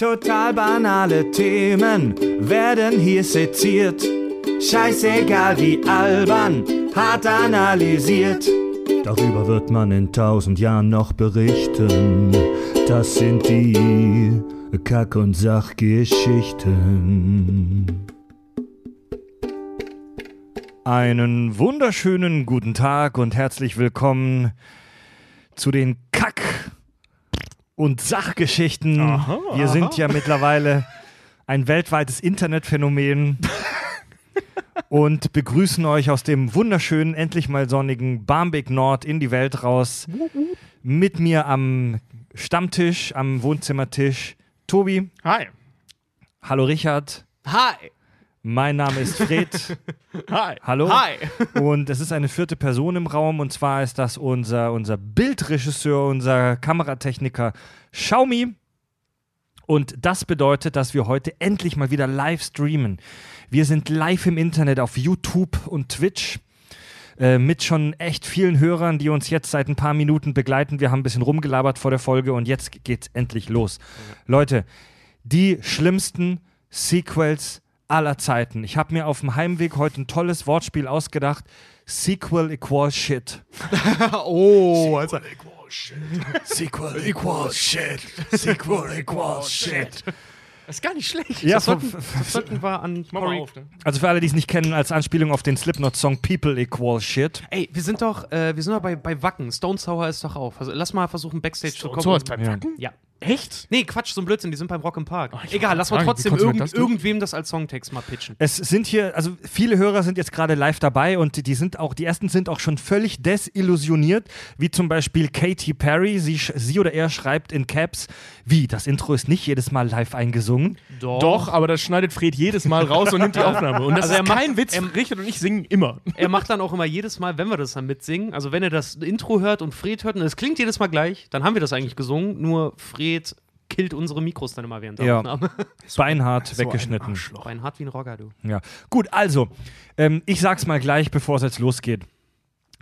Total banale Themen werden hier seziert. Scheißegal wie albern, hart analysiert. Darüber wird man in tausend Jahren noch berichten. Das sind die Kack- und Sachgeschichten. Einen wunderschönen guten Tag und herzlich willkommen zu den Kack- und Sachgeschichten. Aha, Wir aha. sind ja mittlerweile ein weltweites Internetphänomen und begrüßen euch aus dem wunderschönen, endlich mal sonnigen Barmbek Nord in die Welt raus. Mit mir am Stammtisch, am Wohnzimmertisch. Tobi, Hi. hallo Richard, Hi. Mein Name ist Fred. Hi. Hallo. Hi. Und es ist eine vierte Person im Raum und zwar ist das unser, unser Bildregisseur, unser Kameratechniker Xiaomi. Und das bedeutet, dass wir heute endlich mal wieder live streamen. Wir sind live im Internet auf YouTube und Twitch äh, mit schon echt vielen Hörern, die uns jetzt seit ein paar Minuten begleiten. Wir haben ein bisschen rumgelabert vor der Folge und jetzt geht's endlich los. Leute, die schlimmsten Sequels aller Zeiten. Ich habe mir auf dem Heimweg heute ein tolles Wortspiel ausgedacht. Sequel equals shit. Oh, also. Sequel equals shit. Sequel equals shit. Das ist gar nicht schlecht. Ja, das, so- sollten, das sollten wir an Mach mal Cory. auf, ne? Also für alle, die es nicht kennen, als Anspielung auf den Slipknot-Song People equals shit. Ey, wir sind doch, äh, wir sind doch bei, bei Wacken. Stone Sour ist doch auf. Also lass mal versuchen, Backstage zu kommen. So ist beim Ja. Wacken? Ja. Echt? Nee, Quatsch, so ein Blödsinn, die sind beim Rock im Park. ich Egal, lass mal trotzdem irgend, das irgendwem das als Songtext mal pitchen. Es sind hier, also viele Hörer sind jetzt gerade live dabei und die, sind auch, die ersten sind auch schon völlig desillusioniert, wie zum Beispiel Katy Perry. Sie, sie oder er schreibt in Caps, wie, das Intro ist nicht jedes Mal live eingesungen. Doch, aber das schneidet Fred jedes Mal raus und nimmt die Aufnahme. Und das Also ist er macht- kein Witz. er- Richard und ich singen immer. Er macht dann auch immer jedes Mal, wenn wir das dann mitsingen, also wenn er das Intro hört und Fred hört und es klingt jedes Mal gleich, dann haben wir das eigentlich gesungen, nur Fred killt unsere Mikros dann immer während der Ja. Aufnahme. Beinhard weggeschnitten. Ein hart wie ein Rocker, du. Ja. Gut, also, ähm, ich sag's mal gleich, bevor es jetzt losgeht.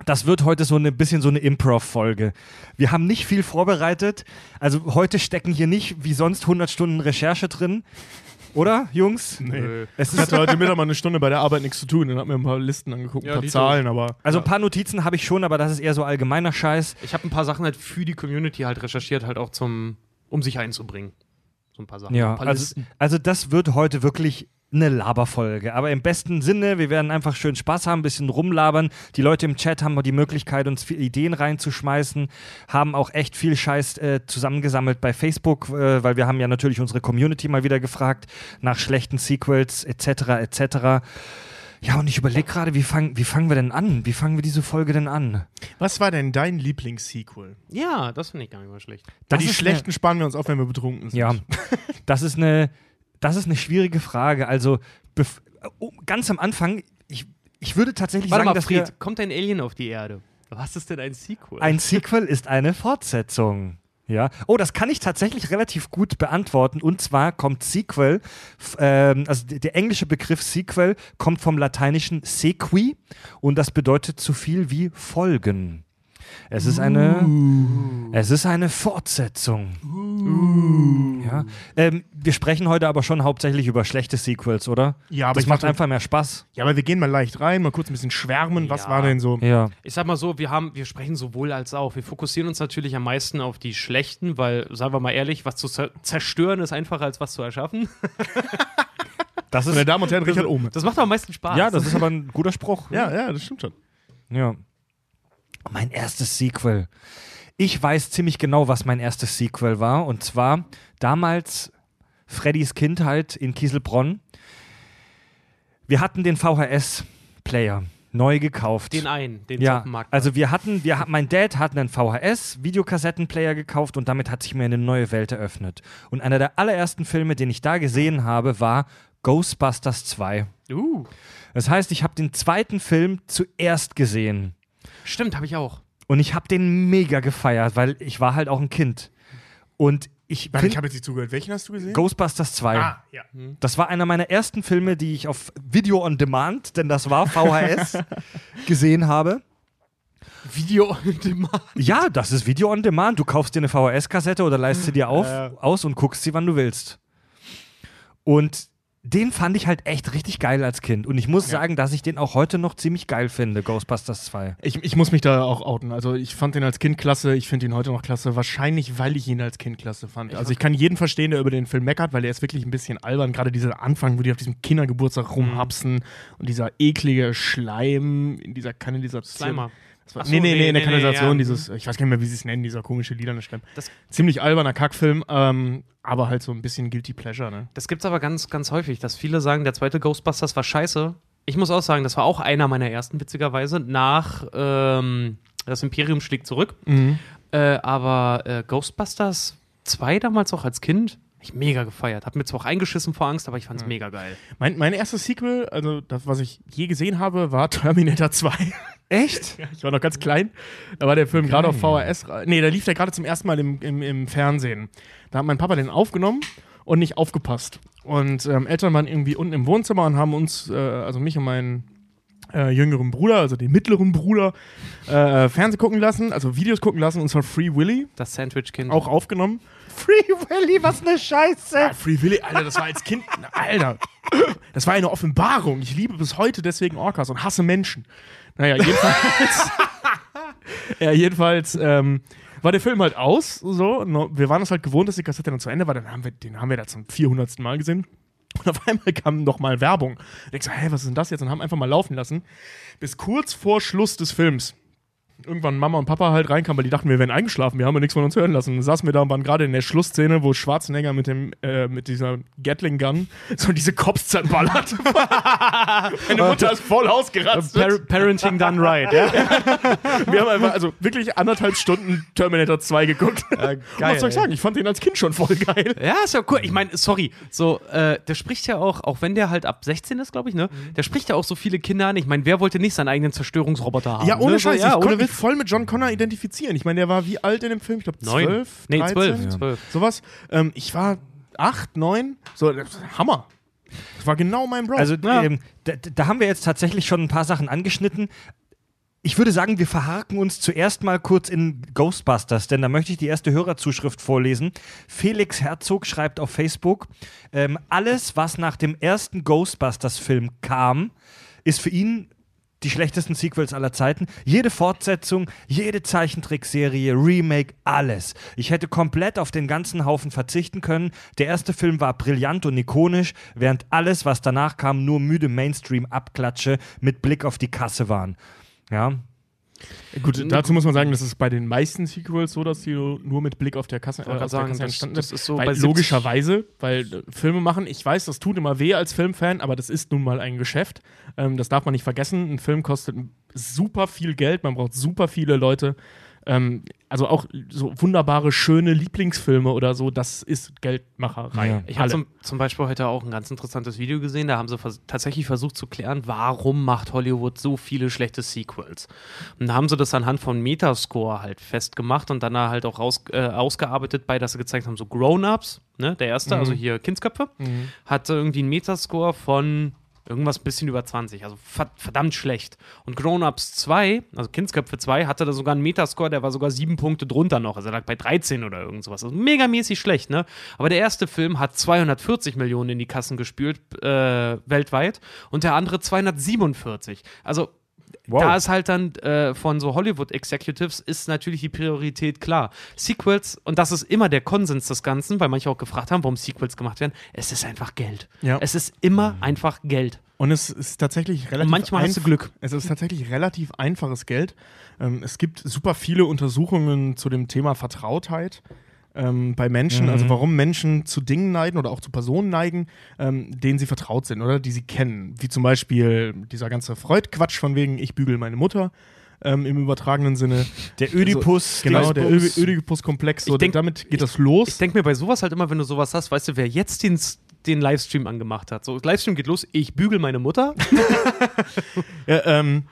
Das wird heute so ein bisschen so eine Improv-Folge. Wir haben nicht viel vorbereitet. Also heute stecken hier nicht wie sonst 100 Stunden Recherche drin. Oder, Jungs? Nee. Es Ich ist, hatte heute Mittag mal eine Stunde bei der Arbeit nichts zu tun und hab mir ein paar Listen angeguckt, ein Ja, paar die Zahlen, aber. also ein paar Notizen habe ich schon, aber das ist eher so allgemeiner Scheiß. Ich habe ein paar Sachen halt für die Community halt recherchiert, halt auch zum, um sich einzubringen. So ein paar Sachen. Ja, paar also, also das wird heute wirklich eine Laberfolge. Aber im besten Sinne, wir werden einfach schön Spaß haben, ein bisschen rumlabern. Die Leute im Chat haben die Möglichkeit, uns Ideen reinzuschmeißen, haben auch echt viel Scheiß äh, zusammengesammelt bei Facebook, äh, weil wir haben ja natürlich unsere Community mal wieder gefragt nach schlechten Sequels etc. etc. Ja, und ich überlege gerade, wie, fang, wie fangen wir denn an? Wie fangen wir diese Folge denn an? Was war denn dein Lieblings-Sequel? Ja, das finde ich gar nicht mal schlecht. Weil Das die ist schlechten spannen wir uns auf, wenn wir betrunken sind. Ja, das ist eine, das ist eine schwierige Frage. Also oh, ganz am Anfang, ich, ich würde tatsächlich Warte sagen, mal, dass Fred, kommt ein Alien auf die Erde? Was ist denn ein Sequel? wir, ein Sequel ist eine Fortsetzung. Ja. Oh, das kann ich tatsächlich relativ gut beantworten. Und zwar kommt Sequel, ähm, also der englische Begriff Sequel kommt vom lateinischen sequi und das bedeutet so viel wie Folgen. Es ist eine, es ist eine Fortsetzung. Ja. Ähm, wir sprechen heute aber schon hauptsächlich über schlechte Sequels, oder? Ja, aber das ich macht dachte- einfach mehr Spaß. Ja, aber wir gehen mal leicht rein, mal kurz ein bisschen schwärmen. Was Ja. war denn so? Ja. Ich sag mal so, wir haben, wir sprechen sowohl als auch. Wir fokussieren uns natürlich am meisten auf die schlechten, weil, sagen wir mal ehrlich, was zu zer zerstören ist einfacher als was zu erschaffen. Das Meine ist, Damen und Herren, Richard Ohm. Das macht am meisten Spaß. ja, das ist aber ein guter Spruch. Ja, ja, das stimmt schon. Ja. Mein erstes Sequel. Ich weiß ziemlich genau, was mein erstes Sequel war. Und zwar damals Freddys Kindheit in Kieselbronn. Wir hatten den VHS-Player neu gekauft. den einen, den ja, Markt also wir hatten, wir, mein Dad hat einen VHS-Videokassettenplayer gekauft und damit hat sich mir eine neue Welt eröffnet. Und einer der allerersten Filme, den ich da gesehen habe, war Ghostbusters 2. war. Uh, Das heißt, ich habe den zweiten Film zuerst gesehen. Stimmt, habe ich auch. Und ich habe den mega gefeiert, weil ich war halt auch ein Kind. Und ich Warte, ich habe jetzt nicht zugehört. Welchen hast du gesehen? Ghostbusters 2. Ah, ja. Das war einer meiner ersten Filme, die ich auf Video on Demand, denn das war VHS, gesehen habe. Video on Demand. Ja, das ist Video on Demand. Du kaufst dir eine VHS-Kassette oder leist sie dir auf, Ja. aus und guckst sie, wann du willst. Und den fand ich halt echt richtig geil als Kind. Und ich muss Ja. sagen, dass ich den auch heute noch ziemlich geil finde, Ghostbusters 2. Ich, ich muss mich da auch outen. Also ich fand den als Kind klasse, ich finde ihn heute noch klasse. Wahrscheinlich, weil ich ihn als Kind klasse fand. Also ich kann jeden verstehen, der über den Film meckert, weil er ist wirklich ein bisschen albern. Gerade dieser Anfang, wo die auf diesem Kindergeburtstag rumhapsen und dieser eklige Schleim in dieser Kanalisation. Slimer. Das war, Ach so, nee, nee, nee, nee, in der nee, nee, Kanalisation, ja. dieses, ich weiß gar nicht mehr, wie sie es nennen, dieser komische lilane Schleim. Das- Ziemlich alberner Kackfilm, ähm, aber halt so ein bisschen Guilty Pleasure, ne? Das gibt's aber ganz, ganz häufig, dass viele sagen, der zweite Ghostbusters war scheiße. Ich muss auch sagen, das war auch einer meiner ersten, witzigerweise, nach ähm, Das Imperium schlägt zurück. Äh, aber äh, Ghostbusters 2 damals auch als Kind, hab ich mega gefeiert. Hab mir zwar auch eingeschissen vor Angst, aber ich fand's mega geil. Mein, mein erstes Sequel, also das, was ich je gesehen habe, war Terminator 2. Echt? Ja, ich war noch ganz klein. Da war der Film gerade auf VHS. Nee, da lief der gerade zum ersten Mal im, im, im Fernsehen. Da hat mein Papa den aufgenommen und nicht aufgepasst. Und ähm, Eltern waren irgendwie unten im Wohnzimmer und haben uns, äh, also mich und meinen äh, jüngeren Bruder, also den mittleren Bruder, äh, Fernsehen gucken lassen, also Videos gucken lassen, und zwar Free Willy, Das Sandwich-Kind. auch aufgenommen. Free Willy, was eine Scheiße. Ja, Free Willy, Alter, das war als Kind, Alter, das war eine Offenbarung. Ich liebe bis heute deswegen Orcas und hasse Menschen. Naja, jedenfalls, ja, jedenfalls ähm, war der Film halt aus, so. Wir waren es halt gewohnt, dass die Kassette dann zu Ende war. Dann haben wir, den haben wir da zum 400. Mal gesehen. Und auf einmal kam noch mal Werbung. Und ich so, hä, was ist denn das jetzt? Und haben einfach mal laufen lassen. Bis kurz vor Schluss des Films irgendwann Mama und Papa halt reinkamen, weil die dachten, wir wären eingeschlafen, wir haben ja nichts von uns hören lassen. Dann saßen wir da und waren gerade in der Schlussszene, wo Schwarzenegger mit dem, äh, mit dieser Gatling Gun so diese Cops zerballert. Meine Mutter ist voll ausgerastet. Par Parenting done right, ja? Wir haben einfach, also wirklich anderthalb Stunden Terminator 2 geguckt. geil, was soll ich sagen? Ich fand den als Kind schon voll geil. Ja, ist ja cool. Ich meine, sorry, so, äh, der spricht ja auch, auch wenn der halt ab 16 ist, glaube ich, ne? Der spricht ja auch so viele Kinder an. Ich meine, wer wollte nicht seinen eigenen Zerstörungsroboter haben? Ja, ohne ne? Scheiß. ja, ich ohne konnte mich Witz. voll mit John Connor identifizieren. Ich meine, der war wie alt in dem Film? Ich glaube. 12? Nee, 13? 12. Ja. 12. Sowas. Ähm, ich war acht, neun. So, Hammer. Das war genau mein Bro. Also Ja. ähm, da, da haben wir jetzt tatsächlich schon ein paar Sachen angeschnitten. Ich würde sagen, wir verharken uns zuerst mal kurz in Ghostbusters, denn da möchte ich die erste Hörerzuschrift vorlesen. Felix Herzog schreibt auf Facebook, ähm, alles, was nach dem ersten Ghostbusters-Film kam, ist für ihn die schlechtesten Sequels aller Zeiten. Jede Fortsetzung, jede Zeichentrickserie, Remake, alles. Ich hätte komplett auf den ganzen Haufen verzichten können. Der erste Film war brillant und ikonisch, während alles, was danach kam, nur müde Mainstream-Abklatsche mit Blick auf die Kasse waren. Ja, Gut, dazu muss man sagen, das ist bei den meisten Sequels so, dass die nur mit Blick auf der Kasse, äh, auf der sagen, Kasse das- entstanden das sind. ist so weil, bei 70 logischerweise, weil äh, Filme machen, ich weiß, das tut immer weh als Filmfan, aber das ist nun mal ein Geschäft. Ähm, das darf man nicht vergessen. Ein Film kostet super viel Geld, man braucht super viele Leute. Ähm, also auch so wunderbare, schöne Lieblingsfilme oder so, das ist Geldmacherei. Ja. Ich habe zum, zum Beispiel heute auch ein ganz interessantes Video gesehen. Da haben sie vers tatsächlich versucht zu klären, warum macht Hollywood so viele schlechte Sequels. Und da haben sie das anhand von Metascore halt festgemacht und dann halt auch raus, äh, ausgearbeitet bei, dass sie gezeigt haben, so Grown-Ups, ne, der erste, also hier Kindsköpfe, hatte irgendwie einen Metascore von irgendwas ein bisschen über 20, also ver verdammt schlecht. Und Grown-Ups 2, also Kindsköpfe 2, hatte da sogar einen Metascore, der war sogar sieben Punkte drunter noch, also er lag bei 13 oder irgend sowas. Also megamäßig schlecht, ne? Aber der erste Film hat 240 Millionen in die Kassen gespült, äh, weltweit, und der andere 247. Also Wow. da ist halt dann äh, von so Hollywood-Executives ist natürlich die Priorität klar. Sequels, und das ist immer der Konsens des Ganzen, weil manche auch gefragt haben, warum Sequels gemacht werden, es ist einfach Geld. Ja. Es ist immer einfach Geld. Und es ist tatsächlich relativ manchmal hast du Glück. Es ist tatsächlich relativ einfaches Geld. Ähm, es gibt super viele Untersuchungen zu dem Thema Vertrautheit ähm, bei Menschen, Mhm. also warum Menschen zu Dingen neigen oder auch zu Personen neigen, ähm, denen sie vertraut sind oder die sie kennen. Wie zum Beispiel dieser ganze Freud-Quatsch von wegen, ich bügel meine Mutter. Ähm, Im übertragenen Sinne. der Ödipus. Genau, der Dingsbums. Ö- Ödipus-Komplex. So, Ich denk- damit geht das los. Ich denke mir bei sowas halt immer, wenn du sowas hast, weißt du, wer jetzt den, den Livestream angemacht hat. So, Livestream geht los, ich bügel meine Mutter. Ja, ähm,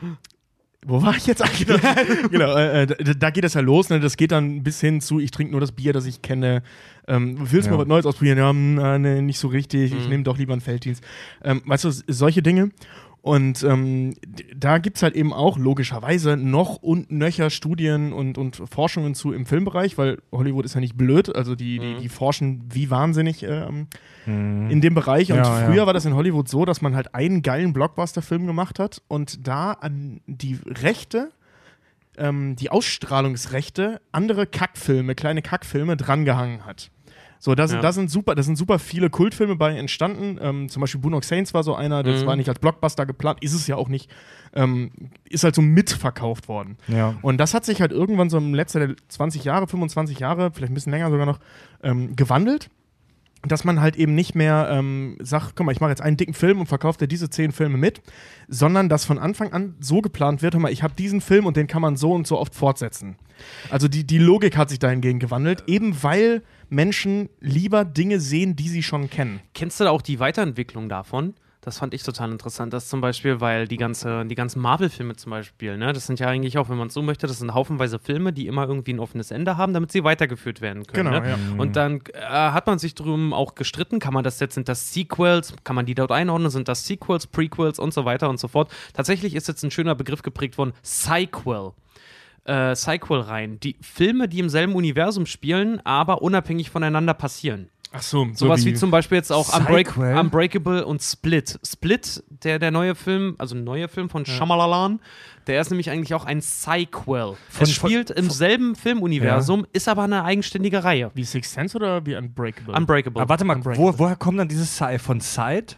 wo war ich jetzt eigentlich? genau, äh, äh, da, da geht das ja los. Ne? Das geht dann bis hin zu, ich trinke nur das Bier, das ich kenne. Ähm, willst du Ja. mal was Neues ausprobieren? Ja, hm, äh, nee, nicht so richtig. Ich Mhm. nehme doch lieber einen Felddienst. Ähm, weißt du, solche Dinge. Und ähm, da gibt es halt eben auch logischerweise noch und nöcher Studien und, und Forschungen zu im Filmbereich, weil Hollywood ist ja nicht blöd, also die, die, die forschen wie wahnsinnig ähm, in dem Bereich. Und Ja, ja. früher war das in Hollywood so, dass man halt einen geilen Blockbuster-Film gemacht hat und da an die Rechte, ähm, die Ausstrahlungsrechte, andere Kackfilme, kleine Kackfilme drangehangen hat. So, da sind, Ja. da sind super, da sind super viele Kultfilme bei entstanden. Ähm, zum Beispiel Boondock Saints war so einer, das Mhm. war nicht als Blockbuster geplant, ist es ja auch nicht. Ähm, ist halt so mitverkauft worden. Ja. Und das hat sich halt irgendwann so im Letzten der 20 Jahre, 25 Jahre, vielleicht ein bisschen länger sogar noch, ähm, gewandelt. Dass man halt eben nicht mehr ähm, sagt, guck mal, ich mache jetzt einen dicken Film und verkaufe dir diese zehn Filme mit, sondern dass von Anfang an so geplant wird, hör mal, ich habe diesen Film und den kann man so und so oft fortsetzen. Also die, die Logik hat sich dahingehend gewandelt, eben weil Menschen lieber Dinge sehen, die sie schon kennen. Kennst du da auch die Weiterentwicklung davon? Das fand ich total interessant. Das zum Beispiel, weil die, ganze, die ganzen Marvel-Filme zum Beispiel, ne, das sind ja eigentlich auch, wenn man es so möchte, das sind haufenweise Filme, die immer irgendwie ein offenes Ende haben, damit sie weitergeführt werden können. Genau, ne? ja. Und dann äh, hat man sich drum auch gestritten, kann man das jetzt, sind das Sequels, kann man die dort einordnen, sind das Sequels, Prequels und so weiter und so fort. Tatsächlich ist jetzt ein schöner Begriff geprägt worden, Sequel. Äh, Sequel-Reihen. Die Filme, die im selben Universum spielen, aber unabhängig voneinander passieren. Ach so, Sowas wie, zum Beispiel jetzt auch Unbreak? Unbreakable und Split. Split, der, der neue Film, also ein neuer Film von Shyamalan, der ist nämlich eigentlich auch ein. Von- es spielt im selben Filmuniversum, ist aber eine eigenständige Reihe. wie Sixth Sense oder wie Unbreakable? Unbreakable. Aber warte mal, Unbreakable. wo, woher kommt dann dieses Side von Side?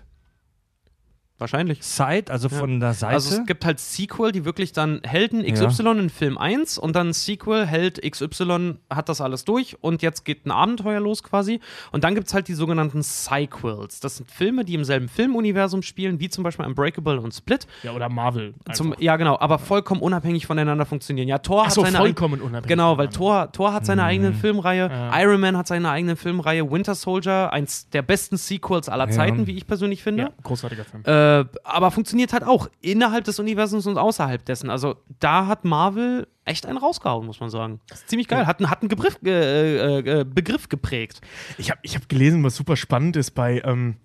Wahrscheinlich. Side, also von der Seite? Also es gibt halt Sequel, die wirklich dann Helden XY in Film 1 und dann Sequel, Held XY hat das alles durch und jetzt geht ein Abenteuer los quasi. Und dann gibt es halt die sogenannten Sequels. Das sind Filme, die im selben Filmuniversum spielen, wie zum Beispiel Unbreakable und Split. ja, oder Marvel. Zum, ja, genau, aber vollkommen unabhängig voneinander funktionieren. Ja, Thor Ach hat so, seine vollkommen unabhängig Genau, weil. Thor, Thor hat seine eigene Filmreihe, Ja. Iron Man hat seine eigene Filmreihe, Winter Soldier, eins der besten Sequels aller Ja. Zeiten, wie ich persönlich finde. Ja, großartiger Film. Äh, aber funktioniert halt auch innerhalb des Universums und außerhalb dessen. Also da hat Marvel echt einen rausgehauen, muss man sagen. Das ist ziemlich geil. Hat, einen- hat einen Begriff, äh, äh, äh, Begriff geprägt. Ich habe ich hab gelesen, was super spannend ist bei ähm,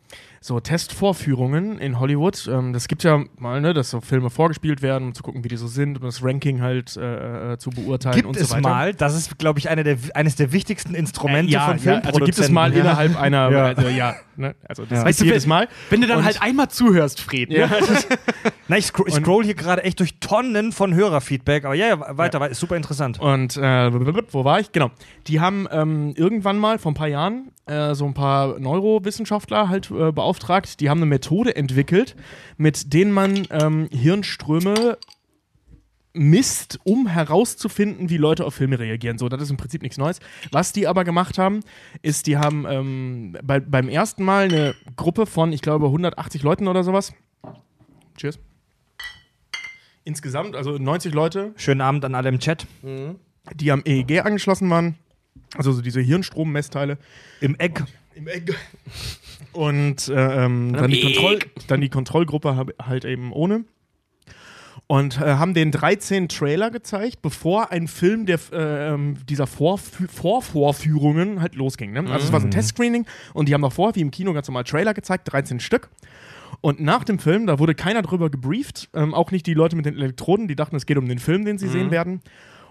so Testvorführungen in Hollywood. Ähm, das gibt ja mal, ne, dass so Filme vorgespielt werden, um zu gucken, wie die so sind, um das Ranking halt äh, äh, zu beurteilen gibt und es so weiter. mal, das ist, glaube ich, eine der, eines der wichtigsten Instrumente Äh, ja, von ja, Filmproduzenten. also gibt es mal ja. innerhalb einer, Ja. also ja, ne, also das Ja. Weißt du, jedes Mal. Wenn du dann Und- halt einmal zuhörst, Fred. Ne? Ja, Na, ich, scro ich scroll hier gerade echt durch Tonnen von Hörerfeedback, aber ja, ja weiter, wei- ist super interessant. Und äh, wo war ich? Genau. Die haben ähm, irgendwann mal vor ein paar Jahren äh, so ein paar Neurowissenschaftler halt äh, beauftragt. Die haben eine Methode entwickelt, mit denen man ähm, Hirnströme misst, um herauszufinden, wie Leute auf Filme reagieren. So, das ist im Prinzip nichts Neues. Was die aber gemacht haben, ist, die haben ähm, bei, beim ersten Mal eine Gruppe von, ich glaube, 180 Leuten oder sowas. Cheers. Insgesamt, also 90 Leute, Schönen Abend an alle im Chat. die am EEG angeschlossen waren. Also so diese Hirnstrommessteile Im Eck. im Egg. Und äh, ähm, dann, die Kontroll dann die Kontrollgruppe halt eben ohne. Und äh, haben den 13 Trailer gezeigt, bevor ein Film der, äh, dieser Vorfü Vorvorführungen halt losging. Ne? Also es war so ein Testscreening und die haben vorher, wie im Kino, ganz normal Trailer gezeigt, 13 Stück. Und nach dem Film, da wurde keiner drüber gebrieft, ähm, auch nicht die Leute mit den Elektroden, die dachten, es geht um den Film, den sie sehen werden.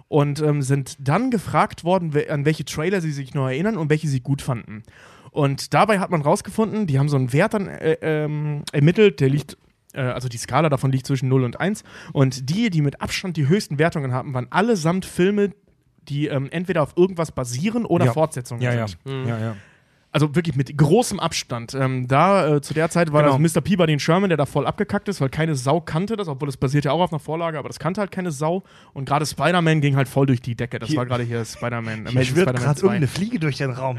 Und ähm, sind dann gefragt worden, an welche Trailer sie sich noch erinnern und welche sie gut fanden. Und dabei hat man rausgefunden, die haben so einen Wert dann äh, ähm, ermittelt, der liegt, äh, also die Skala davon liegt zwischen 0 und 1. Und die, die mit Abstand die höchsten Wertungen hatten, waren allesamt Filme, die ähm, entweder auf irgendwas basieren oder Ja. Fortsetzungen Ja, ja. sind. ja, ja. Also wirklich mit großem Abstand. Ähm, da, äh, zu der Zeit war Genau. das Mr. Peabody Sherman, der da voll abgekackt ist, weil keine Sau kannte das, obwohl das basiert ja auch auf einer Vorlage, aber das kannte halt keine Sau. Und gerade Spider-Man ging halt voll durch die Decke. Das Hier- war gerade hier Spider-Man. Amazing schwirrt Spider-Man gerade 2. irgendeine Fliege durch den Raum.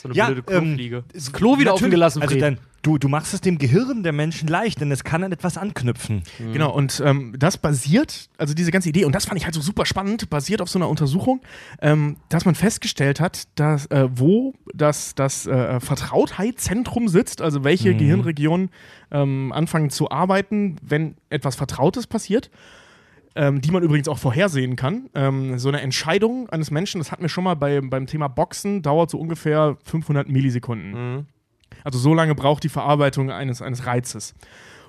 So eine Ja, blöde ähm, Klofliege. das Klo wieder offen gelassen, Also dann, du, du machst es dem Gehirn der Menschen leicht, denn es kann an etwas anknüpfen. Genau, und ähm, das basiert, also diese ganze Idee, und das fand ich halt so super spannend, basiert auf so einer Untersuchung, ähm, dass man festgestellt hat, dass, äh, wo das, das äh, Vertrautheitszentrum sitzt, also welche Gehirnregionen ähm, anfangen zu arbeiten, wenn etwas Vertrautes passiert. Ähm, die man übrigens auch vorhersehen kann. Ähm, so eine Entscheidung eines Menschen, das hatten wir schon mal bei, beim Thema Boxen, dauert so ungefähr 500 Millisekunden. Mhm. Also so lange braucht die Verarbeitung eines, eines Reizes.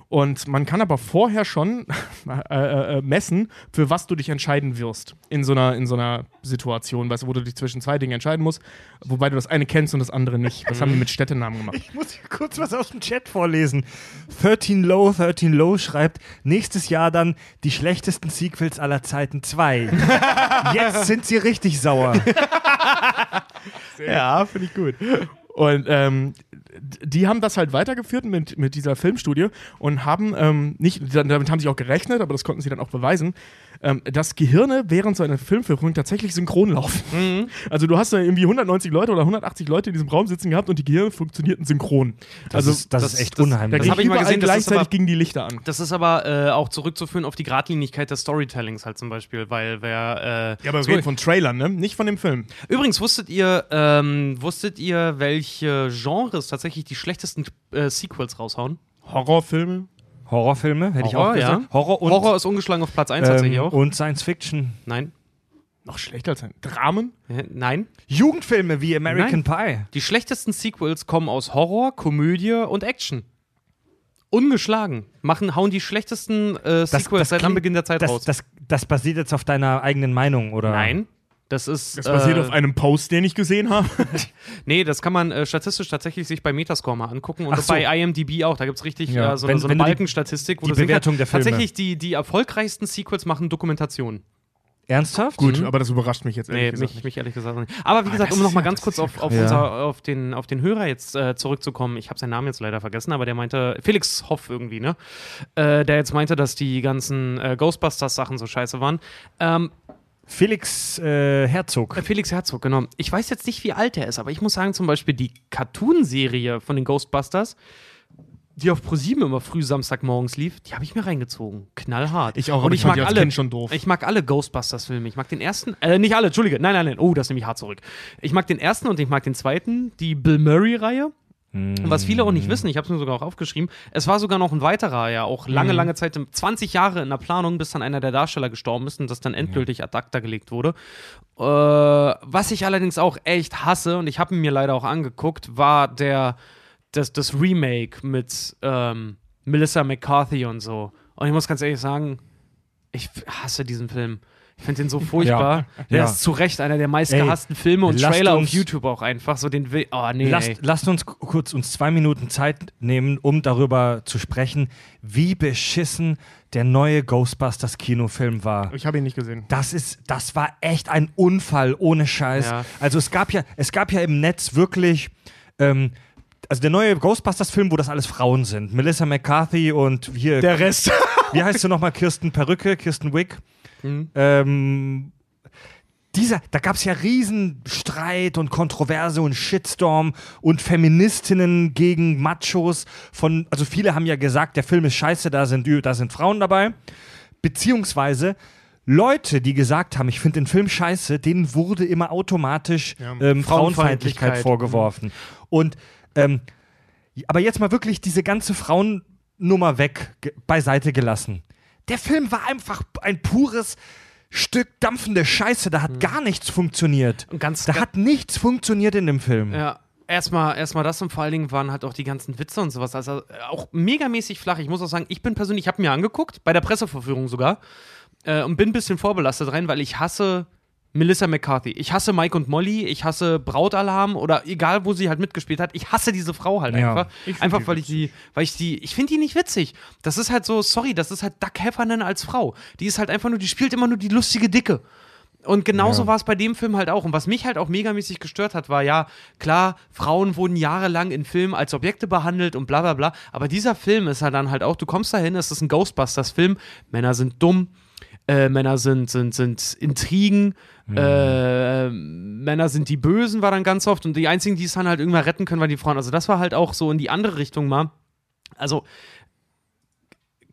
Und man kann aber vorher schon äh, äh, messen, für was du dich entscheiden wirst in so einer, in so einer Situation, weißt wo du dich zwischen zwei Dingen entscheiden musst, wobei du das eine kennst und das andere nicht. Das haben die mit Städtenamen gemacht. Ich muss hier kurz was aus dem Chat vorlesen. 13 Low, 13 Low schreibt, nächstes Jahr dann die schlechtesten Sequels aller Zeiten 2. Jetzt sind sie richtig sauer. Ja, finde ich gut. Und ähm, die haben das halt weitergeführt mit, mit dieser Filmstudie und haben ähm, nicht, damit haben sie auch gerechnet, aber das konnten sie dann auch beweisen, ähm, dass Gehirne während so einer Filmführung tatsächlich synchron laufen. Mhm. Also du hast da irgendwie 190 Leute oder 180 Leute in diesem Raum sitzen gehabt und die Gehirne funktionierten synchron. also ist, das, das- ist echt das- da unheimlich. das ging hab ich mal gesehen, das gleichzeitig aber- gingen die Lichter an. Das ist aber äh, auch zurückzuführen auf die Gradlinigkeit des Storytellings halt zum Beispiel, weil wer. Äh, Ja, aber so- wir reden von Trailern, ne? Nicht von dem Film. Übrigens, wusstet ihr, ähm, wusstet ihr, welche Genres tatsächlich die schlechtesten äh, Sequels raushauen? Horrorfilme. Horrorfilme, hätte ich Horror, auch gesagt. ja. Horror und, Horror ist ungeschlagen auf Platz 1 tatsächlich ähm, auch. und Science Fiction. Nein. Noch schlechter als ein Dramen. Nein. Jugendfilme wie American Pie. Die schlechtesten Sequels kommen aus Horror, Komödie und Action. Ungeschlagen. Machen, hauen die schlechtesten äh, Sequels seit klingt- Anbeginn der Zeit das, raus. Das, das basiert jetzt auf deiner eigenen Meinung, oder? Nein. Das ist. Das basiert äh, auf einem Post, den ich gesehen habe. Nee, das kann man äh, statistisch tatsächlich sich bei Metascore mal angucken und so. bei IMDb auch. Da gibt es richtig Ja. äh, so, Wenn- eine, so eine Balkenstatistik, wo die Bewertung der Filme. Tatsächlich, die, die erfolgreichsten Sequels machen Dokumentation. Ernsthaft? Gut, aber das überrascht mich jetzt ehrlich Nee, gesagt mich, mich ehrlich gesagt nicht. Aber wie gesagt, das um nochmal ja- ganz kurz ja auf, auf, krass. unser, auf, den, auf den Hörer jetzt äh, zurückzukommen. Ich habe seinen Namen jetzt leider vergessen, aber der meinte, Felix Hoff irgendwie, ne? Äh, der jetzt meinte, dass die ganzen äh, Ghostbusters-Sachen so scheiße waren. Ähm, Felix äh, Herzog. Äh, Felix Herzog, genau. Ich weiß jetzt nicht, wie alt er ist, aber ich muss sagen, zum Beispiel die Cartoon-Serie von den Ghostbusters, die auf ProSieben immer früh Samstagmorgens lief, die habe ich mir reingezogen. Knallhart. Ich auch, Und ich ich mag alle. Schon doof. Ich mag alle Ghostbusters-Filme. Ich mag den ersten, äh, nicht alle, Entschuldige, nein, nein, nein. Oh, das nehme ich hart zurück. Ich mag den ersten und ich mag den zweiten, die Bill Murray-Reihe. Und was viele auch nicht wissen, ich habe es mir sogar auch aufgeschrieben, es war sogar noch ein weiterer, ja, auch lange, lange Zeit, 20 Jahre in der Planung, bis dann einer der Darsteller gestorben ist und das dann endgültig ad acta gelegt wurde. Äh, was ich allerdings auch echt hasse, und ich habe ihn mir leider auch angeguckt, war der, das, das Remake mit ähm, Melissa McCarthy und so. Und ich muss ganz ehrlich sagen, ich hasse diesen Film. Ich finde den so furchtbar. Der Ja. ist zu Recht einer der meistgehassten Filme und Trailer auf uns- YouTube auch einfach. So den will. Oh, nee. ey. Lasst, lasst uns kurz uns zwei Minuten Zeit nehmen, um darüber zu sprechen, wie beschissen der neue Ghostbusters Kinofilm war. Ich habe ihn nicht gesehen. Das ist, das war echt ein Unfall ohne Scheiß. Ja. Also es gab ja, es gab ja im Netz wirklich, ähm, also der neue Ghostbusters-Film, wo das alles Frauen sind. Melissa McCarthy und hier, Der Rest. wie heißt sie nochmal? Kirsten Perücke, Kirsten Wick. Mhm. Ähm, dieser, da gab es ja Riesenstreit und Kontroverse und Shitstorm und Feministinnen gegen Machos von, also viele haben ja gesagt, der Film ist scheiße, da sind, da sind Frauen dabei. Beziehungsweise Leute, die gesagt haben, ich finde den Film scheiße, denen wurde immer automatisch Ja. ähm, Frauenfeindlichkeit Frauenfeindlichkeit. vorgeworfen. Und ähm, aber jetzt mal wirklich diese ganze Frauennummer weg, beiseite gelassen. Der Film war einfach ein pures Stück dampfende Scheiße. Da hat gar nichts funktioniert. Und ganz, Da ga- hat nichts funktioniert in dem Film. Ja, erstmal erstmal das und vor allen Dingen waren halt auch die ganzen Witze und sowas. Also äh, auch megamäßig flach. Ich muss auch sagen, ich bin persönlich, ich habe mir angeguckt, bei der Presseverführung sogar, äh, und bin ein bisschen vorbelastet rein, weil ich hasse Melissa McCarthy. Ich hasse Mike und Molly, ich hasse Brautalarm oder egal, wo sie halt mitgespielt hat. Ich hasse diese Frau halt Ja, einfach. Einfach weil ich die, weil ich die, ich finde die nicht witzig. Das ist halt so, sorry, das ist halt Doug Heffernan als Frau. Die ist halt einfach nur, die spielt immer nur die lustige Dicke. Und genauso Ja. war es bei dem Film halt auch. Und was mich halt auch megamäßig gestört hat, war ja, klar, Frauen wurden jahrelang in Filmen als Objekte behandelt und bla bla bla. Aber dieser Film ist halt dann halt auch, du kommst dahin, es ist ein Ghostbusters-Film, Männer sind dumm, äh, Männer sind, sind, sind Intrigen, äh, Männer sind die Bösen, war dann ganz oft. Und die einzigen, die es dann halt irgendwann retten können, waren die Frauen. Also das war halt auch so in die andere Richtung mal. Also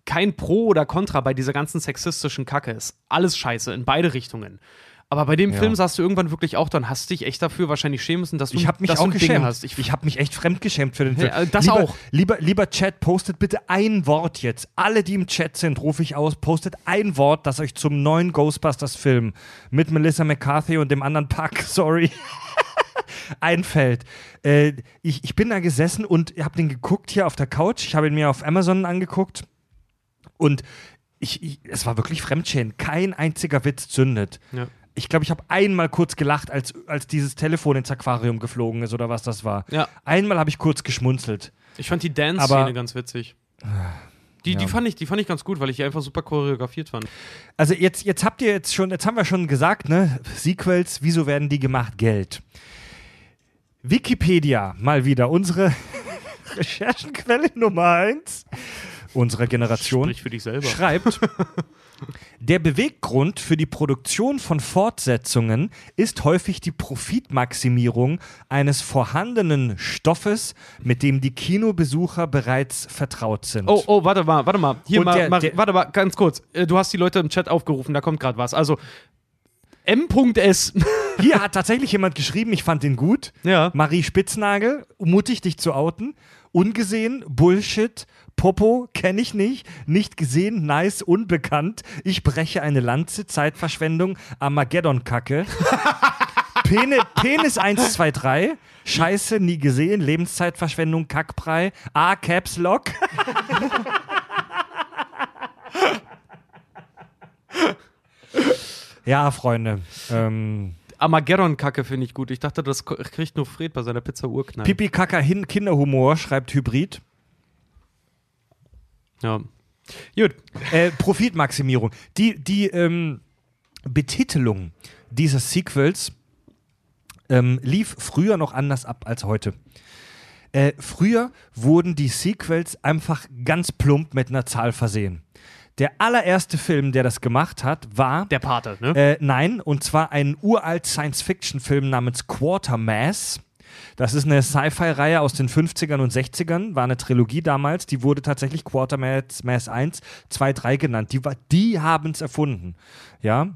kein Pro oder Contra bei dieser ganzen sexistischen Kacke ist. Alles scheiße in beide Richtungen. Aber bei dem Ja. Film saßt du irgendwann wirklich auch, dann hast dich echt dafür wahrscheinlich schämen müssen, dass du, Ich habe mich auch ein Ding geschämt. hast. Ich, ich habe mich echt fremdgeschämt für den Film. Ja, das lieber, auch. Lieber, lieber Chat, postet bitte ein Wort jetzt. Alle, die im Chat sind, rufe ich aus. Postet ein Wort, das euch zum neuen Ghostbusters-Film mit Melissa McCarthy und dem anderen Pack, sorry, einfällt. Äh, ich, ich bin da gesessen und habe den geguckt hier auf der Couch. Ich habe ihn mir auf Amazon angeguckt und ich, ich, es war wirklich Fremdschäden. Kein einziger Witz zündet. Ja. Ich glaube, ich habe einmal kurz gelacht, als, als dieses Telefon ins Aquarium geflogen ist oder was das war. Ja. Einmal habe ich kurz geschmunzelt. Ich fand die Dance-Szene ganz witzig. Die, die, Ja. fand ich, die fand ich ganz gut, weil ich die einfach super choreografiert fand. Also jetzt, jetzt habt ihr jetzt schon, jetzt haben wir schon gesagt, ne? Sequels, wieso werden die gemacht? Geld. Wikipedia, mal wieder unsere Recherchenquelle Nummer eins unserer Generation. Sprich für dich selber. schreibt, der Beweggrund für die Produktion von Fortsetzungen ist häufig die Profitmaximierung eines vorhandenen Stoffes, mit dem die Kinobesucher bereits vertraut sind. Oh, oh, warte mal, warte mal. Hier Und mal, der- mal der- warte mal, ganz kurz. Äh, Du hast die Leute im Chat aufgerufen, da kommt gerade was. Also M.S. Hier hat tatsächlich jemand geschrieben, ich fand den gut. ja. Marie Spitznagel, mutig dich zu outen. Ungesehen, Bullshit, Popo, kenne ich nicht, nicht gesehen, nice, unbekannt. Ich breche eine Lanze, Zeitverschwendung, Armageddon-Kacke. Pene, Penis 123, Scheiße, nie gesehen, Lebenszeitverschwendung, Kackbrei, A, Caps Lock. ja, Freunde. Ähm, Armageddon-Kacke finde ich gut. Ich dachte, das kriegt nur Fred bei seiner Pizza Urknall. Pipi Kaka hin Kinderhumor, schreibt Hybrid. Ja. Gut. Äh, Profitmaximierung. Die, die ähm, Betitelung dieses Sequels ähm, lief früher noch anders ab als heute. Äh, früher wurden die Sequels einfach ganz plump mit einer Zahl versehen. Der allererste Film, der das gemacht hat, war Der Pate, ne? äh, nein, und zwar ein uralt Science-Fiction-Film namens Quartermass. Das ist eine Sci-Fi-Reihe aus den 50ern und 60ern, war eine Trilogie damals, die wurde tatsächlich Quartermass Mass 1, 2, 3 genannt. Die, die haben es erfunden. Ja.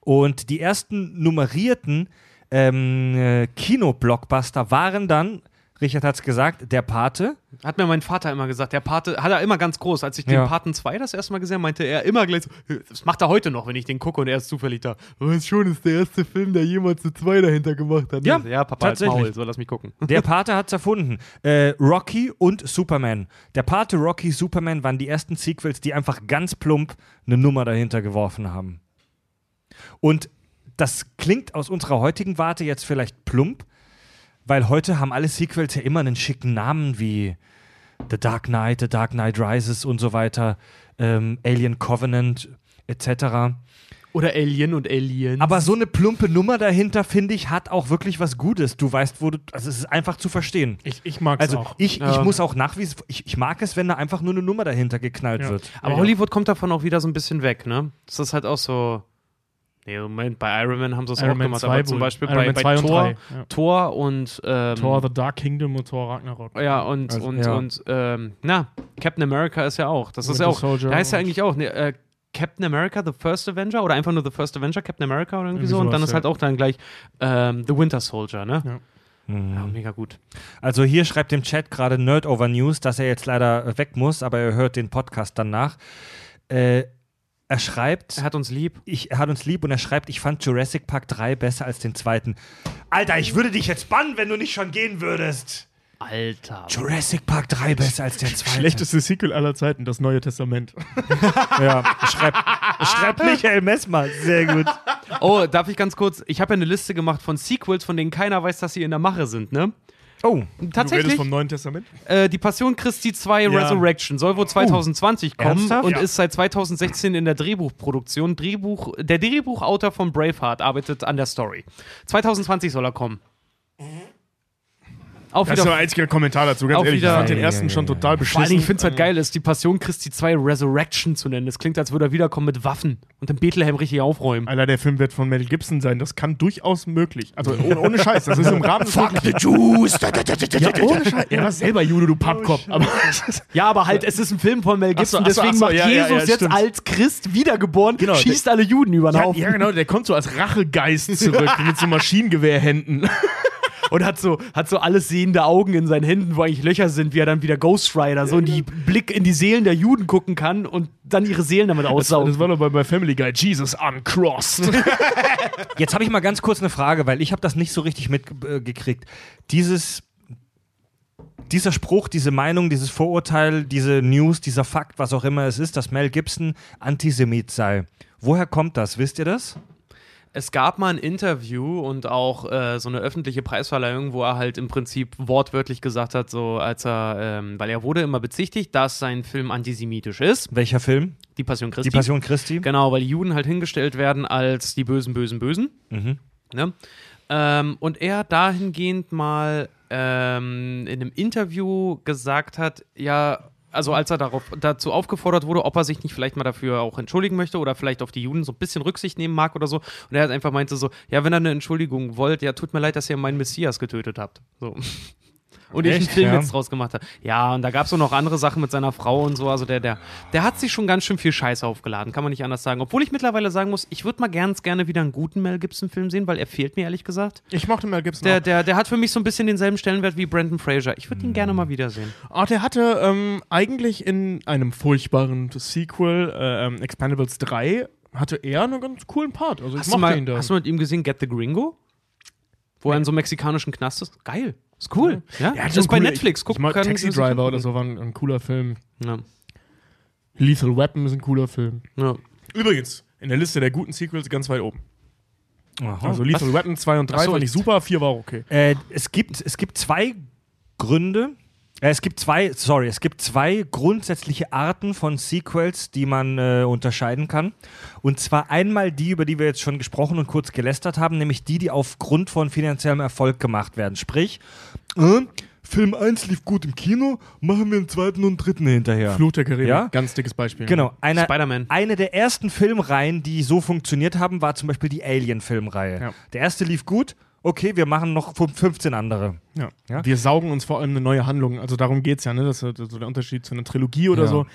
Und die ersten nummerierten ähm, äh, Kino-Blockbuster waren dann, Richard hat es gesagt, Der Pate. Hat mir mein Vater immer gesagt. Der Pate, hat er immer ganz groß. Als ich den Ja. Paten 2 das erste Mal gesehen habe, meinte er immer gleich so, das macht er heute noch, wenn ich den gucke und er ist zufällig da. Weiß schon, ist der erste Film, der jemals eine 2 dahinter gemacht hat. Ja, ja Papa, tatsächlich. Maul, so lass mich gucken. Der Pate hat es erfunden. Äh, Rocky und Superman. Der Pate, Rocky, Superman waren die ersten Sequels, die einfach ganz plump eine Nummer dahinter geworfen haben. Und das klingt aus unserer heutigen Warte jetzt vielleicht plump, weil heute haben alle Sequels ja immer einen schicken Namen wie The Dark Knight, The Dark Knight Rises und so weiter, ähm, Alien Covenant etc. Oder Alien und Alien. Aber so eine plumpe Nummer dahinter, finde ich, hat auch wirklich was Gutes. Du weißt, wo du. Also es ist einfach zu verstehen. Ich, ich mag es Also auch. ich, ich Ja. muss auch nach wie ich, ich mag es, wenn da einfach nur eine Nummer dahinter geknallt Ja. wird. Aber Ja. Hollywood kommt davon auch wieder so ein bisschen weg, ne? Das ist halt auch so. Nee, Moment, bei Iron Man haben sie es auch gemacht, 2 aber zum. Beispiel Iron bei, bei 2 und Thor, 3, ja. Thor und ähm, Thor, The Dark Kingdom und Thor Ragnarok. Ja, und, Also, und, ja. und ähm, na, Captain America ist ja auch. Das ist ja auch. Soldier da heißt ja und- eigentlich auch ne, äh, Captain America, The First Avenger oder einfach nur The First Avenger, Captain America oder irgendwie Irgendwie so. Und dann sowas, ist halt ja. auch dann gleich ähm, The Winter Soldier, ne? Ja. Ja, mega gut. Also hier schreibt im Chat gerade Nerd Over News, dass er jetzt leider weg muss, aber er hört den Podcast dann nach. Äh, er schreibt, Er hat uns lieb. ich, er hat uns lieb und er schreibt, ich fand Jurassic Park 3 besser als den zweiten. Alter, ich würde dich jetzt bannen, wenn du nicht schon gehen würdest. Alter. Jurassic Park 3 besser als der zweite. Schlechteste Sequel aller Zeiten, das Neue Testament. Ja, schreibt, schreibt Michael Messmer. Sehr gut. Oh, darf ich ganz kurz? Ich habe ja eine Liste gemacht von Sequels, von denen keiner weiß, dass sie in der Mache sind, ne? Oh, Du redest Tatsächlich. vom Neuen Testament? Äh, die Passion Christi 2 Ja. Resurrection soll wohl 2020 kommen ernsthaft? und Ja. ist seit 2016 in der Drehbuchproduktion. Drehbuch, der Drehbuchautor von Braveheart arbeitet an der Story. 2020 soll er kommen. Auch Das ist der einzige Kommentar dazu, ganz ehrlich. ich fand den Ja, ersten ja, schon ja, total ja. beschissen. Vor ich finde es halt geil, ist die Passion Christi 2 Resurrection zu nennen. Das klingt, als würde er wiederkommen mit Waffen und in Bethlehem richtig aufräumen. Alter, der Film wird von Mel Gibson sein. Das kann durchaus möglich. Also ohne, ohne Scheiß, das ist im Rahmen des Fuck the Jews. Ja, ohne Scheiß. Er war selber Jude, du Pappkopf. Aber Ja, aber halt, es ist ein Film von Mel Gibson, Ach so, ach so, deswegen ach so, macht ja, ja, Jesus ja, jetzt stimmt. als Christ wiedergeboren, Genau, schießt alle Juden über den ja, Haufen. ja, genau, der kommt so als Rachegeist zurück mit so Maschinengewehrhänden. Und hat so, hat so alles sehende Augen in seinen Händen, wo eigentlich Löcher sind, wie er dann wieder Ghost Rider so in die Blick in die Seelen der Juden gucken kann und dann ihre Seelen damit Das, aussaugen. das war doch bei, bei Family Guy. Jesus uncrossed. Jetzt habe ich mal ganz kurz eine Frage, weil ich habe das nicht so richtig mitgekriegt. Dieses, dieser Spruch, diese Meinung, dieses Vorurteil, diese News, dieser Fakt, was auch immer es ist, dass Mel Gibson Antisemit sei. Woher kommt das? Wisst ihr das? Es gab mal ein Interview und auch äh, so eine öffentliche Preisverleihung, wo er halt im Prinzip wortwörtlich gesagt hat, so als er, ähm, weil er wurde immer bezichtigt, dass sein Film antisemitisch ist, Welcher Film? die Passion Christi. Die Passion Christi? Genau, weil die Juden halt hingestellt werden als die bösen, bösen, bösen. Mhm. Ne? Ähm, und er dahingehend mal ähm, in einem Interview gesagt hat, ja, also als er darauf, dazu aufgefordert wurde, ob er sich nicht vielleicht mal dafür auch entschuldigen möchte oder vielleicht auf die Juden so ein bisschen Rücksicht nehmen mag oder so. Und er hat einfach meinte so, ja, wenn ihr eine Entschuldigung wollt, ja, tut mir leid, dass ihr meinen Messias getötet habt. So. Und ich einen Echt? Film Ja. jetzt draus gemacht habe. Ja, und da gab es auch noch andere Sachen mit seiner Frau und so. Also der, der, der hat sich schon ganz schön viel Scheiße aufgeladen, kann man nicht anders sagen. Obwohl ich mittlerweile sagen muss, ich würde mal ganz gerne wieder einen guten Mel Gibson-Film sehen, weil er fehlt mir ehrlich gesagt. Ich mochte Mel Gibson Der, auch. der, der hat für mich so ein bisschen denselben Stellenwert wie Brandon Fraser. Ich würde ihn gerne mal wiedersehen. Ah, der hatte ähm, eigentlich in einem furchtbaren Sequel, äh, ähm, Expendables 3, hatte er einen ganz coolen Part. Also ich Hast du, mochte mal, ihn da. hast du mit ihm gesehen Get the Gringo? Wo er in so einem mexikanischen Knast ist? Geil. Ist cool. Ja, Ja, das ist bei Netflix. Ich, Guck, ich Taxi Driver oder so war ein, ein cooler Film. Ja. Lethal Weapon ist ein cooler Film. Ja. Übrigens, in der Liste der guten Sequels ganz weit oben. Aha. Also Lethal Weapon 2 und 3 Ach so, fand ich ich- super, 4 war auch okay. Äh, es, gibt, es gibt zwei Gründe. Äh, es gibt zwei, sorry, es gibt zwei grundsätzliche Arten von Sequels, die man äh, unterscheiden kann. Und zwar einmal die, über die wir jetzt schon gesprochen und kurz gelästert haben, nämlich die, die aufgrund von finanziellem Erfolg gemacht werden. Sprich, äh, Film 1 lief gut im Kino, machen wir einen zweiten und dritten hinterher. Fluch der Karibik, Ja? ganz dickes Beispiel. Genau, eine, Spider-Man. eine der ersten Filmreihen, die so funktioniert haben, war zum Beispiel die Alien-Filmreihe. Ja. Der erste lief gut, okay, wir machen noch 15 andere. Ja. Ja? Wir saugen uns vor allem eine neue Handlung. Also darum geht es ja, ne? Das ist so der Unterschied zu einer Trilogie oder Ja. so.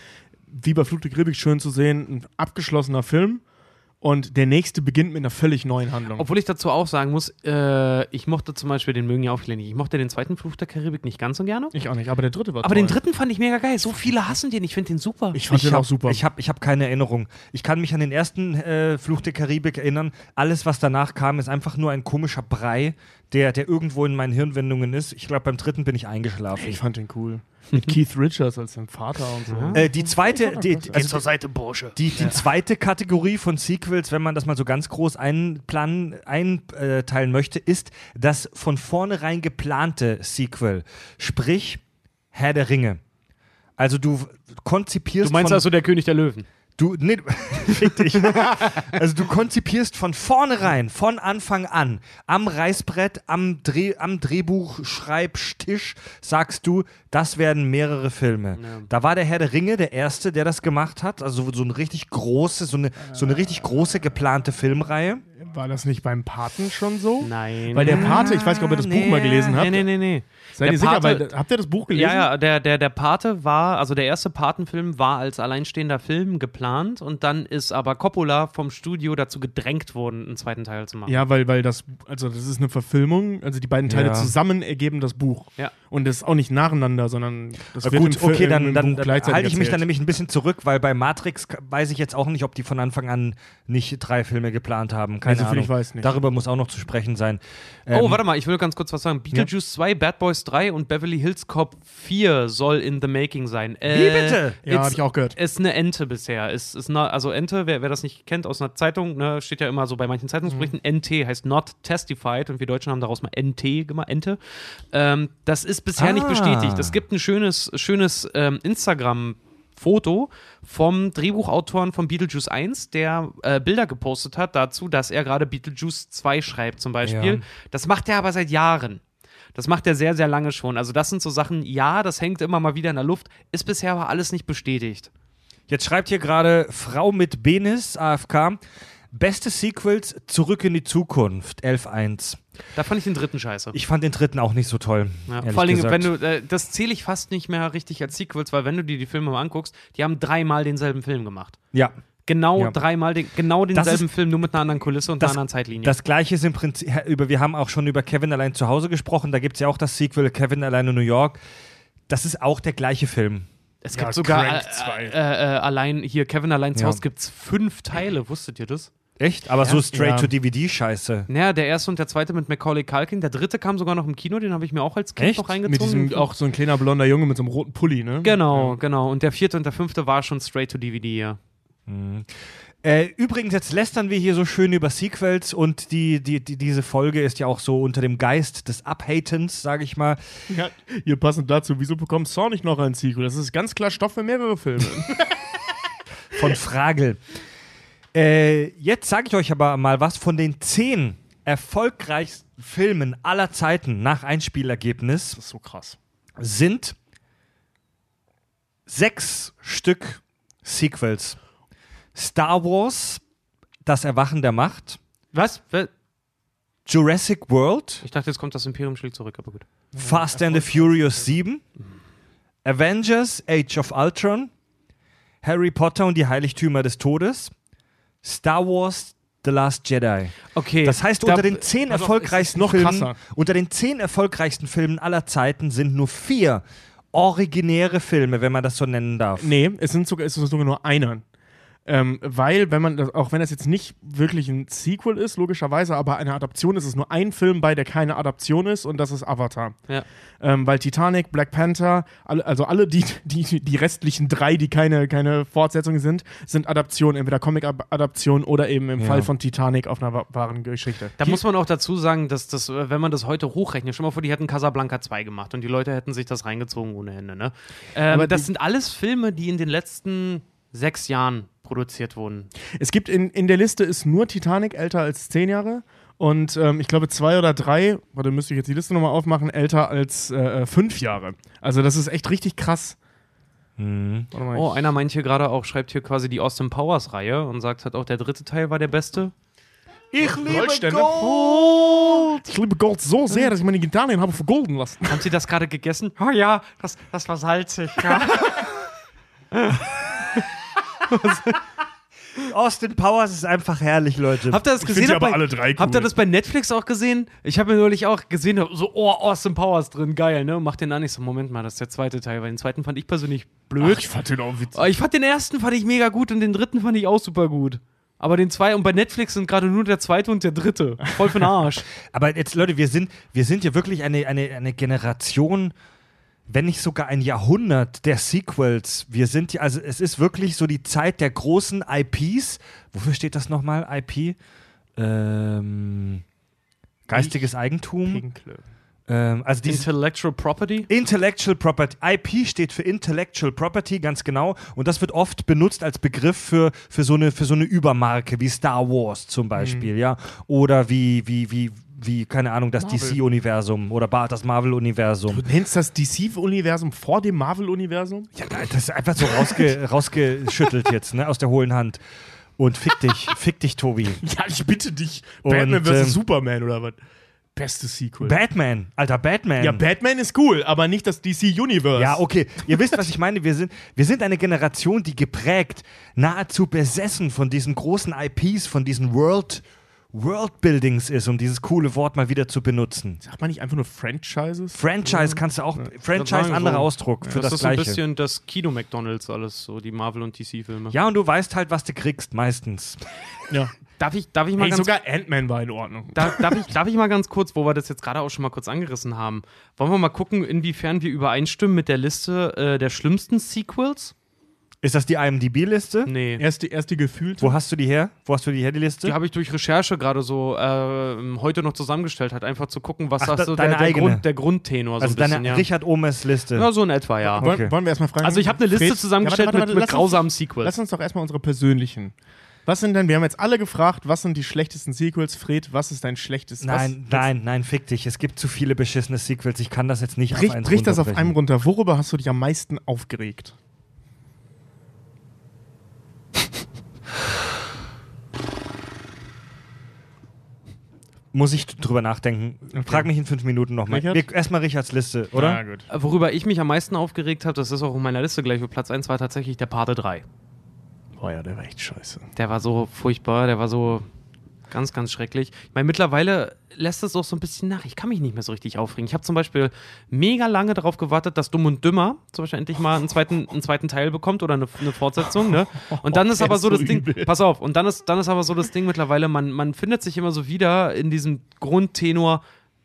Wie bei Flug der Karibik schön zu sehen, ein abgeschlossener Film und der nächste beginnt mit einer völlig neuen Handlung. Obwohl ich dazu auch sagen muss, äh, ich mochte zum Beispiel, den mögen ja auch viele nicht, ich mochte den zweiten Fluch der Karibik nicht ganz so gerne. ich auch nicht, aber der dritte war Aber toll. den dritten fand ich mega geil. So viele hassen den, ich finde den super. Ich fand den hab, auch super. Ich habe ich hab keine Erinnerung. Ich kann mich an den ersten äh, Fluch der Karibik erinnern. Alles, was danach kam, ist einfach nur ein komischer Brei, der, der irgendwo in meinen Hirnwindungen ist. Ich glaube, beim dritten bin ich eingeschlafen. ich fand den cool. Mit Keith Richards als sein Vater und so. Äh, die zweite, die, Geh also zur Seite, Bursche. die, die zweite Kategorie von Sequels, wenn man das mal so ganz groß einplanen, einteilen möchte, ist das von vornherein geplante Sequel. Sprich, Herr der Ringe. Also du konzipierst Du meinst von, also der König der Löwen? Du, nee, fick dich. Also du konzipierst von vornherein, von Anfang an, am Reißbrett, am, Dreh, am Drehbuchschreibtisch, sagst du, das werden mehrere Filme. Ja. Da war der Herr der Ringe der Erste, der das gemacht hat. Also so eine richtig große, so eine, so eine richtig große geplante Filmreihe. War das nicht beim Paten schon so? Nein. Weil der Pate, ich weiß nicht, ob ihr das Buch mal gelesen habt. Nee, nee, nee, nee. Seid Der ihr sicher? Weil, habt ihr das Buch gelesen? Ja, ja, der, der, der Pate war, also der erste Patenfilm war als alleinstehender Film geplant und dann ist aber Coppola vom Studio dazu gedrängt worden, einen zweiten Teil zu machen. Ja, weil, weil das, also das ist eine Verfilmung, also die beiden Teile Ja. zusammen ergeben das Buch. Ja. Und das ist auch nicht nacheinander, sondern das Na wird gut, im Film- okay, dann, im dann, Buch dann halte ich mich dann erzählt. nämlich ein bisschen zurück, weil bei Matrix weiß ich jetzt auch nicht, ob die von Anfang an nicht drei Filme geplant haben. Keine Also, viel Ahnung. ich weiß nicht. Darüber muss auch noch zu sprechen sein. Oh, Ähm, warte mal, ich will ganz kurz was sagen. Beetlejuice 2, Bad Boys 3 und Beverly Hills Cop 4 soll in the making sein. Äh, Wie bitte? Ja, it's- hab ich auch gehört. Ist eine Ente bisher. Ist, ist eine, also Ente, wer, wer das nicht kennt aus einer Zeitung, ne, steht ja immer so bei manchen Zeitungsberichten, Mhm. NT heißt not testified und wir Deutschen haben daraus mal NT gemacht, Ente. Ähm, das ist bisher nicht Ah. bestätigt. Es gibt ein schönes, schönes ähm, Instagram- Foto vom Drehbuchautoren von Beetlejuice 1, der äh, Bilder gepostet hat dazu, dass er gerade Beetlejuice 2 schreibt zum Beispiel. Ja. Das macht er aber seit Jahren. Das macht er sehr, sehr lange schon. Also das sind so Sachen, ja, das hängt immer mal wieder in der Luft, ist bisher aber alles nicht bestätigt. Jetzt schreibt hier gerade Frau mit Benis, AFK. Beste Sequels, Zurück in die Zukunft, 11.1. Da fand ich den dritten scheiße. Ich fand den dritten auch nicht so toll. Ja, vor allen Dingen, gesagt. wenn du, äh, das zähle ich fast nicht mehr richtig als Sequels, weil wenn du dir die Filme mal anguckst, die haben dreimal denselben Film gemacht. Ja. Genau Ja. dreimal den, genau denselben ist- Film, nur mit einer anderen Kulisse und das- einer anderen Zeitlinie. Das gleiche ist im Prinzip, über, wir haben auch schon über Kevin allein zu Hause gesprochen, da gibt es ja auch das Sequel Kevin allein in New York. Das ist auch der gleiche Film. es Ja, gibt sogar Crank äh, zwei. äh, äh, allein hier Kevin allein zu Ja. Hause gibt es fünf Teile, wusstet ihr das? Echt? Aber so Ja. Straight-to-DVD-Scheiße. Naja, der erste und der zweite mit Macaulay Culkin, der dritte kam sogar noch im Kino, den habe ich mir auch als Kind Echt? noch reingezogen. Mit diesem, auch so ein kleiner blonder Junge mit so einem roten Pulli, ne? Genau, genau. Und der vierte und der fünfte war schon straight to DVD, ja. Äh, übrigens, jetzt lästern wir hier so schön über Sequels und die, die, die, diese Folge ist ja auch so unter dem Geist des Abhatens, sage ich mal. Ja, hier passend dazu, wieso bekommt Saw nicht noch ein Sequel? Das ist ganz klar Stoff für mehrere Filme. von Fragel. Äh, jetzt sage ich euch aber mal was von den zehn erfolgreichsten Filmen aller Zeiten nach Einspielergebnis Das ist so krass. sind sechs Stück Sequels. Star Wars, Das Erwachen der Macht, Was? Wer- Jurassic World, Ich dachte, jetzt kommt das Imperium schlägt zurück, aber gut. Fast and the Furious 7, Avengers, Age of Ultron, Harry Potter und die Heiligtümer des Todes, Star Wars, The Last Jedi. Okay. Das heißt, da- unter den zehn auf, erfolgreichsten Filmen, krasser. unter den zehn erfolgreichsten Filmen aller Zeiten sind nur vier originäre Filme, wenn man das so nennen darf. Nee, es, sind sogar, es ist sogar nur einer. Ähm, weil, wenn man, das, auch wenn das jetzt nicht wirklich ein Sequel ist, logischerweise, aber eine Adaption ist, es nur ein Film bei, der keine Adaption ist, und das ist Avatar. Ja. Ähm, weil Titanic, Black Panther, alle, also alle die, die, die restlichen drei, die keine, keine Fortsetzungen sind, sind Adaptionen, entweder Comic-Adaptionen oder eben im Ja. Fall von Titanic auf einer wa- wahren Geschichte. Da muss man auch dazu sagen, dass das, wenn man das heute hochrechnet, stell mal vor, die hätten Casablanca 2 gemacht und die Leute hätten sich das reingezogen ohne Ende. Ne? Ähm, Aber das die- sind alles Filme, die in den letzten sechs Jahren produziert wurden. Es gibt in, in der Liste ist nur Titanic älter als zehn Jahre. Und ähm, ich glaube, zwei oder drei, warte, müsste ich jetzt die Liste nochmal aufmachen, älter als äh, fünf Jahre. Also, das ist echt richtig krass. Mhm. Warte mal, Oh, einer meint hier gerade auch, schreibt hier quasi die Austin Powers Reihe und sagt halt auch, der dritte Teil war der beste. Ich Goldstände. Gold! Ich liebe Gold so sehr, dass ich meine Gitarren habe vergolden lassen. Haben Sie das gerade gegessen? Oh ja, das, das war salzig. Ja. Austin Powers ist einfach herrlich, Leute. Habt ihr das Ich gesehen? Habt aber bei- alle drei Habt ihr cool. das bei Netflix auch gesehen? Ich habe mir neulich auch gesehen, so, oh, Austin Powers drin, geil, ne? Mach den an. Ich so, Moment mal, das ist der zweite Teil, weil den zweiten fand ich persönlich blöd. Ach, ich fand den auch witzig. Ich fand den ersten fand ich mega gut und den dritten fand ich auch super gut. Aber den zwei und bei Netflix sind gerade nur der zweite und der dritte. Voll für den Arsch. Aber jetzt, Leute, wir sind, wir sind ja wirklich eine, eine, eine Generation, wenn nicht sogar ein Jahrhundert der Sequels. Wir sind ja, also es ist wirklich so die Zeit der großen IPs. Wofür steht das nochmal, IP? Ähm, geistiges Eigentum. Pinkle. Ähm, also Intellectual Property? Intellectual Property. IP steht für Intellectual Property, ganz genau. Und das wird oft benutzt als Begriff für, für, so, eine, für so eine Übermarke, wie Star Wars zum Beispiel, ja. Oder wie, wie, wie, wie, keine Ahnung, das. DC-Universum oder das Marvel-Universum. Du nennst das DC-Universum vor dem Marvel-Universum? Ja, das ist einfach so rausge rausgeschüttelt jetzt, ne, aus der hohlen Hand. Und fick dich, fick dich, Tobi. Ja, ich bitte dich. Und, Batman vs. ähm, Superman oder was? Bestes Sequel. Batman, alter Batman. ja, Batman ist cool, aber nicht das DC-Universe. Ja, okay. Ihr wisst, was ich meine. Wir sind, wir sind eine Generation, die geprägt, nahezu besessen von diesen großen IPs, von diesen World, Worldbuildings ist, um dieses coole Wort mal wieder zu benutzen. Sagt man nicht einfach nur Franchises? Franchise kannst du auch, Franchise, sagen, anderer so. Ausdruck für das, das, ist so ein Gleiche. bisschen das Kino-McDonalds alles, so die Marvel- und DC-Filme. Ja, und du weißt halt, was du kriegst, meistens. Ja. Darf ich, darf ich mal Hey, ganz sogar Ant-Man war in Ordnung. Da, darf, ich, darf ich mal ganz kurz, wo wir das jetzt gerade auch schon mal kurz angerissen haben, wollen wir mal gucken, inwiefern wir übereinstimmen mit der Liste äh, der schlimmsten Sequels? Ist das die IMDb-Liste? Nee. Erst die, erst die gefühlte. Wo hast du die her? Wo hast du die her, die Liste? Die habe ich durch Recherche gerade so äh, heute noch zusammengestellt, halt einfach zu gucken, was Ach, das da- so der, deine der, eigene. Grund, der Grundtenor so also ein bisschen, deine ja. Richard Omes Liste. ja, so in etwa, ja. Wollen, Okay. wollen wir erstmal fragen? Also ich habe eine Liste Fred- zusammengestellt Ja, warte, warte, mit, mit grausamen Sequels. Lass uns doch erstmal unsere persönlichen. Was sind denn, wir haben jetzt alle gefragt, was sind die schlechtesten Sequels? Fred, was ist dein schlechtestes? Nein, was, nein, nein, fick dich. Es gibt zu viele beschissene Sequels. Ich kann das jetzt nicht Brich, auf eins brich das auf einem runter. Worüber hast du dich am meisten aufgeregt? Muss ich drüber nachdenken. Frag mich in fünf Minuten nochmal. Erstmal Richards Liste, oder? Ja, gut. Äh, Worüber ich mich am meisten aufgeregt habe, das ist auch in meiner Liste gleich für Platz 1, war tatsächlich der Pate 3. Boah, ja, der war echt scheiße. Der war so furchtbar, der war so ganz, ganz schrecklich. Ich meine, mittlerweile lässt es auch so ein bisschen nach. Ich kann mich nicht mehr so richtig aufregen. Ich habe zum Beispiel mega lange darauf gewartet, dass Dumm und Dümmer zum Beispiel endlich mal einen zweiten, einen zweiten Teil bekommt oder eine, eine Fortsetzung. Ne? Und dann ist Der aber so das Ding, pass auf, und dann ist, dann ist aber so das Ding mittlerweile, man, man findet sich immer so wieder in diesem Grundtenor,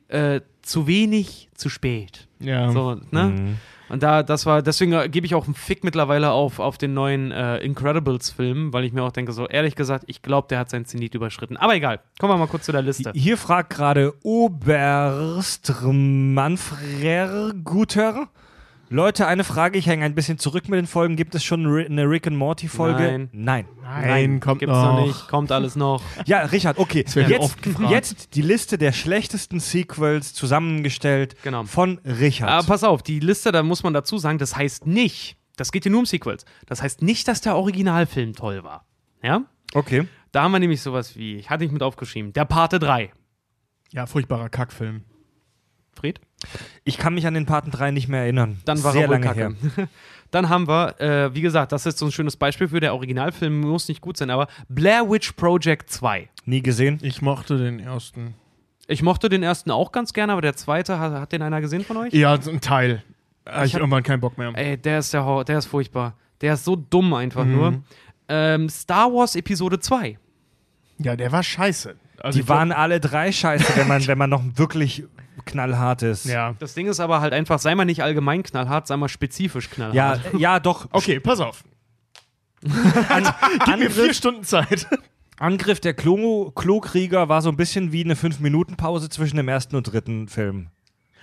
äh, zu wenig, zu spät. Ja. So, ne? Mhm. Und da, das war, deswegen gebe ich auch einen Fick mittlerweile auf, auf den neuen äh, Incredibles-Film, weil ich mir auch denke, so ehrlich gesagt, ich glaube, der hat sein Zenit überschritten. Aber egal, kommen wir mal kurz zu der Liste. Hier fragt gerade Oberst Manfrer Leute, eine Frage, ich hänge ein bisschen zurück mit den Folgen. Gibt es schon eine Rick and Morty Folge? Nein. Nein. Nein, kommt Gibt's noch. noch nicht, kommt alles noch. Ja, Richard, okay. wird Jetzt, oft gefragt. jetzt die Liste der schlechtesten Sequels zusammengestellt Genau. von Richard. Aber pass auf, die Liste, da muss man dazu sagen, das heißt nicht, das geht hier nur um Sequels, das heißt nicht, dass der Originalfilm toll war. Ja? okay. Da haben wir nämlich sowas wie, ich hatte nicht mit aufgeschrieben, der Pate 3. Ja, furchtbarer Kackfilm. Fried? Ich kann mich an den Paten 3 nicht mehr erinnern. Dann war Sehr er lange kacke. her. Dann haben wir, äh, wie gesagt, das ist so ein schönes Beispiel für der Originalfilm, muss nicht gut sein, aber Blair Witch Project 2. Nie gesehen. Ich mochte den ersten. Ich mochte den ersten auch ganz gerne, aber der zweite, hat, hat den einer gesehen von euch? Ja, so ein Teil. Hab ich hab- irgendwann keinen Bock mehr. Ey, der ist der der ist furchtbar. Der ist so dumm einfach Mhm. nur. Ähm, Star Wars Episode 2. Ja, der war scheiße. Also Die ich waren alle drei scheiße, wenn man, wenn man noch wirklich knallhart ist. Ja. Das Ding ist aber halt einfach, sei mal nicht allgemein knallhart, sei mal spezifisch knallhart. Ja, ja, doch. Okay, pass auf. Gib mir vier Angriff, Stunden Zeit. Angriff der Klo Klokrieger war so ein bisschen wie eine 5-Minuten-Pause zwischen dem ersten und dritten Film.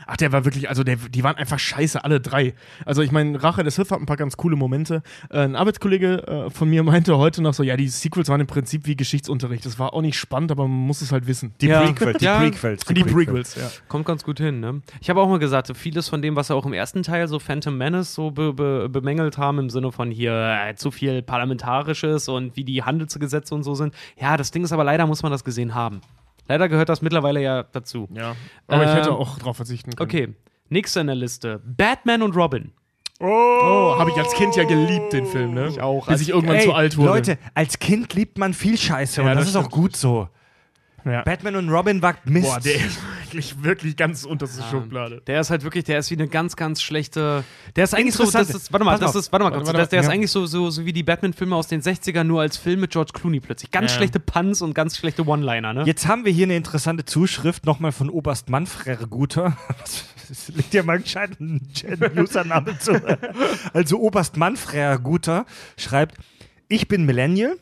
Ach, der war wirklich, also der, die waren einfach scheiße, alle drei. Also ich meine, Rache des Sith hat ein paar ganz coole Momente. Äh, ein Arbeitskollege äh, von mir meinte heute noch so, ja, die Sequels waren im Prinzip wie Geschichtsunterricht. Das war auch nicht spannend, aber man muss es halt wissen. Die Ja. Prequels, die Ja. Prequels. Die Prequels, ja. Kommt ganz gut hin, ne? Ich habe auch mal gesagt, so vieles von dem, was er auch im ersten Teil, so Phantom Menace, so be be bemängelt haben, im Sinne von hier äh, zu viel Parlamentarisches und wie die Handelsgesetze und so sind. Ja, das Ding ist aber leider, muss man das gesehen haben. Leider gehört das mittlerweile ja dazu. Ja. Aber ich Ähm, hätte auch drauf verzichten können. Okay, nächster in der Liste: Batman und Robin. Oh, habe ich als Kind ja geliebt, den Film, ne? Ich auch. Bis ich irgendwann Ey, zu alt wurde. Leute, als Kind liebt man viel Scheiße Ja, und das, das ist auch gut so. Ja. Batman und Robin war Mist. Boah, der ist wirklich, wirklich ganz unterste Schublade. Der ist halt wirklich, der ist wie eine ganz, ganz schlechte. Der ist eigentlich so, das ist, warte mal, Pass das auf. ist, warte mal, Warte, warte, kurz, der ist ja. eigentlich so, so, so wie die Batman-Filme aus den 60ern, nur als Film mit George Clooney plötzlich. Ganz Ja. schlechte Puns und ganz schlechte One-Liner, ne? Jetzt haben wir hier eine interessante Zuschrift nochmal von Oberst Manfrer Guter. Das legt ja mal einen gescheiten Username zu. Also Oberst Manfrer Guter schreibt, ich bin Millennial.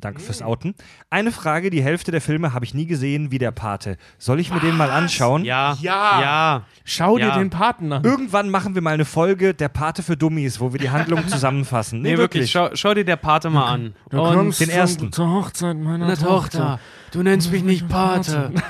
Danke fürs Outen. Eine Frage, die Hälfte der Filme habe ich nie gesehen, wie der Pate. Soll ich mir den mal anschauen? Ja. Ja. Ja. Schau Ja. dir den Paten an. Irgendwann machen wir mal eine Folge Der Pate für Dummies, wo wir die Handlung zusammenfassen. Nee, wirklich, schau, schau dir der Pate mal an. Du Und kommst den ersten. Zur Hochzeit meiner eine Tochter, du nennst mich nicht Pate.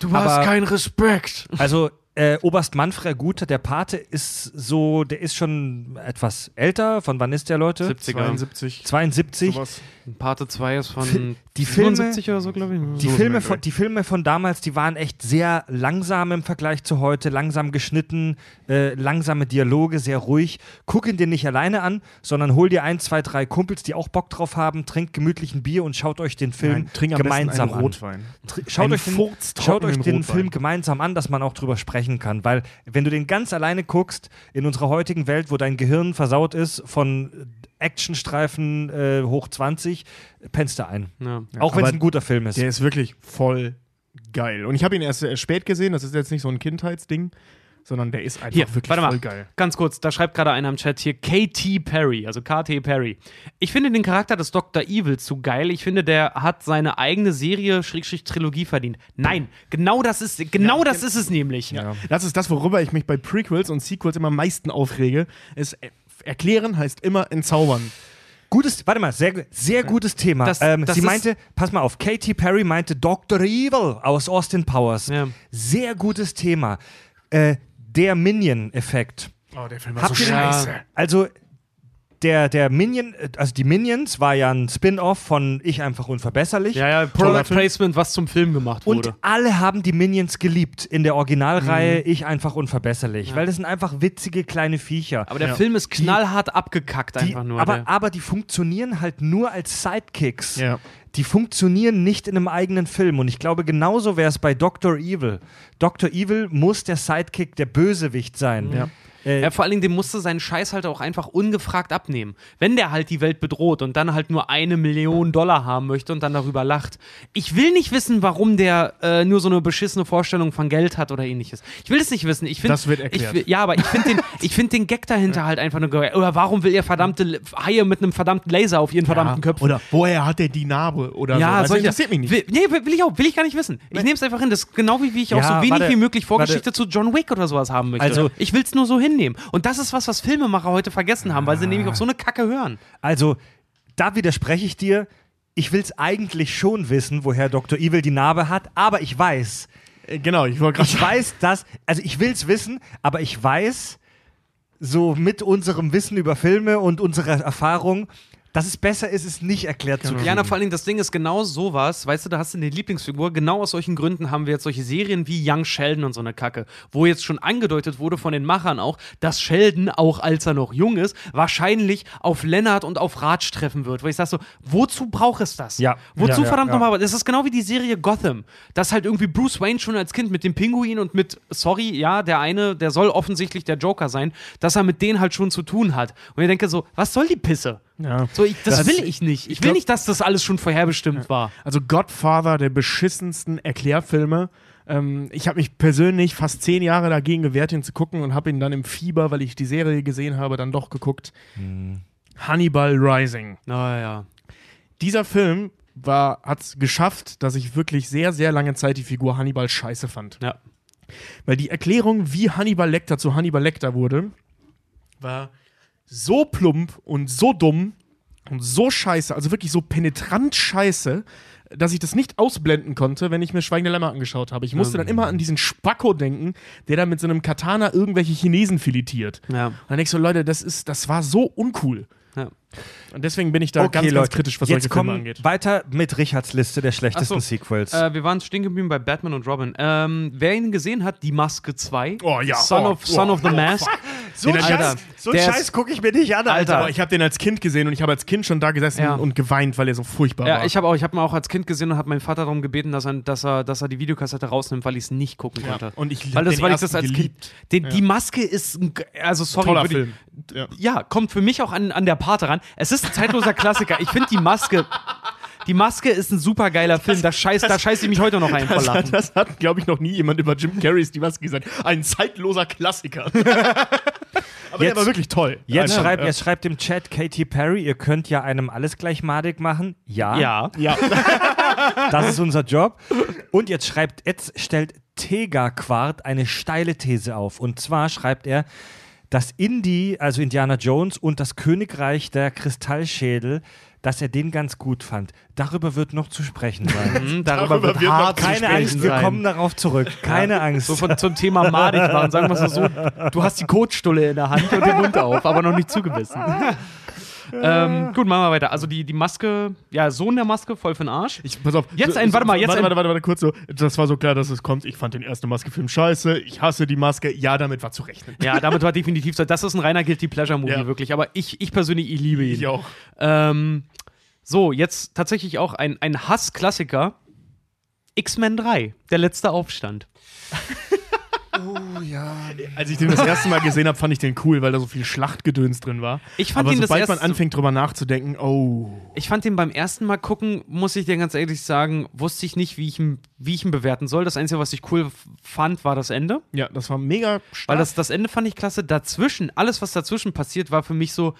Du hast Aber- keinen Respekt. Also äh, Oberst Manfred Guter, der Pate ist so, der ist schon etwas älter. Von wann ist der, Leute? 70er. 72. 72. Sowas. Pate 2 ist von die Filme- 77 oder so, glaube ich. Die So Filme, von, die Filme von damals, die waren echt sehr langsam im Vergleich zu heute, langsam geschnitten, äh, langsame Dialoge, sehr ruhig. Guck ihn dir nicht alleine an, sondern hol dir ein, zwei, drei Kumpels, die auch Bock drauf haben, trinkt gemütlich ein Bier und schaut euch den Film Nein, trink am gemeinsam an. Rotwein. Tr- Schaut Einen euch, den, schaut euch den Rotwein. Film gemeinsam an, dass man auch drüber sprechen kann. Weil, wenn du den ganz alleine guckst, in unserer heutigen Welt, wo dein Gehirn versaut ist von Actionstreifen äh, hoch 20, pennst du ein. Ja. auch wenn es ein guter Film ist. Der ist wirklich voll geil. Und ich habe ihn erst äh, spät gesehen, das ist jetzt nicht so ein Kindheitsding, sondern der ist einfach Hier, wirklich warte mal. voll geil. Ganz kurz, da schreibt gerade einer im Chat hier KT Perry, also KT Perry. Ich finde den Charakter des Dr. Evil zu geil. Ich finde, der hat seine eigene Serie, Schrägstrich Trilogie verdient. Nein, genau das ist, genau das ist es nämlich. Ja. Das ist das, worüber ich mich bei Prequels und Sequels immer am meisten aufrege. Es äh, erklären heißt immer entzaubern. Gutes, warte mal, sehr, sehr gutes Thema. Das- ähm, das sie meinte, pass mal auf, Katy Perry meinte Dr. Evil aus Austin Powers. Ja. Sehr gutes Thema. Äh, der Minion-Effekt. Oh, der Film war Habt so scheiße. Also, der, der Minion, also die Minions war ja ein Spin-off von Ich einfach unverbesserlich. Ja, ja, Product Placement, was zum Film gemacht wurde. Und alle haben die Minions geliebt in der Originalreihe Ich einfach unverbesserlich, weil das sind einfach witzige kleine Viecher. aber der Ja. Film ist knallhart abgekackt Die, einfach nur. aber, der- aber die funktionieren halt nur als Sidekicks. Ja. Die funktionieren nicht in einem eigenen Film. Und ich glaube, genauso wäre es bei Dr. Evil. Dr. Evil muss der Sidekick, der Bösewicht sein. Ja. Äh, Ja, vor allen Dingen, dem musste seinen Scheiß halt auch einfach ungefragt abnehmen. Wenn der halt die Welt bedroht und dann halt nur eine Million Dollar haben möchte und dann darüber lacht. Ich will nicht wissen, warum der äh, nur so eine beschissene Vorstellung von Geld hat oder ähnliches. Ich will es nicht wissen. Ich find, Das wird erklärt. Ich, ja, aber ich finde den, ich find den Gag dahinter halt einfach nur geil. Oder warum will er verdammte Haie mit einem verdammten Laser auf ihren verdammten Köpfen? Oder woher hat er die Narbe oder so? ja, Das solche- interessiert mich nicht. Will, nee, will ich auch, will ich gar nicht wissen. Ich nehme es einfach hin. Das ist genau wie, wie ich auch Ja, so wenig warte, wie möglich Vorgeschichte warte. zu John Wick oder sowas haben möchte. Also- ich will es nur so hinnehmen. Und das ist was, was Filmemacher heute vergessen haben, weil sie nämlich auf so eine Kacke hören. Also, da widerspreche ich dir. Ich will es eigentlich schon wissen, woher Dr. Evil die Narbe hat, aber ich weiß, Äh, Genau, ich wollte gerade ich weiß das, also ich will es wissen, aber ich weiß, so mit unserem Wissen über Filme und unserer Erfahrung, dass es besser ist, es nicht erklärt zu kriegen. Ja, na, vor allen Dingen, das Ding ist genau sowas, weißt du, da hast du eine Lieblingsfigur, genau aus solchen Gründen haben wir jetzt solche Serien wie Young Sheldon und so eine Kacke, wo jetzt schon angedeutet wurde von den Machern auch, dass Sheldon, auch als er noch jung ist, wahrscheinlich auf Lennart und auf Raj treffen wird, wo ich sag so, wozu braucht es das? Ja. Wozu Ja, ja, verdammt ja. nochmal? Das ist genau wie die Serie Gotham, dass halt irgendwie Bruce Wayne schon als Kind mit dem Pinguin und mit, sorry, ja, der eine, der soll offensichtlich der Joker sein, dass er mit denen halt schon zu tun hat. Und ich denke so, was soll die Pisse? Ja. So, ich, das, Das- will ich nicht. Ich will glaub- nicht, dass das alles schon vorherbestimmt war. Also Godfather, der beschissensten Erklärfilme. Ähm, ich habe mich persönlich fast zehn Jahre dagegen gewehrt, ihn zu gucken und habe ihn dann im Fieber, weil ich die Serie gesehen habe, dann doch geguckt. Hannibal Rising. Naja. Dieser Film hat es geschafft, dass ich wirklich sehr, sehr lange Zeit die Figur Hannibal scheiße fand. Ja. Weil die Erklärung, wie Hannibal Lecter zu Hannibal Lecter wurde, war so plump und so dumm und so scheiße, also wirklich so penetrant scheiße, dass ich das nicht ausblenden konnte, wenn ich mir Schweigende Lämmer angeschaut habe. Ich musste dann immer an diesen Spacko denken, der da mit so einem Katana irgendwelche Chinesen filetiert. Ja. Und dann denkst du, Leute, das ist, das war so uncool. ja. Und deswegen bin ich da ganz, ganz kritisch, was jetzt solche Filme kommen angeht. weiter mit Richards Liste der schlechtesten so. Sequels. Äh, wir waren stehen geblieben bei Batman und Robin. Ähm, wer ihn gesehen hat, die Maske 2. Oh ja. Son, Oh, of, Son oh, of the oh, Mask. so den- Alter, so der Scheiß gucke ich mir nicht an, Alter. Alter. Aber ich habe den als Kind gesehen und ich habe als Kind schon da gesessen Ja. und geweint, weil er so furchtbar Ja, war. ich habe auch, ich habe ihn auch als Kind gesehen und habe meinen Vater darum gebeten, dass er, dass er, dass er die Videokassette rausnimmt, weil ich es nicht gucken konnte. und ich weil das, den weil ich das als geliebt. Kind. Den, Die Maske ist, ein also sorry, Toller ich- Film. Ja. ja, kommt für mich auch an, an der Pate ran. Es ist ein zeitloser Klassiker. Ich finde die Maske, die Maske ist ein super geiler Film. Da scheiß, da scheiß ich mich heute noch ein vor Das Lachen. das hat glaube ich, noch nie jemand über Jim Carreys die Maske gesagt. Ein zeitloser Klassiker. Aber der Jetzt- war wirklich toll. Jetzt, Also, schreibt, äh, jetzt schreibt im Chat Katy Perry, ihr könnt ja einem alles gleich madig machen. Ja, Ja. Ja, das ist unser Job. Und jetzt schreibt, jetzt stellt Tega Quart eine steile These auf. Und zwar schreibt er, dass Indy, also Indiana Jones und das Königreich der Kristallschädel, dass er den ganz gut fand. Darüber wird noch zu sprechen sein. Hm, darüber, Darüber wird wird noch hart Keine sprechen Angst, wir sein. kommen darauf zurück. Keine Angst. So von, zum Thema madig waren, sagen wir es so, du hast die Kotstulle in der Hand und den Mund auf, aber noch nicht zugebissen. ähm, gut, machen wir weiter. Also die, die Maske, ja, Sohn der Maske, voll für den Arsch. ich, pass auf. Jetzt ein- warte mal, jetzt warte, ein- warte, warte, warte, kurz so. Das war so klar, dass es kommt. Ich fand den ersten Maske-Film scheiße. Ich hasse die Maske. Ja, damit war zu rechnen. Ja, damit war definitiv so. Das ist ein reiner Guilty Pleasure Movie, Ja. wirklich. Aber ich, ich persönlich, ich liebe ihn. Ich auch. Ähm, so, jetzt tatsächlich auch ein, ein Hassklassiker. X-Men 3, der letzte Aufstand. Als ich den das erste Mal gesehen habe, fand ich den cool, weil da so viel Schlachtgedöns drin war. Ich fand Aber ihn das sobald man erste- anfängt, drüber nachzudenken, oh. Ich fand den beim ersten Mal gucken, muss ich dir ganz ehrlich sagen, wusste ich nicht, wie ich ihn, wie ich ihn bewerten soll. Das Einzige, was ich cool fand, war das Ende. Ja, das war mega stark. Weil das, das Ende fand ich klasse. Dazwischen, alles, was dazwischen passiert, war für mich so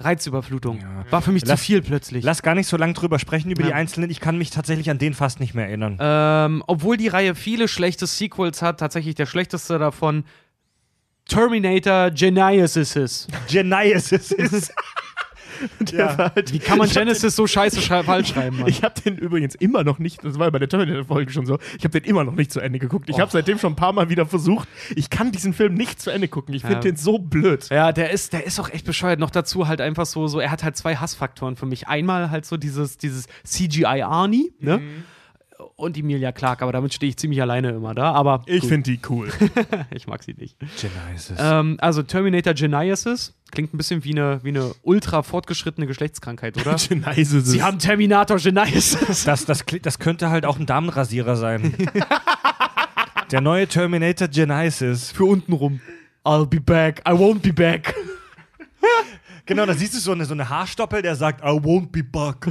Reizüberflutung. War für mich Lass- zu viel plötzlich. Lass gar nicht so lange drüber sprechen über Ja. die einzelnen. Ich kann mich tatsächlich an den fast nicht mehr erinnern. Ähm, obwohl die Reihe viele schlechte Sequels hat, tatsächlich der schlechteste davon Terminator Genesis. Genesis Ja. halt, Wie kann man Genesis so scheiße schrei falsch schreiben, Den, Mann? ich habe den übrigens immer noch nicht, das war ja bei der Terminator-Folge schon so, ich habe den immer noch nicht zu Ende geguckt. Ich habe seitdem schon ein paar Mal wieder versucht. Ich kann diesen Film nicht zu Ende gucken. Ich finde Ja. den so blöd. Ja, der ist, der ist auch echt bescheuert. Noch dazu halt einfach so, so, er hat halt zwei Hassfaktoren für mich. Einmal halt so dieses, dieses CGI Arnie, ne? Mhm. Und Emilia Clarke, aber damit stehe ich ziemlich alleine immer da. Aber Ich finde die cool. ich mag sie nicht. Genesis. Ähm, also Terminator Genesis klingt ein bisschen wie eine, wie eine ultra fortgeschrittene Geschlechtskrankheit, oder? Genesis. Sie haben Terminator Genesis. Das, das, das könnte halt auch ein Damenrasierer sein. Der neue Terminator Genesis. Für unten rum. I'll be back. I won't be back. Genau, da siehst du so eine, so eine Haarstoppel, der sagt, I won't be back.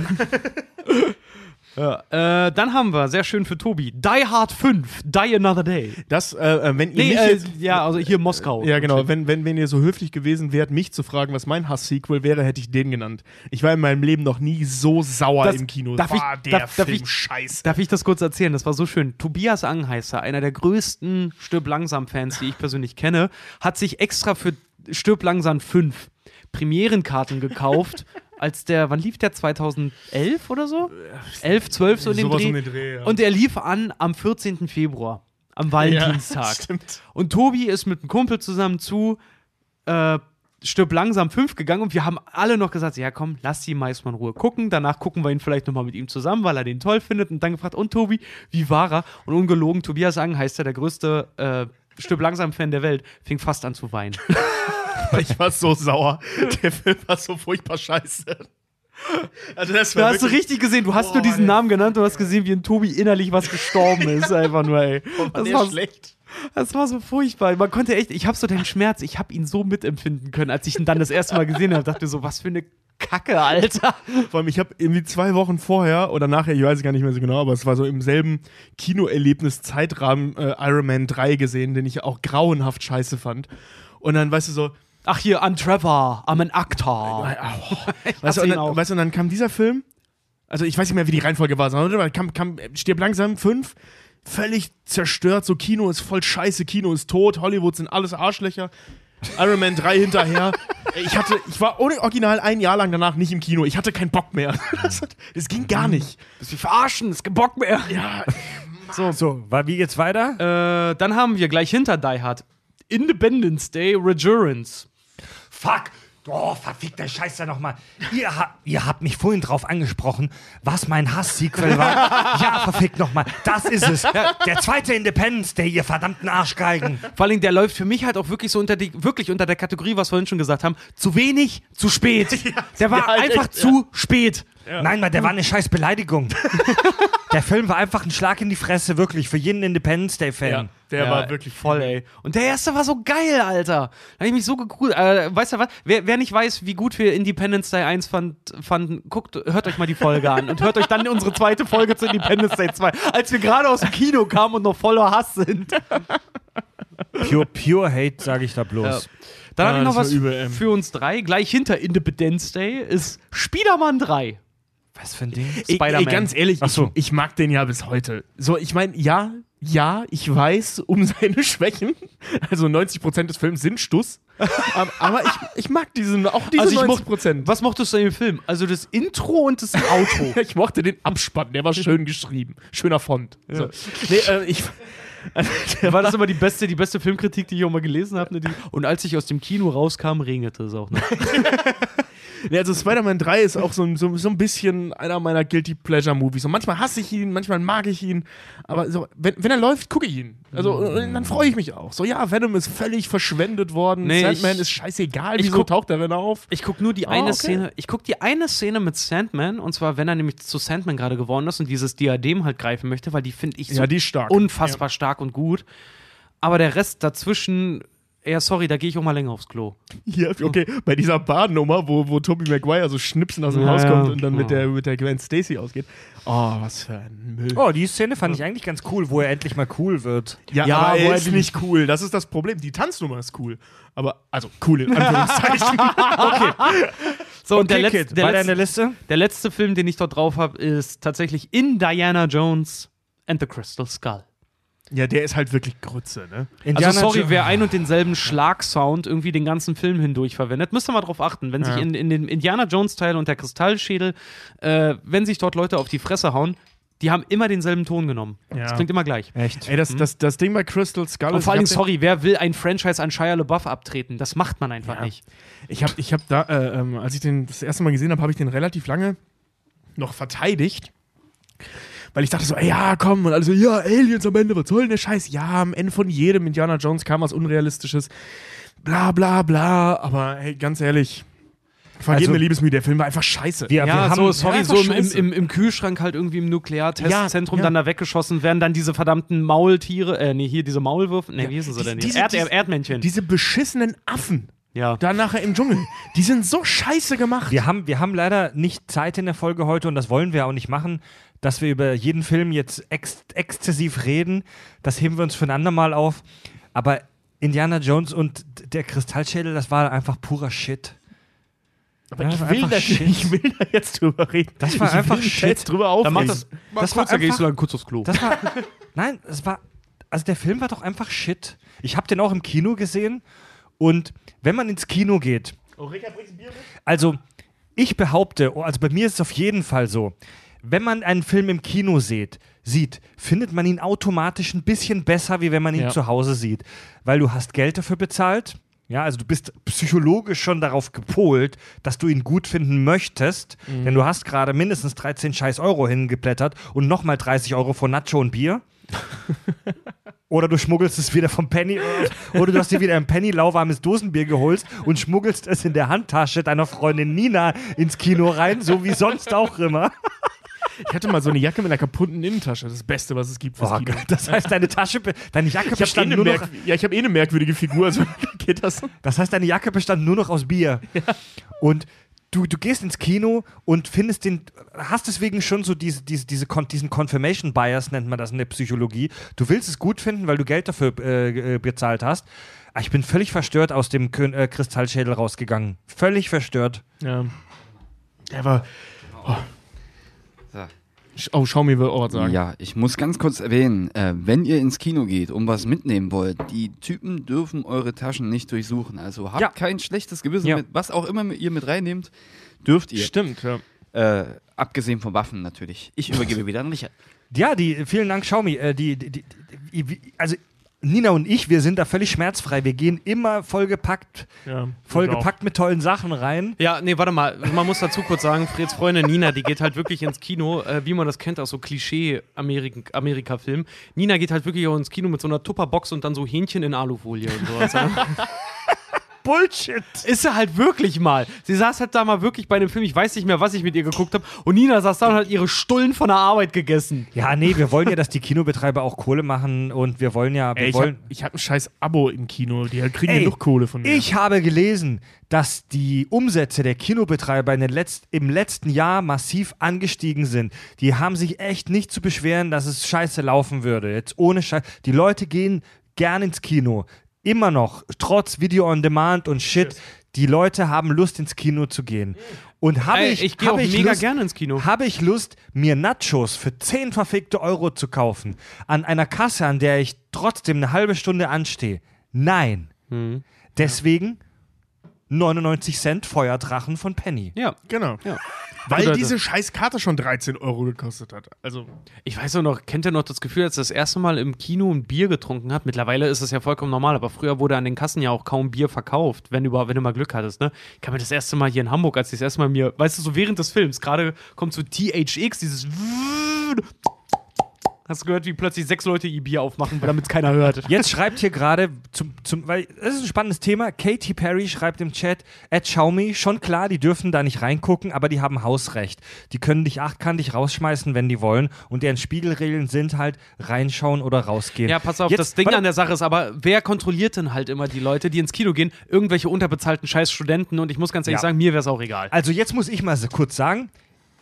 Ja. Äh, dann haben wir, sehr schön für Tobi, Die Hard 5, Die Another Day. das, äh, äh, wenn ihr Nee, mich äh, jetzt, ja, also hier Moskau. Ja, genau. Wenn, wenn, wenn ihr so höflich gewesen wärt, mich zu fragen, was mein Hass-Sequel wäre, hätte ich den genannt. Ich war in meinem Leben noch nie so sauer Das- im Kino. darf ich- war der darf- darf Film ich- scheiße. Darf ich das kurz erzählen? Das war so schön. Tobias Angheißer, einer der größten Stirb langsam-Fans, die ich persönlich kenne, hat sich extra für Stirb langsam 5 Premierenkarten gekauft. Als der, wann lief der? 2011 oder so? 11, 12 so in dem Dreh. um den Dreh, ja. Und er lief an am 14. Februar, am Valentinstag. Ja. Und Tobi ist mit einem Kumpel zusammen zu äh, Stirb langsam 5 gegangen und wir haben alle noch gesagt, ja komm, lass die in Ruhe gucken. Danach gucken wir ihn vielleicht nochmal mit ihm zusammen, weil er den toll findet. Und dann gefragt, und Tobi, wie war er? Und ungelogen, Tobias Ang heißt er, der größte äh, Stirb langsam Fan der Welt, fing fast an zu weinen. Ich war so sauer. Der Film war so furchtbar scheiße. Also das Da war hast du richtig gesehen, du hast Boah, nur diesen ey. Namen genannt, du hast gesehen, wie in Tobi innerlich was gestorben ist. Einfach nur, ey. war Das war, schlecht. Das war so furchtbar. Man konnte echt, ich habe so den Schmerz, ich habe ihn so mitempfinden können, als ich ihn dann das erste Mal gesehen habe. Dachte so, was für eine Kacke, Alter. Vor allem, ich habe irgendwie zwei Wochen vorher oder nachher, ich weiß es gar nicht mehr so genau, aber es war so im selben Kinoerlebnis-Zeitrahmen äh, Iron Man 3 gesehen, den ich auch grauenhaft scheiße fand. Und dann, weißt du, so, Ach hier, I'm Trevor, I'm an actor. weißt, hasse du, und dann, weißt du, und dann kam dieser Film, also ich weiß nicht mehr, wie die Reihenfolge war, sondern dann kam, kam Stirb langsam 5, völlig zerstört, so Kino ist voll scheiße, Kino ist tot, Hollywood sind alles Arschlöcher. Iron Man 3 hinterher. Ich hatte, ich war ohne Original ein Jahr lang danach nicht im Kino. Ich hatte keinen Bock mehr. Das, hat, das ging gar nicht. Das wir verarschen, es gibt Bock mehr. Ja, So, war wie geht's weiter? Äh, dann haben wir gleich hinter Die Hard Independence Day Resurrence. Fuck! Oh, verfickter Scheiße nochmal. Ihr, ha ihr habt mich vorhin drauf angesprochen, was mein Hass-Sequel war. ja, verfickt nochmal. Das ist es. Der zweite Independence Day, ihr verdammten Arschgeigen. Vor allem, der läuft für mich halt auch wirklich so unter die, wirklich unter der Kategorie, was wir vorhin schon gesagt haben. Zu wenig, zu spät. der war ja, halt einfach echt, zu spät. Nein, Mann, der war eine scheiß Beleidigung. der Film war einfach ein Schlag in die Fresse, wirklich, für jeden Independence Day-Fan. ja der Ja, war wirklich voll, ey. Und der erste war so geil, Alter. Da hab ich mich so gegrüßt. Äh, weißt du was? Wer, wer nicht weiß, wie gut wir Independence Day 1 fand, fanden, guckt, hört euch mal die Folge an und hört euch dann unsere zweite Folge zu Independence Day 2, als wir gerade aus dem Kino kamen und noch voller Hass sind. Pure, pure Hate, sage ich da bloß. Dann Ja, habe ich noch was übel, ey. für uns drei. Gleich hinter Independence Day ist Spider-Man 3. Was für ein Ding? Spider-Man. ganz ehrlich, so. ich, ich mag den ja bis heute. So, ich meine, ja, ja, ich weiß um seine Schwächen. Also 90% des Films sind Stuss. aber aber ich, ich mag diesen, auch diese Also ich 90%. mocht- Was mochtest du in dem Film? Also das Intro und das Outro. ich mochte den Abspann, der war schön geschrieben. Schöner Font. So. Nee, äh, ich, also, war das immer die beste, die beste Filmkritik, die ich auch mal gelesen habe. Ne? Und als ich aus dem Kino rauskam, regnete es auch noch. Nee, also Spider-Man 3 ist auch so, ein- so, so ein bisschen einer meiner Guilty Pleasure Movies. Und manchmal hasse ich ihn, manchmal mag ich ihn. Aber so, wenn, wenn er läuft, gucke ich ihn. Also und dann freue ich mich auch. So, ja, Venom ist völlig verschwendet worden. Nee, Sandman ich- ist scheißegal. Wieso guck- taucht er denn auf? Ich gucke nur die Ah, eine okay. Szene. Ich gucke die eine Szene mit Sandman und zwar, wenn er nämlich zu Sandman gerade geworden ist und dieses Diadem halt greifen möchte, weil die finde ich so Ja, die ist stark. unfassbar stark und gut. Aber der Rest dazwischen, ja, sorry, da gehe ich auch mal länger aufs Klo. Hier, okay, bei dieser Badnummer, wo, wo Tobey Maguire so schnipsen aus dem Ja, Haus ja. kommt und dann mit Ja. der, mit der Gwen Stacy ausgeht. Oh, was für ein Müll. Oh, die Szene fand ich eigentlich ganz cool, wo er endlich mal cool wird. Ja, Ja, aber wo er er ist nicht cool. Das ist das Problem. Die Tanznummer ist cool. Aber, also, cool in Anführungszeichen. okay. So, und der, Okay, Kid, der, war der in letz, der Liste? der letzte Film, den ich dort drauf habe, ist tatsächlich In Diana Jones and the Crystal Skull. Ja, der ist halt wirklich Grütze, ne? Indiana also sorry, wer ein und denselben Schlagsound irgendwie den ganzen Film hindurch verwendet, müsst ihr mal drauf achten. Wenn sich Ja. in, in dem Indiana Jones Teil und der Kristallschädel, äh, wenn sich dort Leute auf die Fresse hauen, die haben immer denselben Ton genommen. Ja. Das klingt immer gleich. Echt? Ey, das, das, das Ding bei Crystal Skull Und vor allem, sorry, wer will ein Franchise an Shia LaBeouf abtreten? Das macht man einfach Ja. nicht. Ich habe ich hab da, äh, ähm, als ich den das erste Mal gesehen habe, habe ich den relativ lange noch verteidigt. Weil ich dachte so, ey, ja, komm, und alle so, ja, Aliens am Ende, was soll denn der Scheiß? Ja, am Ende von jedem Indiana Jones kam was Unrealistisches. Bla, bla, bla. Aber, hey, ganz ehrlich, vergib Also- mir Liebesmühe, der Film war einfach scheiße. Wir, Ja, wir haben, so, sorry, ja, so im, im, im, Kühlschrank halt irgendwie im Nukleartestzentrum Ja, ja. dann da weggeschossen werden, dann diese verdammten Maultiere, äh, nee, hier diese Maulwürfe, nee, wie hießen sie denn hier? diese- Erd, diese- Erdmännchen. Diese beschissenen Affen ja. da nachher im Dschungel, die sind so scheiße gemacht. Wir haben, wir haben leider nicht Zeit in der Folge heute und das wollen wir auch nicht machen, dass wir über jeden Film jetzt ex exzessiv reden. Das heben wir uns für ein andermal auf. Aber Indiana Jones und der Kristallschädel, das war einfach purer Shit. Aber Ja, ich, das will war da, einfach Shit. ich will da jetzt drüber reden. Das war ich einfach Shit. jetzt drüber aufregen. Dann mach das mal Das kurz, war da geh ich einfach- so lang kurz aufs Klo. Das war. nein, es war. Also der Film war doch einfach Shit. Ich habe den auch im Kino gesehen. Und wenn man ins Kino geht, Oh, Rickard, bringst du Bier mit? Also, ich behaupte, oh, also bei mir ist es auf jeden Fall so, wenn man einen Film im Kino sieht, sieht, findet man ihn automatisch ein bisschen besser, wie wenn man ihn Ja. zu Hause sieht. Weil du hast Geld dafür bezahlt. Ja, also du bist psychologisch schon darauf gepolt, dass du ihn gut finden möchtest, denn du hast gerade mindestens 13 scheiß Euro hingeplättert und nochmal 30 Euro von Nacho und Bier. Oder du schmuggelst es wieder vom Penny. Oder, oder du hast dir wieder ein Penny lauwarmes Dosenbier geholt und schmuggelst es in der Handtasche deiner Freundin Nina ins Kino rein, so wie sonst auch immer. Ich hatte mal so eine Jacke mit einer kaputten Innentasche. Das Beste, was es gibt fürs Kino. das heißt, deine Tasche, deine Jacke Ich habe eh, bestand eine nur noch, ja, ich hab eh eine merkwürdige Figur, also geht das. das heißt, deine Jacke bestand nur noch aus Bier. Und du, du gehst ins Kino und findest den, hast deswegen schon so diese, diese, diese diesen Confirmation Bias, nennt man das in der Psychologie. Du willst es gut finden, weil du Geld dafür äh, äh, bezahlt hast. Aber Ich bin völlig verstört aus dem Kön äh, Kristallschädel rausgegangen. Völlig verstört. Ja. Der war. So. Oh, schau mir will Ort sagen. Ja, ich muss ganz kurz erwähnen, äh, wenn ihr ins Kino geht und was mitnehmen wollt, die Typen dürfen eure Taschen nicht durchsuchen. Also habt Ja. kein schlechtes Gewissen Ja. mit, was auch immer ihr mit reinnehmt, dürft ihr. Stimmt, ja. Äh, abgesehen von Waffen natürlich. Ich übergebe wieder an Richard. Ja, die, vielen Dank, Xiaomi. Äh, die, die, die, die, also Nina und ich, wir sind da völlig schmerzfrei. Wir gehen immer vollgepackt, ja. vollgepackt mit tollen Sachen rein. Ja, nee, warte mal. Man muss dazu kurz sagen, Freds Freundin Nina, die geht halt wirklich ins Kino, äh, wie man das kennt aus so Klischee-Amerika-Filmen. Nina geht halt wirklich auch ins Kino mit so einer Tupperbox und dann so Hähnchen in Alufolie und sowas. Bullshit. Ist sie halt wirklich mal. Sie saß halt da mal wirklich bei einem Film, ich weiß nicht mehr, was ich mit ihr geguckt habe. Und Nina saß da und hat ihre Stullen von der Arbeit gegessen. Ja, nee, wir wollen ja, dass die Kinobetreiber auch Kohle machen und wir wollen ja, wir Ey, ich habe wollen. hab ein scheiß Abo im Kino. Die kriegen Ey, genug Kohle von mir. Ich habe gelesen, dass die Umsätze der Kinobetreiber in den Letz im letzten Jahr massiv angestiegen sind. Die haben sich echt nicht zu beschweren, dass es scheiße laufen würde. Jetzt ohne Scheiß. Die Leute gehen gern ins Kino. Immer noch, trotz Video on Demand und Shit. Die Leute haben Lust, ins Kino zu gehen. Und habe Ey, ich, ich habe ich mega Lust, gerne ins Kino. habe ich Lust, mir Nachos für 10 verfickte Euro zu kaufen, an einer Kasse, an der ich trotzdem eine halbe Stunde anstehe? Nein. Mhm. Deswegen 99 Cent Feuerdrachen von Penny. Ja. Genau. Ja. Weil Oder- diese scheiß Karte schon 13 Euro gekostet hat. Also, Ich weiß auch noch, kennt ihr noch das Gefühl, als ihr das erste Mal im Kino ein Bier getrunken habt? Mittlerweile ist es ja vollkommen normal, aber früher wurde an den Kassen ja auch kaum Bier verkauft, wenn du, über- wenn du mal Glück hattest, ne? Ich kann mir das erste Mal hier in Hamburg, als ich das erste Mal mir, weißt du, so während des Films, gerade kommt so THX, dieses Hast du gehört, wie plötzlich sechs Leute ihr Bier aufmachen, damit es keiner hört? Jetzt schreibt hier gerade, zum, zum, weil das ist ein spannendes Thema. Katy Perry schreibt im Chat, at Xiaomi, schon klar, die dürfen da nicht reingucken, aber die haben Hausrecht. Die können dich achtkantig rausschmeißen, wenn die wollen. Und deren Spiegelregeln sind halt reinschauen oder rausgehen. Ja, pass auf, Jetzt- das Ding an der Sache ist aber, wer kontrolliert denn halt immer die Leute, die ins Kino gehen? Irgendwelche unterbezahlten scheiß Studenten und ich muss ganz ehrlich Ja. sagen, mir wäre es auch egal. Also jetzt muss ich mal so kurz sagen,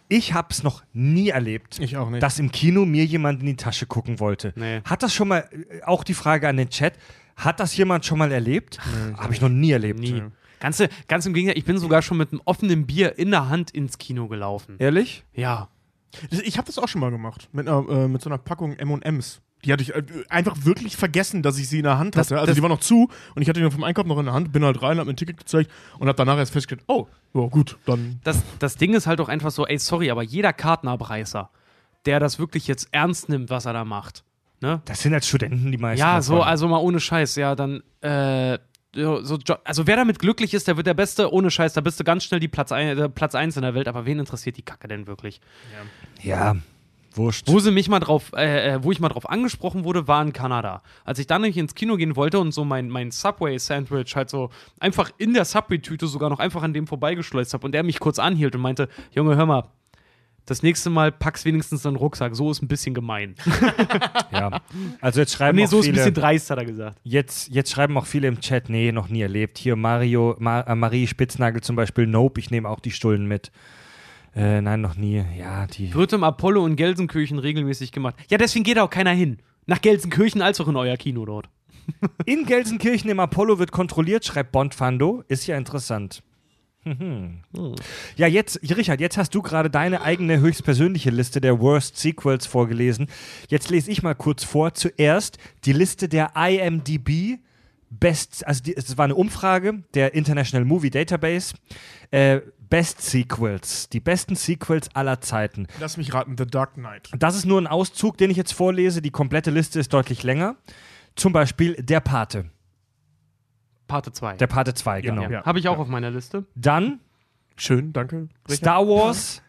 ich habe es noch nie erlebt, Ich auch nicht. dass im Kino mir jemand in die Tasche gucken wollte. Nee. Hat das schon mal, äh, auch die Frage an den Chat, hat das jemand schon mal erlebt? Habe ich noch nie erlebt. Nie. Ganz, ganz im Gegenteil, ich bin sogar schon mit einem offenen Bier in der Hand ins Kino gelaufen. Ehrlich? Ja. ich habe das auch schon mal gemacht. Mit, einer, äh, mit so einer Packung M&M's. Die hatte ich äh, einfach wirklich vergessen, dass ich sie in der Hand Das- hatte. also das- die war noch zu und ich hatte die noch vom Einkauf noch in der Hand, bin halt rein, hab mir ein Ticket gezeigt und hab danach erst festgestellt, oh, ja gut, dann Das, das Ding ist halt auch einfach so, ey, sorry, aber jeder Kartenabreißer, der das wirklich jetzt ernst nimmt, was er da macht, ne? Das sind halt Studenten, die meisten. Ja, so, davon. also mal ohne Scheiß, ja, dann, äh, so, also wer damit glücklich ist, der wird der Beste, ohne Scheiß, da bist du ganz schnell die Platz, ein, äh, Platz 1 in der Welt, aber wen interessiert die Kacke denn wirklich? Ja, wurscht. Wo sie mich mal drauf, äh, äh, wo ich mal drauf angesprochen wurde, war in Kanada. Als ich dann nämlich ins Kino gehen wollte und so mein, mein Subway-Sandwich halt so einfach in der Subway-Tüte sogar noch einfach an dem vorbeigeschleust habe und der mich kurz anhielt und meinte, Junge, hör mal, das nächste Mal pack's wenigstens in den Rucksack. So ist ein bisschen gemein. Ja. Also jetzt schreiben nee, auch so ist ein viele, bisschen dreist, hat er gesagt. jetzt, jetzt schreiben auch viele im Chat, nee, noch nie erlebt. Hier Mario, Ma äh, Marie Spitznagel zum Beispiel, nope, ich nehme auch die Stullen mit. Äh, nein, noch nie. Ja, die. Wird im Apollo und Gelsenkirchen regelmäßig gemacht. Ja, deswegen geht auch keiner hin. Nach Gelsenkirchen als auch in euer Kino dort. In Gelsenkirchen im Apollo wird kontrolliert, schreibt Bondfando. Ist ja interessant. Mhm. Ja, jetzt, Richard, jetzt hast du gerade deine eigene höchstpersönliche Liste der Worst Sequels vorgelesen. Jetzt lese ich mal kurz vor. Zuerst die Liste der IMDb Best, also die, es war eine Umfrage der International Movie Database. Äh, Best Sequels, die besten Sequels aller Zeiten. lass mich raten, The Dark Knight. Das ist nur ein Auszug, den ich jetzt vorlese. Die komplette Liste ist deutlich länger. Zum Beispiel Der Pate. Parte 2. Der Pate 2, genau. ja. Habe ich auch auf meiner Liste. Dann Schön, danke. Star Wars,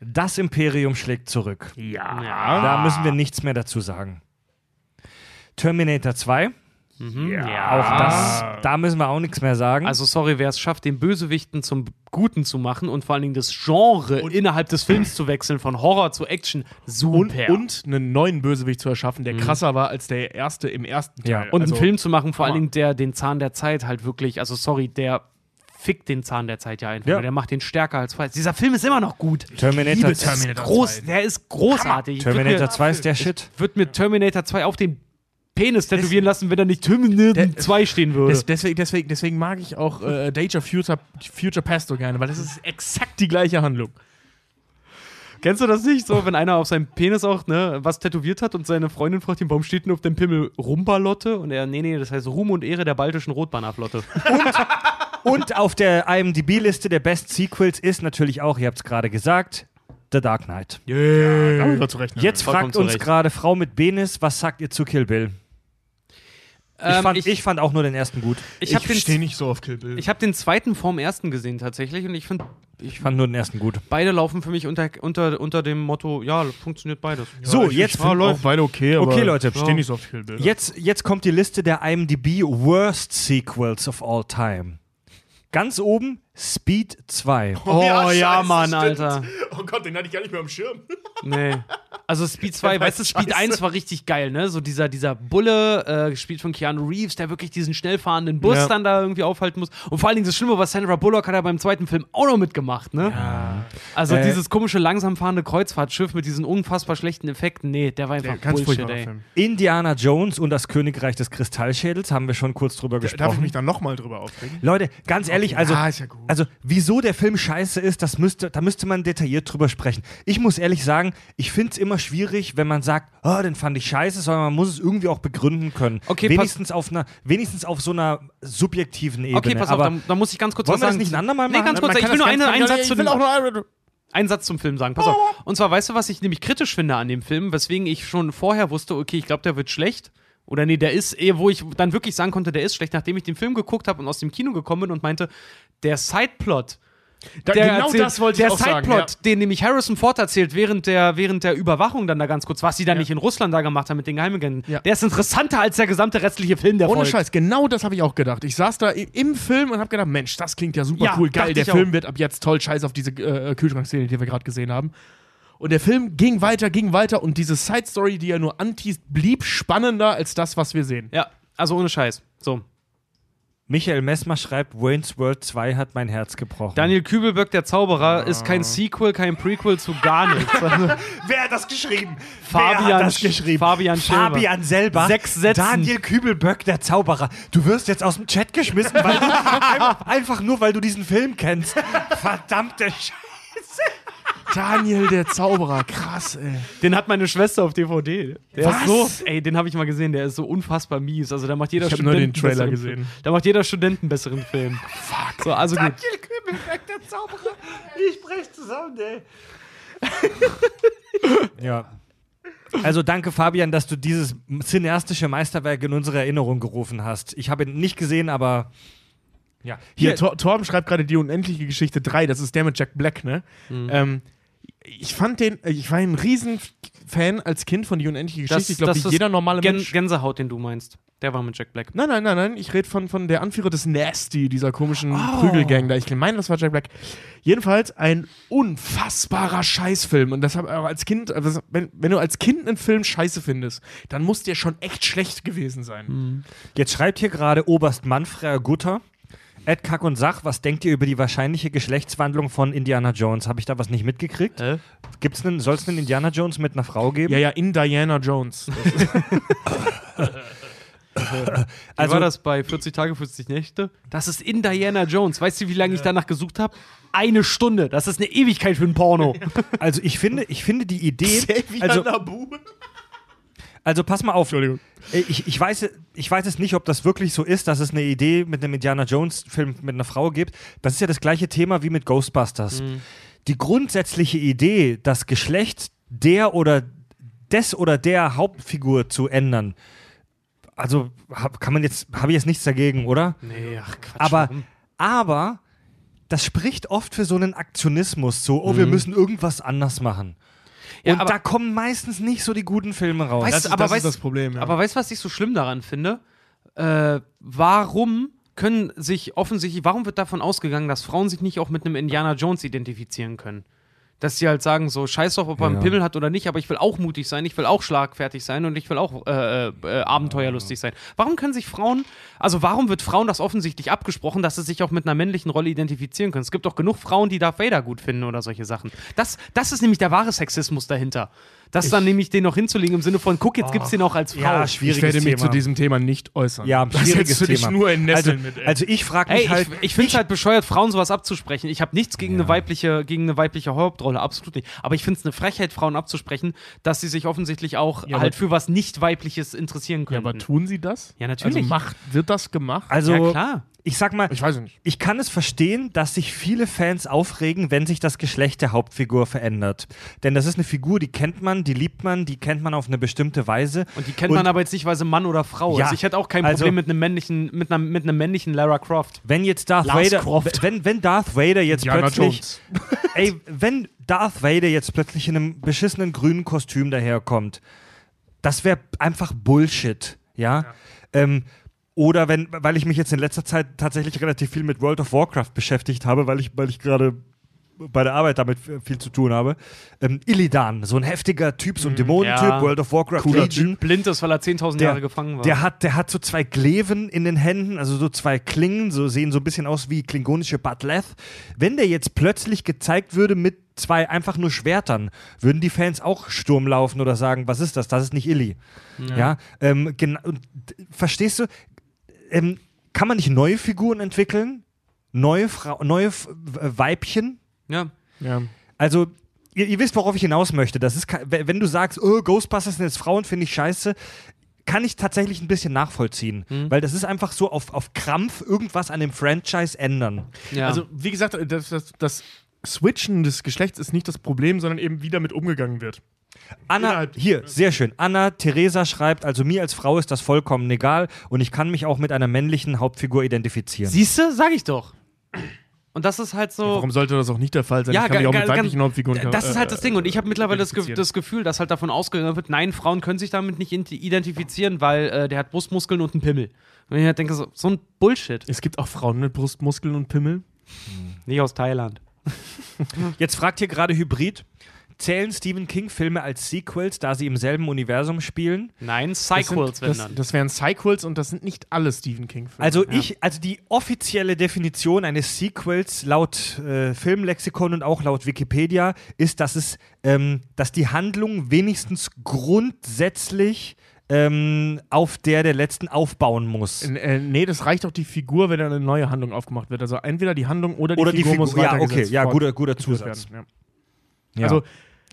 das Imperium schlägt zurück. Ja. Da müssen wir nichts mehr dazu sagen. Terminator 2, Mhm, auch das, da müssen wir auch nichts mehr sagen. Also sorry, wer es schafft, den Bösewichten zum Guten zu machen und vor allen Dingen das Genre innerhalb des Films zu wechseln, von Horror zu Action, Und, super. und einen neuen Bösewicht zu erschaffen, der krasser war als der erste im ersten Teil. Ja. Und also, einen Film zu machen, vor allen. Dingen, der den Zahn der Zeit halt wirklich, also sorry, der fickt den Zahn der Zeit ja einfach. Ja. Der macht den stärker als vorher. Dieser Film ist immer noch gut. Terminator, Terminator Groß, 2. der ist großartig. Terminator ich 2 ist der Shit. würde mir Terminator 2 auf den Penis tätowieren lassen, wenn da nicht Der- 2 stehen würde. Des, deswegen, deswegen, deswegen mag ich auch äh, of Future, Future Past so gerne, weil das ist exakt die gleiche Handlung. Kennst du das nicht? So, wenn einer auf seinem Penis auch ne, was tätowiert hat und seine Freundin fragt ihn, warum steht denn auf dem Pimmel Rumbalotte? Und er, nee, nee, das heißt Ruhm und Ehre der baltischen Rotbannerflotte. Und auf der IMDb-Liste der Best Sequels ist natürlich auch, ihr habt es gerade gesagt, The Dark Knight. Yeah. Damit war zu rechnen. Jetzt vollkommen fragt uns gerade Frau mit Benis, was sagt ihr zu Kill Bill? Ich, Ähm, fand, ich, ich, fand auch nur den ersten gut. ich ich habe den, stehe nicht so auf Kill Bill. ich hab den zweiten vorm ersten gesehen tatsächlich und ich finde, Ich fand nur den ersten gut. beide laufen für mich unter, unter, unter dem Motto, ja, funktioniert beides. So, ich, jetzt ich war find- auch beide okay, aber Okay, Leute. ich stehe nicht so auf Kill Bill. Jetzt, jetzt kommt die Liste der IMDb Worst Sequels of All Time. Ganz oben Speed 2. Oh ja, scheiße, Mann, stimmt. Alter. Oh Gott, den hatte ich gar nicht mehr am Schirm. Nee. Also Speed 2, Der weißt du, Speed scheiße. 1 war richtig geil, ne? So dieser, dieser Bulle, äh, gespielt von Keanu Reeves, der wirklich diesen schnell fahrenden Bus Ja. dann da irgendwie aufhalten muss. Und vor allen Dingen das Schlimme war, Sandra Bullock hat ja beim zweiten Film auch noch mitgemacht, ne? Also Äh, dieses komische, langsam fahrende Kreuzfahrtschiff mit diesen unfassbar schlechten Effekten, nee, der war einfach Ganz Bullshit, ey. Film. Indiana Jones und das Königreich des Kristallschädels haben wir schon kurz drüber Darf ich gesprochen. mich dann nochmal drüber aufregen? Leute, ganz ehrlich, also, Ja, ist ja gut. Also wieso der Film scheiße ist, das müsste, da müsste man detailliert drüber sprechen. Ich muss ehrlich sagen, ich finde es immer schwierig, wenn man sagt, oh, den fand ich scheiße, sondern man muss es irgendwie auch begründen können. Okay, wenigstens auf einer, wenigstens auf so einer subjektiven Ebene. Okay, pass auf, Aber dann, dann muss ich ganz kurz wollen was wir das sagen. nicht ein andermal Nee, machen? ganz kurz, ich will nur einen Satz zu dem, einen Satz zum Film sagen. Pass auf. Und zwar, weißt du, was ich nämlich kritisch finde an dem Film, weswegen ich schon vorher wusste, okay, ich glaube, der wird schlecht. Oder nee, der ist, eh, wo ich dann wirklich sagen konnte, der ist schlecht, nachdem ich den Film geguckt habe und aus dem Kino gekommen bin und meinte, der Sideplot, Da, der genau erzählt, das wollte ich auch sagen. Sideplot, den nämlich Harrison Ford erzählt während der, während der Überwachung dann da ganz kurz, was sie dann Ja. nicht in Russland da gemacht haben mit den Geheimagenten, Ja. der ist interessanter als der gesamte restliche Film, der Ohne folgt. Scheiß, genau das habe ich auch gedacht. Ich saß da im Film und habe gedacht, Mensch, das klingt ja super Ja, cool, geil. Der Film auch. wird ab jetzt toll, scheiß auf diese äh, Kühlschrankszene, die wir gerade gesehen haben. Und der Film ging weiter, ging weiter und diese Side-Story, die er nur anteast, blieb spannender als das, was wir sehen. Ja, also ohne Scheiß. So. Michael Messmer schreibt, Wayne's World 2 hat mein Herz gebrochen. Daniel Kübelböck, der Zauberer, ist kein Sequel, kein Prequel zu gar nichts. Also, Wer hat das geschrieben? Fabian Wer hat das Sch- geschrieben? Fabian Schilber. Fabian selber. Sechs Sätzen. Daniel Kübelböck, der Zauberer. Du wirst jetzt aus dem Chat geschmissen, weil einfach, einfach nur, weil du diesen Film kennst. Verdammte Scheiße. Daniel der Zauberer, krass, ey. Den hat meine Schwester auf DVD. Der Was? Ist so, ey, den habe ich mal gesehen. Der ist so unfassbar mies. Also da macht jeder Ich hab Student nur den Trailer besseren gesehen. Film. Da macht jeder Student einen besseren Film. Fuck. So, also gut. Ich brech zusammen, ey. ja. Also danke, Fabian, dass du dieses cineastische Meisterwerk in unsere Erinnerung gerufen hast. Ich habe ihn nicht gesehen, aber ja. Hier, Tor Torben schreibt gerade die unendliche Geschichte 3, das ist der mit Jack Black, ne? Mhm. Ähm, ich fand den, ich war ein Riesenfan als Kind von die unendliche Geschichte. ich glaube, wie jeder normale Gän Mensch. Gänsehaut, den du meinst. Der war mit Jack Black. Nein, nein, nein, nein. Ich rede von, von der Anführer des Nasty, dieser komischen Oh. Prügelgang da. Ich meine, das war Jack Black. Jedenfalls ein unfassbarer Scheißfilm. Und deshalb auch als Kind, also wenn, wenn du als Kind einen Film scheiße findest, dann muss der schon echt schlecht gewesen sein. Jetzt schreibt hier gerade Oberst Manfred Gutter. Ed Kack und Sach, was denkt ihr über die wahrscheinliche Geschlechtswandlung von Indiana Jones? Habe ich da was nicht mitgekriegt? Gibt's einen, soll es einen Indiana Jones mit einer Frau geben? Ja, ja, in Diana Jones. Also, Also- wie war das bei 40 Tage, 50 Nächte? Das ist in Diana Jones. Weißt du, wie lange ich danach gesucht habe? Eine Stunde. Das ist eine Ewigkeit für ein Porno. Also ich finde, ich finde die Idee. Xavier Also, Nabu. Also pass mal auf. Entschuldigung. Äh, Ich, ich, weiß, ich weiß jetzt nicht, ob das wirklich so ist, dass es eine Idee mit einem Indiana Jones-Film mit einer Frau gibt. Das ist ja das gleiche Thema wie mit Ghostbusters. Die grundsätzliche Idee, das Geschlecht der oder des oder der Hauptfigur zu ändern, also hab, kann man jetzt, habe ich jetzt nichts dagegen, oder? Nee, ach Quatsch. Aber, warum? aber das spricht oft für so einen Aktionismus, so, oh, wir müssen irgendwas anders machen. Ja, Und aber- da kommen meistens nicht so die guten Filme raus. Weißt Das, aber das weißt- ist das Problem, ja. Aber weißt du, was ich so schlimm daran finde? Äh, warum können sich offensichtlich, warum wird davon ausgegangen, dass Frauen sich nicht auch mit einem Indiana Jones identifizieren können? Dass sie halt sagen, so scheiß doch, ob einen Ja. Pimmel hat oder nicht, aber ich will auch mutig sein, ich will auch schlagfertig sein und ich will auch äh, äh, abenteuerlustig sein. Warum können sich Frauen, also warum wird Frauen das offensichtlich abgesprochen, dass sie sich auch mit einer männlichen Rolle identifizieren können? Es gibt doch genug Frauen, die Darth Vader gut finden oder solche Sachen. Das, das ist nämlich der wahre Sexismus dahinter. Das dann nämlich den noch hinzulegen im Sinne von, guck, jetzt gibt's den auch als Frau. Ja, ich schwieriges werde mich Thema. zu diesem Thema nicht äußern. Ja, das schwieriges dich Thema. nur in also, Nesseln mit. ey. also ich frage mich Ey, halt. ich, ich finde es halt bescheuert, Frauen sowas abzusprechen. Ich habe nichts gegen, eine weibliche, gegen eine weibliche Hauptrolle, absolut nicht. Aber ich finde es eine Frechheit, Frauen abzusprechen, dass sie sich offensichtlich auch Ja, halt für was nicht weibliches interessieren ja, können. aber tun sie das? Ja, natürlich. Also macht, wird das gemacht? also, ja, klar. Ich sag mal, ich weiß es nicht. ich kann es verstehen, dass sich viele Fans aufregen, wenn sich das Geschlecht der Hauptfigur verändert. Denn das ist eine Figur, die kennt man, die liebt man, die kennt man auf eine bestimmte Weise. Und die kennt man aber jetzt nicht, weil sie Mann oder Frau Ja, ist. Ich hätte auch kein also- Problem mit einem männlichen, mit, einer, mit einem männlichen Lara Croft. Wenn jetzt Darth Lars Vader, Croft. wenn, wenn Darth Vader jetzt Indiana plötzlich, Jones. ey, wenn Darth Vader jetzt plötzlich in einem beschissenen grünen Kostüm daherkommt, das wäre einfach Bullshit, ja. Ähm, oder wenn, weil ich mich jetzt in letzter Zeit tatsächlich relativ viel mit World of Warcraft beschäftigt habe, weil ich, weil ich gerade bei der Arbeit damit viel zu tun habe. Ähm, Illidan, so ein heftiger Typ, so ein Dämonentyp, ja. World of Warcraft Cooler Legion. Blind ist, weil er 10.000 Jahre gefangen war. Der hat, der hat so zwei Gleven in den Händen, also so zwei Klingen, so sehen so ein bisschen aus wie klingonische Batleth. Wenn der jetzt plötzlich gezeigt würde mit zwei einfach nur Schwertern, würden die Fans auch Sturm laufen oder sagen, was ist das? Das ist nicht Illy. Ja, ähm, gena- und, d- verstehst du? Ähm, kann man nicht neue Figuren entwickeln? Neue, Frau, neue F- W- Weibchen? ja. Ja. Also, ihr, ihr wisst, worauf ich hinaus möchte. Das ist, wenn du sagst, oh, Ghostbusters sind jetzt Frauen, finde ich scheiße, kann ich tatsächlich ein bisschen nachvollziehen. Weil das ist einfach so auf, auf Krampf irgendwas an dem Franchise ändern. ja. Also, wie gesagt, das, das, das Switchen des Geschlechts ist nicht das Problem, sondern eben wie damit umgegangen wird. Anna, hier, sehr schön. Anna Theresa schreibt, also mir als Frau ist das vollkommen egal und ich kann mich auch mit einer männlichen Hauptfigur identifizieren. Siehst du, sag ich doch. Und das ist halt so. Warum sollte das auch nicht der Fall sein? ich kann mich auch mit weiblichen Hauptfiguren Das ist halt das Ding. Und ich habe mittlerweile das, Ge das Gefühl, dass halt davon ausgegangen wird, nein, Frauen können sich damit nicht ident- identifizieren, weil äh, der hat Brustmuskeln und einen Pimmel. Und ich halt denke, so, so ein Bullshit. Es gibt auch Frauen mit Brustmuskeln und Pimmel. Nicht aus Thailand. Jetzt fragt hier gerade Hybrid, zählen Stephen King-Filme als Sequels, da sie im selben Universum spielen? Nein, Das, Cycles, sind, wenn das, dann. das wären Sequels und das sind nicht alle Stephen King-Filme. Also ich, also die offizielle Definition eines Sequels laut äh, Filmlexikon und auch laut Wikipedia ist, dass es, ähm, dass die Handlung wenigstens grundsätzlich ähm, auf der der letzten aufbauen muss. Äh, nee, das reicht auch die Figur, wenn da eine neue Handlung aufgemacht wird. Also entweder die Handlung oder die Oder die Figur, Figur, muss ja, okay, ja, guter, guter Zusatz. werden. Ja. Also,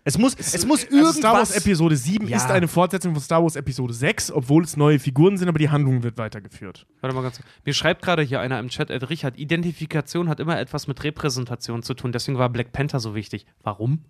Es muss, es muss also Star Wars irgendwas. Episode 7 Ja. ist eine Fortsetzung von Star Wars Episode 6, obwohl es neue Figuren sind, aber die Handlung wird weitergeführt. Warte mal ganz kurz. Mir schreibt gerade hier einer im Chat, Ed Richard, Identifikation hat immer etwas mit Repräsentation zu tun, deswegen war Black Panther so wichtig. Warum?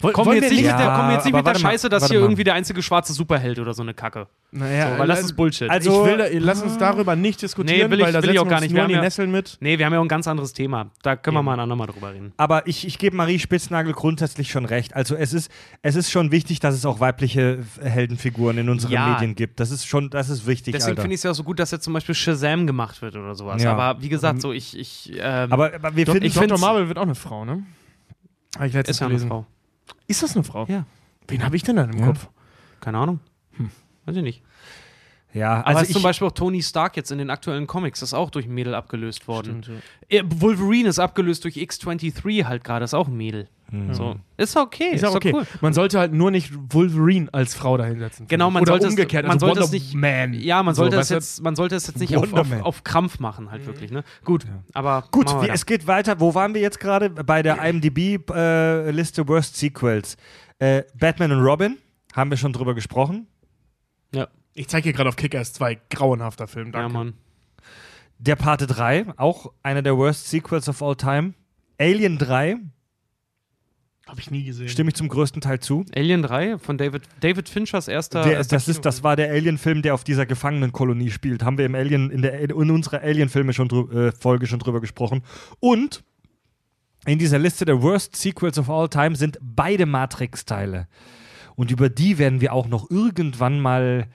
Woll- Kommen wir jetzt nicht mit der, Ja, kommen wir jetzt nicht mit der mal, Scheiße, dass hier mal. irgendwie der einzige schwarze Superheld oder so eine Kacke. Naja, So, weil das ist Bullshit. Also- ich will da, lass uns darüber nicht diskutieren, Nee, will ich- weil da will ich auch gar nicht. Wir in die haben ja- Nesseln mit. nee, wir haben ja auch ein ganz anderes Thema. Da können wir mal ein andermal drüber reden. Aber ich, ich gebe Marie Spitznagel grundsätzlich schon recht. Also es ist, es ist schon wichtig, dass es auch weibliche Heldenfiguren in unseren Ja. Medien gibt. Das ist schon, das ist wichtig, Deswegen finde ich es ja auch so gut, dass jetzt zum Beispiel Shazam gemacht wird oder sowas. Ja. Aber wie gesagt, so ich, ich ähm, aber, aber wir finden ich Dr. Marvel wird auch eine Frau, ne? Habe ich letztens ist ja eine gelesen. Frau. Ist das eine Frau? Ja. Wen habe ich denn dann im Ja. Kopf? Keine Ahnung. Weiß ich nicht. ja, also ist zum Beispiel auch Tony Stark jetzt in den aktuellen Comics, ist auch durch ein Mädel abgelöst worden. Stimmt, ja. Äh, Wolverine ist abgelöst durch X-23 halt gerade, ist auch ein Mädel. So. Ist okay, Ist ist, ja okay. cool. Man sollte halt nur nicht Wolverine als Frau dahinsetzen. Genau, man Oder sollte umgekehrt, es, man also sollte Wonder es nicht, Man. ja, man So, sollte es weißt du? jetzt, man sollte es jetzt nicht auf, auf, auf Krampf machen, halt wirklich, ne? Gut, aber Gut, wie, es geht weiter. Wo waren wir jetzt gerade? Bei der IMDb-Liste Worst Sequels. Äh, Batman und Robin, haben wir schon drüber gesprochen. ja, Ich zeige hier gerade auf Kick-Ass 2, grauenhafter Film, ja, danke. Mann. Der Parte 3, auch einer der Worst Sequels of all time. Alien 3, Habe ich nie gesehen. stimme ich zum größten Teil zu. Alien 3 von David, David Finchers erster. Der, erster das, ist, das war der Alien-Film, der auf dieser Gefangenenkolonie spielt. Haben wir im Alien, in, der, in unserer Alien-Filme schon äh, Folge schon drüber gesprochen. Und in dieser Liste der Worst Sequels of all time sind beide Matrix-Teile. Und über die werden wir auch noch irgendwann mal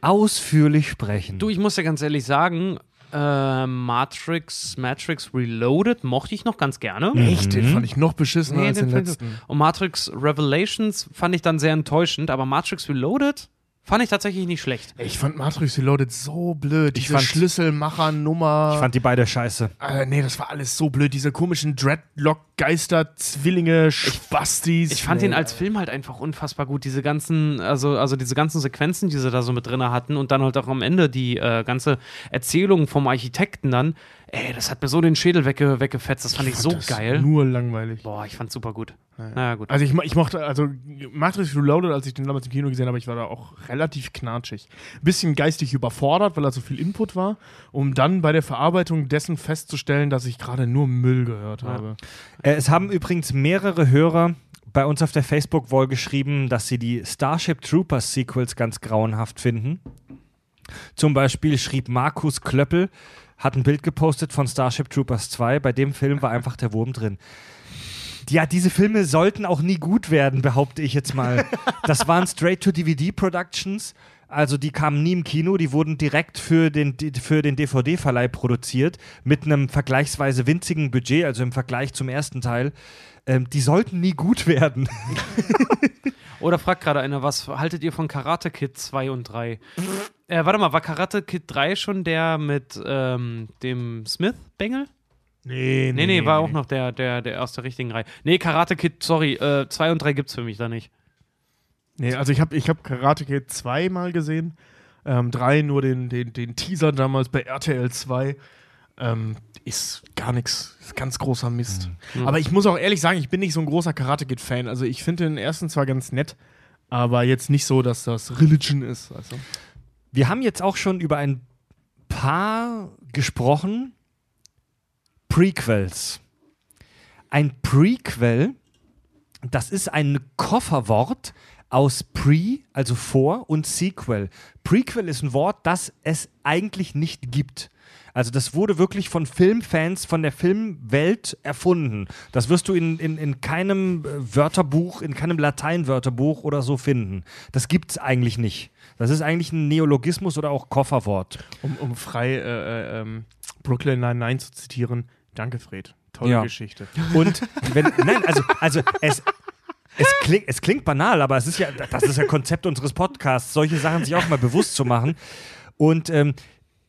ausführlich sprechen. Du, ich muss ja ganz ehrlich sagen, äh, Matrix, Matrix Reloaded mochte ich noch ganz gerne. Echt? Den fand ich noch beschissener Nee, als den den letzten. Und Matrix Revelations fand ich dann sehr enttäuschend, aber Matrix Reloaded fand ich tatsächlich nicht schlecht. Ich fand Matrix Reloaded so blöd. Ich Diese fand- Schlüsselmacher-Nummer. ich fand die beide scheiße. Äh, nee, das war alles so blöd. Diese komischen Dreadlock-Geister, Zwillinge, Spastis. Ich fand nee. ihn als Film halt einfach unfassbar gut. Diese ganzen, also, also diese ganzen Sequenzen, die sie da so mit drin hatten und dann halt auch am Ende die äh, ganze Erzählung vom Architekten dann, ey, das hat mir so den Schädel wegge weggefetzt. Das fand ich, so das geil. Nur langweilig. Boah, ich fand's super gut. Naja, gut. Also ich, ich mochte, also Matrix Reloaded, als ich den damals im Kino gesehen habe, ich war da auch relativ knatschig. Bisschen geistig überfordert, weil da so viel Input war, um dann bei der Verarbeitung dessen festzustellen, dass ich gerade nur Müll gehört habe. Äh, es haben übrigens mehrere Hörer bei uns auf der Facebook-Wall geschrieben, dass sie die Starship Troopers Sequels ganz grauenhaft finden. Zum Beispiel schrieb Markus Klöppel, hat ein Bild gepostet von Starship Troopers 2. Bei dem Film war einfach der Wurm drin. Ja, diese Filme sollten auch nie gut werden, behaupte ich jetzt mal. Das waren Straight-to-DVD-Productions. Also die kamen nie im Kino, die wurden direkt für den, für den DVD-Verleih produziert, mit einem vergleichsweise winzigen Budget, also im Vergleich zum ersten Teil. Ähm, die sollten nie gut werden. Oder fragt gerade einer, was haltet ihr von Karate Kid 2 und 3? Äh, warte mal, war Karate Kid 3 schon der mit ähm, dem Smith-Bengel? Nee, Nee, nee, war auch noch der, der, der aus der richtigen Reihe. Nee, Karate Kid, sorry, äh, 2 und 3 gibt's für mich da nicht. Nee, also ich habe ich hab Karate Kid 2 mal gesehen. Ähm, 3 nur den, den, den Teaser damals bei RTL 2. Ähm, ist gar nichts, ist ganz großer Mist. Mhm. Aber ich muss auch ehrlich sagen, ich bin nicht so ein großer Karate Kid-Fan. Also ich finde den ersten zwar ganz nett, aber jetzt nicht so, dass das Religion ist. Du? Wir haben jetzt auch schon über ein paar gesprochen. Prequels. Ein Prequel, das ist ein Kofferwort aus Pre, also vor, und Sequel. Prequel ist ein Wort, das es eigentlich nicht gibt. Also das wurde wirklich von Filmfans, von der Filmwelt erfunden. Das wirst du in, in, in keinem äh, Wörterbuch, in keinem Lateinwörterbuch oder so finden. Das gibt es eigentlich nicht. Das ist eigentlich ein Neologismus oder auch Kofferwort. Um, um frei äh, äh, ähm, Brooklyn Nine-Nine zu zitieren. Danke, Fred. Tolle Ja. Geschichte. Und wenn, nein, also, also es, es, klingt, es klingt banal, aber es ist ja, das ist ja Konzept unseres Podcasts, solche Sachen sich auch mal bewusst zu machen. Und ähm,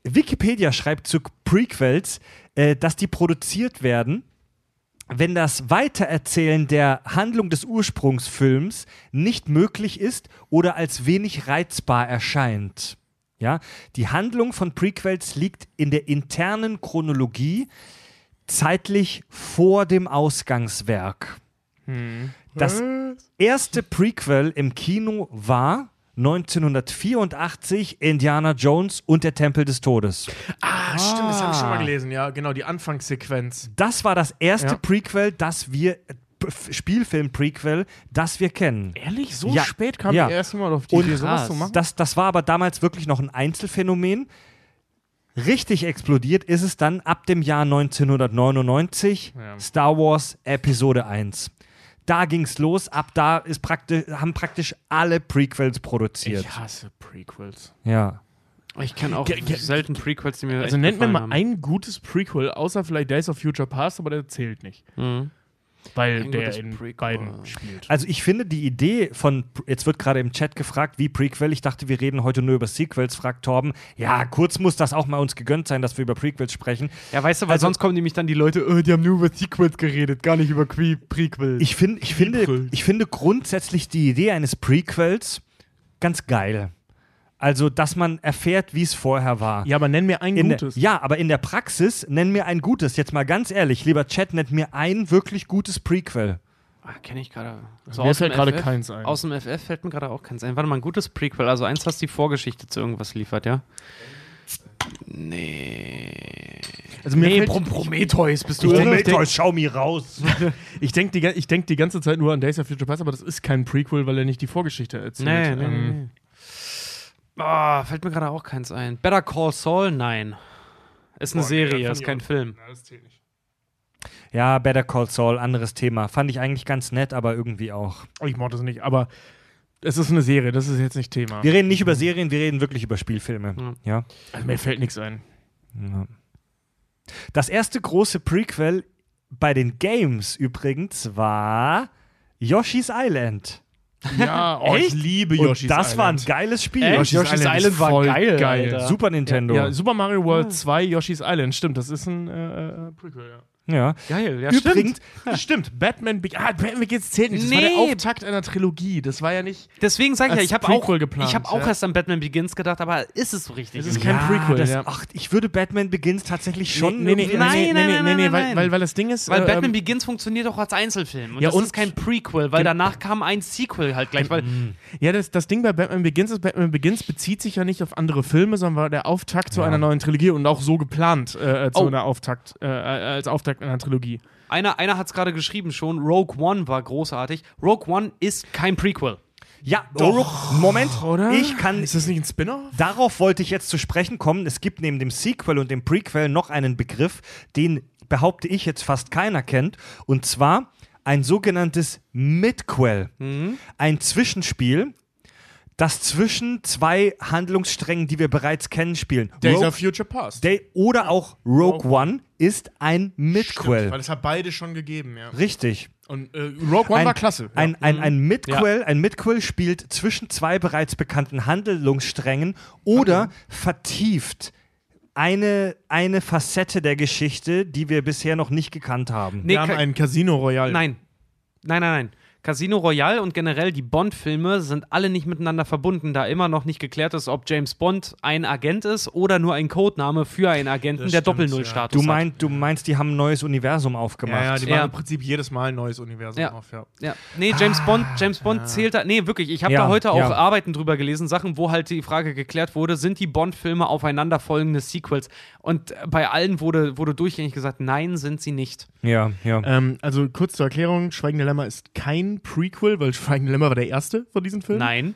Wikipedia schreibt zu Prequels, äh, dass die produziert werden, wenn das Weitererzählen der Handlung des Ursprungsfilms nicht möglich ist oder als wenig reizbar erscheint. Ja, die Handlung von Prequels liegt in der internen Chronologie zeitlich vor dem Ausgangswerk. Das erste Prequel im Kino war 1984 Indiana Jones und der Tempel des Todes. Ah, stimmt, das habe ich schon mal gelesen, ja, genau, die Anfangssequenz. Das war das erste Ja. Prequel, das wir äh, Spielfilm-Prequel, das wir kennen. Ehrlich? So Ja, spät kam ja. ihr erst mal auf die Und Idee, sowas zu machen? Das, das war aber damals wirklich noch ein Einzelfänomen. Richtig explodiert ist es dann ab dem Jahr 1999, Ja. Star Wars Episode 1. Da ging es los, ab da ist praktisch, haben praktisch alle Prequels produziert. Ich hasse Prequels. Ja. Ich kenne auch Ge- selten Prequels, die mir Also echt nennt mir mal haben. ein gutes Prequel, außer vielleicht Days of Future Past, aber der zählt nicht. Mhm. Weil Ein der in Prequel. beiden spielt. Also ich finde die Idee von, jetzt wird gerade im Chat gefragt, wie Prequel, ich dachte, wir reden heute nur über Sequels, fragt Torben. Ja, kurz muss das auch mal uns gegönnt sein, dass wir über Prequels sprechen. Ja, weißt du, weil Also- sonst kommen nämlich dann die Leute, oh, die haben nur über Sequels geredet, gar nicht über Que Prequels. Ich, find, ich, finde, Prequel. ich finde grundsätzlich die Idee eines Prequels ganz geil. Also, dass man erfährt, wie es vorher war. Ja, aber nenn mir ein In gutes. Der, ja, aber in der Praxis, nenn mir ein gutes. Jetzt mal ganz ehrlich, lieber Chat, nennt mir ein wirklich gutes Prequel. ah, kenne ich gerade. Mir fällt gerade FF? keins ein. Aus dem FF fällt mir gerade auch keins ein. Warte mal, ein gutes Prequel, also eins, was die Vorgeschichte zu irgendwas liefert, ja? Nee. Also mir fällt, Prometheus bist Ich denk- ich denk- schau mir raus. ich denke die, ich denk die ganze Zeit nur an Days of Future Past, aber das ist kein Prequel, weil er nicht die Vorgeschichte erzählt. Nee, nee, Ähm, nee. Ah, fällt mir gerade auch keins ein. Better Call Saul? Nein. Ist eine Boah, Serie, ist kein Film. Na, das zählt nicht. Ja, Better Call Saul, anderes Thema. Fand ich eigentlich ganz nett, aber irgendwie auch. Oh, Ich mag das nicht, aber es ist eine Serie, das ist jetzt nicht Thema. Wir reden nicht über Serien, wir reden wirklich über Spielfilme. Ja. Also mir fällt nichts ein. Ja. Das erste große Prequel bei den Games übrigens war Yoshi's Island. Ja, oh, ich liebe Und Yoshi's das war ein Island. geiles Spiel. Echt? Yoshi's Island ist voll geil. Super Nintendo. Ja, Super Mario World 2, Yoshi's Island, stimmt, das ist ein äh, äh, Prequel, ja. Ja. Geil, ja, Übrigens, Stimmt, Batman, Be ah, Batman Begins zählt nicht. Das war Nee. der Auftakt einer Trilogie. Das war ja nicht. Deswegen sage ich ja, ich habe auch, geplant, ich hab auch ja. erst an Batman Begins gedacht, aber ist es so richtig? Es ist kein ja, Prequel, Das, ja. Ach, ich würde Batman Begins tatsächlich schon. nee, nee, nee, Nein, nee, nein, nee, nein, nee, nee, nein, weil, nein. weil, weil das Ding ist. Weil äh, Batman ähm, Begins funktioniert auch als Einzelfilm. Und Ja, das und- ist kein Prequel, weil danach kam ein Sequel halt gleich. Weil, Ja, das, das Ding bei Batman Begins ist, Batman Begins bezieht sich ja nicht auf andere Filme, sondern war der Auftakt zu einer neuen Trilogie und auch so geplant äh, äh, zu Oh. einer Auftakt, äh, äh, als Auftakt einer Trilogie. einer einer hat es gerade geschrieben schon, Rogue One war großartig. Rogue One ist kein Prequel. Ja, oh, Moment. Oder? Ich kann. Ist das nicht ein Spin-off? Darauf wollte ich jetzt zu sprechen kommen. Es gibt neben dem Sequel und dem Prequel noch einen Begriff, den behaupte ich jetzt fast keiner kennt. Und zwar ein sogenanntes Midquel. Ein Zwischenspiel, das zwischen zwei Handlungssträngen, die wir bereits kennen, spielen. Days Rogue- of Future Past. Day oder auch Rogue Rogue One ist ein Midquel. Stimmt, weil es hat beide schon gegeben, ja. Richtig. Und äh, Rogue One Ein- war klasse. ja. Ein, ein, ein Midquel, ein Midquel spielt zwischen zwei bereits bekannten Handlungssträngen oder vertieft eine, eine Facette der Geschichte, die wir bisher noch nicht gekannt haben. Nee, Wir haben Ka- ein Casino Royale. Nein. Nein, nein, nein. Casino Royale und generell die Bond-Filme sind alle nicht miteinander verbunden, da immer noch nicht geklärt ist, ob James Bond ein Agent ist oder nur ein Codename für einen Agenten, Das der Doppel-Null-Status Du, hat. mein, du meinst, die haben ein neues Universum aufgemacht. Ja, ja, die Ja. machen im Prinzip jedes Mal ein neues Universum Ja. auf, ja. Ja. Nee, James Bond, James Bond zählt da. Nee, wirklich. Ich habe Ja, da heute auch ja. Arbeiten drüber gelesen, Sachen, wo halt die Frage geklärt wurde: sind die Bond-Filme aufeinanderfolgende Sequels? Und bei allen wurde, wurde durchgängig gesagt, nein, sind sie nicht. ja, ja. Ähm, also kurz zur Erklärung: Schweigende Lämmer ist kein Prequel, weil Schweigende Lämmer war der erste von diesen Filmen. Nein.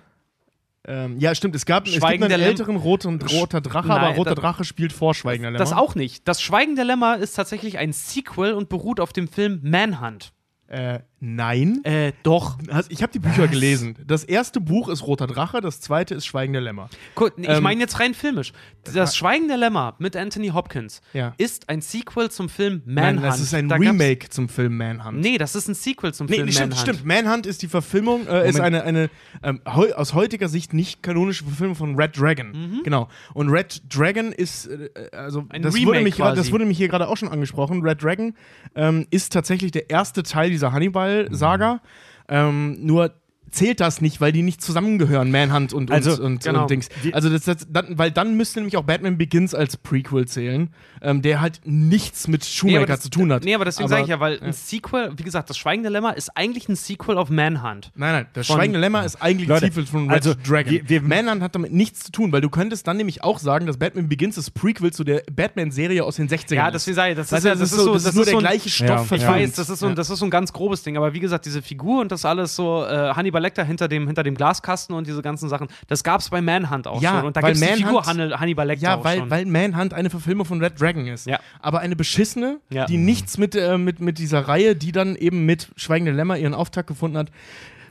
Ähm, ja, stimmt. Es gab es gibt Schweigen einen der älteren roten, roter Drache, Nein, aber roter das- Drache spielt vor Schweigender Lämmer. Das auch nicht. Das Schweigen der Lämmer ist tatsächlich ein Sequel und beruht auf dem Film Manhunt. Äh, nein. Äh, doch. Ich habe die Bücher gelesen. Das erste Buch ist Roter Drache, das zweite ist Schweigende Lämmer. Gut, ich Ähm, meine jetzt rein filmisch. Das Schweigen der Lämmer mit Anthony Hopkins Ja. ist ein Sequel zum Film Nein, Manhunt. das ist ein Da Remake zum Film Manhunt. Nee, das ist ein Sequel zum Nee, Film stimmt, Manhunt. stimmt. Manhunt ist die Verfilmung, äh, ist eine, eine ähm, heu aus heutiger Sicht nicht kanonische Verfilmung von Red Dragon. Genau. Und Red Dragon ist, äh, also Mhm. Ein das, Remake wurde mich, quasi. das wurde mich hier gerade auch schon angesprochen. Red Dragon ähm, ist tatsächlich der erste Teil dieser Hannibal-Saga. Ähm, nur zählt das nicht, weil die nicht zusammengehören, Manhunt und, Also, und, und, genau. und Dings. Also das, das, dann, weil dann müsste nämlich auch Batman Begins als Prequel zählen, ähm, der halt nichts mit Schumacher das- zu tun hat. Nee, aber deswegen sage ich ja, weil ein Sequel, wie gesagt, das Schweigende Lämmer ist eigentlich ein Sequel auf Manhunt. Nein, nein, das Von- Schweigende Lämmer ist eigentlich Leute, ein Sequel von Red also, Dragon. wir- wir- Manhunt hat damit nichts zu tun, weil du könntest dann nämlich auch sagen, dass Batman Begins das Prequel zu der Batman-Serie aus den 60ern Ja, deswegen sage ich, das ist, ja, das ist so, das ist nur der gleiche Stoff. Ja, Ich weiß, das ist, so, ein- das ist so ein ganz grobes Ding, aber wie gesagt, diese Figur und das alles so, äh, Hannibal Lecter hinter dem, hinter dem Glaskasten und diese ganzen Sachen, das gab es bei Manhunt auch Ja, schon. Und da gibt es die Figur Hannibal Lecter Ja, auch weil, schon. weil Manhunt eine Verfilmung von Red Dragon ist. Ja. Aber eine beschissene, Ja. die nichts mit, äh, mit, mit dieser Reihe, die dann eben mit Schweigende Lämmer ihren Auftakt gefunden hat.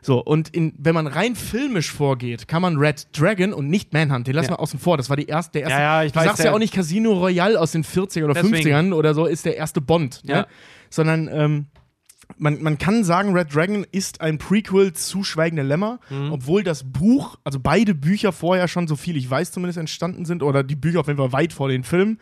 So, und in, wenn man rein filmisch vorgeht, kann man Red Dragon und nicht Manhunt, den lassen Ja. wir außen vor. Das war die erste, der erste. Ja, ja, ich du weiß, sagst ja auch nicht Casino Royale aus den 40er oder Deswegen. 50ern oder so, ist der erste Bond. Ja. Ne? Sondern ähm, man, man kann sagen, Red Dragon ist ein Prequel zu Schweigende Lämmer, Mhm. obwohl das Buch, also beide Bücher vorher schon, so viel ich weiß, zumindest entstanden sind, oder die Bücher auf jeden Fall weit vor den Filmen.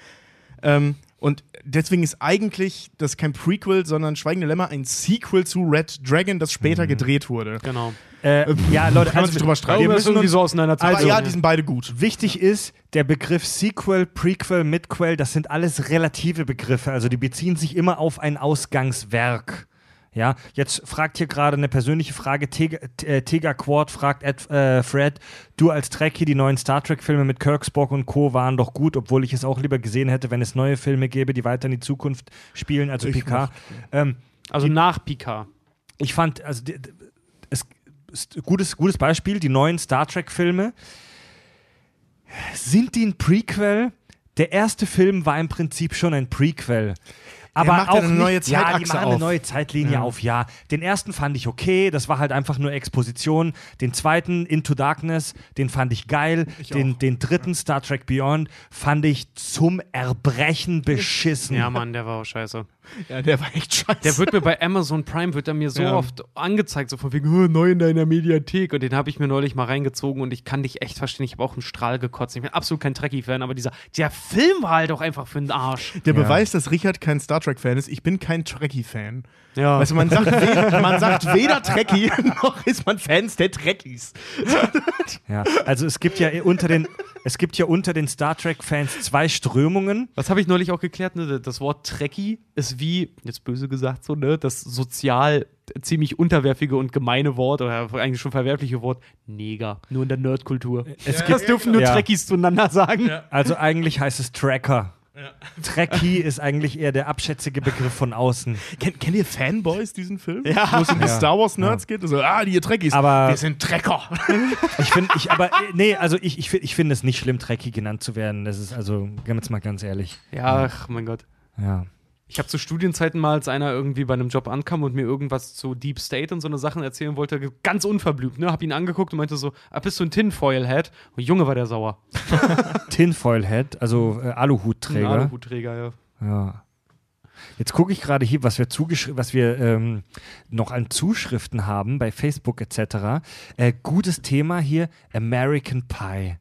Ähm, und deswegen ist eigentlich das kein Prequel, sondern Schweigende Lämmer ein Sequel zu Red Dragon, das später gedreht wurde. genau. Äh, ja, Leute, Kann man also, sich drüber streiten. wir müssen irgendwie so auseinanderziehen. aber ja, die sind beide gut. Wichtig ist, der Begriff Sequel, Prequel, Midquel, das sind alles relative Begriffe. Also die beziehen sich immer auf ein Ausgangswerk. Ja, jetzt fragt hier gerade eine persönliche Frage. Tega, äh, Tega Quad fragt Ed, äh, Fred, du als Trekkie, die neuen Star Trek-Filme mit Kirk, Spock und Co. waren doch gut, obwohl ich es auch lieber gesehen hätte, wenn es neue Filme gäbe, die weiter in die Zukunft spielen, also Ich Picard. Ähm, Also nach Picard. ich fand, also die, die- es ist gutes, gutes Beispiel, die neuen Star Trek-Filme. Sind die ein Prequel? Der erste Film war im Prinzip schon ein Prequel. Aber macht ja auch eine neue nicht, ja, die Zeitachse machen eine auf. neue Zeitlinie Ja. auf, ja. Den ersten fand ich okay, das war halt einfach nur Exposition. Den zweiten, Into Darkness, den fand ich geil. den, auch. den dritten, Star Trek Beyond, fand ich zum Erbrechen beschissen. Ja, Mann, der war auch scheiße. Ja, der war echt scheiße. Der wird mir bei Amazon Prime, wird er mir so Ja. oft angezeigt, so von wegen, "Oh, neu in deiner Mediathek. Und den habe ich mir neulich mal reingezogen und ich kann dich echt verstehen. Ich habe auch einen Strahl gekotzt. Ich bin absolut kein Trekkie-Fan, aber dieser, der Film war halt auch einfach für den Arsch. Der Ja. Beweis, dass Richard kein Star Trek-Fan ist, ich bin kein Trekkie-Fan. Ja. Weißt du, man sagt, weder, man sagt weder Trekkie noch ist man Fans der Trekkies. Ja, also es gibt ja unter den, es gibt ja unter den Star Trek-Fans zwei Strömungen. Was habe ich neulich auch geklärt? Ne? Das Wort Trekkie ist wie, jetzt böse gesagt so, ne, das sozial ziemlich unterwerfige und gemeine Wort oder eigentlich schon verwerfliche Wort Neger. Nur in der Nerdkultur. Es Das dürfen nur Ja. Trekkies zueinander sagen. Also eigentlich heißt es Tracker. Trekkie ist eigentlich eher der abschätzige Begriff von außen. Kennt, kennt ihr Fanboys, diesen Film? Ja. Wo es um die Ja. Star Wars-Nerds geht? So, ah, die Trekkies. Aber- Wir sind Trecker. Ich finde, ich, aber, nee, also ich, ich, ich finde es nicht schlimm, Trekkie genannt zu werden. Das ist also, gehen wir jetzt mal ganz ehrlich. Ja, ach mein Gott. Ja. Ich habe zu Studienzeiten mal, als einer irgendwie bei einem Job ankam und mir irgendwas zu Deep State und so eine Sachen erzählen wollte, ganz unverblümt, ne? Hab ihn angeguckt und meinte so, ah, bist du ein Tinfoil-Head? Und Junge war der sauer. Tinfoil Head, also äh, Ein Aluhutträger. Aluhutträger, ja. Ja. Jetzt gucke ich gerade hier, was wir, zugeschri- was wir ähm, noch an Zuschriften haben bei Facebook etc. Äh, gutes Thema hier: American Pie.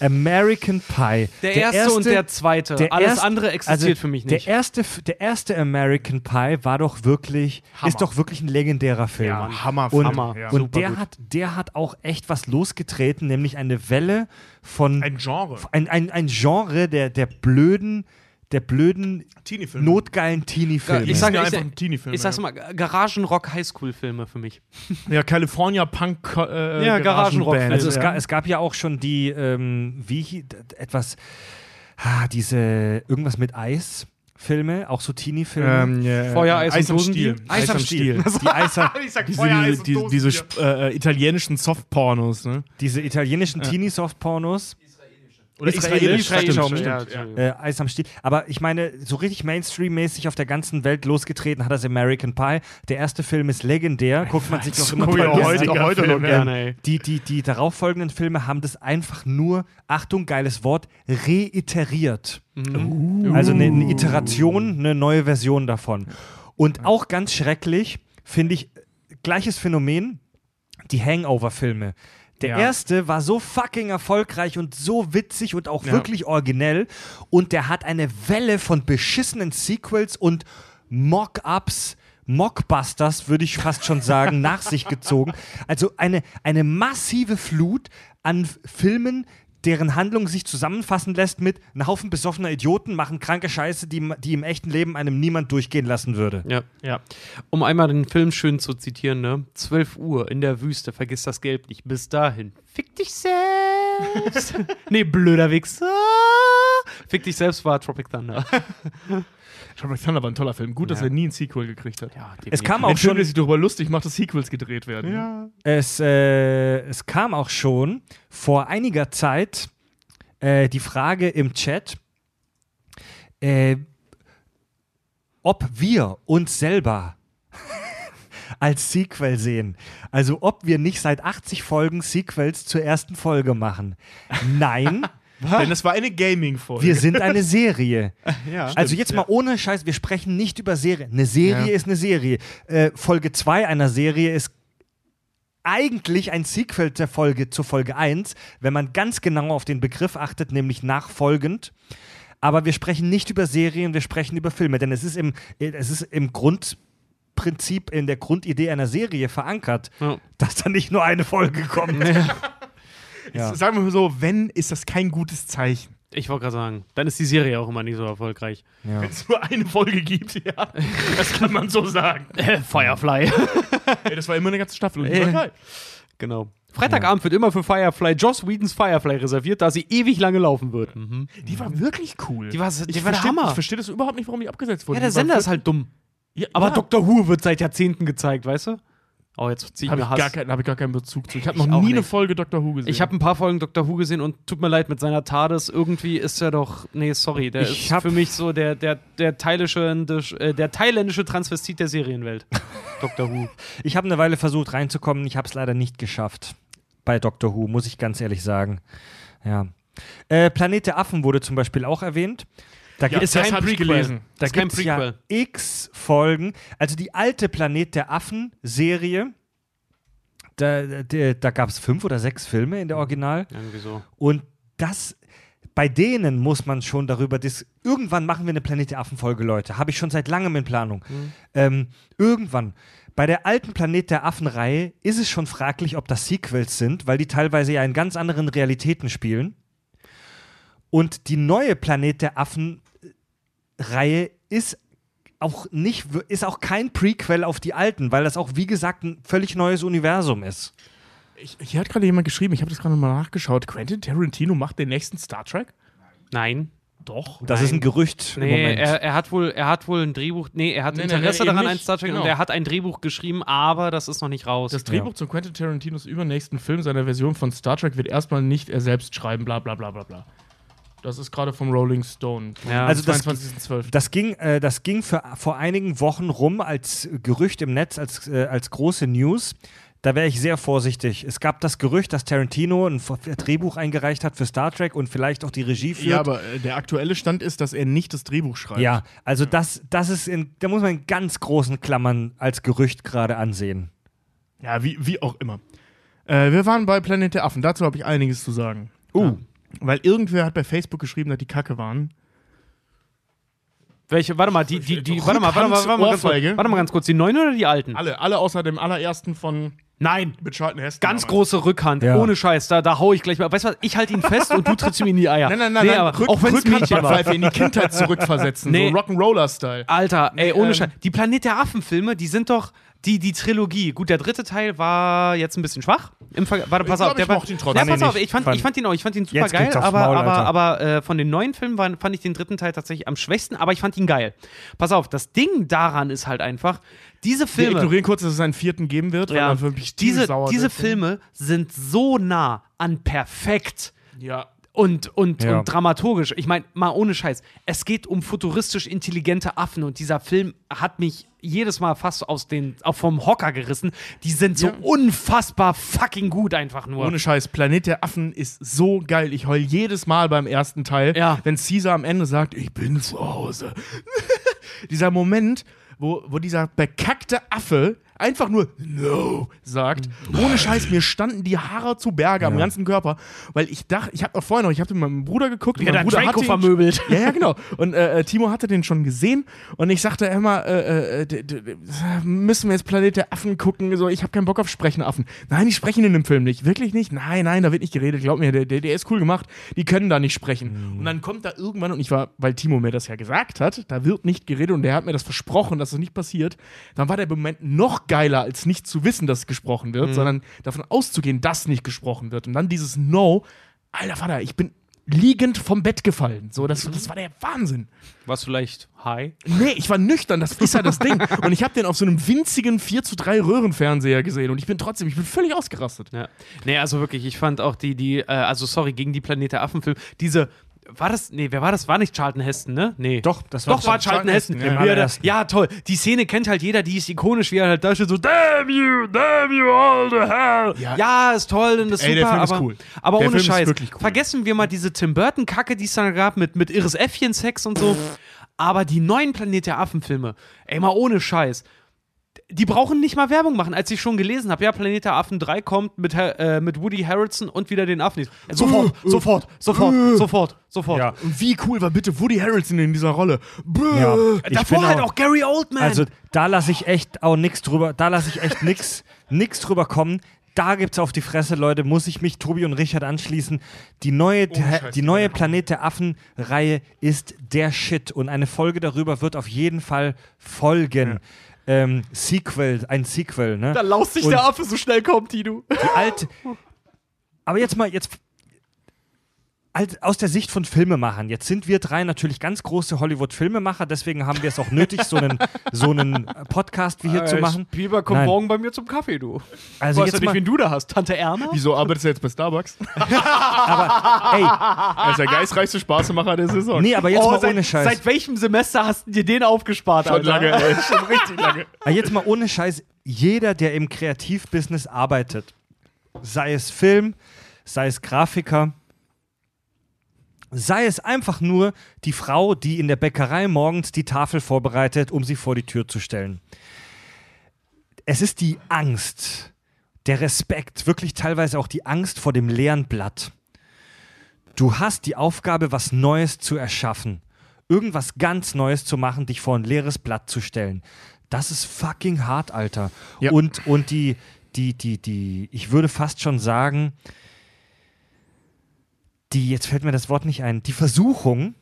American Pie. Der, erste, und der zweite. der Alles erst- andere existiert also für mich nicht. Der erste, der erste American Pie war doch wirklich, Hammer. ist doch wirklich ein legendärer Film. Ja, Hammer, Und, Hammer. Ja. und der gut. hat, der hat auch echt was losgetreten, nämlich eine Welle von Ein Genre. ein, ein, ein Genre der, der blöden, der blöden, Teenie-Film. notgeilen Teenie-Filme. ich sag, Ja, ich, einfach sag- ein Teenie-Film, ich sag's ja. mal, Garagenrock Highschool-Filme für mich. Ja, California Punk äh, Ja, Garagenrock. Also es, ja. ga, es gab ja auch schon die, ähm, wie etwas, ah, diese, irgendwas mit Eis. Filme, auch so Teenie-Filme. ähm, ja, Feuer, Eis und am Dosenbier? Stiel. Eis am Stiel. Die Eiser, Ich sag Diese- Feuer, diese- Eis und diese- diese diese äh, italienischen Softpornos, ne? diese italienischen Teenie-Soft-Pornos. Oder Israelisch, israelisch, stimmt, stimmt, ja, stimmt, ja. Äh, Eis am Stiel. Aber ich meine, so richtig Mainstream-mäßig auf der ganzen Welt losgetreten hat das American Pie. Der erste Film ist legendär. Guckt man sich noch immer toll heute- an. heute noch gerne, ey. Die, die, die darauffolgenden Filme haben das einfach nur, Achtung, geiles Wort, reiteriert. Also eine, eine Iteration, eine neue Version davon. Und auch ganz schrecklich, finde ich, gleiches Phänomen, die Hangover-Filme. Der Ja. erste war so fucking erfolgreich und so witzig und auch Ja. wirklich originell. Und der hat eine Welle von beschissenen Sequels und Mock-ups, Mockbusters, würde ich fast schon sagen, nach sich gezogen. Also eine, eine massive Flut an Filmen, deren Handlung sich zusammenfassen lässt mit ein Haufen besoffener Idioten machen kranke Scheiße, die, die im echten Leben einem niemand durchgehen lassen würde. Ja. Ja. Um einmal den Film schön zu zitieren, ne? 12 Uhr in der Wüste, vergiss das Gelb nicht. Bis dahin. Fick dich selbst. nee, blöder Wichser. Fick dich selbst war Tropic Thunder. Tropic Thunder war ein toller Film. Gut, dass er nie ein Sequel gekriegt hat. ja, Es kam auch schon, der sich darüber lustig macht, dass Sequels gedreht werden. Ja. es, äh, es kam auch schon vor einiger Zeit äh, die Frage im Chat, äh, ob wir uns selber als Sequel sehen. Also ob wir nicht seit 80 Folgen Sequels zur ersten Folge machen. Nein, Denn es war eine Gaming-Folge. wir sind eine Serie. ja. Also jetzt mal ohne Scheiß, wir sprechen nicht über Serie. Eine Serie Ja. ist eine Serie. Äh, Folge 2 einer Serie ist eigentlich ein Sequel der Folge zur Folge 1, wenn man ganz genau auf den Begriff achtet, nämlich nachfolgend. Aber wir sprechen nicht über Serien, wir sprechen über Filme, denn es ist im, es ist im Grundprinzip, in der Grundidee einer Serie verankert, Ja. dass da nicht nur eine Folge kommt. Ja. Sagen wir mal so, wenn, ist das kein gutes Zeichen. Ich wollte gerade sagen, dann ist die Serie auch immer nicht so erfolgreich. Ja. Wenn es nur eine Folge gibt, ja. Das kann man so sagen. Äh, Firefly. Ey, das war immer eine ganze Staffel und Äh. genau. Freitagabend wird immer für Firefly, Joss Whedons Firefly reserviert, da sie ewig lange laufen wird. Mhm. Die war wirklich cool. Die war- die ich war der versteh- Hammer. Ich verstehe das überhaupt nicht, warum die abgesetzt wurde. Ja, der Sender ist halt dumm. Ja, Aber ja. Dr. Who wird seit Jahrzehnten gezeigt, weißt du? Oh, jetzt zieh ich Habe mir ich, Hass. gar keinen- hab ich gar keinen Bezug zu. Ich habe noch Ich nie eine. Folge Dr. Who gesehen. Ich habe ein paar Folgen Dr. Who gesehen und tut mir leid, mit seiner TARDIS irgendwie ist er doch. Nee, sorry, der Ich ist hab- für mich so der, der, der, thailändische, äh, der thailändische Transvestit der Serienwelt. Dr. Who. Ich habe eine Weile versucht reinzukommen, ich habe es leider nicht geschafft. Bei Doctor Who, muss ich ganz ehrlich sagen. Ja. Äh, Planet der Affen wurde zum Beispiel auch erwähnt. Da Ja, gibt es das kein Prequel. gelesen. da kein gibt's ja x Folgen. Also die alte Planet der Affen-Serie, da, da, da gab es fünf oder sechs Filme in der Original. Irgendwie so. Und das, bei denen muss man schon darüber dis Irgendwann machen wir eine Planet der Affen-Folge, Leute. Habe ich schon seit langem in Planung. Ähm, irgendwann. Bei der alten Planet der Affen-Reihe ist es schon fraglich, ob das Sequels sind, weil die teilweise ja in ganz anderen Realitäten spielen. Und die neue Planet der Affen-Reihe ist auch nicht, ist auch kein Prequel auf die alten, weil das auch, wie gesagt, ein völlig neues Universum ist. Ich, hier hat gerade jemand geschrieben, ich habe das gerade mal nachgeschaut. Quentin Tarantino macht den nächsten Star Trek? Nein. Doch. Das ist ein Gerücht im Nee, Moment. er, er, hat wohl, er hat wohl ein Drehbuch. Nee, er hat Nee, Interesse nee, daran, nicht. ein Star Trek Genau. und er hat ein Drehbuch geschrieben, aber das ist noch nicht raus. Das Drehbuch zum Quentin Tarantinos übernächsten Film seiner Version von Star Trek wird erstmal nicht er selbst schreiben, bla bla bla bla bla. Das ist gerade vom Rolling Stone. Ja. Also das- 22.12. Das ging, äh, das ging für, vor einigen Wochen rum als Gerücht im Netz, als, äh, als große News. Da wäre ich sehr vorsichtig. Es gab das Gerücht, dass Tarantino ein Drehbuch eingereicht hat für Star Trek und vielleicht auch die Regie führt. Ja, aber äh, der aktuelle Stand ist, dass er nicht das Drehbuch schreibt. Ja, also das, das ist in, da muss man in ganz großen Klammern als Gerücht gerade ansehen. Ja, wie, wie auch immer. Äh, wir waren bei Planet der Affen. Dazu habe ich einiges zu sagen. Uh. Weil irgendwer hat bei Facebook geschrieben, dass die Kacke waren. Welche? Warte mal, die, die, die, warte mal, warte mal, warte mal, ganz kurz, warte mal ganz kurz. Die neuen oder die alten? Alle, alle außer dem allerersten von Nein. mit Charlton Heston. Ganz damals. große Rückhand, Ja. ohne Scheiß. Da, da hau ich gleich mal. Weißt du was? Ich halte ihn fest und du trittst ihm in die Eier. Nein, nein, nein, nee, nein. aber Rück, auch wenn es Mädchen war. In die Kindheit zurückversetzen. Nee. So Rock'n'Roller-Style. Alter, ey, ohne ähm, Scheiß. Die Planet der Affen-Filme, die sind doch die, die Trilogie. Gut, der dritte Teil war jetzt ein bisschen schwach. Im Ver Warte, pass glaub, auf. Der ich war, mochte ihn trotzdem. Ja, pass auf, ich fand, ich fand ihn auch, ich fand ihn super Jetzt geil, aber, Maul, aber, aber äh, von den neuen Filmen waren, fand ich den dritten Teil tatsächlich am schwächsten, aber ich fand ihn geil. Pass auf, das Ding daran ist halt einfach, diese Wir Filme. ignorieren kurz, dass es einen vierten geben wird. Ja, er wirklich diese, sauer diese. Filme sind so nah an perfekt Ja. und, und, Ja. und dramaturgisch. Ich meine, mal ohne Scheiß. Es geht um futuristisch intelligente Affen und dieser Film hat mich jedes Mal fast aus den, auch vom Hocker gerissen. Die sind so Ja. unfassbar fucking gut einfach nur. Ohne Scheiß, Planet der Affen ist so geil. Ich heul jedes Mal beim ersten Teil, Ja. wenn Caesar am Ende sagt, ich bin zu Hause. dieser Moment, wo, wo dieser bekackte Affe einfach nur No sagt. Ohne Scheiß, mir standen die Haare zu Berge am Ja. ganzen Körper, weil ich dachte, ich habe noch vorher noch, ich habe mit meinem Bruder geguckt. Ja, mein Bruder Draco hatte ihn- vermöbelt. Ja, ja, genau. Und äh, äh, Timo hatte den schon gesehen und ich sagte immer, äh, äh, d- müssen wir jetzt Planet der Affen gucken? So, ich habe keinen Bock auf sprechende Affen. Nein, die sprechen in dem Film nicht. Wirklich nicht? Nein, nein, da wird nicht geredet. Glaub mir, der, der, der ist cool gemacht. Die können da nicht sprechen. Und dann kommt da irgendwann, und ich war, weil Timo mir das ja gesagt hat, da wird nicht geredet und der hat mir das versprochen, dass das nicht passiert. Dann war der Moment noch geiler, als nicht zu wissen, dass gesprochen wird, sondern davon auszugehen, dass nicht gesprochen wird. Und dann dieses No, alter Vater, ich bin liegend vom Bett gefallen. So, das, das war der Wahnsinn. Was vielleicht high? Nee, ich war nüchtern, das ist ja das Ding. Und ich habe den auf so einem winzigen 4 zu 3 Röhrenfernseher gesehen und ich bin trotzdem, ich bin völlig ausgerastet. Ja. Nee, also wirklich, ich fand auch die, die, äh, also sorry, gegen die Planet der Affen-Film, diese. War das, nee, wer war das? War nicht Charlton Heston, ne? Nee. Doch, das war Doch, war Charlton Charlton Heston. Heston, ja. Allerersten. ja, toll. Die Szene kennt halt jeder, die ist ikonisch, wie er halt da steht, so, damn you, damn you all the hell. Ja. Ja, ist toll und ist Ey, super, der Film ist aber, cool. aber Der ohne Film ist Scheiß. cool. Vergessen wir mal diese Tim Burton-Kacke, die es da gab, mit, mit Iris Äffchen-Sex und so. Aber die neuen Planet der Affen-Filme, ey, mal ohne Scheiß. Die brauchen nicht mal Werbung machen. Als ich schon gelesen habe, ja, Planet der Affen 3 kommt mit, äh, mit Woody Harrelson und wieder den Affen. Äh, Sofort, sofort, sofort, sofort, sofort. Ja. Und wie cool war bitte Woody Harrelson in dieser Rolle? Bäh. Ja. Ich Davor halt auch- auch Gary Oldman. Also da lasse ich echt auch nichts drüber, da lasse ich echt nichts nix drüber kommen. Da gibt's auf die Fresse, Leute, muss ich mich Tobi und Richard anschließen. Die neue, Scheiß, die neue Planet der Affen-Reihe ist der Shit und eine Folge darüber wird auf jeden Fall folgen. Ähm, Sequel, ein Sequel, ne? da laust sich der Affe so schnell kommt, Tino. Die alte. Aber jetzt mal, jetzt. Als, aus der Sicht von Filmemachern. Jetzt sind wir drei natürlich ganz große Hollywood-Filmemacher, deswegen haben wir es auch nötig, so einen, so einen Podcast wie hier Äh, zu machen. Biber, komm Nein. morgen bei mir zum Kaffee, du. Also weißt jetzt ja nicht, mal, wen du da hast. Tante Erna? Wieso arbeitest du jetzt bei Starbucks? aber, ey, Er ist der geistreichste Spaßemacher der Saison. nee, aber jetzt mal Oh, seit, ohne Scheiß. seit welchem Semester hast du dir den aufgespart, Schon Alter? lange, ey. Schon richtig lange. Aber jetzt mal ohne Scheiß, jeder, der im Kreativbusiness arbeitet, sei es Film, sei es Grafiker, sei es einfach nur die Frau, die in der Bäckerei morgens die Tafel vorbereitet, um sie vor die Tür zu stellen. Es ist die Angst, der Respekt, wirklich teilweise auch die Angst vor dem leeren Blatt. Du hast die Aufgabe, was Neues zu erschaffen. Irgendwas ganz Neues zu machen, dich vor ein leeres Blatt zu stellen. Das ist fucking hart, Alter. Ja. Und, und die, die, die, die, ich würde fast schon sagen, die, jetzt fällt mir das Wort nicht ein, die Versuchung,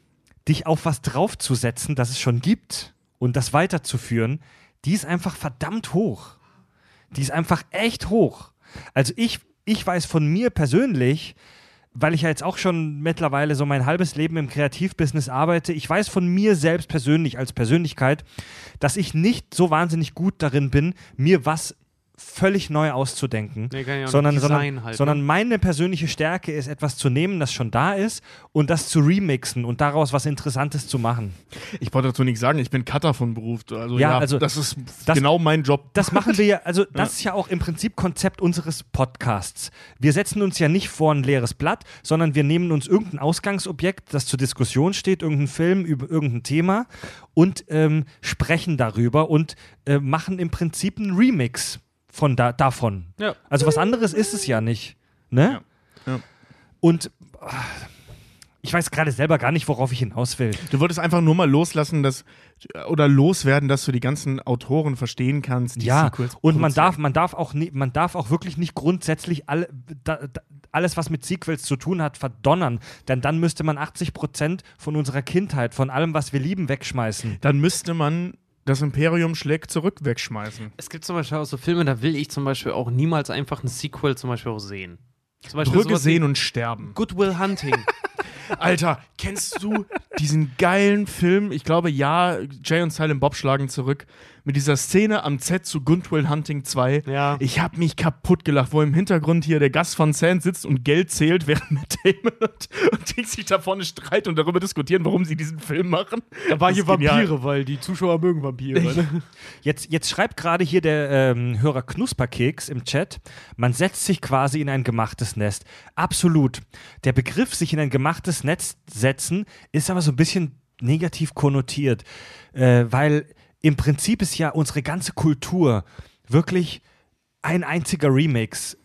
dich auf was draufzusetzen, das es schon gibt und das weiterzuführen, die ist einfach verdammt hoch. Die ist einfach echt hoch. Also ich, ich weiß von mir persönlich, weil ich ja jetzt auch schon mittlerweile so mein halbes Leben im Kreativbusiness arbeite, ich weiß von mir selbst persönlich als Persönlichkeit, dass ich nicht so wahnsinnig gut darin bin, mir was völlig neu auszudenken, Nee, kann ja auch sondern, nicht sondern, halt, sondern ne? meine persönliche Stärke ist, etwas zu nehmen, das schon da ist und das zu remixen und daraus was Interessantes zu machen. Ich wollte dazu nichts sagen, ich bin Cutter von Beruf. Also Ja, ja, also das ist das- genau mein Job. Das machen wir ja, also das ist ja auch im Prinzip Konzept unseres Podcasts. Wir setzen uns ja nicht vor ein leeres Blatt, sondern wir nehmen uns irgendein Ausgangsobjekt, das zur Diskussion steht, irgendein Film über irgendein Thema und ähm, sprechen darüber und äh, machen im Prinzip einen Remix von da, davon. Ja. Also was anderes ist es ja nicht. Ne? Ja, ja. Und ah, ich weiß gerade selber gar nicht, worauf ich hinaus will. Du wolltest einfach nur mal loslassen, dass oder loswerden, dass du die ganzen Autoren verstehen kannst, die ja, Sequels und man darf, man darf auch nie, man darf auch wirklich nicht grundsätzlich alle, da, da, alles, was mit Sequels zu tun hat, verdonnern. Denn dann müsste man 80% von unserer Kindheit, von allem, was wir lieben, wegschmeißen. Dann müsste man das Imperium schlägt zurück wegschmeißen. Es gibt zum Beispiel auch so Filme, da will ich zum Beispiel auch niemals einfach ein Sequel zum Beispiel auch sehen. Zum Beispiel Brücke sehen und sterben. Goodwill Hunting. Alter, kennst du diesen geilen Film? Ich glaube, ja, Jay und Silent Bob schlagen zurück. Mit dieser Szene am Set zu Goodwill Hunting 2. Ja. Ich hab mich kaputt gelacht, wo im Hintergrund hier der Gast von Sand sitzt und Geld zählt, während Matt Damon und, und Ding sich da vorne streiten und darüber diskutieren, warum sie diesen Film machen. Da war hier ist genial. Vampire, weil die Zuschauer mögen Vampire. Ne? Jetzt, jetzt schreibt gerade hier der ähm, Hörer Knusperkeks im Chat, man setzt sich quasi in ein gemachtes Nest. Absolut. Der Begriff sich in ein gemachtes Netz setzen ist aber so ein bisschen negativ konnotiert, äh, weil im Prinzip ist ja unsere ganze Kultur wirklich ein einziger Remix.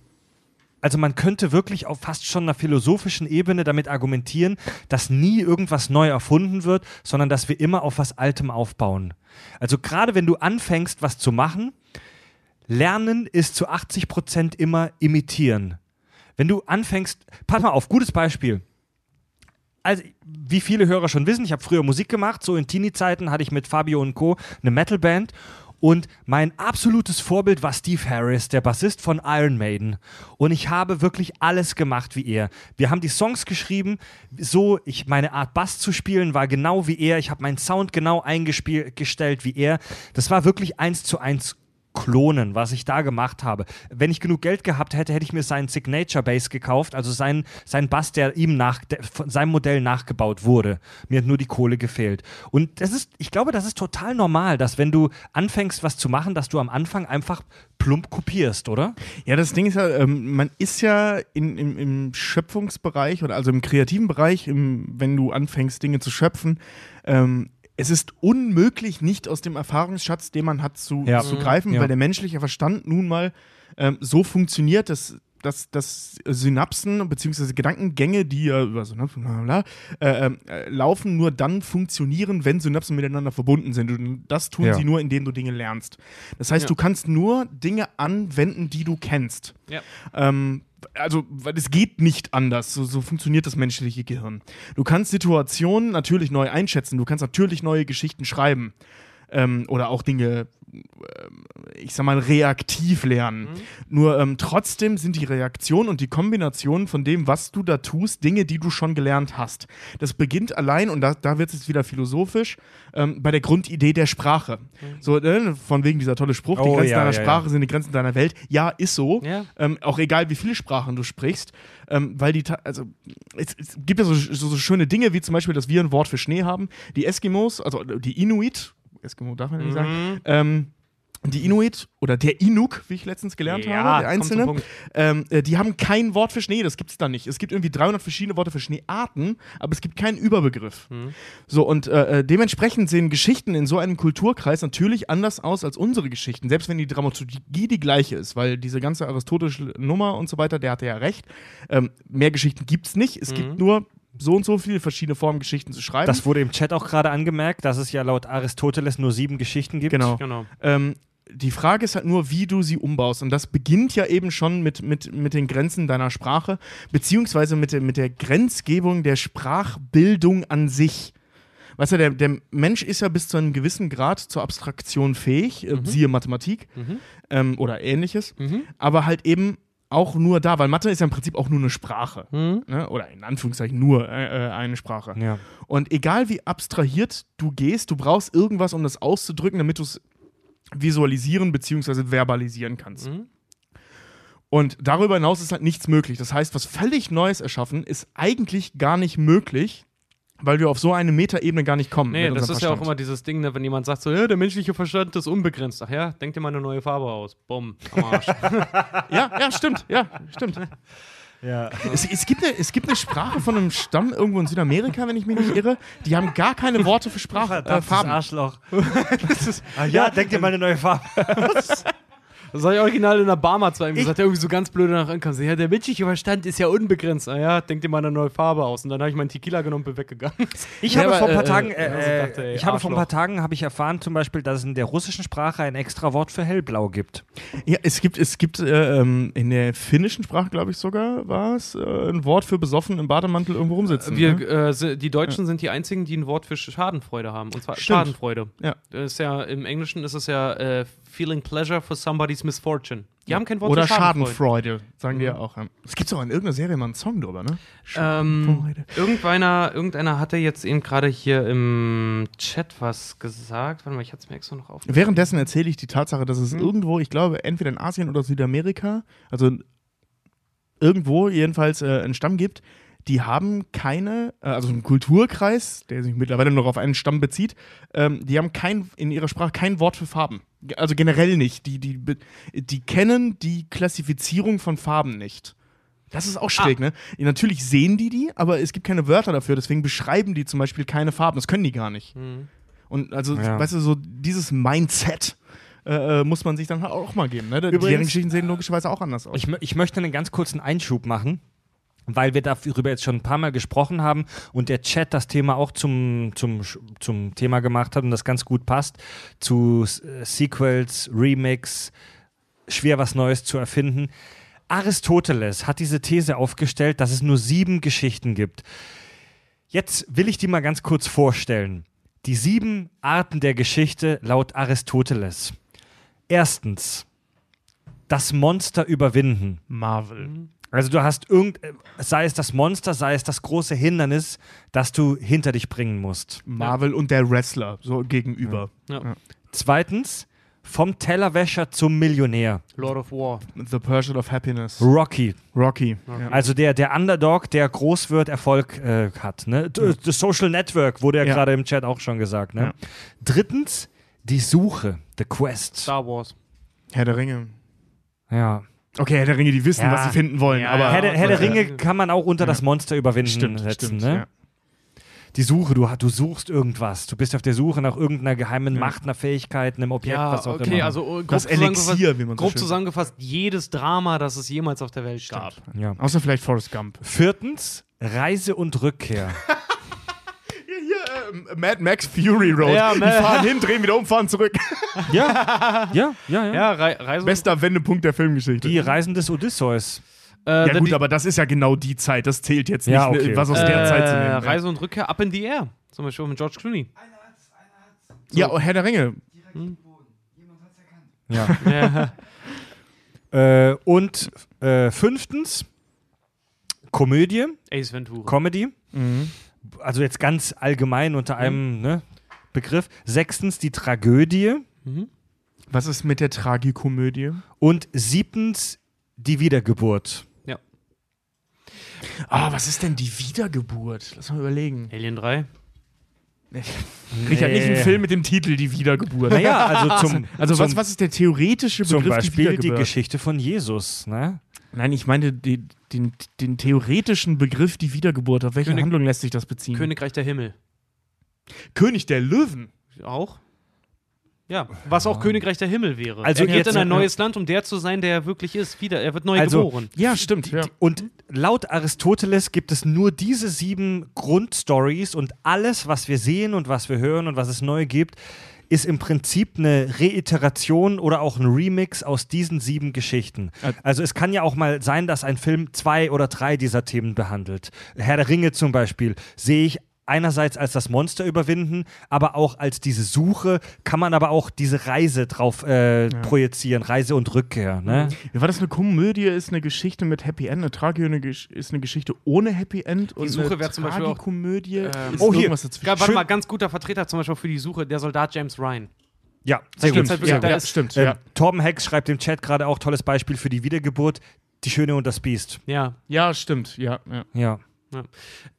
Also man könnte wirklich auf fast schon einer philosophischen Ebene damit argumentieren, dass nie irgendwas neu erfunden wird, sondern dass wir immer auf was Altem aufbauen. Also gerade wenn du anfängst, was zu machen, Lernen ist zu 80 Prozent immer imitieren. Wenn du anfängst, pass mal auf, gutes Beispiel. Also, wie viele Hörer schon wissen, ich habe früher Musik gemacht, so in Teenie-Zeiten hatte ich mit Fabio und Co. eine Metalband und mein absolutes Vorbild war Steve Harris, der Bassist von Iron Maiden. Und ich habe wirklich alles gemacht wie er. Wir haben die Songs geschrieben, so, ich, meine Art Bass zu spielen war genau wie er. Ich habe meinen Sound genau eingestellt wie er. Das war wirklich eins zu eins klonen, was ich da gemacht habe. Wenn ich genug Geld gehabt hätte, hätte ich mir seinen Signature Bass gekauft, also seinen, seinen Bass, der ihm nach, der, von seinem Modell nachgebaut wurde. Mir hat nur die Kohle gefehlt. Und das ist, ich glaube, das ist total normal, dass wenn du anfängst, was zu machen, dass du am Anfang einfach plump kopierst, oder? Ja, das Ding ist ja, ähm, man ist ja in, im, im Schöpfungsbereich oder also im kreativen Bereich, im, wenn du anfängst, Dinge zu schöpfen, ähm, es ist unmöglich, nicht aus dem Erfahrungsschatz, den man hat, zu, Ja. zu greifen, Ja. weil der menschliche Verstand nun mal ähm, so funktioniert, dass, dass, dass Synapsen bzw. Gedankengänge, die ja über Synapsen bla, äh, ähm, äh, laufen, nur dann funktionieren, wenn Synapsen miteinander verbunden sind. Und das tun Ja. sie nur, indem du Dinge lernst. Das heißt, Ja. du kannst nur Dinge anwenden, die du kennst. Ja. Ähm, also, weil es geht nicht anders. So, so funktioniert das menschliche Gehirn. Du kannst Situationen natürlich neu einschätzen. Du kannst natürlich neue Geschichten schreiben. Ähm, oder auch Dinge, ich sag mal, reaktiv lernen. Nur ähm, trotzdem sind die Reaktionen und die Kombinationen von dem, was du da tust, Dinge, die du schon gelernt hast. Das beginnt allein, und da, da wird es jetzt wieder philosophisch, ähm, bei der Grundidee der Sprache. So, äh, von wegen dieser tolle Spruch, die Oh, Grenzen ja, deiner ja, ja. Sprache sind die Grenzen deiner Welt. Ja, ist so. Ja. Ähm, auch egal, wie viele Sprachen du sprichst, ähm, weil die, also es, es gibt ja so, so, so schöne Dinge, wie zum Beispiel, dass wir ein Wort für Schnee haben. Die Eskimos, also die Inuit, Eskimo darf man nicht sagen, ähm, die Inuit oder der Inuk, wie ich letztens gelernt Ja, habe, der Einzelne, ähm, äh, die haben kein Wort für Schnee, das gibt es da nicht. Es gibt irgendwie 300 verschiedene Worte für Schneearten, aber es gibt keinen Überbegriff. So, und äh, äh, dementsprechend sehen Geschichten in so einem Kulturkreis natürlich anders aus als unsere Geschichten, selbst wenn die Dramaturgie die gleiche ist, weil diese ganze aristotelische Nummer und so weiter, der hatte ja recht. Ähm, mehr Geschichten gibt es nicht, es gibt nur so und so viele verschiedene Formen, Geschichten zu schreiben. Das wurde im Chat auch gerade angemerkt, dass es ja laut Aristoteles nur sieben Geschichten gibt. genau. Genau. Ähm, die Frage ist halt nur, wie du sie umbaust. Und das beginnt ja eben schon mit, mit, mit den Grenzen deiner Sprache, beziehungsweise mit der, mit der Grenzgebung der Sprachbildung an sich. Weißt du, der, der Mensch ist ja bis zu einem gewissen Grad zur Abstraktion fähig, äh, siehe Mathematik ähm, oder ähnliches, aber halt eben auch nur da, weil Mathe ist ja im Prinzip auch nur eine Sprache. Ne? Oder in Anführungszeichen nur äh, äh, eine Sprache. Ja. Und egal wie abstrahiert du gehst, du brauchst irgendwas, um das auszudrücken, damit du es visualisieren bzw. verbalisieren kannst. Und darüber hinaus ist halt nichts möglich. Das heißt, was völlig Neues erschaffen, ist eigentlich gar nicht möglich, weil wir auf so eine Metaebene gar nicht kommen. Nee, das ist ja auch Verstand. immer dieses Ding, ne, wenn jemand sagt so, ja, der menschliche Verstand ist unbegrenzt. Ach ja, denk dir mal eine neue Farbe aus. Bumm, am Arsch. Ja, ja, stimmt. Ja, stimmt. Ja. Es, es, gibt eine, es gibt eine Sprache von einem Stamm irgendwo in Südamerika, wenn ich mich nicht irre. Die haben gar keine Worte für Sprache, äh, Farben. Arschloch. ah, ja, denk dir mal eine neue Farbe. Das habe ich original in der Barmer zu ihm gesagt, der irgendwie so ganz blöd nach ankam. So, ja, der menschliche Verstand ist ja unbegrenzt. Ah ja, denk dir mal eine neue Farbe aus. Und dann habe ich meinen Tequila genommen und bin weggegangen. Ich Ja, habe aber, vor ein paar äh, Tagen, äh, äh, also dachte, ey, ich habe vor ein paar Tagen habe ich erfahren, zum Beispiel, dass es in der russischen Sprache ein extra Wort für hellblau gibt. Ja, es gibt, es gibt äh, ähm, in der finnischen Sprache, glaube ich sogar, war es, äh, ein Wort für besoffen im Bademantel irgendwo rumsitzen. Wir, ne? äh, die Deutschen sind die einzigen, die ein Wort für Schadenfreude haben. Und zwar Stimmt. Schadenfreude. Ja. Das ist ja, Im Englischen ist es ja äh, feeling pleasure for somebody's misfortune. Die haben kein Wort Oder für Schadenfreude. Schadenfreude, sagen die ja auch. Ja. Es gibt auch in irgendeiner Serie mal einen Song drüber, ne? Ähm, Schadenfreude. irgendeiner, irgendeiner hatte jetzt eben gerade hier im Chat was gesagt. Warte mal, ich hatte es mir extra noch auf. Währenddessen erzähle ich die Tatsache, dass es irgendwo, ich glaube, entweder in Asien oder Südamerika, also irgendwo jedenfalls äh, einen Stamm gibt, die haben keine, äh, also ein Kulturkreis, der sich mittlerweile noch auf einen Stamm bezieht, ähm, die haben kein, in ihrer Sprache kein Wort für Farben. Also generell nicht. Die, die, die kennen die Klassifizierung von Farben nicht. Das ist auch schräg, ne? Ja, natürlich sehen die die, aber es gibt keine Wörter dafür, deswegen beschreiben die zum Beispiel keine Farben. Das können die gar nicht. Und also, Ja. weißt du, so dieses Mindset äh, äh, muss man sich dann halt auch mal geben. Ne? Die Übrigens- Seriengeschichten sehen logischerweise auch anders aus. Ich, ich möchte einen ganz kurzen Einschub machen, weil wir darüber jetzt schon ein paar Mal gesprochen haben und der Chat das Thema auch zum, zum, zum Thema gemacht hat und das ganz gut passt zu Sequels, Remix, schwer was Neues zu erfinden. Aristoteles hat diese These aufgestellt, dass es nur sieben Geschichten gibt. Jetzt will ich die mal ganz kurz vorstellen. Die sieben Arten der Geschichte laut Aristoteles. Erstens, das Monster überwinden. Marvel. Also du hast irgend, äh, sei es das Monster, sei es das große Hindernis, das du hinter dich bringen musst. Marvel und der Wrestler so gegenüber. Ja. Zweitens, vom Tellerwäscher zum Millionär. Lord of War. The Pursuit of Happiness. Rocky. Rocky. Ja. Also der, der Underdog, der groß wird, Erfolg äh, hat. Ne? Das Social Network wurde ja, Ja. gerade im Chat auch schon gesagt. Ne? Ja. Drittens, die Suche, the quest. Star Wars. Herr der Ringe. Ja. Okay, Herr der Ringe, die wissen, Ja. was sie finden wollen. Ja, aber Herr, der, Herr der. Ringe kann man auch unter Ja. das Monster überwinden stimmt, setzen. stimmt. ne? Ja. Die Suche, du, du suchst irgendwas. Du bist auf der Suche nach irgendeiner geheimen Ja. Macht, einer Fähigkeit, einem Objekt, Ja, was auch okay, immer. also äh, grob Das Elixier, wie man so grob zusammengefasst, jedes Drama, das es jemals auf der Welt gab. ja. Außer vielleicht Forrest Gump. Viertens, Reise und Rückkehr. Äh, Mad Max Fury Road. Ja, die fahren hin, drehen wieder um, fahren zurück. ja, ja, ja, ja. Ja, Rei Reise Bester Wendepunkt der Filmgeschichte. Die Reisen des Odysseus. äh, ja gut, aber das ist ja genau die Zeit. Das zählt jetzt nicht, Ja, ne, okay. was aus der äh, Zeit zu nehmen. Reise und Rückkehr up in the air. Zum Beispiel mit George Clooney. ja, oh, Herr der Ringe. Ja. Ja. äh, und äh, fünftens, Komödie, Ace Ventura. Comedy. Also jetzt ganz allgemein unter einem ne, Begriff. Sechstens, die Tragödie. Mhm. Was ist mit der Tragikomödie? Und siebtens, die Wiedergeburt. Ah, was ist denn die Wiedergeburt? Lass mal überlegen. Alien 3. Kriegt ja nicht einen Film mit dem Titel Die Wiedergeburt. Naja, also zum, Also zum, was, was ist der theoretische zum Begriff Beispiel die Wiedergeburt? Geschichte von Jesus. Ne? Nein, ich meine die, den, den theoretischen Begriff die Wiedergeburt. Auf welche König- Handlung lässt sich das beziehen? Königreich der Himmel. König der Löwen. Auch? Ja, was auch Königreich der Himmel wäre. Also er geht jetzt- in ein ja. neues Land, um der zu sein, der er wirklich ist. Wieder, er wird neu Also- geboren. Ja, stimmt. Ja. Und laut Aristoteles gibt es nur diese sieben Grundstories und alles, was wir sehen und was wir hören und was es neu gibt, ist im Prinzip eine Reiteration oder auch ein Remix aus diesen sieben Geschichten. Ä- Also es kann ja auch mal sein, dass ein Film zwei oder drei dieser Themen behandelt. Herr der Ringe zum Beispiel sehe ich einerseits als das Monster überwinden, aber auch als diese Suche, kann man aber auch diese Reise drauf äh, projizieren, Reise und Rückkehr. Ne? Wie war das? Eine Komödie ist eine Geschichte mit Happy End, eine Tragödie ist eine Geschichte ohne Happy End und Suche eine wäre zum Beispiel auch- Komödie Ähm, ist Oh, hier. irgendwas dazwischen. Ja, warte mal, ganz guter Vertreter zum Beispiel für die Suche, der Soldat James Ryan. Ja, sehr stimmt. gut. Halt ja, da ja, ist- stimmt. Ja. Torben Hex schreibt im Chat gerade auch tolles Beispiel für die Wiedergeburt. Die Schöne und das Biest. Ja. ja, stimmt. Ja, ja. Ja.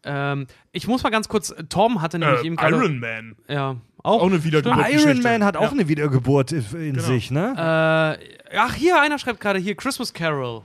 Ähm, ich muss mal ganz kurz, äh, Torben hatte nämlich eben gerade. Man. Ja, auch. Auch eine Wiedergeburt. Iron Geschichte. Man hat auch Ja. eine Wiedergeburt in Genau. sich, ne? Äh, ach, hier, einer schreibt gerade hier Christmas Carol.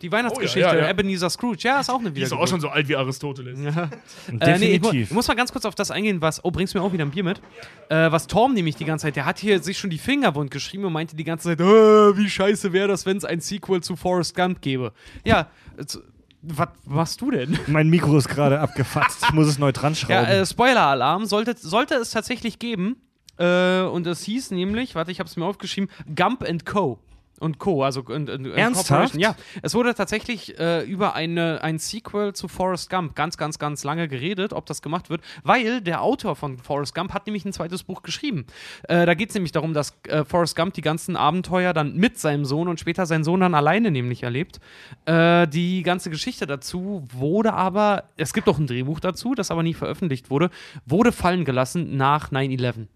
Die Weihnachtsgeschichte, Oh ja, ja. Ebenezer Scrooge. Ja, ist auch eine Die ist Wiedergeburt. auch schon so alt wie Aristoteles. Äh, nee, ich, ich muss mal ganz kurz auf das eingehen, was. Oh, bringst du mir auch wieder ein Bier mit? Äh, was Torm nämlich die ganze Zeit, der hat hier sich schon die Finger wund geschrieben und meinte die ganze Zeit, äh, wie scheiße wäre das, wenn es ein Sequel zu Forrest Gump gäbe. Ja, äh, zu- was machst du denn? mein Mikro ist gerade abgefatzt. Ich muss es neu dran schrauben. Ja, äh, Spoiler-Alarm sollte, sollte es tatsächlich geben. Äh, und es hieß nämlich, warte, ich habe es mir aufgeschrieben, Gump and Co. Und Co. Also und, und, Ernsthaft? Ja, es wurde tatsächlich äh, über eine, ein Sequel zu Forrest Gump ganz, ganz, ganz lange geredet, ob das gemacht wird, weil der Autor von Forrest Gump hat nämlich ein zweites Buch geschrieben. Äh, da geht es nämlich darum, dass äh, Forrest Gump die ganzen Abenteuer dann mit seinem Sohn und später sein Sohn dann alleine nämlich erlebt. Äh, die ganze Geschichte dazu wurde aber, es gibt auch ein Drehbuch dazu, das aber nie veröffentlicht wurde, wurde fallen gelassen nach 9-11.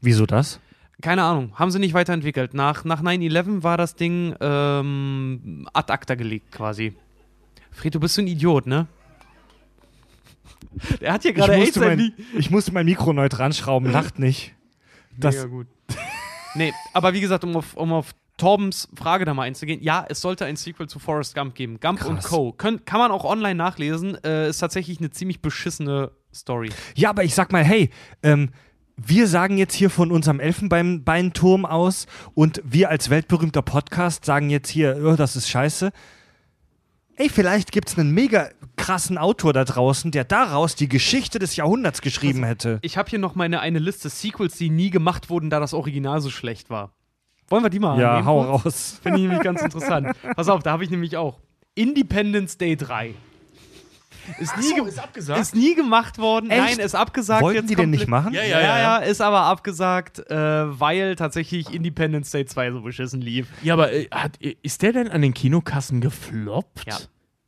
Wieso das? Keine Ahnung, haben sie nicht weiterentwickelt. Nach, nach 9-11 war das Ding ähm, ad acta gelegt quasi. Fred, du bist so ein Idiot, ne? Der hat hier Ich gerade mein, ich musste mein Mikro neu dran schrauben. Lacht nicht. Das, Mega gut. nee, aber wie gesagt, um auf, um auf Torbens Frage da mal einzugehen, ja, es sollte ein Sequel zu Forrest Gump geben. Gump und Krass. Co. Könnt, kann man auch online nachlesen. Äh, ist tatsächlich eine ziemlich beschissene Story. Ja, aber ich sag mal, hey, ähm, wir sagen jetzt hier von unserem Elfenbeinturm aus und wir als weltberühmter Podcast sagen jetzt hier, oh, das ist scheiße. Ey, vielleicht gibt es einen mega krassen Autor da draußen, der daraus die Geschichte des Jahrhunderts geschrieben hätte. Ich habe hier noch meine eine Liste Sequels, die nie gemacht wurden, da das Original so schlecht war. Wollen wir die mal Ja, annehmen hau raus. Finde ich nämlich ganz interessant. Pass auf, da habe ich nämlich auch. Independence Day 3. Ist nie, ge- ist abgesagt. ist nie gemacht worden. Echt? Nein, ist abgesagt. Wollten jetzt die denn nicht machen? Ja, Ja, ja, ja, ist aber abgesagt, äh, weil tatsächlich Independence Day 2 so beschissen lief. Ja, aber äh, hat, ist der denn an den Kinokassen gefloppt? Ja.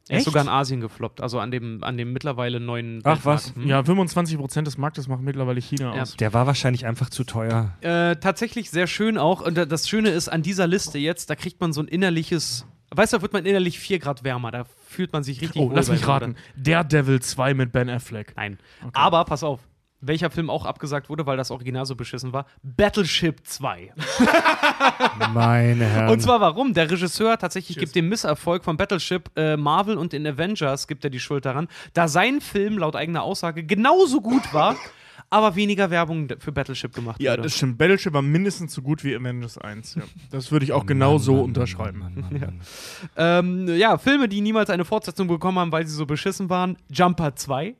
Er ist Echt? sogar in Asien gefloppt, also an dem, an dem mittlerweile neuen Ach, was? Weltmarkt. Hm. Ja, 25% des Marktes macht mittlerweile China Ja. aus. Der war wahrscheinlich einfach zu teuer. Äh, tatsächlich sehr schön auch. Und da- das Schöne ist an dieser Liste jetzt, da kriegt man so ein innerliches. Weißt du, da wird man innerlich 4 Grad wärmer. Da fühlt man sich richtig Oh, wohl lass mich der raten. Daredevil 2 mit Ben Affleck. Nein. Aber pass auf. Welcher Film auch abgesagt wurde, weil das Original so beschissen war? Battleship 2. Meine Herren. Und zwar warum? Der Regisseur tatsächlich gibt dem Misserfolg von Battleship äh, Marvel und den Avengers gibt er die Schuld daran, da sein Film laut eigener Aussage genauso gut war, aber weniger Werbung für Battleship gemacht Ja, wurde. das stimmt. Battleship war mindestens so gut wie Avengers 1. Ja. Das würde ich auch genau so unterschreiben. Ähm, ja, Filme, die niemals eine Fortsetzung bekommen haben, weil sie so beschissen waren. Jumper 2.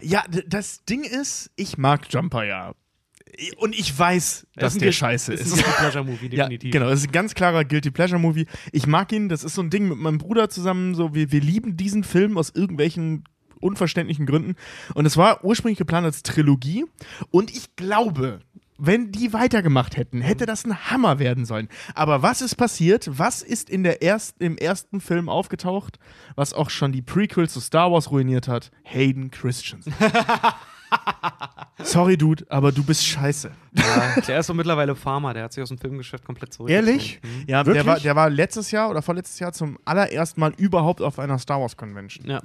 Ja, das Ding ist, ich mag Jumper ja. Und ich weiß, dass der scheiße ist. ist. ein Guilty Pleasure Movie, Ja, definitiv. genau. Das ist ein ganz klarer Guilty Pleasure Movie. Ich mag ihn. Das ist so ein Ding mit meinem Bruder zusammen. So, wir, wir lieben diesen Film aus irgendwelchen unverständlichen Gründen. Und es war ursprünglich geplant als Trilogie. Und ich glaube, wenn die weitergemacht hätten, hätte das ein Hammer werden sollen. Aber was ist passiert? Was ist in der erst, im ersten Film aufgetaucht, was auch schon die Prequels zu Star Wars ruiniert hat? Hayden Christensen. Sorry, Dude, aber du bist scheiße. Ja, der ist so mittlerweile Farmer, der hat sich aus dem Filmgeschäft komplett zurückgezogen. Ehrlich? Mhm. Ja, Wirklich? der war, der war letztes Jahr oder vorletztes Jahr zum allerersten Mal überhaupt auf einer Star Wars Convention. Ja.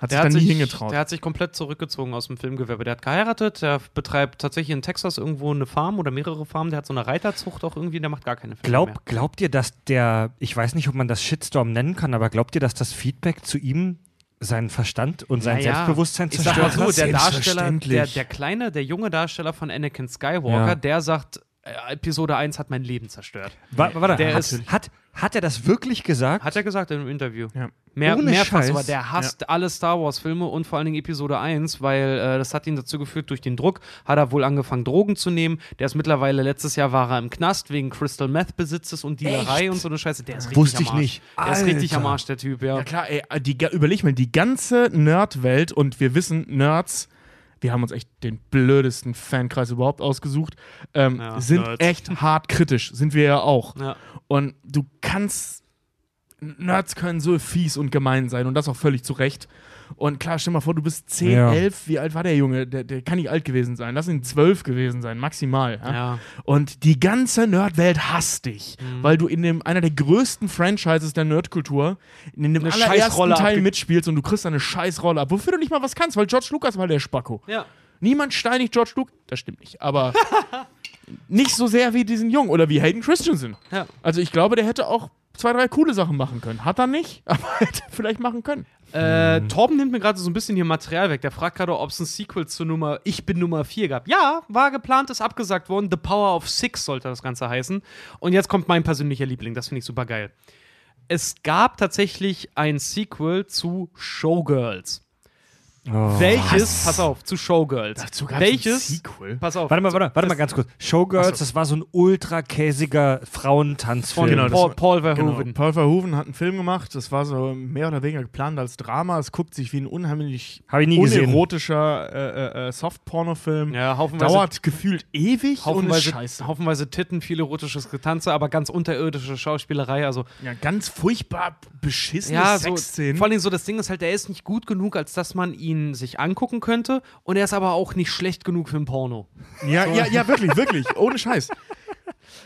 Hat sich Der da hat, nie sich, hingetraut. der hat sich komplett zurückgezogen aus dem Filmgewerbe. Der hat geheiratet, der betreibt tatsächlich in Texas irgendwo eine Farm oder mehrere Farmen. Der hat so eine Reiterzucht auch irgendwie, der macht gar keine Filme mehr. Glaub, glaubt ihr, dass der, ich weiß nicht, ob man das Shitstorm nennen kann, aber glaubt ihr, dass das Feedback zu ihm seinen Verstand und sein Naja, Selbstbewusstsein Ich sag mal zerstört so, hat? der Darsteller, der, der kleine, der junge Darsteller von Anakin Skywalker, Ja. der sagt, äh, Episode 1 hat mein Leben zerstört. Wa- Warte, Der hat, ist- hat, hat er das wirklich gesagt? Hat er gesagt in einem Interview. Ja. Mehr, Ohne mehrfach Scheiß. sogar. Der hasst alle Star Wars-Filme und vor allen Dingen Episode 1, weil äh, das hat ihn dazu geführt, durch den Druck hat er wohl angefangen, Drogen zu nehmen. Der ist mittlerweile, letztes Jahr war er im Knast wegen Crystal Meth-Besitzes und Dealerei Echt? und so eine Scheiße. Der ist richtig Wusste am ich Arsch. nicht. Der ist richtig Alter. am Arsch, der Typ, ja. Ja klar, ey, die, überleg mal, die ganze Nerd-Welt und wir wissen, Nerds, wir haben uns echt den blödesten Fankreis überhaupt ausgesucht, ähm, Ja, sind Nerds. echt hart kritisch, sind wir ja auch. ja. Und du kannst, Nerds können so fies und gemein sein und das auch völlig zu Recht. Und klar, stell mal vor, du bist 10, Ja. 11, wie alt war der Junge? Der, der kann nicht alt gewesen sein, lass ihn 12 gewesen sein, maximal. Ja? Ja. Und die ganze Nerdwelt hasst dich, Mhm. weil du in dem, einer der größten Franchises der Nerdkultur in dem Eine allerersten Scheißrolle Teil mitspielst und du kriegst eine Scheißrolle ab, wofür du nicht mal was kannst, weil George Lucas war der Spacko. ja. Niemand steinigt George Lucas, das stimmt nicht, aber nicht so sehr wie diesen Jungen oder wie Hayden Christensen. Ja. Also ich glaube, der hätte auch zwei, drei coole Sachen machen können. Hat er nicht, aber hätte vielleicht machen können. Äh, Torben nimmt mir gerade so ein bisschen hier Material weg. Der fragt gerade, ob es ein Sequel zur Nummer Ich bin Nummer 4 gab. Ja, war geplant, ist abgesagt worden. The Power of Six sollte das Ganze heißen. Und jetzt kommt mein persönlicher Liebling. Das finde ich super geil. Es gab tatsächlich ein Sequel zu Showgirls. Oh. Welches, pass auf, zu Showgirls. welches, Sequel. pass auf. Warte mal, warte, warte mal ganz kurz. Showgirls, das war so ein ultra käsiger Frauentanzfilm. Von Genau, das Paul, Paul Genau. Verhoeven. Paul Verhoeven hat einen Film gemacht, das war so mehr oder weniger geplant als Drama. Es guckt sich wie ein unheimlich unerotischer äh, äh, äh, Soft-Porno-Film. Ja, haufenweise, Dauert gefühlt ewig und haufenweise, scheiße. haufenweise Titten, viel erotisches Getanze, aber ganz unterirdische Schauspielerei. Also Ja, ganz furchtbar beschissene Ja, so, Sexszenen. vor allem so das Ding ist halt, der ist nicht gut genug, als dass man ihn sich angucken könnte und er ist aber auch nicht schlecht genug für ein Porno. ja, ja, ja, wirklich, wirklich, ohne Scheiß.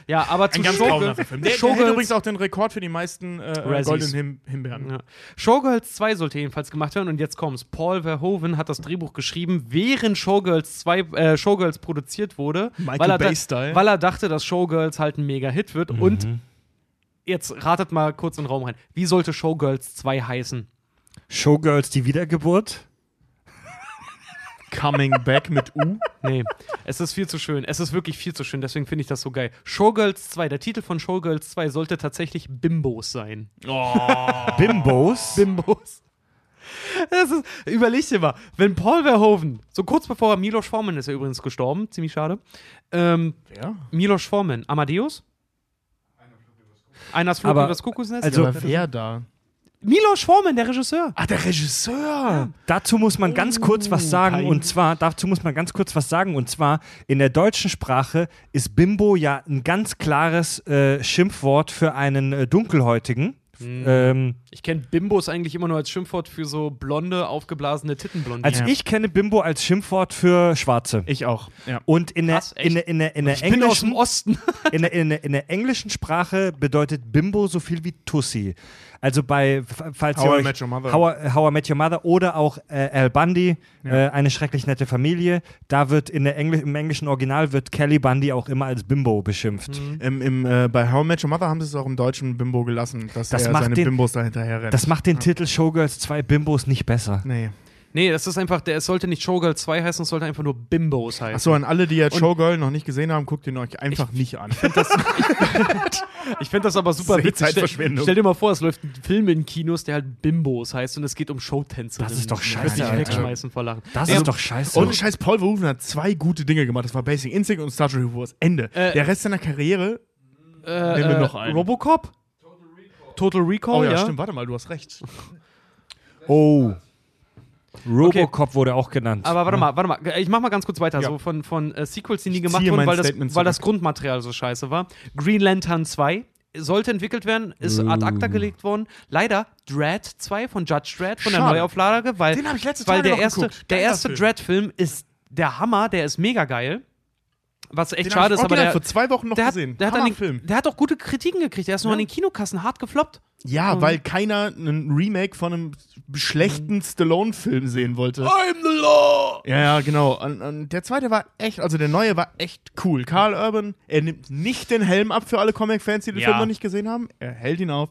Ja, aber zu Ein ganz Showgirls- grauenhafter Film. Der, der Showgirls- hätte übrigens auch den Rekord für die meisten äh, Razzies. goldenen Him Himbeeren. Ja. Showgirls 2 sollte jedenfalls gemacht werden und jetzt kommt's. Paul Verhoeven hat das Drehbuch geschrieben, während Showgirls 2 äh, Showgirls produziert wurde, Michael weil, er weil er dachte, dass Showgirls halt ein Mega-Hit wird und jetzt ratet mal kurz in den Raum rein. Wie sollte Showgirls 2 heißen? Showgirls, die Wiedergeburt. Coming Back mit U. Nee, es ist viel zu schön. Es ist wirklich viel zu schön, deswegen finde ich das so geil. Showgirls 2, der Titel von Showgirls 2 sollte tatsächlich Bimbos sein. Bimbos. Bimbos. Das ist, überleg dir mal, wenn Paul Verhoeven, so kurz bevor er Milos Forman ist er übrigens gestorben, ziemlich schade. Ähm, Ja. Milos Forman, Amadeus? Einer Flug Aber- übers Kuckucksnest? also- wer da? Milos Forman, der Regisseur. Ah, der Regisseur. Dazu muss man ganz kurz was sagen kein- und zwar dazu muss man ganz kurz was sagen und zwar in der deutschen Sprache ist Bimbo ja ein ganz klares äh, Schimpfwort für einen äh, dunkelhäutigen. Ähm, Ich kenne Bimbos eigentlich immer nur als Schimpfwort für so blonde, aufgeblasene Tittenblondinen. also ich kenne Bimbo als Schimpfwort für Schwarze. Ich auch. Ja. Und in der, Krass, echt? in der, in der, in der ich bin aus dem englischen Osten. in der, in, der, in der englischen Sprache bedeutet Bimbo so viel wie Tussi. Also bei, falls How ihr I euch Met Your Mother. How, I- How I Met Your Mother oder auch äh, Al Bundy, äh, eine schrecklich nette Familie, da wird in der Engl im englischen Original wird Kelly Bundy auch immer als Bimbo beschimpft. Im, im, äh, bei How I Met Your Mother haben sie es auch im deutschen Bimbo gelassen, dass Das er macht seine den- Bimbos da hinterher rennt. Das macht den Titel Showgirls 2 Bimbos nicht besser. nee. Nee, das ist einfach, der, es sollte nicht Showgirl 2 heißen, es sollte einfach nur Bimbos heißen. Achso, an alle, die jetzt Showgirl noch nicht gesehen haben, guckt ihn euch einfach nicht an. Ich finde das aber super witzig. Stell, Zeitverschwendung. stell dir mal vor, es läuft ein Film in Kinos, der halt Bimbos heißt und es geht um Showtänze. Das ist doch scheiße, Ich wegschmeißen vor Lachen. Das Ja, ist doch scheiße. Und scheiß Paul Verhoeven hat zwei gute Dinge gemacht. Das war Basic Instinct und Star Trek Wars. Ende. Äh, Der Rest seiner Karriere. äh, Nehmen wir äh, noch einen. Robocop? Total Recall, Oh ja, ja. stimmt. Warte mal, du hast recht. oh. Robocop wurde auch genannt. Aber warte mal, warte mal. Ich mach mal ganz kurz weiter. Ja. So von, von äh, Sequels, die nie gemacht wurden, weil das, weil das. Grundmaterial so scheiße war. Green Lantern 2 sollte entwickelt werden, ist ad acta gelegt worden. Leider Dread 2 von Judge Dredd von der Schade. Neuauflage, weil, Den hab ich letzte weil der erste, der erste Film. Dread-Film ist der Hammer, der ist mega geil. Was echt Den schade ist, aber der, vor zwei Wochen noch der, hat, gesehen. der, hat den, Hammerfilm. der hat auch gute Kritiken gekriegt. Der ist nur an den Kinokassen hart gefloppt. Ja, weil keiner einen Remake von einem schlechten Stallone-Film sehen wollte. I'm the law! Ja, ja, genau. Und, und der zweite war echt, also der neue war echt cool. Carl Urban, er nimmt nicht den Helm ab für alle Comic-Fans, die den Ja. Film noch nicht gesehen haben. Er hält ihn auf.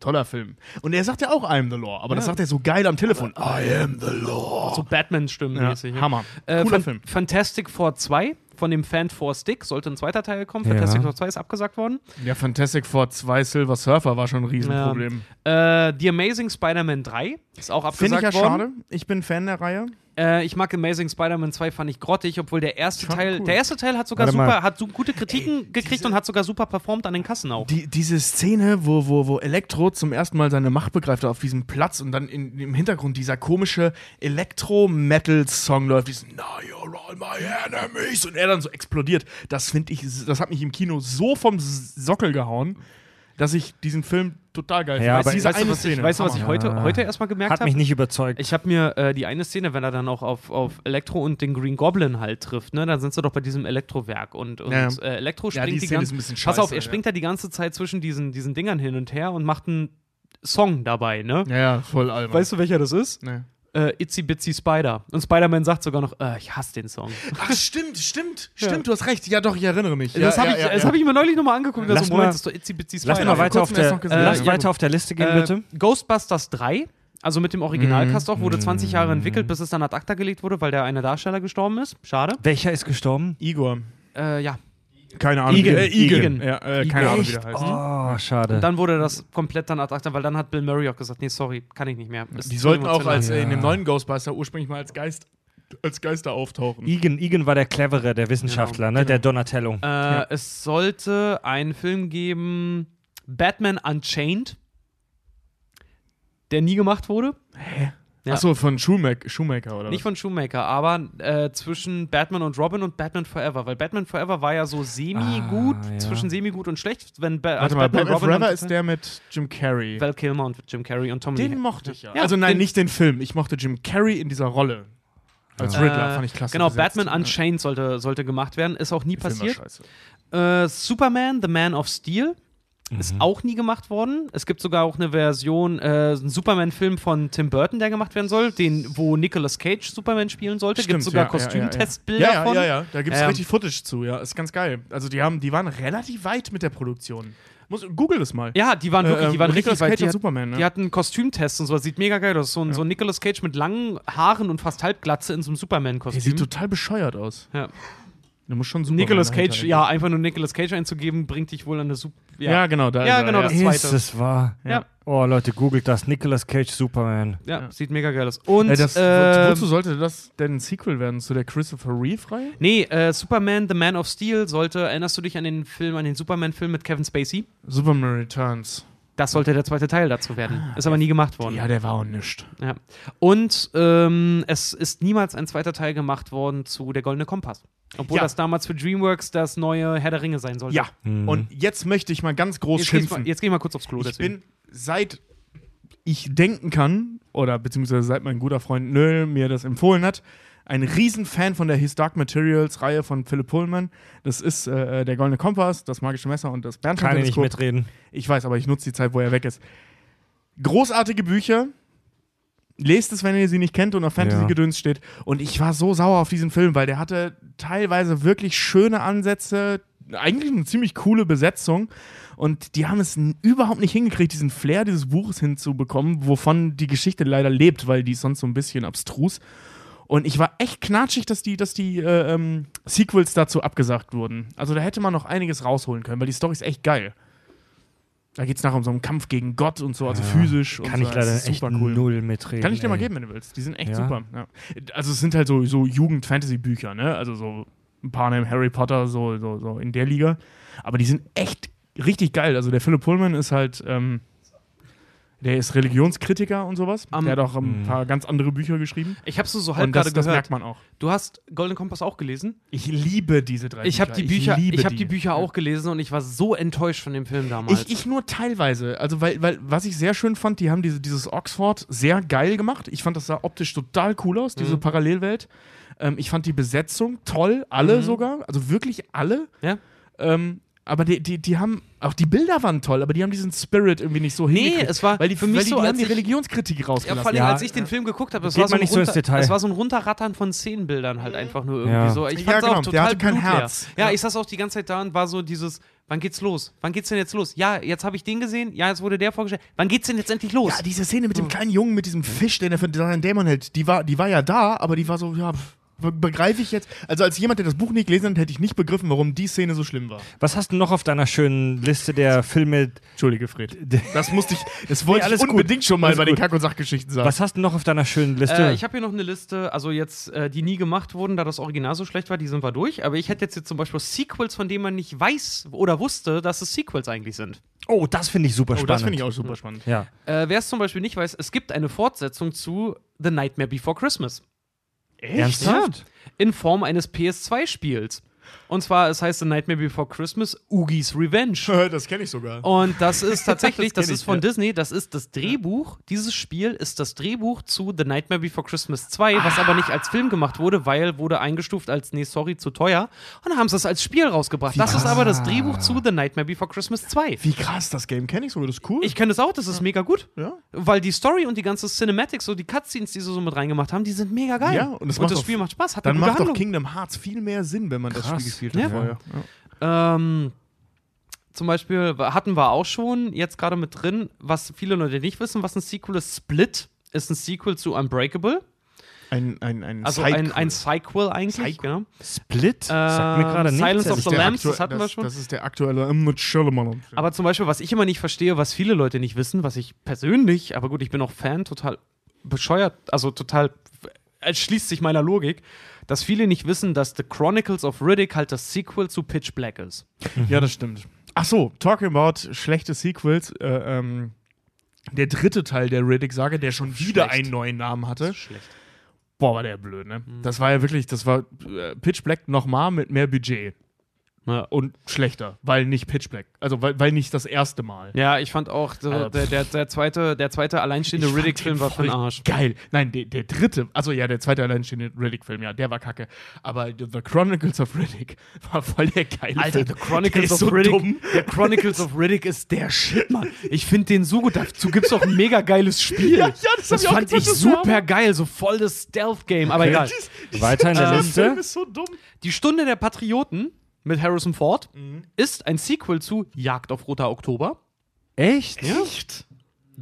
Toller Film. Und er sagt ja auch I am the Law, aber das sagt er so geil am Telefon. I am the Law. So Batman-Stimmenmäßig. Ja, Hammer. Äh, Cooler Fan- Film. Fantastic Four 2 von dem Fan Four Stick sollte ein zweiter Teil kommen. Ja. Fantastic Four 2 ist abgesagt worden. Ja, Fantastic Four 2 Silver Surfer war schon ein Riesenproblem. Äh, The Amazing Spider-Man 3 ist auch Finde abgesagt ich ja worden. schade. Ich bin Fan der Reihe. Äh, ich mag Amazing Spider-Man 2, fand ich grottig, obwohl der erste Fand Teil, cool. der erste Teil hat sogar Warte mal. super, hat so gute Kritiken gekriegt und hat sogar super performt an den Kassen auch. Die, diese Szene, wo, wo, wo Elektro zum ersten Mal seine Macht begreift auf diesem Platz und dann in, im Hintergrund dieser komische Elektro-Metal-Song läuft, diesen Now you're all my enemies und er dann so explodiert. Das finde ich, das hat mich im Kino so vom Sockel gehauen, dass ich diesen Film total geil Ja, finde. weißt du, eine was ich, Szene, weißt du, was ich heute, heute erstmal gemerkt Hat habe? mich nicht überzeugt. Ich habe mir äh, die eine Szene, wenn er dann auch auf, auf Elektro und den Green Goblin halt trifft, ne, dann sind sie doch bei diesem Elektrowerk und, und Ja. äh, Elektro Ja, springt die die, Szene ganze ist ein bisschen Pass auf, scheiße, er ja. springt da die ganze Zeit zwischen diesen, diesen Dingern hin und her und macht einen Song dabei, ne? Ja, ja, voll albern. Weißt du, welcher das ist? Nee. Äh, Itsy Bitsy Spider. Und Spider-Man sagt sogar noch, äh, ich hasse den Song. Ach, stimmt, stimmt, stimmt, du hast recht. Ja, doch, ich erinnere mich. das ja, habe ja, ich, ja, hab ich mir neulich nochmal angeguckt. Lass so, Moment, mal- doch Itsy Bitsy Spider. Lass mal weiter auf, der, lass weiter auf der Liste gehen, Äh, bitte. Ghostbusters 3, also mit dem Originalcast auch, Mhm. wurde 20 Jahre entwickelt, bis es dann ad acta gelegt wurde, weil der eine Darsteller gestorben ist. Schade. Welcher ist gestorben? Igor. Äh, ja. Keine Ahnung. Igen. Äh, Igen. Igen. Ja, äh, keine Ahnung, wie der heißt. Oh, schade. Und dann wurde das komplett dann ad acta, weil dann hat Bill Murray auch gesagt, nee, sorry, kann ich nicht mehr. Ist Die sollten auch als äh, in dem Ja. neuen Ghostbuster ursprünglich mal als Geist als Geister auftauchen. Igen, Igen war der Clevere, der Wissenschaftler, Genau, ne? der Donatello. Äh, Es sollte einen Film geben, Batman Unchained, der nie gemacht wurde. Ja. Achso, von Shoemaker, Shoemaker oder Nicht von Shoemaker, aber äh, zwischen Batman und Robin und Batman Forever. Weil Batman Forever war ja so semi-gut, Ah, ja. zwischen semi-gut und schlecht. Wenn ba Warte mal, Batman, Robin Forever ist der mit Jim Carrey. Val Kilmer und Jim Carrey und Tom Den Lee. mochte ich ja. Ja, also nein, den- nicht den Film. Ich mochte Jim Carrey in dieser Rolle. Als Riddler Äh, fand ich klasse. Genau, besetzt. Batman Unchained sollte, sollte gemacht werden. Ist auch nie passiert. Äh, Superman, The Man of Steel. Ist auch nie gemacht worden. Es gibt sogar auch eine Version, äh, einen Superman-Film von Tim Burton, der gemacht werden soll, den, wo Nicolas Cage Superman spielen sollte. Gibt sogar ja, ja, ja, ja. Kostümtestbilder Ja, ja, ja, ja. Da gibt es Ähm, richtig Footage zu, ja. Ist ganz geil. Also die haben, die waren relativ weit mit der Produktion. Muss, Google das mal. Ja, die waren wirklich, die Äh, waren ähm, richtig Nicolas weit. Cage Die, hat, Superman, ne? die hatten Kostümtests und so. Das sieht mega geil aus. So ein, so ein Nicolas Cage mit langen Haaren und fast halbglatze in so einem Der Superman-Kostüm. sieht total bescheuert aus. Ja. Der muss schon Superman Nicolas Cage, ja, einfach nur Nicolas Cage einzugeben, bringt dich wohl an eine Super. Ja, genau. Da Ja, ist er, genau, das- Ist zweite. es wahr? Ja. Oh, Leute, googelt das. Nicolas Cage Superman. Ja, Ja. sieht mega geil aus. Und, Äh, das, ähm, wozu sollte das denn ein Sequel werden? Zu der Christopher Reeve-Reihe? nee, äh, Superman, The Man of Steel sollte, erinnerst du dich an den Film, an den Superman-Film mit Kevin Spacey? Superman Returns. Das sollte der zweite Teil dazu werden. Ist aber nie gemacht worden. Ja, der war auch nischt. Ja. Und ähm, es ist niemals ein zweiter Teil gemacht worden zu Der Goldene Kompass. Obwohl Ja. das damals für DreamWorks das neue Herr der Ringe sein sollte. Ja, und jetzt möchte ich mal ganz groß Jetzt ich mal, schimpfen. jetzt geh ich mal kurz aufs Klo. ich deswegen. bin seit ich denken kann, oder beziehungsweise seit mein guter Freund Nöll mir das empfohlen hat, ein Riesenfan von der His Dark Materials Reihe von Philip Pullman. Das ist äh, der Goldene Kompass, das Magische Messer und das Kann ich nicht mitreden. Ich weiß, aber ich nutze die Zeit, wo er weg ist. Großartige Bücher. Lest es, wenn ihr sie nicht kennt und auf Fantasy-Gedöns steht. Und ich war so sauer auf diesen Film, weil der hatte teilweise wirklich schöne Ansätze, eigentlich eine ziemlich coole Besetzung. Und die haben es überhaupt nicht hingekriegt, diesen Flair dieses Buches hinzubekommen, wovon die Geschichte leider lebt, weil die ist sonst so ein bisschen abstrus. Und ich war echt knatschig, dass die, dass die äh, ähm, Sequels dazu abgesagt wurden. Also da hätte man noch einiges rausholen können, weil die Story ist echt geil. Da geht es nachher um so einen Kampf gegen Gott und so, also physisch. und Kann so. ich Das leider echt super cool. null mitreden. Kann ich dir mal ey. geben, wenn du willst. Die sind echt Ja? super. Ja. Also es sind halt so, so Jugend-Fantasy-Bücher, ne? Also so ein paar Namen Harry Potter, so, so, so in der Liga. Aber die sind echt richtig geil. Also der Philip Pullman ist halt, ähm, der ist Religionskritiker und sowas. Am- der hat auch ein paar ganz andere Bücher geschrieben. Ich habe so halb und das, gerade das gehört. merkt man auch. Du hast Golden Kompass auch gelesen? Ich liebe diese drei Ich habe die Bücher, liebe ich habe die Bücher auch gelesen und ich war so enttäuscht von dem Film damals. Ich, ich nur teilweise. Also, weil, weil, was ich sehr schön fand, die haben diese, dieses Oxford sehr geil gemacht. Ich fand, das sah optisch total cool aus, diese Mhm. Parallelwelt. Ähm, ich fand die Besetzung toll, alle Mhm. sogar. Also wirklich alle. ja? Ähm, aber die, die, die haben, auch die Bilder waren toll, aber die haben diesen Spirit irgendwie nicht so Nee, hingekriegt. es war weil die, für mich weil die, so, die haben als die Religionskritik Ja, rausgelassen. vor allem, Ja, als ich den Film geguckt habe, das, geht war so ein nicht so ins runter- Detail. das war so ein Runterrattern von Szenenbildern halt einfach nur irgendwie Ja. so. Ich Ja, fand's genau, auch der total hatte kein. Herz. Ja, Ja. ich saß auch die ganze Zeit da und war so dieses, wann geht's los? Wann geht's denn jetzt los? Ja, jetzt habe ich den gesehen, ja, jetzt wurde der vorgestellt. Wann geht's denn jetzt endlich los? Ja, diese Szene mit dem kleinen Jungen, mit diesem Fisch, den er für seinen Dämon hält, die war, die war ja da, aber die war so, ja, pff, begreife ich jetzt. Also als jemand, der das Buch nicht gelesen hat, hätte ich nicht begriffen, warum die Szene so schlimm war. Was hast du noch auf deiner schönen Liste der Filme? Entschuldige, Fred. Das musste ich, das wollte Nee, alles ich gut. unbedingt schon mal Alles bei den gut. Kack- und Sachgeschichten sagen. Was hast du noch auf deiner schönen Liste? Äh, ich habe hier noch eine Liste, also jetzt, äh, die nie gemacht wurden, da das Original so schlecht war, die sind wir durch. Aber ich hätte jetzt, jetzt zum Beispiel Sequels, von denen man nicht weiß oder wusste, dass es Sequels eigentlich sind. oh, das finde ich super Oh, spannend. das finde ich auch super spannend. Ja. Äh, Wer es zum Beispiel nicht weiß, es gibt eine Fortsetzung zu The Nightmare Before Christmas. Ernsthaft? In Form eines PS2-Spiels. Und zwar, es heißt The Nightmare Before Christmas, Oogie's Revenge. Das kenne ich sogar. Und das ist tatsächlich, Das das, ist ich, von ja. Disney, das ist das Drehbuch. Dieses Spiel ist das Drehbuch zu The Nightmare Before Christmas 2, was aber nicht als Film gemacht wurde, weil wurde eingestuft als, nee, sorry, zu teuer. Und dann haben sie es als Spiel rausgebracht. Das ist aber das Drehbuch zu The Nightmare Before Christmas 2. Wie krass, das Game kenne ich sogar, das ist cool. Ich kenne es auch, das ist mega gut. ja. Weil die Story und die ganze Cinematic, so die Cutscenes, die sie so mit reingemacht haben, die sind mega geil. Ja, und es macht das Spiel macht Spaß, hat Dann macht doch Handlung. Kingdom Hearts viel mehr Sinn, wenn man das Krass. Spiel gespielt Ja. hat vorher. Ja. Ähm, zum Beispiel hatten wir auch schon jetzt gerade mit drin, was viele Leute nicht wissen, was ein Sequel ist. Split ist ein Sequel zu Unbreakable. Ein, ein, ein Also Sidequel. ein, ein Sequel eigentlich. Sequel. Genau. Split? Sagt mir Ähm, gerade nichts. Silence of the Lambs, das hatten wir schon. Das ist der aktuelle M. Shyamalan. Aber zum Beispiel, was ich immer nicht verstehe, was viele Leute nicht wissen, was ich persönlich, aber gut, ich bin auch Fan, total bescheuert, also total, es schließt sich meiner Logik, dass viele nicht wissen, dass The Chronicles of Riddick halt das Sequel zu Pitch Black ist. Ja, das stimmt. Ach so, talking about schlechte Sequels. Äh, ähm, der dritte Teil der Riddick-Sage, der schon wieder Schlecht. einen neuen Namen hatte. Schlecht. Boah, war der blöd, ne? Das war ja wirklich, das war äh, Pitch Black nochmal mit mehr Budget. Ja. Und schlechter, weil nicht Pitch Black. Also, weil, weil nicht das erste Mal. Ja, ich fand auch, so, Also, der, der, der, zweite, der zweite alleinstehende Riddick-Film war für den Arsch. Geil. Nein, der, der dritte, also ja, der zweite alleinstehende Riddick-Film, ja, der war kacke. Aber The Chronicles of Riddick war voll der geile Alter, Film. The Chronicles Der of ist so Riddick. dumm. Der Chronicles of Riddick ist der Shit, Mann. Ich finde den so gut. Dazu gibt's auch ein mega geiles Spiel. Ja, ja, das hab das ich auch fand gesagt, ich das super geil. So voll das Stealth-Game. Aber egal. Weiter in der Film Liste. ist so dumm. Die Stunde der Patrioten mit Harrison Ford ist ein Sequel zu Jagd auf Roter Oktober. Echt? Echt?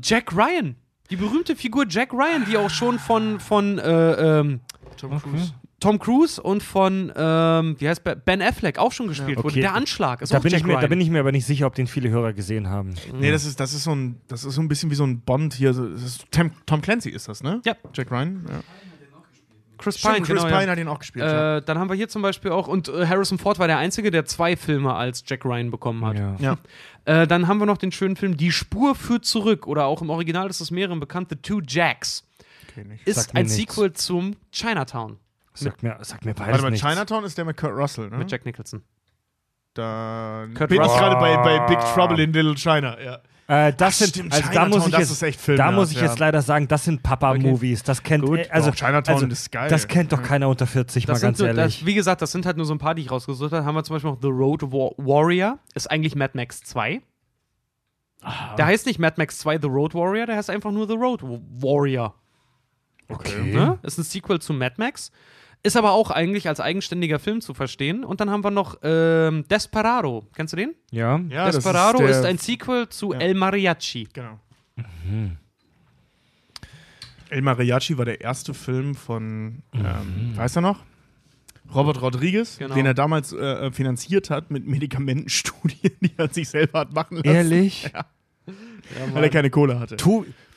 Jack Ryan. Die berühmte Figur Jack Ryan, die auch schon von, von äh, ähm, Tom Cruise. Tom Cruise und von, ähm, wie heißt Ben Affleck auch schon gespielt wurde. okay. Der Anschlag ist Da auch bin, Jack ich mir, Ryan. da bin ich mir aber nicht sicher, ob den viele Hörer gesehen haben. Nee, das ist, das ist so ein, das ist so ein bisschen wie so ein Bond hier. so- Das ist Tom, Tom Clancy ist das, ne? Ja. Jack Ryan. Ja. Chris Stimmt, Pine, Chris genau, Pine ja. hat ihn auch gespielt. ja. Äh, dann haben wir hier zum Beispiel auch, und äh, Harrison Ford war der Einzige, der zwei Filme als Jack Ryan bekommen hat. Ja. ja. Äh, dann haben wir noch den schönen Film Die Spur führt zurück, oder auch im Original ist es mehreren bekannt, The Two Jacks. Okay. Ist Sagt ein nichts. Sequel zum Chinatown Sag mir, sag mir beides Warte mal. Chinatown ist der mit Kurt Russell, ne? mit Jack Nicholson. Da Kurt bin ich Russell. gerade bei, bei Big Trouble in Little China. Ja. Äh, das Ach, sind, stimmt, also da muss ich jetzt, ist echt Film, da muss ich ja. jetzt leider sagen, das sind Papa-Movies. Das kennt, Gut, äh, also, doch, Chinatown also, ist geil. das kennt doch keiner unter 40, mal Das ganz sind so, ehrlich. das, wie gesagt, das sind halt nur so ein paar, die ich rausgesucht habe. Haben wir zum Beispiel noch The Road War Warrior, ist eigentlich Mad Max 2. Der heißt nicht Mad Max 2 The Road Warrior, der heißt einfach nur The Road Wa- Warrior. okay. Ne? Ist ein Sequel zu Mad Max. Ist aber auch eigentlich als eigenständiger Film zu verstehen. Und dann haben wir noch ähm, Desperado. Kennst du den? Ja. Ja, Desperado der- ist, ein Sequel zu Ja. El Mariachi. Genau. Mhm. El Mariachi war der erste Film von, ähm, weiß er noch? Robert Rodriguez, Genau. den er damals äh, finanziert hat mit Medikamentenstudien, die er sich selber hat machen lassen, Ehrlich? weil er keine Kohle hatte.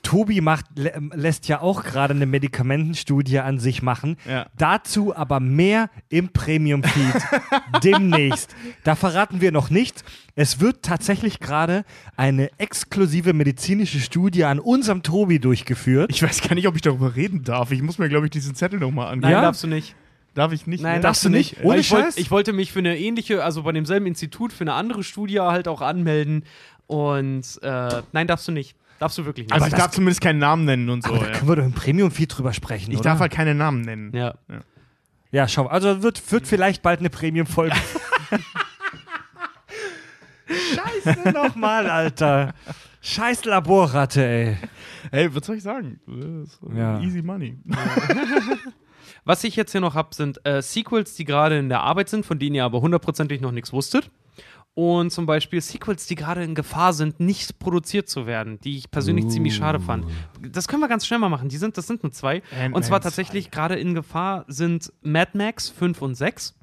Tobi macht, lä lässt ja auch gerade eine Medikamentenstudie an sich machen. Ja. Dazu aber mehr im Premium-Feed demnächst. Da verraten wir noch nicht. Es wird tatsächlich gerade eine exklusive medizinische Studie an unserem Tobi durchgeführt. Ich weiß gar nicht, ob ich darüber reden darf. Ich muss mir, glaube ich, diesen Zettel nochmal Nein, angeben. Ja? darfst du nicht. Darf ich nicht? Nein, ne? darfst du nicht. Ohne ich, wollt, Scheiß? ich wollte mich für eine ähnliche, also bei demselben Institut, für eine andere Studie halt auch anmelden. Und äh, nein, darfst du nicht. Darfst du wirklich nicht. Also ich darf zumindest keinen Namen nennen und so. Aber da Ja. können wir doch im Premium-Feed drüber sprechen, Ich oder? darf halt keine Namen nennen. ja. Ja, schau, also wird, wird vielleicht bald eine Premium-Folge. Scheiße nochmal, Alter. Scheiß Laborratte, ey. Hey, was soll ich sagen? Ja. Easy money. Was ich jetzt hier noch habe, sind äh, Sequels, die gerade in der Arbeit sind, von denen ihr aber hundertprozentig noch nichts wusstet. Und zum Beispiel Sequels, die gerade in Gefahr sind, nicht produziert zu werden, die ich persönlich ziemlich schade fand. Das können wir ganz schnell mal machen. Die sind, das sind nur zwei. Und zwar 2. tatsächlich gerade in Gefahr sind Mad Max 5 und 6.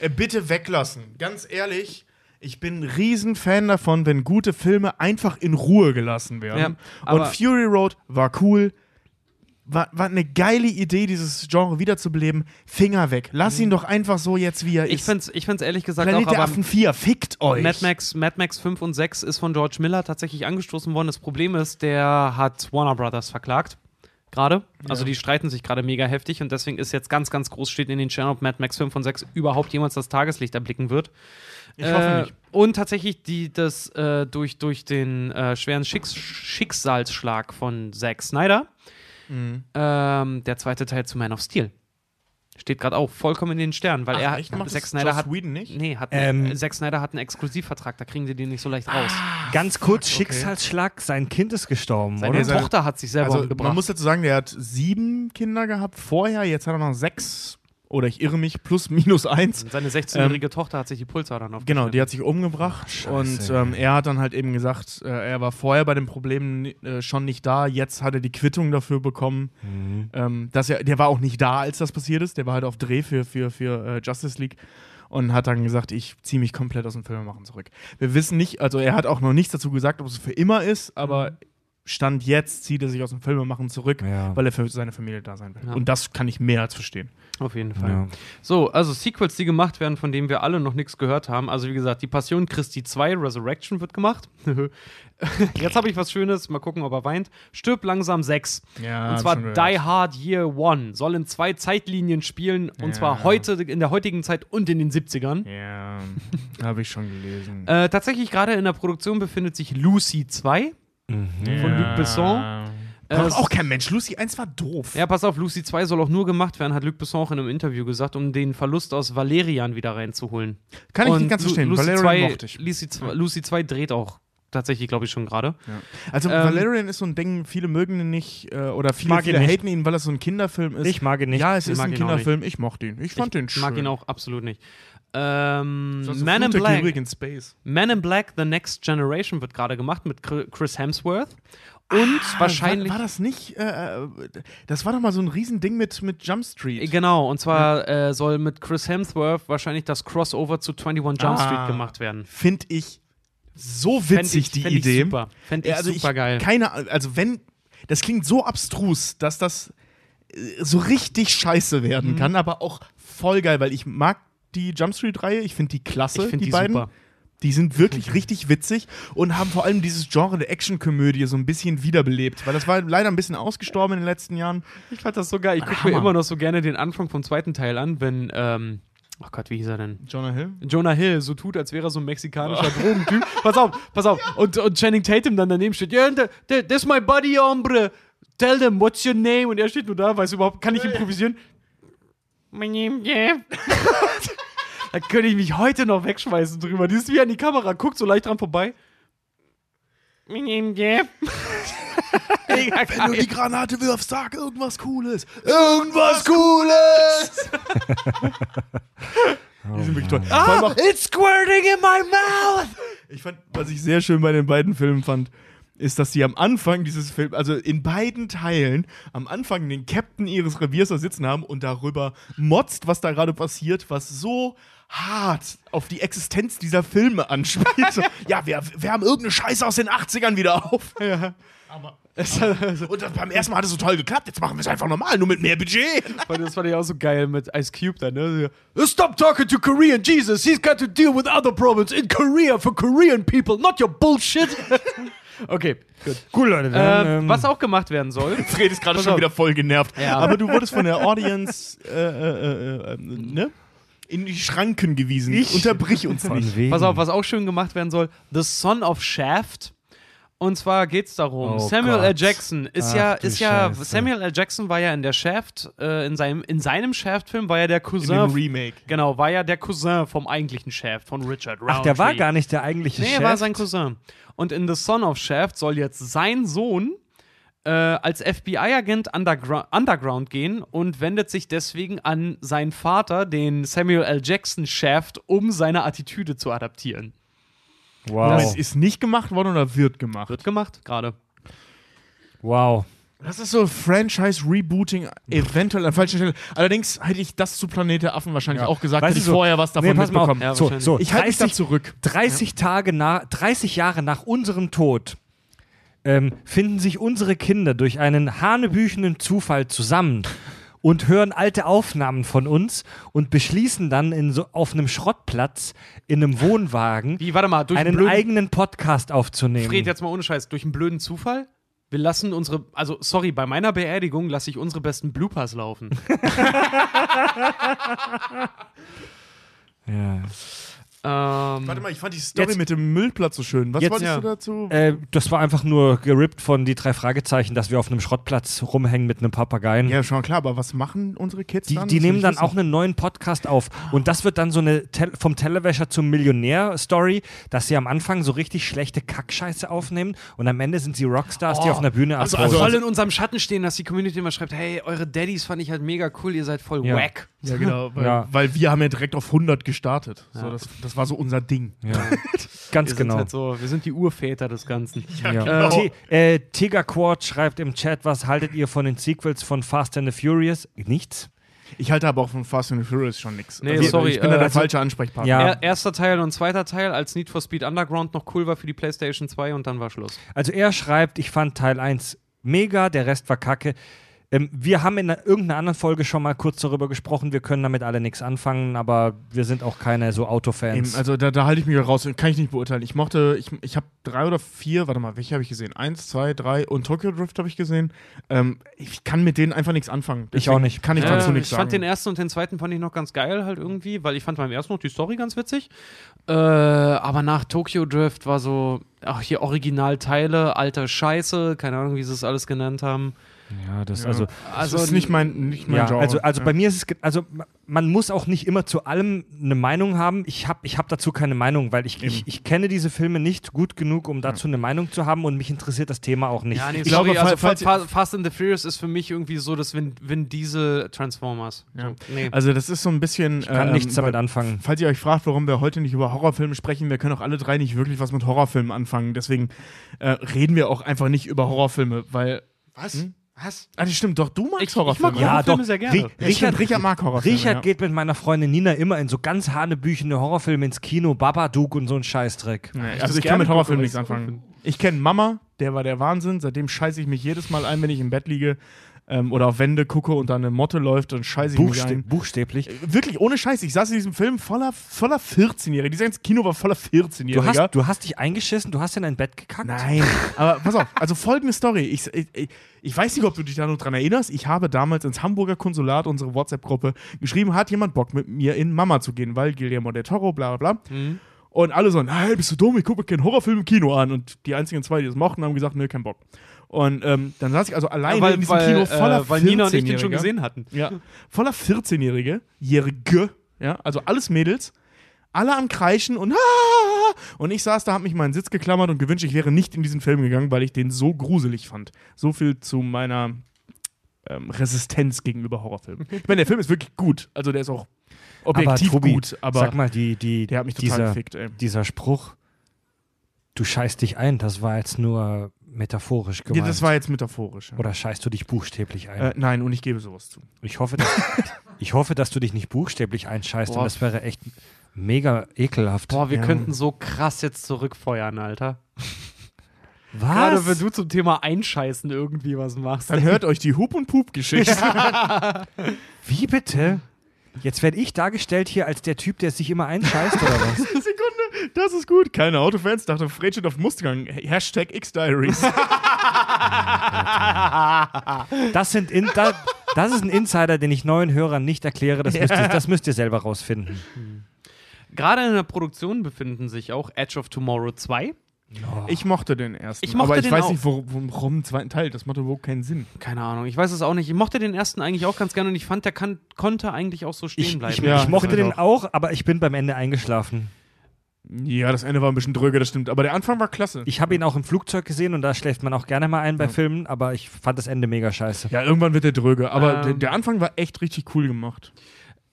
Äh, bitte weglassen. Ganz ehrlich, ich bin ein Riesenfan davon, wenn gute Filme einfach in Ruhe gelassen werden. Ja, Und Fury Road war cool. War, war eine geile Idee, dieses Genre wiederzubeleben. Finger weg. Lass ihn doch einfach so jetzt, wie er Ich ist. finde es ich find's ehrlich gesagt Planet auch, der Affen 4, fickt euch. Mad Max, Mad Max 5 und 6 ist von George Miller tatsächlich angestoßen worden. Das Problem ist, der hat Warner Brothers verklagt. Gerade. Also die streiten sich gerade mega heftig und deswegen ist jetzt ganz, ganz groß steht in den Channel, ob Mad Max 5 und 6 überhaupt jemals das Tageslicht erblicken wird. Ich hoffe Äh, nicht. Und tatsächlich die, das äh, durch, durch den äh, schweren Schicks Schicksalsschlag von Zack Snyder, Mhm. ähm, der zweite Teil zu Man of Steel. Steht gerade auch vollkommen in den Sternen, weil Ach, er echt? Macht Zack Snyder hat Whedon nicht? Nee, hat Ähm, Zack Snyder hat einen Exklusivvertrag, da kriegen sie den nicht so leicht raus. Ganz kurz, okay. Schicksalsschlag, sein Kind ist gestorben, Seine oder? seine- Tochter hat sich selber Also, umgebracht. man muss dazu sagen, der hat sieben Kinder gehabt vorher, jetzt hat er noch sechs. Oder ich irre mich, plus minus eins. Seine 16-jährige Tochter hat sich die Pulsadern auf. Genau, die hat sich umgebracht und ähm, er hat dann halt eben gesagt, äh, er war vorher bei den Problemen äh, schon nicht da, jetzt hat er die Quittung dafür bekommen. Mhm. Ähm, dass er, der war auch nicht da, als das passiert ist, der war halt auf Dreh für, für, für äh, Justice League und hat dann gesagt, ich ziehe mich komplett aus dem Filmemachen zurück. Wir wissen nicht, also er hat auch noch nichts dazu gesagt, ob es für immer ist, aber Stand jetzt zieht er sich aus dem Filmemachen zurück, Ja. weil er für seine Familie da sein will. Ja. Und das kann ich mehr als verstehen. Auf jeden Fall. Ja. So, also Sequels, die gemacht werden, von denen wir alle noch nichts gehört haben. Also wie gesagt, die Passion Christi 2, Resurrection wird gemacht. Jetzt habe ich was Schönes, mal gucken, ob er weint. Stirb langsam 6. Ja, und zwar Die Hard Year One. Soll in zwei Zeitlinien spielen. Und Ja. zwar heute, in der heutigen Zeit und in den 70ern. Ja, habe ich schon gelesen. Äh, tatsächlich gerade in der Produktion befindet sich Lucy 2. Mhm. von Luc Besson. Äh, Braucht auch kein Mensch. Lucy 1 war doof. Ja, pass auf, Lucy 2 soll auch nur gemacht werden, hat Luc Besson auch in einem Interview gesagt, um den Verlust aus Valerian wieder reinzuholen. Kann ich Und nicht ganz verstehen. Lucy Valerian 2, mochte ich. Lucy 2, Lucy 2 dreht auch tatsächlich, glaube ich, schon gerade. Also Ähm, Valerian ist so ein Ding, viele mögen ihn nicht äh, oder viele, ihn viele nicht. haten ihn, weil das so ein Kinderfilm ist. Ich mag ihn nicht. ja, es Ich ist ein ihn Kinderfilm. Ich mochte ihn. Ich fand den ich schön. mag ihn auch absolut nicht. Ähm, Man in Black. In. Man in Black, The Next Generation wird gerade gemacht mit Chri- Chris Hemsworth. Und Ah, wahrscheinlich. War, war das nicht? Äh, äh, das war doch mal so ein Riesending mit, mit Jump Street. Genau, und zwar äh, soll mit Chris Hemsworth wahrscheinlich das Crossover zu 21 Jump Ah. Street gemacht werden. Finde ich so witzig, ich, die fänd Idee. Ich super. Fände ich Ja, also super geil. Keine, also wenn, das klingt so abstrus, dass das äh, so richtig scheiße werden Mhm. kann, aber auch voll geil, weil ich mag die Jump Street-Reihe, ich finde die klasse, Ich find die, die beiden. super. Die sind wirklich richtig witzig und haben vor allem dieses Genre der Actionkomödie so ein bisschen wiederbelebt, weil das war leider ein bisschen ausgestorben in den letzten Jahren. Ich fand das so geil. Ich gucke mir immer noch so gerne den Anfang vom zweiten Teil an, wenn, ähm, ach Gott, wie hieß er denn? Jonah Hill? Jonah Hill so tut, als wäre er so ein mexikanischer Drogentyp. Pass auf, pass auf. Und, und Channing Tatum dann daneben steht, yeah, th- th- that's my buddy, hombre. Tell them, what's your name? Und er steht nur da, weiß überhaupt, kann ich improvisieren? My name, yeah. da könnte ich mich heute noch wegschmeißen drüber. Dieses wie an die Kamera, guckt so leicht dran vorbei. Wenn du die Granate wirfst, sag irgendwas Cooles. Irgendwas Cooles! die sind wirklich toll. Auch- It's squirting in my mouth! Ich fand, was ich sehr schön bei den beiden Filmen fand, ist, dass sie am Anfang dieses Film, also in beiden Teilen, am Anfang den Captain ihres Reviers da sitzen haben und darüber motzt, was da gerade passiert, was so hart auf die Existenz dieser Filme anspielt. so, ja, wir, wir haben irgendeine Scheiße aus den 80ern wieder auf. Aber und das, beim ersten Mal hat es so toll geklappt, jetzt machen wir es einfach normal, nur mit mehr Budget. Weil Das fand ich auch so geil mit Ice Cube dann, ne? Stop talking to Korean Jesus. He's got to deal with other problems in Korea for Korean people, not your bullshit. okay, gut. Cool, Leute. dann, Ähm, ähm, was auch gemacht werden soll. Fred ist gerade schon auf. wieder voll genervt. Ja. Aber du wurdest von der Audience äh, äh, äh, äh, ne? In die Schranken gewiesen. Ich? Unterbrich uns nicht. von wegen. Pass auf, was auch schön gemacht werden soll: The Son of Shaft. Und zwar geht es darum, Oh Samuel L. Gott. Jackson ist Ach ja, ist ja, Scheiße. Samuel L. Jackson war ja in der Shaft, äh, in seinem, in seinem Shaft-Film war ja der In Cousin. dem Remake. genau, war ja der Cousin vom eigentlichen Shaft, von Richard Roundtree. Ach, der war gar nicht der eigentliche Nee, Chef. er war sein Cousin. Und in The Son of Shaft soll jetzt sein Sohn äh, als FBI-Agent undergro underground gehen und wendet sich deswegen an seinen Vater, den Samuel L. Jackson Shaft, um seine Attitüde zu adaptieren. wow. Das ist nicht gemacht worden oder wird gemacht? Wird gemacht, gerade. wow. Das ist so Franchise-Rebooting eventuell an falscher Stelle. Allerdings hätte ich das zu Planet der Affen wahrscheinlich Ja. auch gesagt, Weißt hätte ich du so- vorher was davon Nee, mitbekommen. Ja, so, so, Ich halte mich da 30, zurück. 30 Tage nach, 30 Jahre nach unserem Tod ähm, finden sich unsere Kinder durch einen hanebüchenden Zufall zusammen und hören alte Aufnahmen von uns und beschließen dann in so, auf einem Schrottplatz in einem Wohnwagen Wie, warte mal, durch einen einen blöden, eigenen Podcast aufzunehmen. Fred, jetzt mal ohne Scheiß, durch einen blöden Zufall? Wir lassen unsere, also sorry, bei meiner Beerdigung lasse ich unsere besten Bloopers laufen. ja. Ähm, Warte mal, ich fand die Story Jetzt- mit dem Müllplatz so schön. Was Jetzt- wolltest ja. du dazu? äh, das war einfach nur gerippt von die drei Fragezeichen, dass wir auf einem Schrottplatz rumhängen mit einem Papageien. ja, schon klar, aber was machen unsere Kids Die, dann? die Das nehmen dann wissen. auch einen neuen Podcast auf. Und das wird dann so eine Tel vom Tellerwäscher zum Millionär-Story, dass sie am Anfang so richtig schlechte Kackscheiße aufnehmen und am Ende sind sie Rockstars, die Oh, auf einer Bühne also, abbrausen. voll in unserem Schatten stehen, dass die Community immer schreibt, hey, eure Daddys fand ich halt mega cool, ihr seid voll Ja. wack. Ja, genau. Weil, Ja. weil wir haben ja direkt auf 100 gestartet. So, Ja. das, das war so unser Ding. ja. Ganz Wir genau. sind halt so, wir sind die Urväter des Ganzen. Ja. genau. T- äh, Tiger Quad schreibt im Chat, was haltet ihr von den Sequels von Fast and the Furious? Nichts. Ich halte aber auch von Fast and the Furious schon nichts. Nee, sorry, Ich bin da äh, der also- falsche Ansprechpartner. Ja. Er, erster Teil und zweiter Teil, als Need for Speed Underground noch cool war für die PlayStation 2 und dann war Schluss. Also er schreibt, ich fand Teil 1 mega, der Rest war kacke. Ähm, wir haben in einer, irgendeiner anderen Folge schon mal kurz darüber gesprochen, wir können damit alle nichts anfangen, aber wir sind auch keine so Eben, Autofans. also da, da halte ich mich raus, kann ich nicht beurteilen. Ich mochte, ich, ich habe drei oder vier, warte mal, welche habe ich gesehen? Eins, zwei, drei und Tokyo Drift habe ich gesehen. Ähm, ich kann mit denen einfach nichts anfangen. Ich auch nicht. Kann ich Äh, dazu nichts ich sagen. fand den ersten und den zweiten fand ich noch ganz geil halt irgendwie, weil ich fand beim ersten noch die Story ganz witzig. Äh, aber nach Tokyo Drift war so, ach hier Originalteile, alter Scheiße, keine Ahnung, wie sie es alles genannt haben. Ja, das Ja. also Also das ist nicht mein, nicht mein ja, Genre. also, also ja. bei mir ist es, also ma- man muss auch nicht immer zu allem eine Meinung haben. Ich habe ich hab dazu keine Meinung, weil ich, ich, ich kenne diese Filme nicht gut genug, um dazu eine Meinung zu haben und mich interessiert das Thema auch nicht. Ja, nee, Ich sorry, glaube, also falls- Fa- Fa- Fast and the Furious ist für mich irgendwie so das Vin, Vin Diesel Transformers. Ja. So, nee. Also das ist so ein bisschen. ich kann ähm, nichts damit anfangen. Falls ihr euch fragt, warum wir heute nicht über Horrorfilme sprechen, wir können auch alle drei nicht wirklich was mit Horrorfilmen anfangen. Deswegen äh, reden wir auch einfach nicht über Horrorfilme, weil. Was? Hm? Was? Ah, das stimmt, doch, du magst Ich- ich Horrorfilme. mag Ja, Horrorfilme doch. sehr gerne. Ri- Ja, Richard, stimmt, Richard mag Horrorfilme. Richard ja. geht mit meiner Freundin Nina immer in so ganz hanebüchene Horrorfilme ins Kino, Babadook und so ein Scheißdreck. Nee, also ich kann mit Horrorfilmen nichts anfangen. Ich kenne Mama, der war der Wahnsinn. Seitdem scheiße ich mich jedes Mal ein, wenn ich im Bett liege ähm, oder auf Wände gucke und da eine Motte läuft, dann scheiße ich mich Buchste ein. buchstäblich. Wirklich, ohne Scheiß. Ich saß in diesem Film voller, voller 14-Jährige. Dieses ganze Kino war voller 14-Jähriger. Du hast, du hast dich eingeschissen, du hast in dein Bett gekackt. Nein, aber pass auf, also folgende Story. Ich, ich, ich weiß nicht, ob du dich da noch dran erinnerst. Ich habe damals ins Hamburger Konsulat, unsere WhatsApp-Gruppe, geschrieben, hat jemand Bock mit mir in Mama zu gehen, weil Guillermo del Toro, bla bla bla. Mhm. Und alle so, nein, bist du dumm, ich gucke mir keinen Horrorfilm im Kino an. Und die einzigen zwei, die das mochten, haben gesagt, nö, kein Bock. Und ähm, dann saß ich also alleine weil, in diesem weil, Kino voller äh, weil Nina und ich den schon 14-Jähriger. gesehen hatten. Ja, voller 14-Jährige, Jährige, ja, also alles Mädels, alle am Kreischen und und ich saß da, hab mich in meinen Sitz geklammert und gewünscht, ich wäre nicht in diesen Film gegangen, weil ich den so gruselig fand. So viel zu meiner ähm, Resistenz gegenüber Horrorfilmen. Ich meine, der Film ist wirklich gut, also der ist auch objektiv aber Tobi, gut, aber sag mal, die, die, der hat mich total dieser, gefickt, ey. dieser Spruch, du scheißt dich ein, das war jetzt nur metaphorisch Ja, gemeint. das war jetzt metaphorisch. Ja. Oder scheißt du dich buchstäblich ein? Äh, nein, und ich gebe sowas zu. Ich hoffe, dass, ich hoffe, dass du dich nicht buchstäblich einscheißt Boah. und das wäre echt mega ekelhaft. Boah, wir Ja. könnten so krass jetzt zurückfeuern, Alter. Gerade Was? wenn du zum Thema Einscheißen irgendwie was machst. Dann hört euch die Hup- und Pup-Geschichte. Wie bitte? Jetzt werde ich dargestellt hier als der Typ, der sich immer einscheißt oder was? Das ist gut. Keine Autofans dachte, Fred steht auf Mustang. Hashtag X-Diaries. Das, sind in, da, das ist ein Insider, den ich neuen Hörern nicht erkläre. Das, müsst, ihr, das müsst ihr selber rausfinden. Gerade in der Produktion befinden sich auch Edge of Tomorrow 2. Ich mochte den ersten. Ich mochte aber ich den weiß auch. nicht, warum den zweiten Teil. Das macht überhaupt keinen Sinn. Keine Ahnung, ich weiß es auch nicht. Ich mochte den ersten eigentlich auch ganz gerne und ich fand, der kann, konnte eigentlich auch so stehen Ich, bleiben. ich, Ja, ich mochte den auch, aber ich bin beim Ende eingeschlafen. Ja, das Ende war ein bisschen dröge, das stimmt. Aber der Anfang war klasse. Ich habe ihn auch im Flugzeug gesehen und da schläft man auch gerne mal ein bei Filmen, aber ich fand das Ende mega scheiße. ja, irgendwann wird der dröge. Aber Ähm. der, der Anfang war echt richtig cool gemacht.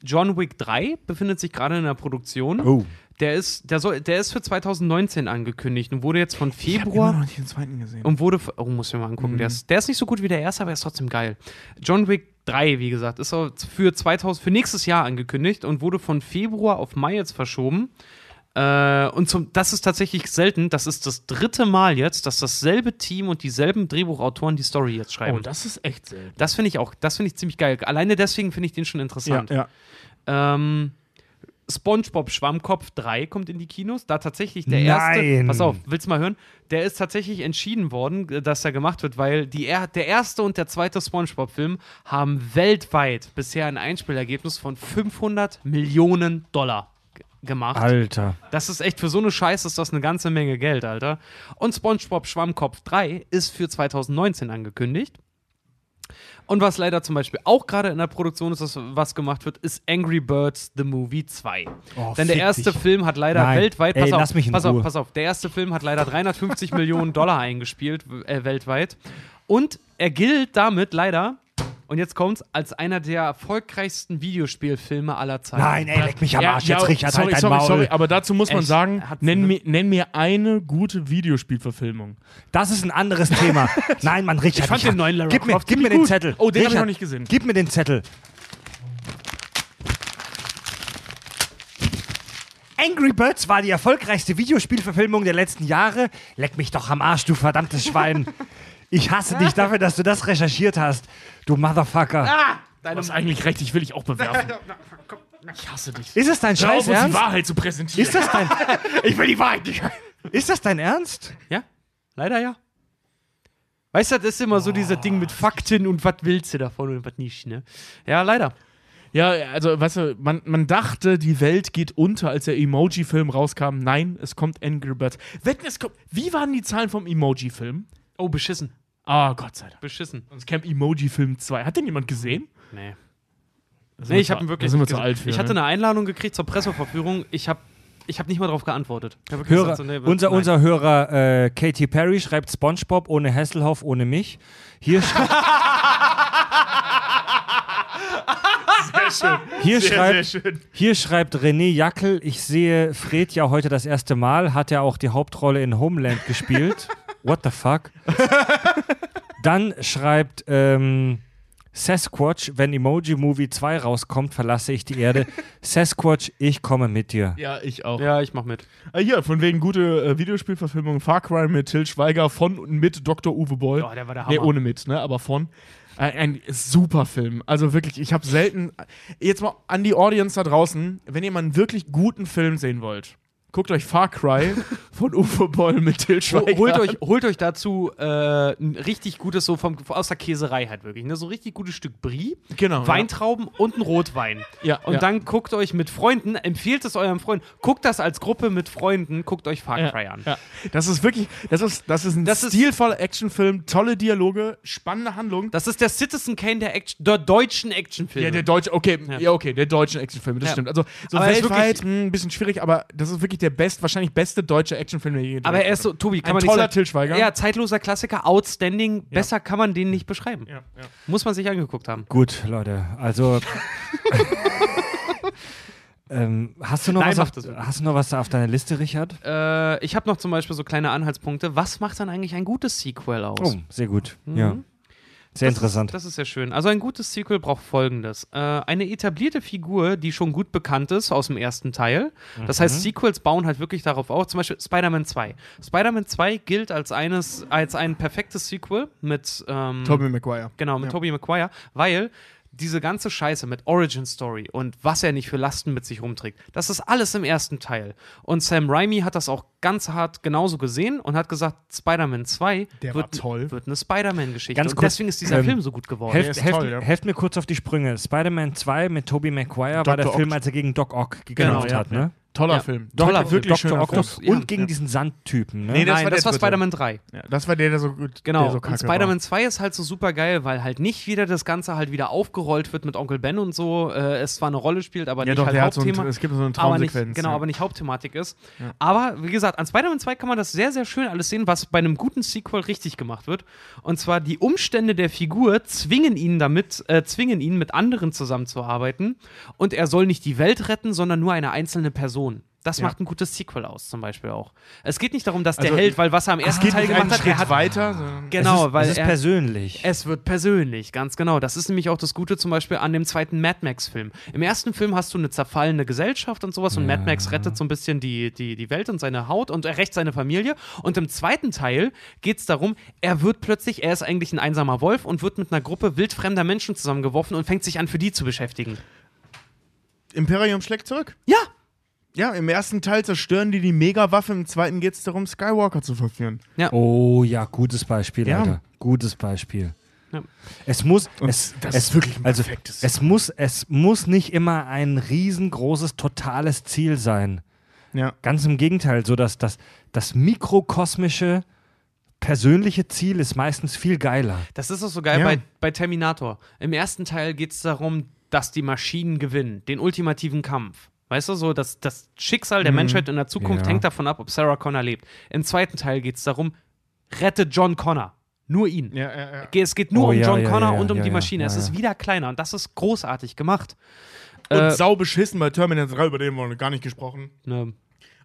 John Wick 3 befindet sich gerade in der Produktion. Oh. Der ist, der, soll, der ist für 2019 angekündigt und wurde jetzt von Ich habe Februar noch nicht den zweiten gesehen. und wurde. Oh, muss ich mir mal angucken. Mhm. Der, ist, der ist nicht so gut wie der erste, aber er ist trotzdem geil. John Wick 3, wie gesagt, ist auch für, 2000, für nächstes Jahr angekündigt und wurde von Februar auf Mai jetzt verschoben. Äh, und zum, das ist tatsächlich selten. Das ist das dritte Mal jetzt, dass dasselbe Team und dieselben Drehbuchautoren die Story jetzt schreiben. oh, das ist echt selten. das finde ich auch, das finde ich ziemlich geil. Alleine deswegen finde ich den schon interessant. ja. Ähm, SpongeBob Schwammkopf 3 kommt in die Kinos. Da tatsächlich der Nein. erste. Pass auf, willst du mal hören? Der ist tatsächlich entschieden worden, äh, dass er gemacht wird, weil die, er, der erste und der zweite SpongeBob-Film haben weltweit bisher ein Einspielergebnis von 500 Millionen Dollar gemacht. Alter. Das ist echt für so eine Scheiße ist das eine ganze Menge Geld, Alter. Und SpongeBob Schwammkopf 3 ist für 2019 angekündigt. Und was leider zum Beispiel auch gerade in der Produktion ist, was gemacht wird, ist Angry Birds The Movie 2. Oh, Denn der erste dich. Film hat leider Nein. weltweit, Ey, pass auf, mich in pass Ruhe. auf, pass auf, der erste Film hat leider 350 Millionen Dollar eingespielt äh, weltweit. Und er gilt damit leider, und jetzt kommt's als einer der erfolgreichsten Videospielfilme aller Zeiten. Nein, ey, leck mich am Arsch ja, jetzt, ja, Richard, halt sorry, halt dein sorry, Maul. sorry, aber dazu muss Echt? man sagen, nenn mir, nenn mir, eine gute Videospielverfilmung. Das ist ein anderes Thema. Nein, Mann, Richard. Ich fand ich den neuen Lara Gib mir, gib mir den Zettel. Oh, den hab ich noch nicht gesehen. Gib mir den Zettel. Angry Birds war die erfolgreichste Videospielverfilmung der letzten Jahre. Leck mich doch am Arsch, du verdammtes Schwein. Ich hasse dich dafür, dass du das recherchiert hast, du Motherfucker. Du hast eigentlich recht, ich will dich auch bewerfen. Ich hasse dich. Ist es dein Scheiß uns die Ernst? Wahrheit zu präsentieren. Ist das dein, ich will die Wahrheit nicht. ist das dein Ernst? Ja, leider ja. Weißt du, das ist immer so dieser Ding mit Fakten und was willst du davon und was nicht, ne? Ja, leider. Ja, also, weißt du, man, man dachte, die Welt geht unter, als der Emoji-Film rauskam. Nein, es kommt Angry Birds. Wetten, es kommt. Wie waren die Zahlen vom Emoji-Film? Oh, beschissen. Ah, Gott sei Dank. Beschissen. Sonst Camp Emoji-Film 2. Hat den jemand gesehen? Nee. Nee, ich habe wirklich sind wir zu alt für. Ich hatte ne? eine Einladung gekriegt zur Presseverführung. Ich habe ich hab nicht mal darauf geantwortet. Hörer, gesagt, so, nee, unser, nein. unser Hörer äh, Katy Perry schreibt SpongeBob ohne Hasselhoff, ohne mich. Hier, sch hier, schreibt, schön. hier schreibt René Jackel, ich sehe Fred ja heute das erste Mal, hat er auch die Hauptrolle in Homeland gespielt. What the fuck? Dann schreibt ähm, Sasquatch, wenn Emoji Movie 2 rauskommt, verlasse ich die Erde. Sasquatch, ich komme mit dir. Ja, ich auch. Ja, ich mach mit. Ah, hier, von wegen gute äh, Videospielverfilmung Far Cry mit Till Schweiger von und mit Dr. Uwe Boll. Oh, der war der Nee, Hammer. ohne mit, ne, aber von. Ein, super Film. Also wirklich, ich habe selten. Jetzt mal an die Audience da draußen, wenn ihr mal einen wirklich guten Film sehen wollt, guckt euch Far Cry von Uwe Boll mit Till Ho- Schweiger. Holt euch, holt euch dazu äh, ein richtig gutes, so vom, aus der Käserei halt wirklich, ne? so ein richtig gutes Stück Brie, Genau, Weintrauben und ein Rotwein. Ja, Und ja. dann guckt euch mit Freunden, empfiehlt es eurem Freund, guckt das als Gruppe mit Freunden, guckt euch Far Cry an. Ja. Das ist wirklich, das ist, das ist ein Das ist- stilvoller Actionfilm, tolle Dialoge, spannende Handlung. Das ist der Citizen Kane der, Action, der deutschen Actionfilme. Ja, der deutsche, okay, Ja. ja, okay, der deutsche Actionfilm, das Ja. stimmt. Also so Aber weltweit wirklich- mh, ein bisschen schwierig, aber das ist wirklich der best, wahrscheinlich beste deutsche Actionfilm, der je gedreht Aber er ist so, Tobi, kann Ein man toller nicht sagen. Schweiger. Ja, zeitloser Klassiker, outstanding. Besser kann man den nicht beschreiben. Ja, ja. Muss man sich angeguckt haben. Gut, Leute, also. ähm, hast, du noch Nein, was auf, hast du noch was auf deiner Liste, Richard? Äh, ich habe noch zum Beispiel so kleine Anhaltspunkte. Was macht dann eigentlich ein gutes Sequel aus? Oh, sehr gut. Mhm. Ja. Sehr Das interessant. Ist, das ist sehr schön. Also ein gutes Sequel braucht folgendes. Äh, eine etablierte Figur, die schon gut bekannt ist aus dem ersten Teil. Das Mhm. heißt, Sequels bauen halt wirklich darauf auf. Zum Beispiel Spider-Man 2. Spider-Man 2 gilt als, eines, als ein perfektes Sequel mit ähm, Tobey Maguire. Genau, mit Ja. Tobey Maguire, weil diese ganze Scheiße mit Origin Story und was er nicht für Lasten mit sich rumträgt, das ist alles im ersten Teil. Und Sam Raimi hat das auch ganz hart genauso gesehen und hat gesagt, Spider-Man 2 Der war wird, toll. wird eine Spider-Man-Geschichte. Und deswegen ist dieser ähm, Film so gut geworden. Helft, helft, toll, ja. helft mir kurz auf die Sprünge. Spider-Man 2 mit Tobey Maguire war Dr. der Film, als er gegen Doc Ock Genau, gekämpft ja, hat, ne? Toller Ja. Film. Toller. Film. wirklich schöner Octopus Film. und gegen ja. diesen Sandtypen, ne? Nee, das Nein, war das war. Spider-Man 3. Ja, das war der, der so gut Genau, der so und Spider-Man war. 2 ist halt so super geil, weil halt nicht wieder das Ganze halt wieder aufgerollt wird mit Onkel Ben und so. Äh, es zwar eine Rolle spielt, aber Ja, nicht doch, halt hat so ein, Hauptthema. es gibt so eine aber nicht, Traumsequenz. genau, aber nicht Hauptthematik ist. Aber wie gesagt, an Spider-Man 2 kann man das sehr, sehr schön alles sehen, was bei einem guten Sequel richtig gemacht wird. Und zwar die Umstände der Figur zwingen ihn damit, äh, zwingen ihn mit anderen zusammenzuarbeiten. Und er soll nicht die Welt retten, sondern nur eine einzelne Person. Das Ja. macht ein gutes Sequel aus, zum Beispiel auch. Es geht nicht darum, dass Also, der Held, weil was er am ersten Teil gemacht hat, Schritt er hat weiter, sondern Genau, es ist, weil es ist er, persönlich. es wird persönlich, ganz genau. Das ist nämlich auch das Gute zum Beispiel an dem zweiten Mad Max-Film. Im ersten Film hast du eine zerfallene Gesellschaft und sowas und Mad Max rettet so ein bisschen die, die, die Welt und seine Haut und er rächt seine Familie. Und im zweiten Teil geht es darum, er wird plötzlich, er ist eigentlich ein einsamer Wolf und wird mit einer Gruppe wildfremder Menschen zusammengeworfen und fängt sich an, für die zu beschäftigen. Imperium schlägt zurück. Ja, Ja, im ersten Teil zerstören die die Megawaffe, im zweiten geht es darum, Skywalker zu verführen. Oh ja, gutes Beispiel, Ja. Alter. Gutes Beispiel. Ja. Es muss, Und es, das es, ist wirklich ein also, perfektes es muss, es muss nicht immer ein riesengroßes, totales Ziel sein. Ja. Ganz im Gegenteil, so dass das, das mikrokosmische, persönliche Ziel ist meistens viel geiler. Das ist auch so geil Ja. bei, bei Terminator. Im ersten Teil geht es darum, dass die Maschinen gewinnen, den ultimativen Kampf. Weißt du, so das, das Schicksal der Menschheit in der Zukunft Ja. hängt davon ab, ob Sarah Connor lebt. Im zweiten Teil geht es darum, rette John Connor. Nur ihn. Ja, ja, ja. Es geht nur Oh, um ja, John ja, Connor ja, und um ja, die Maschine. ja, es ist wieder kleiner und das ist großartig gemacht. Und Äh, sau beschissen bei Terminator 3, über den haben wir noch gar nicht gesprochen. ne,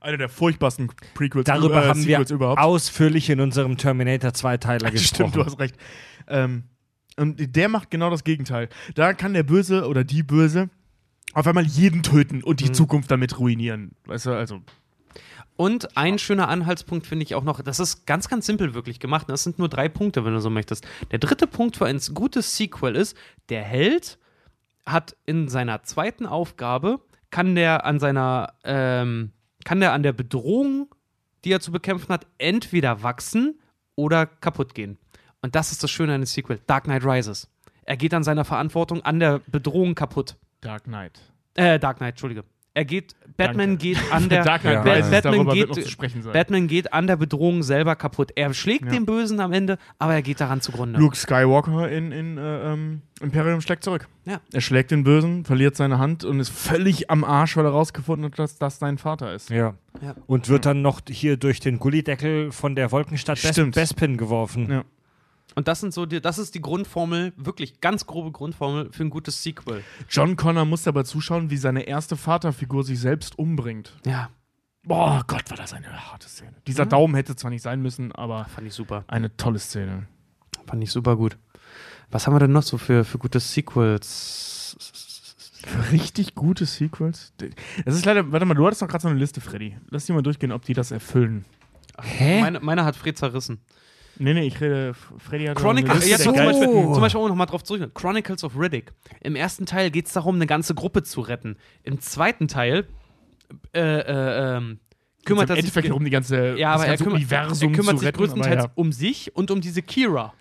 Einer der furchtbarsten Prequels Darüber äh, haben wir überhaupt. ausführlich in unserem Terminator 2-Teiler gesprochen. Stimmt, du hast recht. Ähm, und der macht genau das Gegenteil. Da kann der Böse oder die Böse auf einmal jeden töten und die Zukunft damit ruinieren. Weißt du, also. Und ein schöner Anhaltspunkt finde ich auch noch, das ist ganz, ganz simpel wirklich gemacht. Das sind nur drei Punkte, wenn du so möchtest. Der dritte Punkt für ein gutes Sequel ist, der Held hat in seiner zweiten Aufgabe, kann der an seiner, ähm, kann der an der Bedrohung, die er zu bekämpfen hat, entweder wachsen oder kaputt gehen. Und das ist das Schöne an dem Sequel, Dark Knight Rises. Er geht an seiner Verantwortung, an der Bedrohung kaputt. Dark Knight. Äh, Dark Knight, Entschuldige. Er geht, Batman Danke. geht an der, Dark Knight Rises, Batman, geht. Batman geht an der Bedrohung selber kaputt. Er schlägt Ja. den Bösen am Ende, aber er geht daran zugrunde. Luke Skywalker in, in äh, ähm, Imperium schlägt zurück. Ja. Er schlägt den Bösen, verliert seine Hand und ist völlig am Arsch, weil er rausgefunden hat, dass das sein Vater ist. Ja. Ja. Und wird dann noch hier durch den Gullideckel von der Wolkenstadt. Bespin geworfen. Ja. Und das sind so die, das ist die Grundformel, wirklich ganz grobe Grundformel für ein gutes Sequel. John Connor muss dabei zuschauen, wie seine erste Vaterfigur sich selbst umbringt. Ja, Boah, Gott, war das eine harte Szene. Dieser Daumen hätte zwar nicht sein müssen, aber fand ich super. eine tolle Szene. Fand ich super gut. Was haben wir denn noch so für, für gute Sequels? Für richtig gute Sequels. Das ist leider, warte mal, du hattest doch gerade so eine Liste, Freddy. Lass die mal durchgehen, ob die das erfüllen. Hä? Meine, meine hat Fred zerrissen. Nee, nee, ich rede, Freddy hat Chronicles, ja, zum, Beispiel, geilsten- zum Beispiel, um nochmal drauf zurück. Chronicles of Riddick. Im ersten Teil geht es darum, eine ganze Gruppe zu retten. Im zweiten Teil äh, äh, ähm, kümmert Im er sich. Endeffekt darum, die ganze, ja, das aber er ganze kümmert, Universum er kümmert zu sich retten. größtenteils aber ja. um sich und um diese Kira.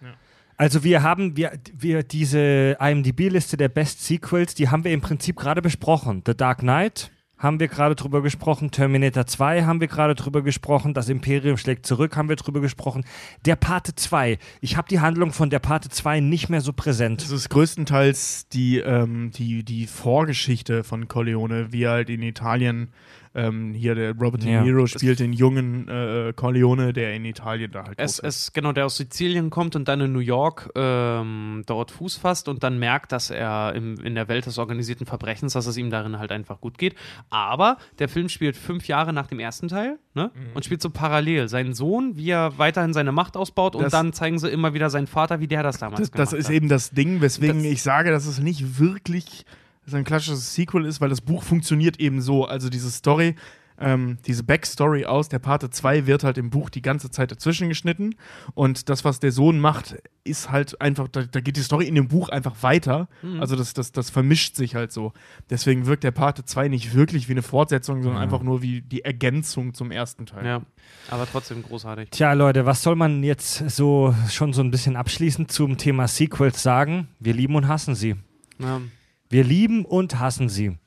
Also wir haben wir, wir diese IMDb-Liste der Best Sequels, die haben wir im Prinzip gerade besprochen. The Dark Knight haben wir gerade drüber gesprochen, Terminator 2 haben wir gerade drüber gesprochen, Das Imperium schlägt zurück haben wir drüber gesprochen. Der Pate 2, ich habe die Handlung von der Pate 2 nicht mehr so präsent. Das ist größtenteils die, ähm, die, die Vorgeschichte von Corleone, wie er halt in Italien ähm, hier der Robert De Ja. Niro spielt den jungen äh, Corleone, der in Italien da halt Es, es, genau, der aus Sizilien kommt und dann in New York ähm, dort Fuß fasst und dann merkt, dass er im, in der Welt des organisierten Verbrechens, dass es ihm darin halt einfach gut geht. Aber der Film spielt fünf Jahre nach dem ersten Teil ne? und spielt so parallel. Seinen Sohn, wie er weiterhin seine Macht ausbaut und Das- dann zeigen sie immer wieder seinen Vater, wie der das damals Das, gemacht das ist hat. eben das Ding, weswegen Das- ich sage, dass es nicht wirklich so ein klassisches Sequel ist, weil das Buch funktioniert eben so. Also diese Story, ähm, diese Backstory aus der Parte 2 wird halt im Buch die ganze Zeit dazwischen geschnitten. Und das, was der Sohn macht, ist halt einfach, da, da geht die Story in dem Buch einfach weiter. Mhm. Also das, das, das vermischt sich halt so. Deswegen wirkt der Parte 2 nicht wirklich wie eine Fortsetzung, sondern einfach nur wie die Ergänzung zum ersten Teil. Ja, aber trotzdem großartig. Tja, Leute, was soll man jetzt so schon so ein bisschen abschließend zum Thema Sequels sagen? Wir lieben und hassen sie. Ja. Wir lieben und hassen sie.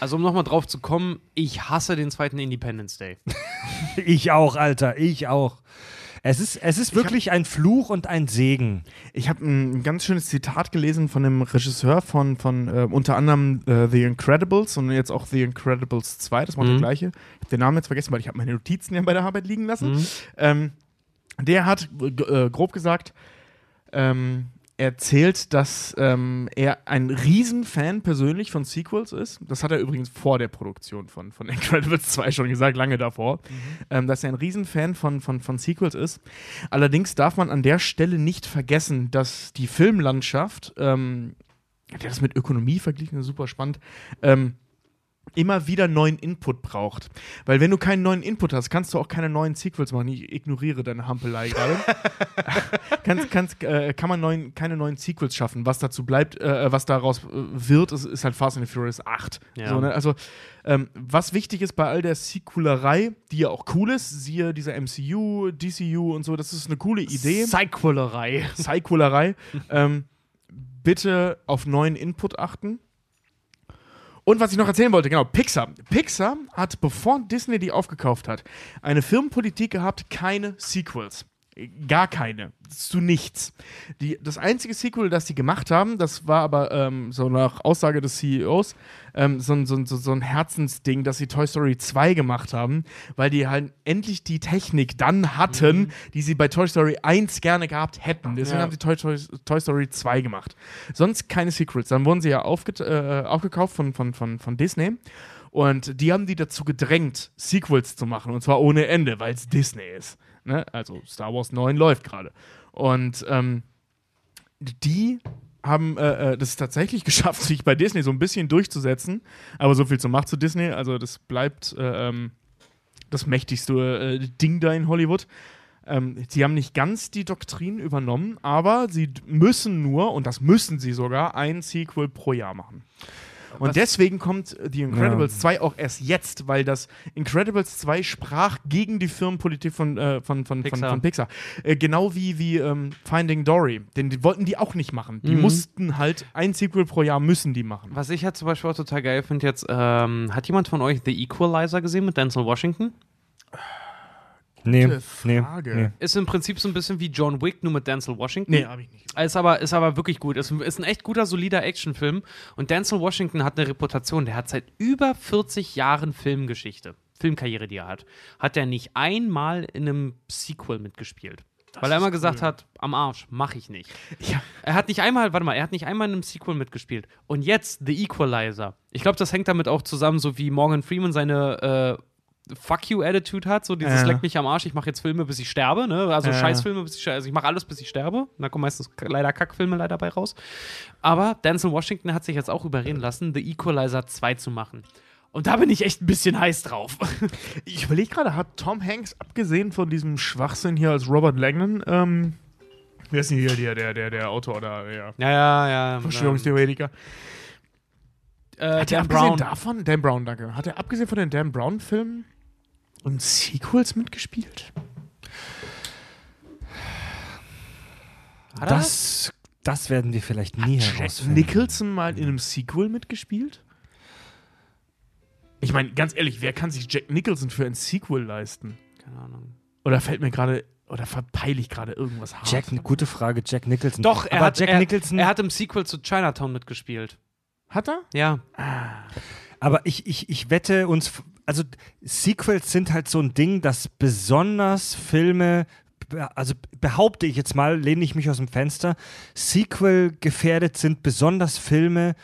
Also um nochmal drauf zu kommen, ich hasse den zweiten Independence Day. Ich auch, Alter, ich auch. Es ist, es ist wirklich ein Fluch und ein Segen. Ich habe ein ganz schönes Zitat gelesen von dem Regisseur von, von äh, unter anderem äh, The Incredibles und jetzt auch The Incredibles 2, das war der Mhm. gleiche. Ich habe den Namen jetzt vergessen, weil ich habe meine Notizen ja bei der Arbeit liegen lassen. Mhm. Ähm, der hat äh, grob gesagt, ähm, erzählt, dass ähm, er ein Riesenfan persönlich von Sequels ist. Das hat er übrigens vor der Produktion von, von Incredibles 2 schon gesagt, lange davor. Ähm, dass er ein Riesenfan von, von, von Sequels ist. Allerdings darf man an der Stelle nicht vergessen, dass die Filmlandschaft, ähm, der das mit Ökonomie verglichen, super spannend, ähm, immer wieder neuen Input braucht. Weil wenn du keinen neuen Input hast, kannst du auch keine neuen Sequels machen. Ich ignoriere deine Hampelei gerade. kannst, kannst, äh, kann man neuen, keine neuen Sequels schaffen. Was dazu bleibt, äh, was daraus äh, wird, ist, ist halt Fast and the Furious 8. Ja. So, ne? Also, ähm, was wichtig ist bei all der Sequelerei, die ja auch cool ist, siehe dieser MCU, DCU und so, das ist eine coole Idee. Sequelerei. Sequelerei. ähm, bitte auf neuen Input achten. Und was ich noch erzählen wollte, genau, Pixar. Pixar hat, bevor Disney die aufgekauft hat, eine Firmenpolitik gehabt, keine Sequels. Gar keine. Zu nichts. Die, das einzige Sequel, das sie gemacht haben, das war aber ähm, so nach Aussage des CEOs ähm, so, ein- so, so, so ein Herzensding, dass sie Toy Story 2 gemacht haben, weil die halt endlich die Technik dann hatten, die sie bei Toy Story 1 gerne gehabt hätten. Deswegen Ja. haben sie Toy, Toy, Toy Story 2 gemacht. Sonst keine Sequels. Dann wurden sie ja äh, aufgekauft von, von, von, von Disney. Und die haben die dazu gedrängt, Sequels zu machen. Und zwar ohne Ende, weil es Disney ist. Ne? Also Star Wars 9 läuft gerade. Und ähm, die haben äh, äh, das tatsächlich geschafft, sich bei Disney so ein bisschen durchzusetzen. Aber so viel zur Macht zu Disney. Also das bleibt äh, ähm, das mächtigste äh, Ding da in Hollywood. Ähm, sie haben nicht ganz die Doktrin übernommen, aber sie müssen nur, und das müssen sie sogar, ein Sequel pro Jahr machen. Und Was- deswegen kommt The Incredibles Ja. 2 auch erst jetzt, weil das Incredibles 2 sprach gegen die Firmenpolitik von, äh, von, von, Pixar. von, von Pixar. Äh, genau wie, wie ähm, Finding Dory. Denn die wollten die auch nicht machen. Die Mhm. mussten halt ein Sequel pro Jahr müssen die machen. Was ich halt zum Beispiel auch total geil finde jetzt, ähm, hat jemand von euch The Equalizer gesehen mit Denzel Washington? Nee, Gute nee, Frage. nee. Ist im Prinzip so ein bisschen wie John Wick, nur mit Denzel Washington. Nee, hab ich nicht. Ist aber, ist aber wirklich gut. Ist, ein- ist ein echt guter, solider Actionfilm. Und Denzel Washington hat eine Reputation. Der hat seit über 40 Jahren Filmgeschichte, Filmkarriere, die er hat, hat er nicht einmal in einem Sequel mitgespielt. weil er immer gesagt hat, am Arsch, mach ich nicht. Ja. Er hat nicht einmal, warte mal, er hat nicht einmal in einem Sequel mitgespielt. Und jetzt The Equalizer. Ich glaube, das hängt damit auch zusammen, so wie Morgan Freeman seine äh, Fuck you Attitude hat, so dieses Ja. leck mich am Arsch, ich mache jetzt Filme, bis ich sterbe, ne? Also Ja. Scheißfilme, bis ich sterbe. Also ich mache alles, bis ich sterbe. Da kommen meistens leider Kackfilme leider bei raus. Aber Denzel Washington hat sich jetzt auch überreden lassen, The Equalizer 2 zu machen. Und da bin ich echt ein bisschen heiß drauf. Ich überlege gerade, hat Tom Hanks, abgesehen von diesem Schwachsinn hier als Robert Langdon, ähm, wer ist denn hier der, der, der, der Autor oder der ja, ja, ja. Verschwörungstheoretiker? Äh, Hat er abgesehen Brown. davon, Dan Brown, danke, hat er abgesehen von den Dan Brown-Filmen und Sequels mitgespielt? Hat Das, das werden wir vielleicht nie Jack herausfinden. Nicholson mal in einem Sequel mitgespielt? Ich meine, ganz ehrlich, wer kann sich Jack Nicholson für ein Sequel leisten? Keine Ahnung. Oder fällt mir gerade, oder verpeile ich gerade irgendwas hart? Jack, eine gute Frage, Jack Nicholson. Doch, er Aber hat, Jack er, Nicholson. er hat im Sequel zu Chinatown mitgespielt. Hat er? Ja. Aber ich, ich, ich wette uns, also Sequels sind halt so ein Ding, dass besonders Filme, also behaupte ich jetzt mal, lehne ich mich aus dem Fenster, Sequel gefährdet sind besonders Filme,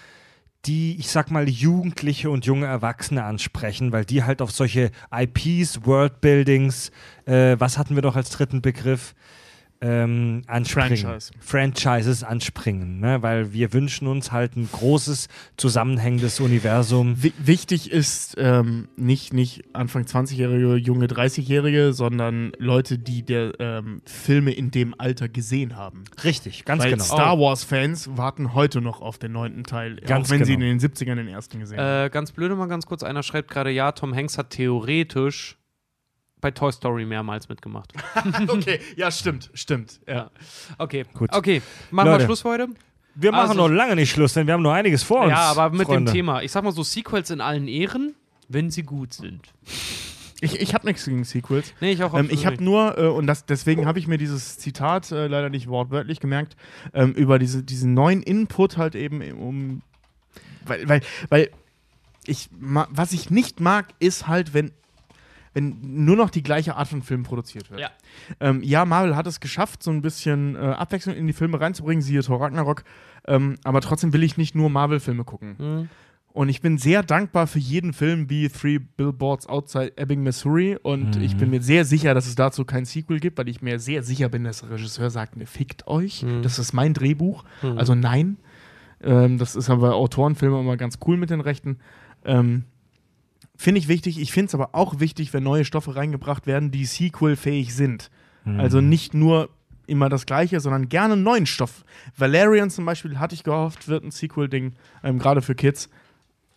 die, ich sag mal, Jugendliche und junge Erwachsene ansprechen, weil die halt auf solche IPs, Worldbuildings, äh, was hatten wir doch als dritten Begriff? Ähm, anspringen. Franchise. Franchises anspringen, ne? weil wir wünschen uns halt ein großes, zusammenhängendes Universum. Wi wichtig ist ähm, nicht, nicht Anfang 20-Jährige, junge 30-Jährige, sondern Leute, die der ähm, Filme in dem Alter gesehen haben. Richtig, ganz Weil genau. Star Wars-Fans warten heute noch auf den neunten Teil, Ganz auch wenn sie in genau. den 70ern den ersten gesehen haben. Äh, ganz blöde mal ganz kurz, einer schreibt gerade, ja, Tom Hanks hat theoretisch bei Toy Story mehrmals mitgemacht. okay, ja, stimmt, stimmt. Ja. Okay, Gut. okay. Machen Leute. wir Schluss für heute? wir machen also- noch lange nicht Schluss, denn wir haben noch einiges vor uns. ja, aber mit Freunde. dem Thema. Ich sag mal so, Sequels in allen Ehren, wenn sie gut sind. Ich, ich habe nichts gegen Sequels. Nee, ich auch Ähm, ich habe nur, äh, und das, deswegen habe ich mir dieses Zitat äh, leider nicht wortwörtlich gemerkt, ähm, über diese, diesen neuen Input halt eben um. Weil, weil, weil ich, was ich nicht mag, ist halt, wenn, wenn nur noch die gleiche Art von Film produziert wird. Ja. Ähm, ja, Marvel hat es geschafft, so ein bisschen äh, Abwechslung in die Filme reinzubringen, siehe Thor Ragnarok. Ähm, aber trotzdem will ich nicht nur Marvel-Filme gucken. Hm. Und ich bin sehr dankbar für jeden Film wie Three Billboards Outside Ebbing, Missouri. Und ich bin mir sehr sicher, dass es dazu kein Sequel gibt, weil ich mir sehr sicher bin, dass der Regisseur sagt, ne, fickt euch. Mhm. Das ist mein Drehbuch. Mhm. Also nein. Ähm, das ist aber bei Autorenfilmen immer ganz cool mit den Rechten. Ähm, finde ich wichtig. Ich finde es aber auch wichtig, wenn neue Stoffe reingebracht werden, die Sequel-fähig sind. Mhm. Also nicht nur immer das Gleiche, sondern gerne neuen Stoff. Valerian zum Beispiel hatte ich gehofft, wird ein Sequel-Ding, ähm, gerade für Kids.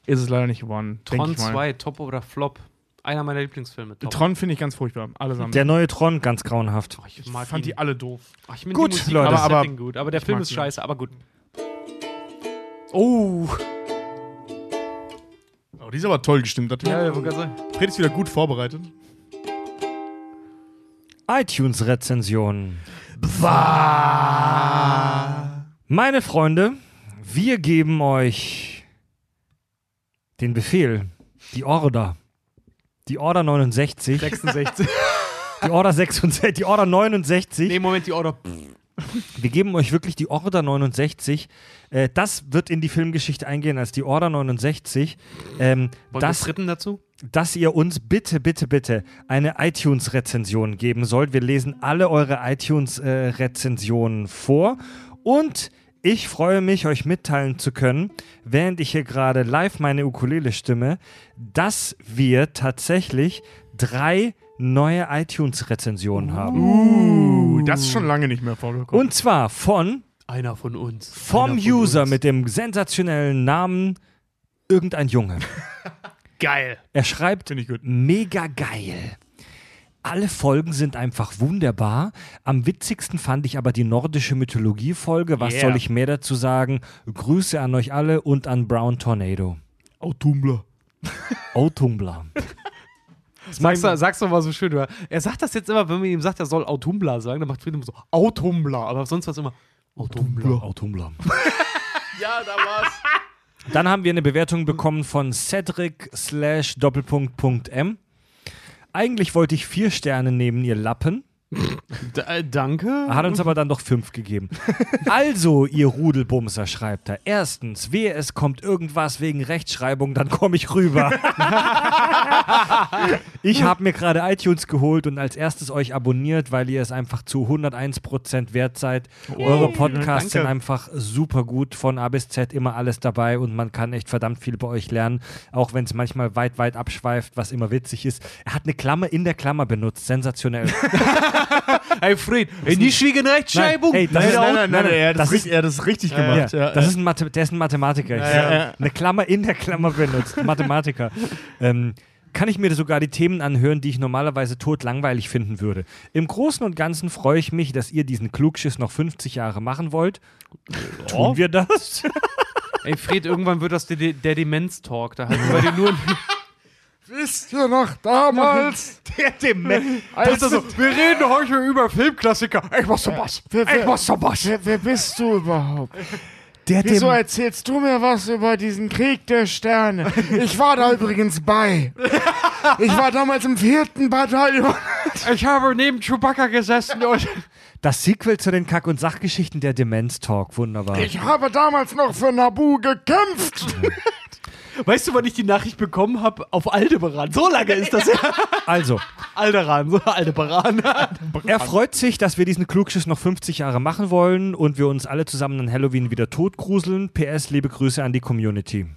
Ist es leider nicht geworden. Tron ich mal. 2, Top oder Flop. Einer meiner Lieblingsfilme. Top. Tron finde ich ganz furchtbar. Allesamt. Der neue Tron, ganz grauenhaft. Oh, ich ich fand ihn. die alle doof. Finde Gut, die Musik Leute. Aber- Setting gut, aber der Film ist scheiße, aber gut. Oh. Oh, die ist aber toll gestimmt. Das Ja, ja, wollte gerade sagen. Fred ist wieder gut vorbereitet. iTunes-Rezension. Meine Freunde, wir geben euch den Befehl, die Order. Die Order 69, 66. die Order 66, die Order 69. Nee, Moment, die Order. Wir geben euch wirklich die Order 69. Äh, das wird in die Filmgeschichte eingehen als die Order 69. Ähm, das, dritten dazu? dass ihr uns bitte, bitte, bitte eine iTunes-Rezension geben sollt. Wir lesen alle eure iTunes-Rezensionen vor und Ich freue mich, euch mitteilen zu können, während ich hier gerade live meine Ukulele stimme, dass wir tatsächlich drei neue iTunes-Rezensionen haben. Uh, das ist schon lange nicht mehr vorgekommen. Und zwar von Einer von uns. vom von User uns. mit dem sensationellen Namen irgendein Junge. Geil. Er schreibt Finde ich gut. mega geil. Alle Folgen sind einfach wunderbar. Am witzigsten fand ich aber die nordische Mythologie-Folge. Was Yeah. soll ich mehr dazu sagen? Grüße an euch alle und an Brown Tornado. Autumbler. Oh, Tumbler. Sag's, doch- sag's doch mal so schön. Oder? Er sagt das jetzt immer, wenn man ihm sagt, er soll Autumbler sagen, dann macht Frieden immer so Autumbler. Aber sonst was immer Autumbler. Oh, Tumbler. Ja, da war's. Dann haben wir eine Bewertung bekommen von Cedric slash Doppelpunkt Punkt M. Eigentlich wollte ich vier Sterne nehmen, ihr Lappen. D äh, danke. Hat uns aber dann doch fünf gegeben. Also, ihr Rudelbumser, schreibt er. Erstens, wehe, es kommt irgendwas wegen Rechtschreibung, dann komme ich rüber. ich habe mir gerade iTunes geholt und als erstes euch abonniert, weil ihr es einfach zu 101% wert seid. Eure Podcasts danke. sind einfach super gut, von A bis Z immer alles dabei und man kann echt verdammt viel bei euch lernen, auch wenn es manchmal weit, weit abschweift, was immer witzig ist. Er hat eine Klammer in der Klammer benutzt, sensationell. Hey Fred, ey, nicht wegen Rechtschreibung. Nein, ey, das Nein, ist- nein, nein, nein, nein, er hat das das, richtig, er hat das richtig gemacht. Ja, das ja. ist ein Mathe der ist ein Mathematiker. Ja. Eine Klammer in der Klammer benutzt. Mathematiker. Ähm, kann ich mir sogar die Themen anhören, die ich normalerweise tot langweilig finden würde. Im Großen und Ganzen freue ich mich, dass ihr diesen Klugschiss noch 50 Jahre machen wollt. Tun wir das? Ey Fred, irgendwann wird das der, der Demenz-Talk. Da halten wir dir nur Wisst ihr noch damals? Der Dement. Als Wir reden heute über Filmklassiker. ich mach sowas. Wer, wer, mach sowas. wer, wer bist du überhaupt? Der Wieso Dem erzählst du mir was über diesen Krieg der Sterne? Ich war da übrigens bei. Ich war damals im vierten Bataillon. Ich habe neben Chewbacca gesessen und. das Sequel zu den Kack- und Sachgeschichten der Demenz-Talk. Wunderbar. Ich habe damals noch für Nabu gekämpft. Weißt du, wann ich die Nachricht bekommen habe? Auf Aldebaran. So lange ist das ja. Also, Alderan, so Aldebaran. Er freut sich, dass wir diesen Klugschiss noch 50 Jahre machen wollen und wir uns alle zusammen an Halloween wieder totgruseln. PS, liebe Grüße an die Community.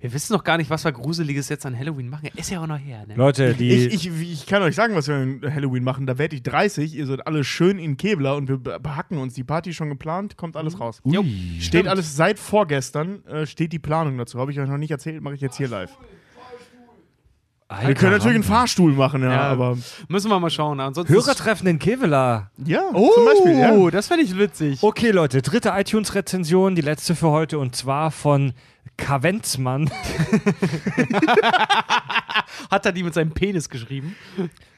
Wir wissen noch gar nicht, was wir Gruseliges jetzt an Halloween machen. Ist ja auch noch her, ne? Leute, die. Ich, ich, ich kann euch sagen, was wir an Halloween machen. Da werde ich 30. Ihr seid alle schön in Kevlar und wir be- behacken uns. Die Party schon geplant, kommt alles raus. Jo. Steht alles seit vorgestern, äh, steht die Planung dazu. Habe ich euch noch nicht erzählt, mache ich jetzt hier live. Wir können natürlich einen Fahrstuhl machen, ja, Ja. aber. Müssen wir mal schauen. Ansonsten Hörertreffen in Kevela. Ja, Oh, zum Beispiel, ja. das fände ich witzig. Okay, Leute, dritte iTunes-Rezension, die letzte für heute und zwar von Kavenzmann. Hat er die mit seinem Penis geschrieben?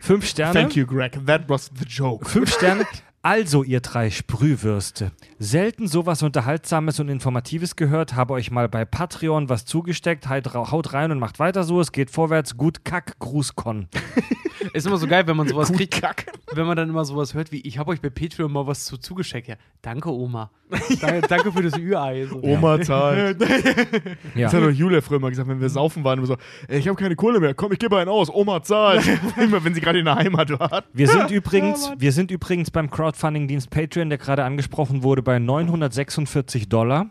Fünf Sterne. Thank you, Greg. That was the joke. Fünf Sterne. Also, ihr drei Sprühwürste. Selten sowas Unterhaltsames und Informatives gehört, habe euch mal bei Patreon was zugesteckt. Haut rein und macht weiter so. Es geht vorwärts. Gut Kack, Gruß Con. Ist immer so geil, wenn man sowas Gut kriegt. Kack. Wenn man dann immer sowas hört wie, ich habe euch bei Patreon mal was zu zugeschickt. Ja, danke, Oma. danke, danke für das Ü-Ei. So. Oma zahlt. Ja. Das hat doch Julia früher mal gesagt, wenn wir saufen waren, immer so, ey, ich habe keine Kohle mehr, komm, ich gebe einen aus, Oma zahlt. Immer wenn sie gerade in der Heimat war. Wir sind übrigens, wir sind übrigens beim Crowdfunding-Dienst Patreon, der gerade angesprochen wurde, bei 946 Dollar.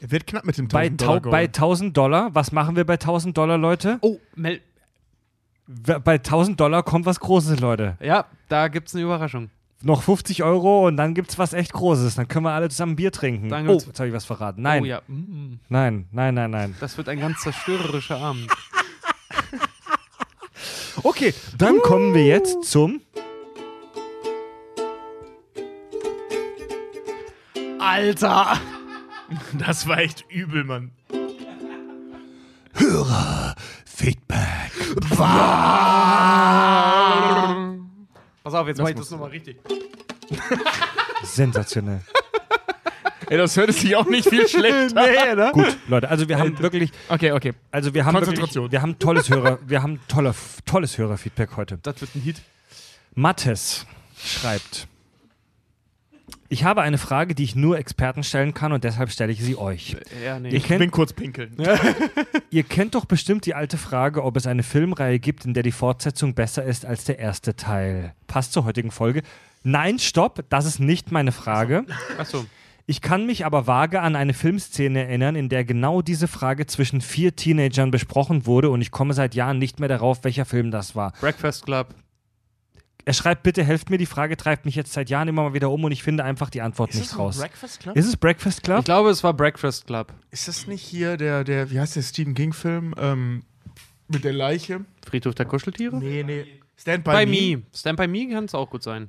Wird knapp mit dem Bei, 1000 tau Dollar bei Goal. 1000 Dollar, was machen wir bei 1000 Dollar, Leute? Oh, Mel Bei 1000 Dollar kommt was Großes, Leute. ja, da gibt's eine Überraschung. Noch 50 Euro und dann gibt's was echt Großes. Dann können wir alle zusammen Bier trinken. Dann oh, jetzt habe ich was verraten. Nein, Oh ja, mm, nein, nein, nein, nein. das wird ein ganz zerstörerischer Abend. Okay, dann kommen wir jetzt zum Alter! Das war echt übel, Mann. Feedback. Pass auf, jetzt mach ich das nochmal richtig. Sensationell. Ey, das hört sich auch nicht viel schlechter. nee, ne? Gut, Leute, also wir haben wirklich, Okay, okay. also wir haben wirklich, Konzentration. wir haben tolles Hörer, wir haben tolle, tolles Hörerfeedback heute. Das wird ein Hit. Mattes schreibt: Ich habe eine Frage, die ich nur Experten stellen kann und deshalb stelle ich sie euch. Ja, nee. Ich kennt, bin kurz pinkeln. ihr kennt doch bestimmt die alte Frage, ob es eine Filmreihe gibt, in der die Fortsetzung besser ist als der erste Teil. Passt zur heutigen Folge. Nein, stopp, das ist nicht meine Frage. Achso. Ich kann mich aber vage an eine Filmszene erinnern, in der genau diese Frage zwischen vier Teenagern besprochen wurde und ich komme seit Jahren nicht mehr darauf, welcher Film das war. Breakfast Club. Er schreibt, bitte helft mir, die Frage treibt mich jetzt seit Jahren immer mal wieder um und ich finde einfach die Antwort nicht raus. Breakfast Club? Ist es Breakfast Club? Ich glaube, es war Breakfast Club. Ist das nicht hier der, der, wie heißt der Stephen King-Film? Ähm, mit der Leiche? Friedhof der Kuscheltiere? Nee, nee. Stand by, Bei Me. Me. Stand by Me kann es auch gut sein.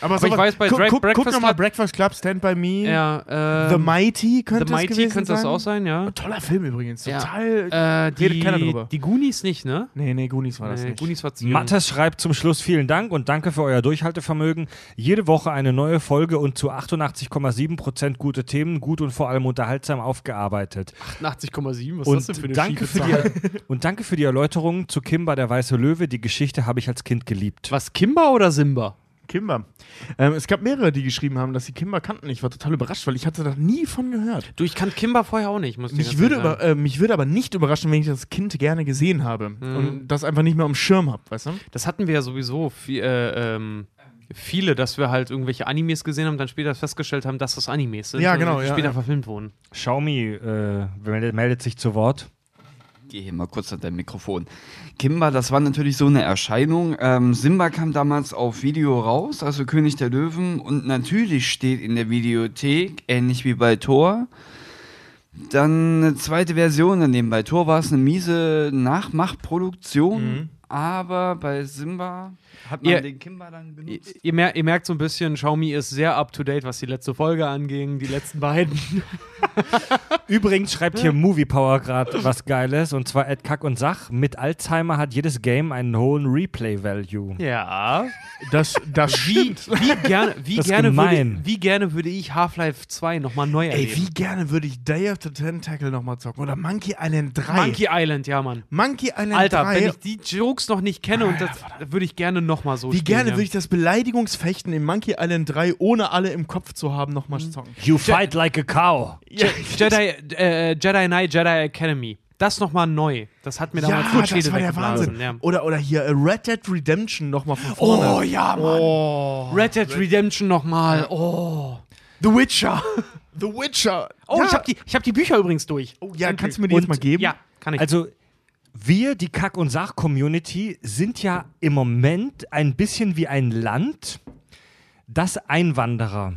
Aber, Aber ich weiß, bei guck, Dra- guck, guck Breakfast nochmal Club- Breakfast Club, Stand by Me. Ja, The ähm, Mighty könnte The es Mighty gewesen könnte sein. das auch sein, ja. Toller Film übrigens. Ja. Total. Äh, die, redet keiner drüber. Die Goonies nicht, ne? nee, nee, Goonies war das Nee, nicht. Goonies war zu jung. Mattes schreibt zum Schluss vielen Dank und danke für euer Durchhaltevermögen. Jede Woche eine neue Folge und zu 88,7% gute Themen, gut und vor allem unterhaltsam aufgearbeitet. 88,7, was Und ist das denn für eine danke schiefe für, die, und danke für die Erläuterung zu Kimba der Weiße Löwe. Die Geschichte habe ich als Kind geliebt. Was, Kimba oder Simba? Kimber. Ähm, es gab mehrere, die geschrieben haben, dass sie Kimber kannten. Ich war total überrascht, weil ich hatte da nie von gehört. Du, ich kannte Kimba vorher auch nicht, muss ich Mich würde, aber, äh, mich würde aber nicht überraschen, wenn ich das Kind gerne gesehen habe Mhm. und das einfach nicht mehr am Schirm habe, weißt du? Das hatten wir ja sowieso viel, äh, ähm, viele, dass wir halt irgendwelche Animes gesehen haben, dann später festgestellt haben, dass das Animes sind. Ja, und genau, die ja, später ja. verfilmt wurden. Xiaomi äh, meldet, meldet sich zu Wort. Geh hier mal kurz an dein Mikrofon. Kimba, das war natürlich so eine Erscheinung. Ähm, Simba kam damals auf Video raus, also König der Löwen. Und natürlich steht in der Videothek, ähnlich wie bei Thor, dann eine zweite Version daneben. Bei Thor war es eine miese Nachmachproduktion, aber bei Simba hat man Ihr- den Kimba dann Ihr, benutzt. ihr, mer ihr merkt so ein bisschen, Xiaomi ist sehr up to date, was die letzte Folge anging, die letzten beiden. Übrigens schreibt hier Movie Power gerade was Geiles und zwar Ed Kack und Sach. Mit Alzheimer hat jedes Game einen hohen Replay-Value. Ja. Das, das Wie, stimmt. wie, gerne, wie, Das ist gerne würde, gemein. wie gerne würde ich Half-Life 2 nochmal neu Ey, erleben? wie gerne würde ich Day of the Tentacle nochmal zocken. Oder Monkey Island 3. Monkey Island, ja, Mann. Monkey Island Alter, 3. wenn ich die Jokes noch nicht kenne und das würde ich gerne nochmal so wie spielen, gerne ja. würde ich das Beleidigungsfechten in Monkey Island 3 ohne alle im Kopf zu haben nochmal zocken. You fight like a cow. Je Jedi, äh, Jedi Knight, Jedi Academy. Das nochmal neu. Das hat mir damals Ja, den Schädel das war der weggeblasen, Wahnsinn. Ja. Oder, oder hier äh, Red Dead Redemption nochmal von vorne. Oh ja, Mann. Oh. Red Dead Redemption nochmal. Oh. The Witcher. The Witcher. Oh, ja. ich habe die, ich hab die Bücher übrigens durch. Oh, ja, Endlich. kannst du mir die jetzt Und- mal geben? Ja, kann ich. Also, wir, die Kack- und Sach-Community, sind ja im Moment ein bisschen wie ein Land, das Einwanderer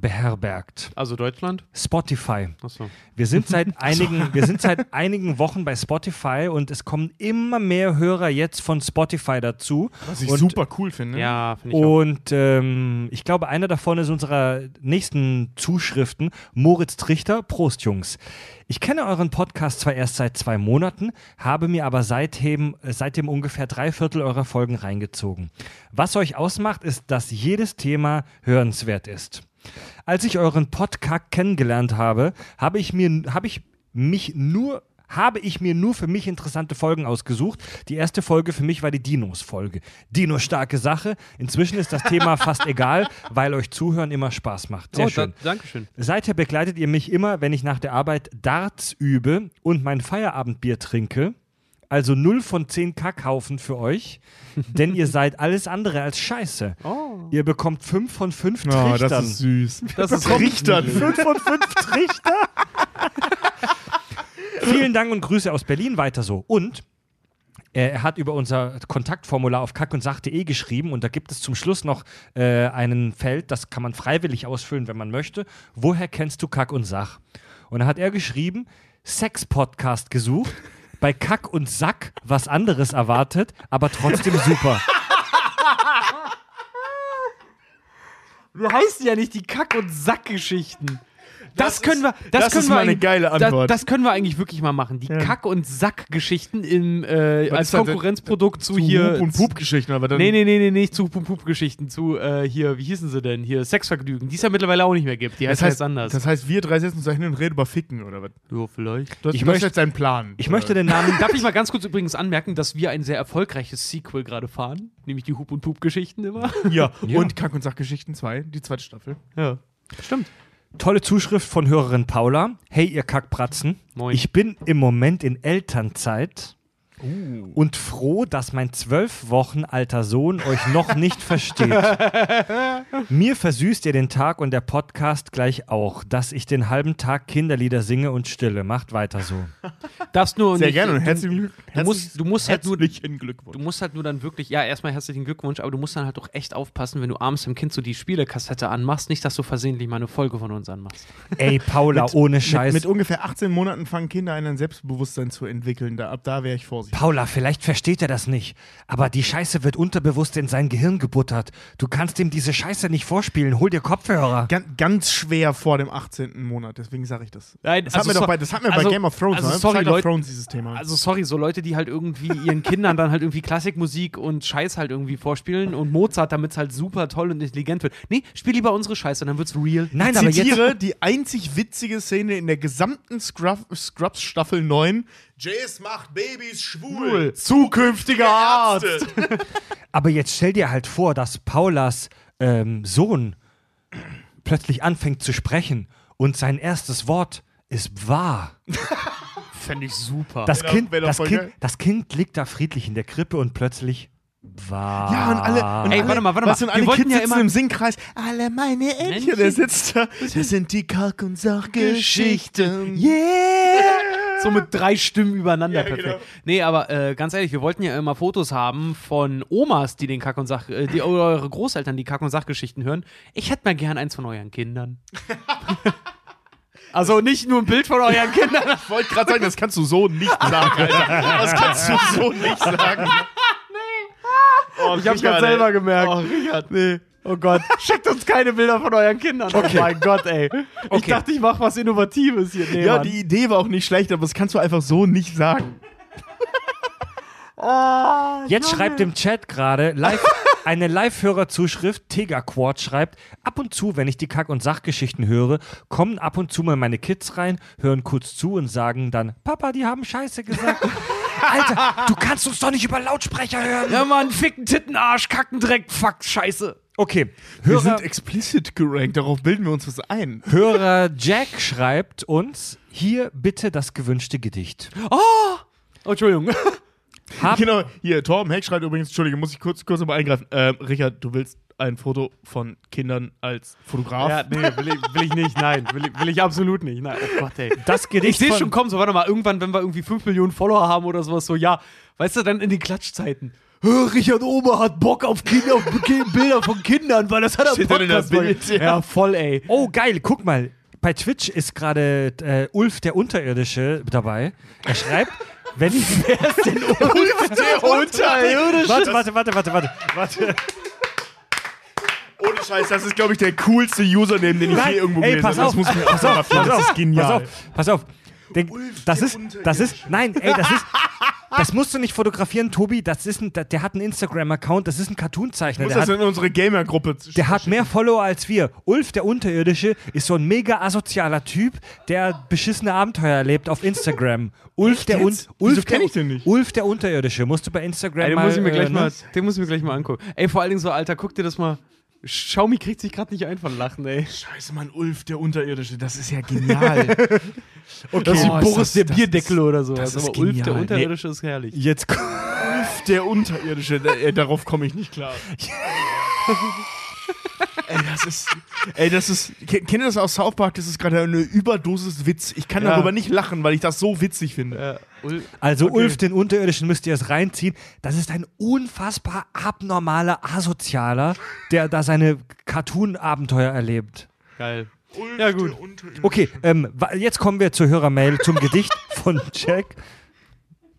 beherbergt. Also Deutschland? Spotify. Achso. Wir sind seit einigen, wir sind seit einigen Wochen bei Spotify und es kommen immer mehr Hörer jetzt von Spotify dazu. Was ich und, super cool finde. Ja, finde ich auch. Und ähm, ich glaube, einer davon ist unserer nächsten Zuschriften, Moritz Trichter. Prost, Jungs. Ich kenne euren Podcast zwar erst seit zwei Monaten, habe mir aber seitdem, äh, seitdem ungefähr drei Viertel eurer Folgen reingezogen. Was euch ausmacht, ist, dass jedes Thema hörenswert ist. Als ich euren Podcast kennengelernt habe, habe ich mir, habe ich mich nur habe ich mir nur für mich interessante Folgen ausgesucht. Die erste Folge für mich war die Dinos-Folge. Dino starke Sache. Inzwischen ist das Thema fast egal, weil euch Zuhören immer Spaß macht. Sehr oh, schön. Da, Dankeschön. Seither begleitet ihr mich immer, wenn ich nach der Arbeit Darts übe und mein Feierabendbier trinke. Also 0 von 10 Kackhaufen für euch, denn ihr seid alles andere als scheiße. Oh. Ihr bekommt 5 von 5 Oh, Trichtern. das ist süß. Das ist Trichtern. 5 von 5 Trichter? Vielen Dank und Grüße aus Berlin, weiter so. Und äh, er hat über unser Kontaktformular auf kackundsach.de geschrieben und da gibt es zum Schluss noch äh, ein Feld, das kann man freiwillig ausfüllen, wenn man möchte. Woher kennst du Kack und Sach? Und da hat er geschrieben, Sex-Podcast gesucht, bei Kack und Sack was anderes erwartet, aber trotzdem super. Wir heißen ja nicht die Kack- und Sackgeschichten. Das, Das können wir, ist- das, das können ist wir mal eine eigentlich- geile Antwort. Da, das können wir eigentlich wirklich mal machen. Die Ja. Kack- und Sackgeschichten im, äh, als das denn? Konkurrenzprodukt zu, Zu hier. Hup und Pup-Geschichten, aber dann. Nee, nee, nee, nee, nicht zu Pup-Pup-Geschichten, zu äh, hier, wie hießen sie denn? Hier, Sexvergnügen, die es ja mittlerweile auch nicht mehr gibt. Die heißt Das ja heißt, jetzt anders. das heißt, wir drei setzen uns da hin und reden über Ficken, oder was? ja, vielleicht. Das, Ich das möchte- jetzt dein Plan. Ich oder? möchte den Namen Darf ich mal ganz kurz übrigens anmerken, dass wir ein sehr erfolgreiches Sequel gerade fahren? Nämlich die Hup- und Pup-Geschichten immer. Ja, Ja. und Kack- und Sachgeschichten 2, die zweite Staffel. Ja. Stimmt. Tolle Zuschrift von Hörerin Paula. Hey, ihr Kackpratzen. Moin. Ich bin im Moment in Elternzeit und froh, dass mein zwölf Wochen alter Sohn euch noch nicht versteht. Mir versüßt ihr den Tag und der Podcast gleich auch, dass ich den halben Tag Kinderlieder singe und stille. Macht weiter so. Darfst nur Sehr nicht, gerne und du- herzlichen Glück. Du musst, du musst halt nur Glückwunsch. Du musst halt nur dann wirklich, ja, erstmal herzlichen Glückwunsch, aber du musst dann halt auch echt aufpassen, wenn du abends dem Kind so die Spielekassette anmachst, nicht, dass du versehentlich mal eine Folge von uns anmachst. Ey, Paula, ohne Scheiß. Mit, mit ungefähr 18 Monaten fangen Kinder an, ein Selbstbewusstsein zu entwickeln. Da, ab da wäre ich vorsichtig. Paula, vielleicht versteht er das nicht, aber die Scheiße wird unterbewusst in sein Gehirn gebuttert. Du kannst ihm diese Scheiße nicht vorspielen. Hol dir Kopfhörer. Ganz, ganz schwer vor dem 18. Monat, deswegen sage ich das. Nein, Das also hatten wir so- doch bei, das hatten wir also- bei Game of Thrones, also ne? sorry, Leute- Thrones, dieses Thema. Also sorry, so Leute, die halt irgendwie ihren Kindern dann halt irgendwie Klassikmusik und Scheiß halt irgendwie vorspielen und Mozart, damit es halt super toll und intelligent wird. Nee, spiel lieber unsere Scheiße, dann wird's real. Nein, ich aber jetzt. zitiere die einzig witzige Szene in der gesamten Scrub, Scrubs Staffel 9. Jace macht Babys schwul. Zukünftiger Arzt. Aber jetzt stell dir halt vor, dass Paulas ähm, Sohn plötzlich anfängt zu sprechen und sein erstes Wort ist wahr. Fände ich super. Das, kind, das, kind, das Kind liegt da friedlich in der Krippe und plötzlich wahr. Ja, und alle, und Ey, alle, warte mal, warte mal. und Wir alle wollten Kids ja sitzen immer- im Singkreis. Alle meine Entchen. Entchen. Der sitzt da. Das sind die Kalk- und Sachgeschichten. Yeah! So mit drei Stimmen übereinander, Ja, perfekt. genau. Nee, aber äh, ganz ehrlich, wir wollten ja immer Fotos haben von Omas, die den Kack- und Sach, äh, die oder eure Großeltern, die Kack- und Sachgeschichten hören. Ich hätte mal gern eins von euren Kindern. also nicht nur ein Bild von euren Kindern. Ich wollte gerade sagen, das kannst du so nicht sagen, Alter. Das kannst du so nicht sagen. Oh, Ich hab's grad selber gemerkt. Oh, Richard, nee. Oh Gott, schickt uns keine Bilder von euren Kindern. Oh mein Gott, ey. Ich Okay. dachte, ich mache was Innovatives hier. Nee, Ja, Mann. die Idee war auch nicht schlecht, aber das kannst du einfach so nicht sagen. Jetzt schreibt im Chat gerade live, eine Live-Hörerzuschrift. Tegaquart schreibt: Ab und zu, wenn ich die Kack- und Sachgeschichten höre, kommen ab und zu mal meine Kids rein, hören kurz zu und sagen dann: Papa, die haben Scheiße gesagt. Alter, du kannst uns doch nicht über Lautsprecher hören. ja, Mann, ficken Titten, Arsch, Kacken, Dreck, Fuck, Scheiße. Okay, Wir Hörer, sind explicit gerankt, darauf bilden wir uns was ein. Hörer Jack schreibt uns: Hier bitte das gewünschte Gedicht. Oh, Entschuldigung. Hab, Genau, hier, Torben Heck schreibt übrigens, Entschuldige, muss ich kurz, kurz mal eingreifen. Ähm, Richard, du willst ein Foto von Kindern als Fotograf? Ja, nee, will ich, will ich nicht, nein. Will ich, will ich absolut nicht. Nein, oh Gott, ey. das Ich Gedicht sehe schon kommen, so warte mal, irgendwann, wenn wir irgendwie 5 Millionen Follower haben oder sowas, so, ja, weißt du, dann in den Klatschzeiten. "Hä, Richard Ober hat Bock auf, Kinder, auf Bilder von Kindern, weil das hat er Steht dann in der Bild, ja. ja, voll, ey. Oh, geil, guck mal. Bei Twitch ist gerade äh, Ulf der Unterirdische dabei. Er schreibt, wenn ich. Wer ist denn Ulf der Unterirdische. Warte, warte, warte, warte, warte. warte. Ohne Scheiß, das ist, glaube ich, der coolste Username, den ich Nein, je irgendwo ey, gelesen pass habe. auf, Das muss ich mir pass auch auf, mal pass Das auf, ist genial. Pass auf, pass auf. Den, das ist, das ist, nein, ey, das ist, das musst du nicht fotografieren, Tobi. Das ist ein, der, hat einen Instagram-Account, das ist ein Cartoonzeichner. muss Der das hat, in unsere Gamer-Gruppe der hat mehr Follower als wir. Ulf, der Unterirdische, ist so ein mega asozialer Typ, der beschissene Abenteuer erlebt auf Instagram. Ulf, der, Un? Ulf, der, ich den nicht? Ulf, der Unterirdische. Musst du bei Instagram Ey, den, mal, muss ich mir gleich äh, mal, ne? den muss ich mir gleich mal angucken. Ey, vor allen Dingen so, Alter, guck dir das mal. Xiaomi kriegt sich gerade nicht ein von Lachen, ey. Scheiße, Mann, Ulf, der Unterirdische, das ist ja genial. Okay. Das ist wie Oh, Boris das- der das Bierdeckel ist- oder sowas. das ist Aber Ulf der genial. Unterirdische ist herrlich. Jetzt Ulf, der Unterirdische, äh, darauf komme ich nicht klar. ey, das ist, ey, das ist, ke- kennt ihr das aus South Park? Das ist gerade eine Überdosis Witz. Ich kann Ja. darüber nicht lachen, weil ich das so witzig finde. Äh, Ul Also Okay. Ulf, den Unterirdischen, müsst ihr es reinziehen. Das ist ein unfassbar abnormaler Asozialer, der da seine Cartoon-Abenteuer erlebt. Geil. Ulf, Ja, gut. der. Okay, ähm, jetzt kommen wir zur Hörermail, zum Gedicht von Jack.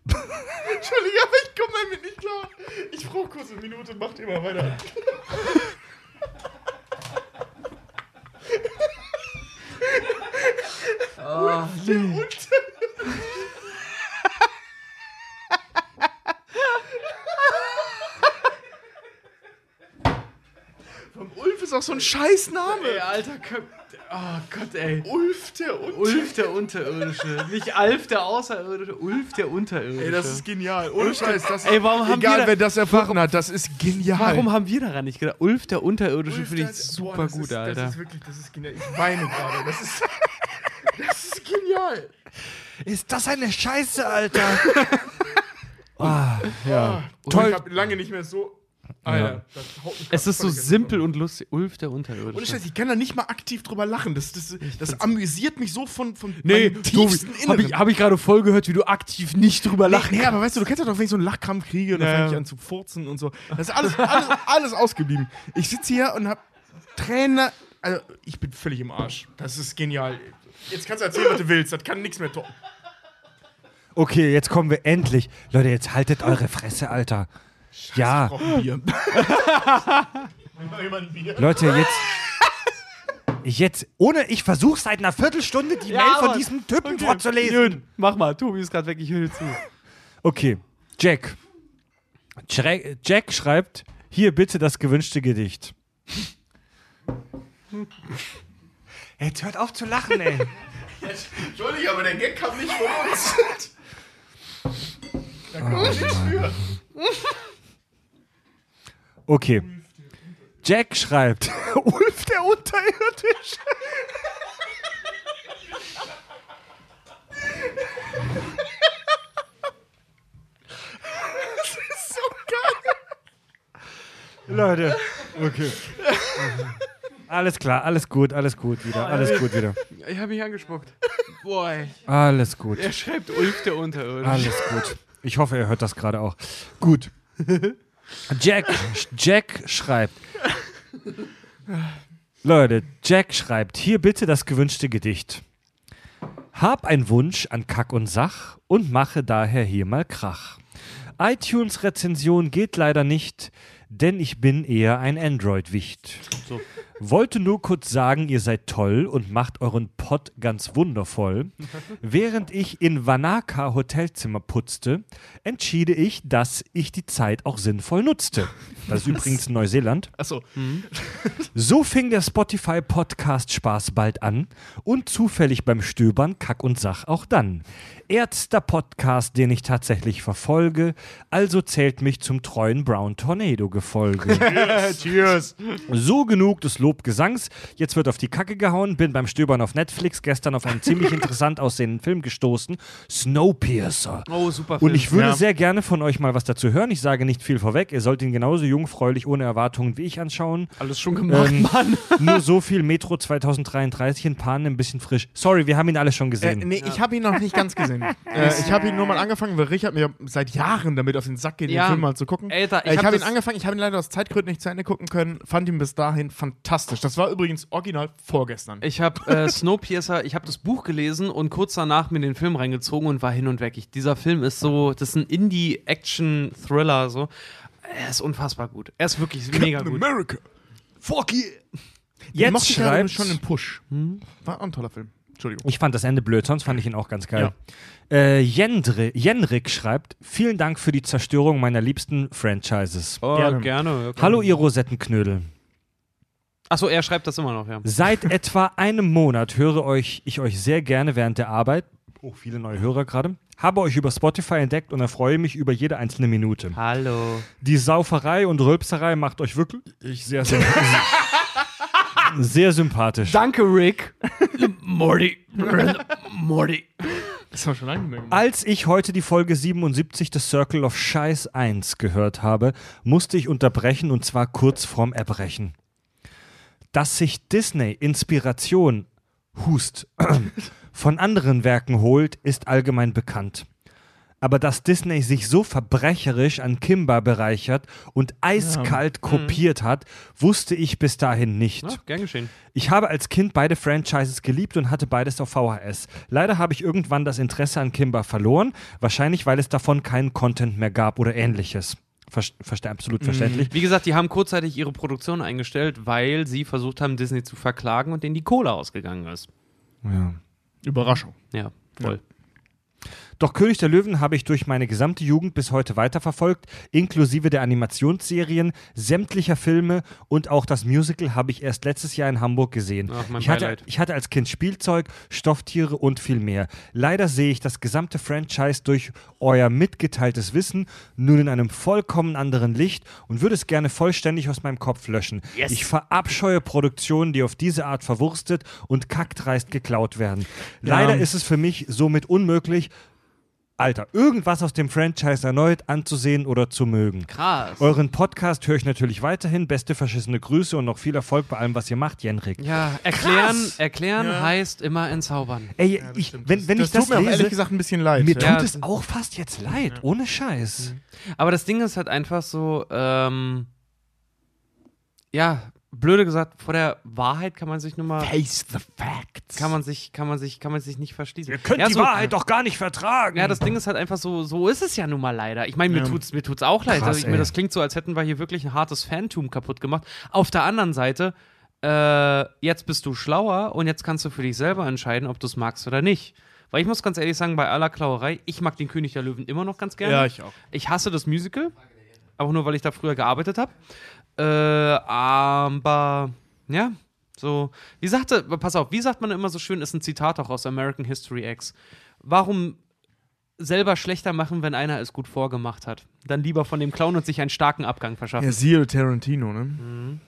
Entschuldige, aber ich komme damit nicht klar. Ich brauche kurz eine Minute, macht immer weiter. Vom Ulf ist auch so ein Scheißname. Ey, Alter, oh Gott, ey. Ulf der Unterirdische. Ulf der Unterirdische. Nicht Alf der Außerirdische, Ulf der Unterirdische. Ey, das ist genial. Ohne Scheiß. Das Ey, warum haben egal, wir da- wer das erfunden hat, das ist genial. Warum haben wir daran nicht gedacht? Ulf der Unterirdische Ulf, finde ich super boah, gut, ist, Alter. Das ist wirklich, das ist genial. Ich weine gerade. Das ist, das ist genial. Ist das eine Scheiße, Alter? Ah, ja. Toll. Ich habe lange nicht mehr so. Alter, das haut mich Es ist so simpel und lustig. Ulf der Unterirdische. Ohne Scheiß, ich kann da nicht mal aktiv drüber lachen. Das, das, das amüsiert mich so von, von Nee, Tobi, tiefsten habe Inneren. ich, hab ich gerade voll gehört, wie du aktiv nicht drüber Nee, lachen nee, aber weißt du, du kennst ja doch, wenn ich so einen Lachkrampf kriege und dann Ja, fange ich ja. an zu furzen und so. Das ist alles, alles, alles ausgeblieben. Ich sitze hier und hab Tränen. Also, ich bin völlig im Arsch. Das ist genial. Jetzt kannst du erzählen, was du willst. Das kann nichts mehr toppen. Okay, jetzt kommen wir endlich. Leute, jetzt haltet eure Fresse, Alter. Ja, Ich brauch ein Bier. Immer ein Bier. Leute, jetzt. Jetzt, ohne, ich versuche seit einer Viertelstunde die Mail von Mann. diesem Typen Okay. vorzulesen. Mach mal, Tobi ist gerade weg, ich höre dir zu. Okay, Jack. Jack schreibt, hier bitte das gewünschte Gedicht. Jetzt hört auf zu lachen, ey. Entschuldigung, aber der Gag kam nicht von uns. da kann man nichts für. Okay. Jack schreibt, Ulf der Unterirdische. Das ist so geil. Leute, okay. Alles klar, alles gut, alles gut wieder, alles gut wieder. Ich habe mich angespuckt. Boah, ey. Alles gut, Er schreibt Ulf der Unterirdische. alles gut. Ich hoffe, er hört das gerade auch. Gut. Jack, Jack schreibt. Leute, Jack schreibt, hier bitte das gewünschte Gedicht. Hab ein Wunsch an Kack und Sach und mache daher hier mal Krach. iTunes-Rezension geht leider nicht, denn ich bin eher ein Android-Wicht. So. Wollte nur kurz sagen, ihr seid toll und macht euren Pod ganz wundervoll. Während ich in Wanaka Hotelzimmer putzte, entschiede ich, dass ich die Zeit auch sinnvoll nutzte. Das ist übrigens Neuseeland. Achso. So fing der Spotify-Podcast Spaß bald an und zufällig beim Stöbern Kack und Sach auch dann. Erster Podcast, den ich tatsächlich verfolge, also zählt mich zum treuen Brown Tornado-Gefolge. Cheers. So genug des Lobgesangs. Jetzt wird auf die Kacke gehauen. Bin beim Stöbern auf Netflix gestern auf einen ziemlich interessant aussehenden Film gestoßen. Snowpiercer. Oh, super Film. Und ich würde Ja. sehr gerne von euch mal was dazu hören. Ich sage nicht viel vorweg. Ihr sollt ihn genauso jungfräulich, ohne Erwartungen wie ich anschauen. Alles schon gemacht, Ähm, Mann. Nur so viel Metro 2033 in Panen ein bisschen frisch. Sorry, wir haben ihn alle schon Äh, gesehen. nee, ich habe ihn noch nicht ganz gesehen. äh, ich habe ihn nur mal angefangen, weil Richard mir seit Jahren damit auf den Sack geht, Ja. den Film mal zu gucken. Alter, Äh, ich ich hab habe ihn angefangen, ich habe ihn leider aus Zeitgründen nicht zu Ende gucken können, fand ihn bis dahin fantastisch. Das war übrigens original vorgestern. Ich habe äh, Snowpiercer, ich habe das Buch gelesen und kurz danach mir den Film reingezogen und war hin und weg. Ich, dieser Film ist so, das ist ein Indie-Action-Thriller, so. Er ist unfassbar gut. Er ist wirklich mega gut. America. Fuck yeah. Jetzt ja schreibt schon im Push. War auch ein toller Film. Entschuldigung. Ich fand das Ende blöd, sonst fand ich ihn auch ganz geil. Äh, Jendri, Jenrik schreibt: Vielen Dank für die Zerstörung meiner liebsten Franchises. Oh, Gerne. gerne. ja. Hallo, ihr Rosettenknödel. Achso, er schreibt das immer noch, ja. Seit etwa einem Monat höre euch, ich euch sehr gerne während der Arbeit. Oh, viele neue Hörer gerade. Habe euch über Spotify entdeckt und erfreue mich über jede einzelne Minute. Hallo. Die Sauferei und Rülpserei macht euch wirklich sehr, sehr, sehr sympathisch. Danke, Rick. Morty. Morty. Das war schon gemacht. Als ich heute die Folge 77 des Circle of Scheiß 1 gehört habe, musste ich unterbrechen und zwar kurz vorm Erbrechen. Dass sich Disney Inspiration, Hust, von anderen Werken holt, ist allgemein bekannt. Aber dass Disney sich so verbrecherisch an Kimba bereichert und eiskalt kopiert hat, wusste ich bis dahin nicht. Ja, gern geschehen. Ich habe als Kind beide Franchises geliebt und hatte beides auf VHS. Leider habe ich irgendwann das Interesse an Kimber verloren, wahrscheinlich weil es davon keinen Content mehr gab oder ähnliches. Verste absolut verständlich. Wie gesagt, die haben kurzzeitig ihre Produktion eingestellt, weil sie versucht haben, Disney zu verklagen und denen die Kohle ausgegangen ist. Ja. Überraschung. Ja, voll. Doch König der Löwen habe ich durch meine gesamte Jugend bis heute weiterverfolgt, inklusive der Animationsserien, sämtlicher Filme und auch das Musical habe ich erst letztes Jahr in Hamburg gesehen. Ach, ich, hatte, ich hatte als Kind Spielzeug, Stofftiere und viel mehr. Leider sehe ich das gesamte Franchise durch euer mitgeteiltes Wissen nun in einem vollkommen anderen Licht und würde es gerne vollständig aus meinem Kopf löschen. Ich verabscheue Produktionen, die auf diese Art verwurstet und kackdreist geklaut werden. Leider ist es für mich somit unmöglich, Alter, irgendwas aus dem Franchise erneut anzusehen oder zu mögen. Krass. Euren Podcast höre ich natürlich weiterhin. Beste verschissene Grüße und noch viel Erfolg bei allem, was ihr macht, Jenrik. ja, erklären, Krass. erklären Ja. heißt immer entzaubern. Ey, ich, wenn, wenn ich das tut mir lese, ehrlich gesagt ein bisschen leid. mir ja. tut es auch fast jetzt leid, ohne Scheiß. Aber das Ding ist halt einfach so, ähm, ja, blöde gesagt, vor der Wahrheit kann man sich nun mal, Face the facts. kann man sich, kann man sich, kann man sich nicht verschließen. Ihr könnt ja, die so, Wahrheit doch gar nicht vertragen. Ja, das Ding ist halt einfach so, so ist es ja nun mal leider. Ich meine, mir Ja. tut's, mir tut's auch leid. Krass, also ich, mir, das klingt so, als hätten wir hier wirklich ein hartes Phantom kaputt gemacht. Auf der anderen Seite, äh, jetzt bist du schlauer und jetzt kannst du für dich selber entscheiden, ob du es magst oder nicht. Weil ich muss ganz ehrlich sagen, bei aller Klauerei, ich mag den König der Löwen immer noch ganz gerne. Ja, ich auch. Ich hasse das Musical, auch nur, weil ich da früher gearbeitet habe. Äh, aber ja, so, wie sagte, pass auf, wie sagt man immer so schön, ist ein Zitat auch aus American History X. Warum selber schlechter machen, wenn einer es gut vorgemacht hat? Dann lieber von dem Clown und sich einen starken Abgang Ja, verschaffen. siehe Tarantino, ne?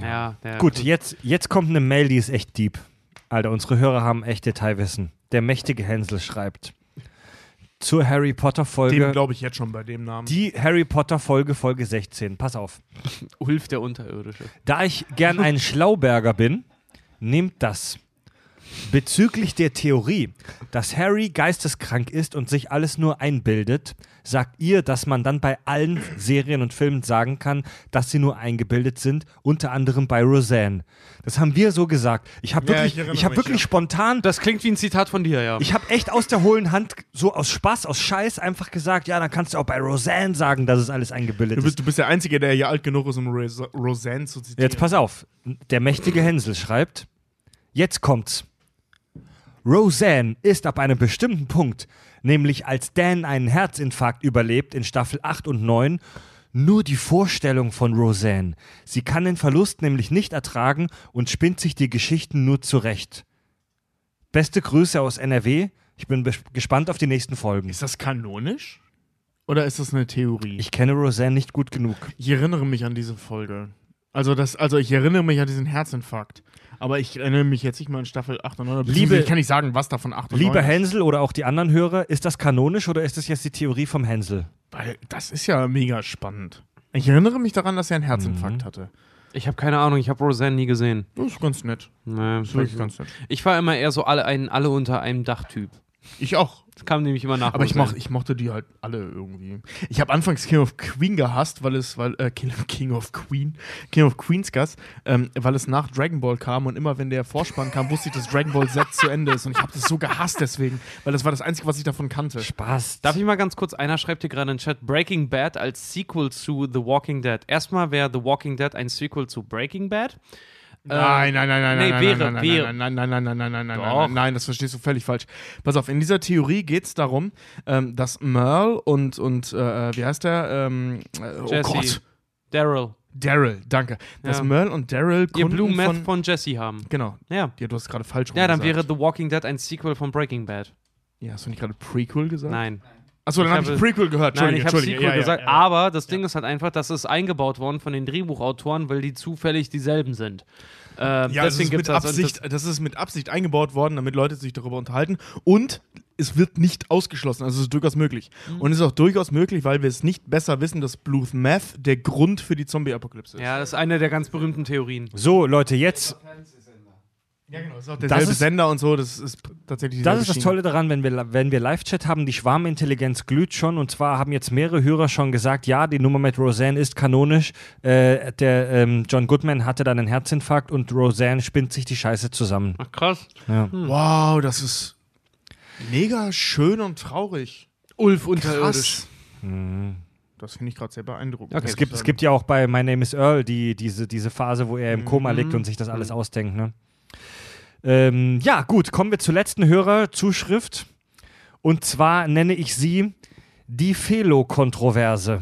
Ja, der, Gut, jetzt, jetzt kommt eine Mail, die ist echt deep. Alter, unsere Hörer haben echt Detailwissen. Der mächtige Hänsel schreibt zur Harry Potter Dem Folge, glaube ich jetzt schon bei dem Namen. die Harry Potter Folge, Folge 16. Pass auf. Ulf der Unterirdische. Da ich gern ein Schlauberger bin, nehmt das. Bezüglich der Theorie, dass Harry geisteskrank ist und sich alles nur einbildet, sagt ihr, dass man dann bei allen Serien und Filmen sagen kann, dass sie nur eingebildet sind, unter anderem bei Roseanne. Das haben wir so gesagt. Ich habe Ja, wirklich, ich erinnere ich habe mich, wirklich ja. spontan Das klingt wie ein Zitat von dir, ja. ich habe echt aus der hohlen Hand, so aus Spaß, aus Scheiß einfach gesagt, ja, dann kannst du auch bei Roseanne sagen, dass es alles eingebildet Du ist. bist, du bist der Einzige, der hier alt genug ist, um Ros Roseanne zu zitieren. Jetzt pass auf. Der mächtige Hänsel schreibt: Jetzt kommt's. Roseanne ist ab einem bestimmten Punkt, nämlich als Dan einen Herzinfarkt überlebt in Staffel 8 und 9, nur die Vorstellung von Roseanne. Sie kann den Verlust nämlich nicht ertragen und spinnt sich die Geschichten nur zurecht. Beste Grüße aus NRW. Ich bin gespannt auf die nächsten Folgen. Ist das kanonisch? Oder ist das eine Theorie? Ich kenne Roseanne nicht gut genug. Ich erinnere mich an diese Folge. Also, das, also ich erinnere mich an diesen Herzinfarkt. Aber ich erinnere mich jetzt nicht mal an Staffel 8 und 9. Liebe- Ich kann nicht sagen, was davon 8 und 9 Lieber ist. Hänsel oder auch die anderen Hörer, ist das kanonisch oder ist das jetzt die Theorie vom Hänsel? Weil das ist ja mega spannend. Ich erinnere mich daran, dass er einen Herzinfarkt Mhm. hatte. Ich habe keine Ahnung, ich habe Roseanne nie gesehen. Das ist ganz nett. Nee, Das ist wirklich ganz nett. ich war immer eher so alle, ein alle unter einem Dach-Typ. Ich auch. Das kam nämlich immer nach. Aber ich, moch, ich mochte die halt alle irgendwie. Ich habe anfangs King of Queen gehasst, weil es, weil, äh, King, King of Queen, King of Queens Gas, ähm, weil es nach Dragon Ball kam und immer wenn der Vorspann kam, wusste ich, dass Dragon Ball Z zu Ende ist und ich habe das so gehasst deswegen, weil das war das Einzige, was ich davon kannte. Spaß. Darf ich mal ganz kurz, einer schreibt hier gerade in den Chat, Breaking Bad als Sequel zu The Walking Dead. Erstmal wäre The Walking Dead ein Sequel zu Breaking Bad. Nein, nein, nein, nein, nee, nein, wäre, nein, wäre. nein, nein, nein, nein, nein, nein, nein, Doch. nein, nein, das verstehst du völlig falsch. Pass auf, in dieser Theorie geht es darum, ähm, dass Merle und, und äh, wie heißt der? Ähm, äh, oh Jesse. Gott, Daryl. Daryl, danke. Dass Ja. Merle und Daryl Ihr Blue Meth von, von, Jesse haben. Genau, Ja. ja, du hast gerade falsch Ja, dann rumgesagt. wäre The Walking Dead ein Sequel von Breaking Bad. Ja, hast du nicht gerade Prequel gesagt? Nein. Achso, dann Ich habe ich habe- Prequel gehört. Nein, ich habe Sequel ja, ja, gesagt. ja. Aber das Ding ist halt einfach, dass es eingebaut worden von den Drehbuchautoren, weil die zufällig dieselben sind. Ähm, Ja, das deswegen mit das. Absicht, das ist mit Absicht eingebaut worden, damit Leute sich darüber unterhalten. Und es wird nicht ausgeschlossen. Also es ist durchaus möglich. Mhm. Und es ist auch durchaus möglich, weil wir es nicht besser wissen, dass Bluth Meth der Grund für die Zombie-Apokalypse Das, ist. ja, das ist eine der ganz berühmten Theorien. So, Leute, jetzt, Ja, genau. Das ist auch derselbe ist- Sender und so. Das ist tatsächlich das ist das. Tolle daran, wenn wir, wenn wir Live-Chat haben, die Schwarmintelligenz glüht schon und zwar haben jetzt mehrere Hörer schon gesagt, ja, die Nummer mit Roseanne ist kanonisch. Äh, der ähm, John Goodman hatte dann einen Herzinfarkt und Roseanne spinnt sich die Scheiße zusammen. Ach, krass. Ja. Wow, das ist mega schön und traurig. Ulf Krass. Das finde ich gerade sehr beeindruckend. Okay. Es gibt, es gibt ja auch bei My Name is Earl die, diese, diese Phase, wo er im Koma Mhm. liegt und sich das alles ausdenkt. Ne? Ähm, ja, gut, kommen wir zur letzten Hörerzuschrift. Und zwar nenne ich sie die Felo-Kontroverse.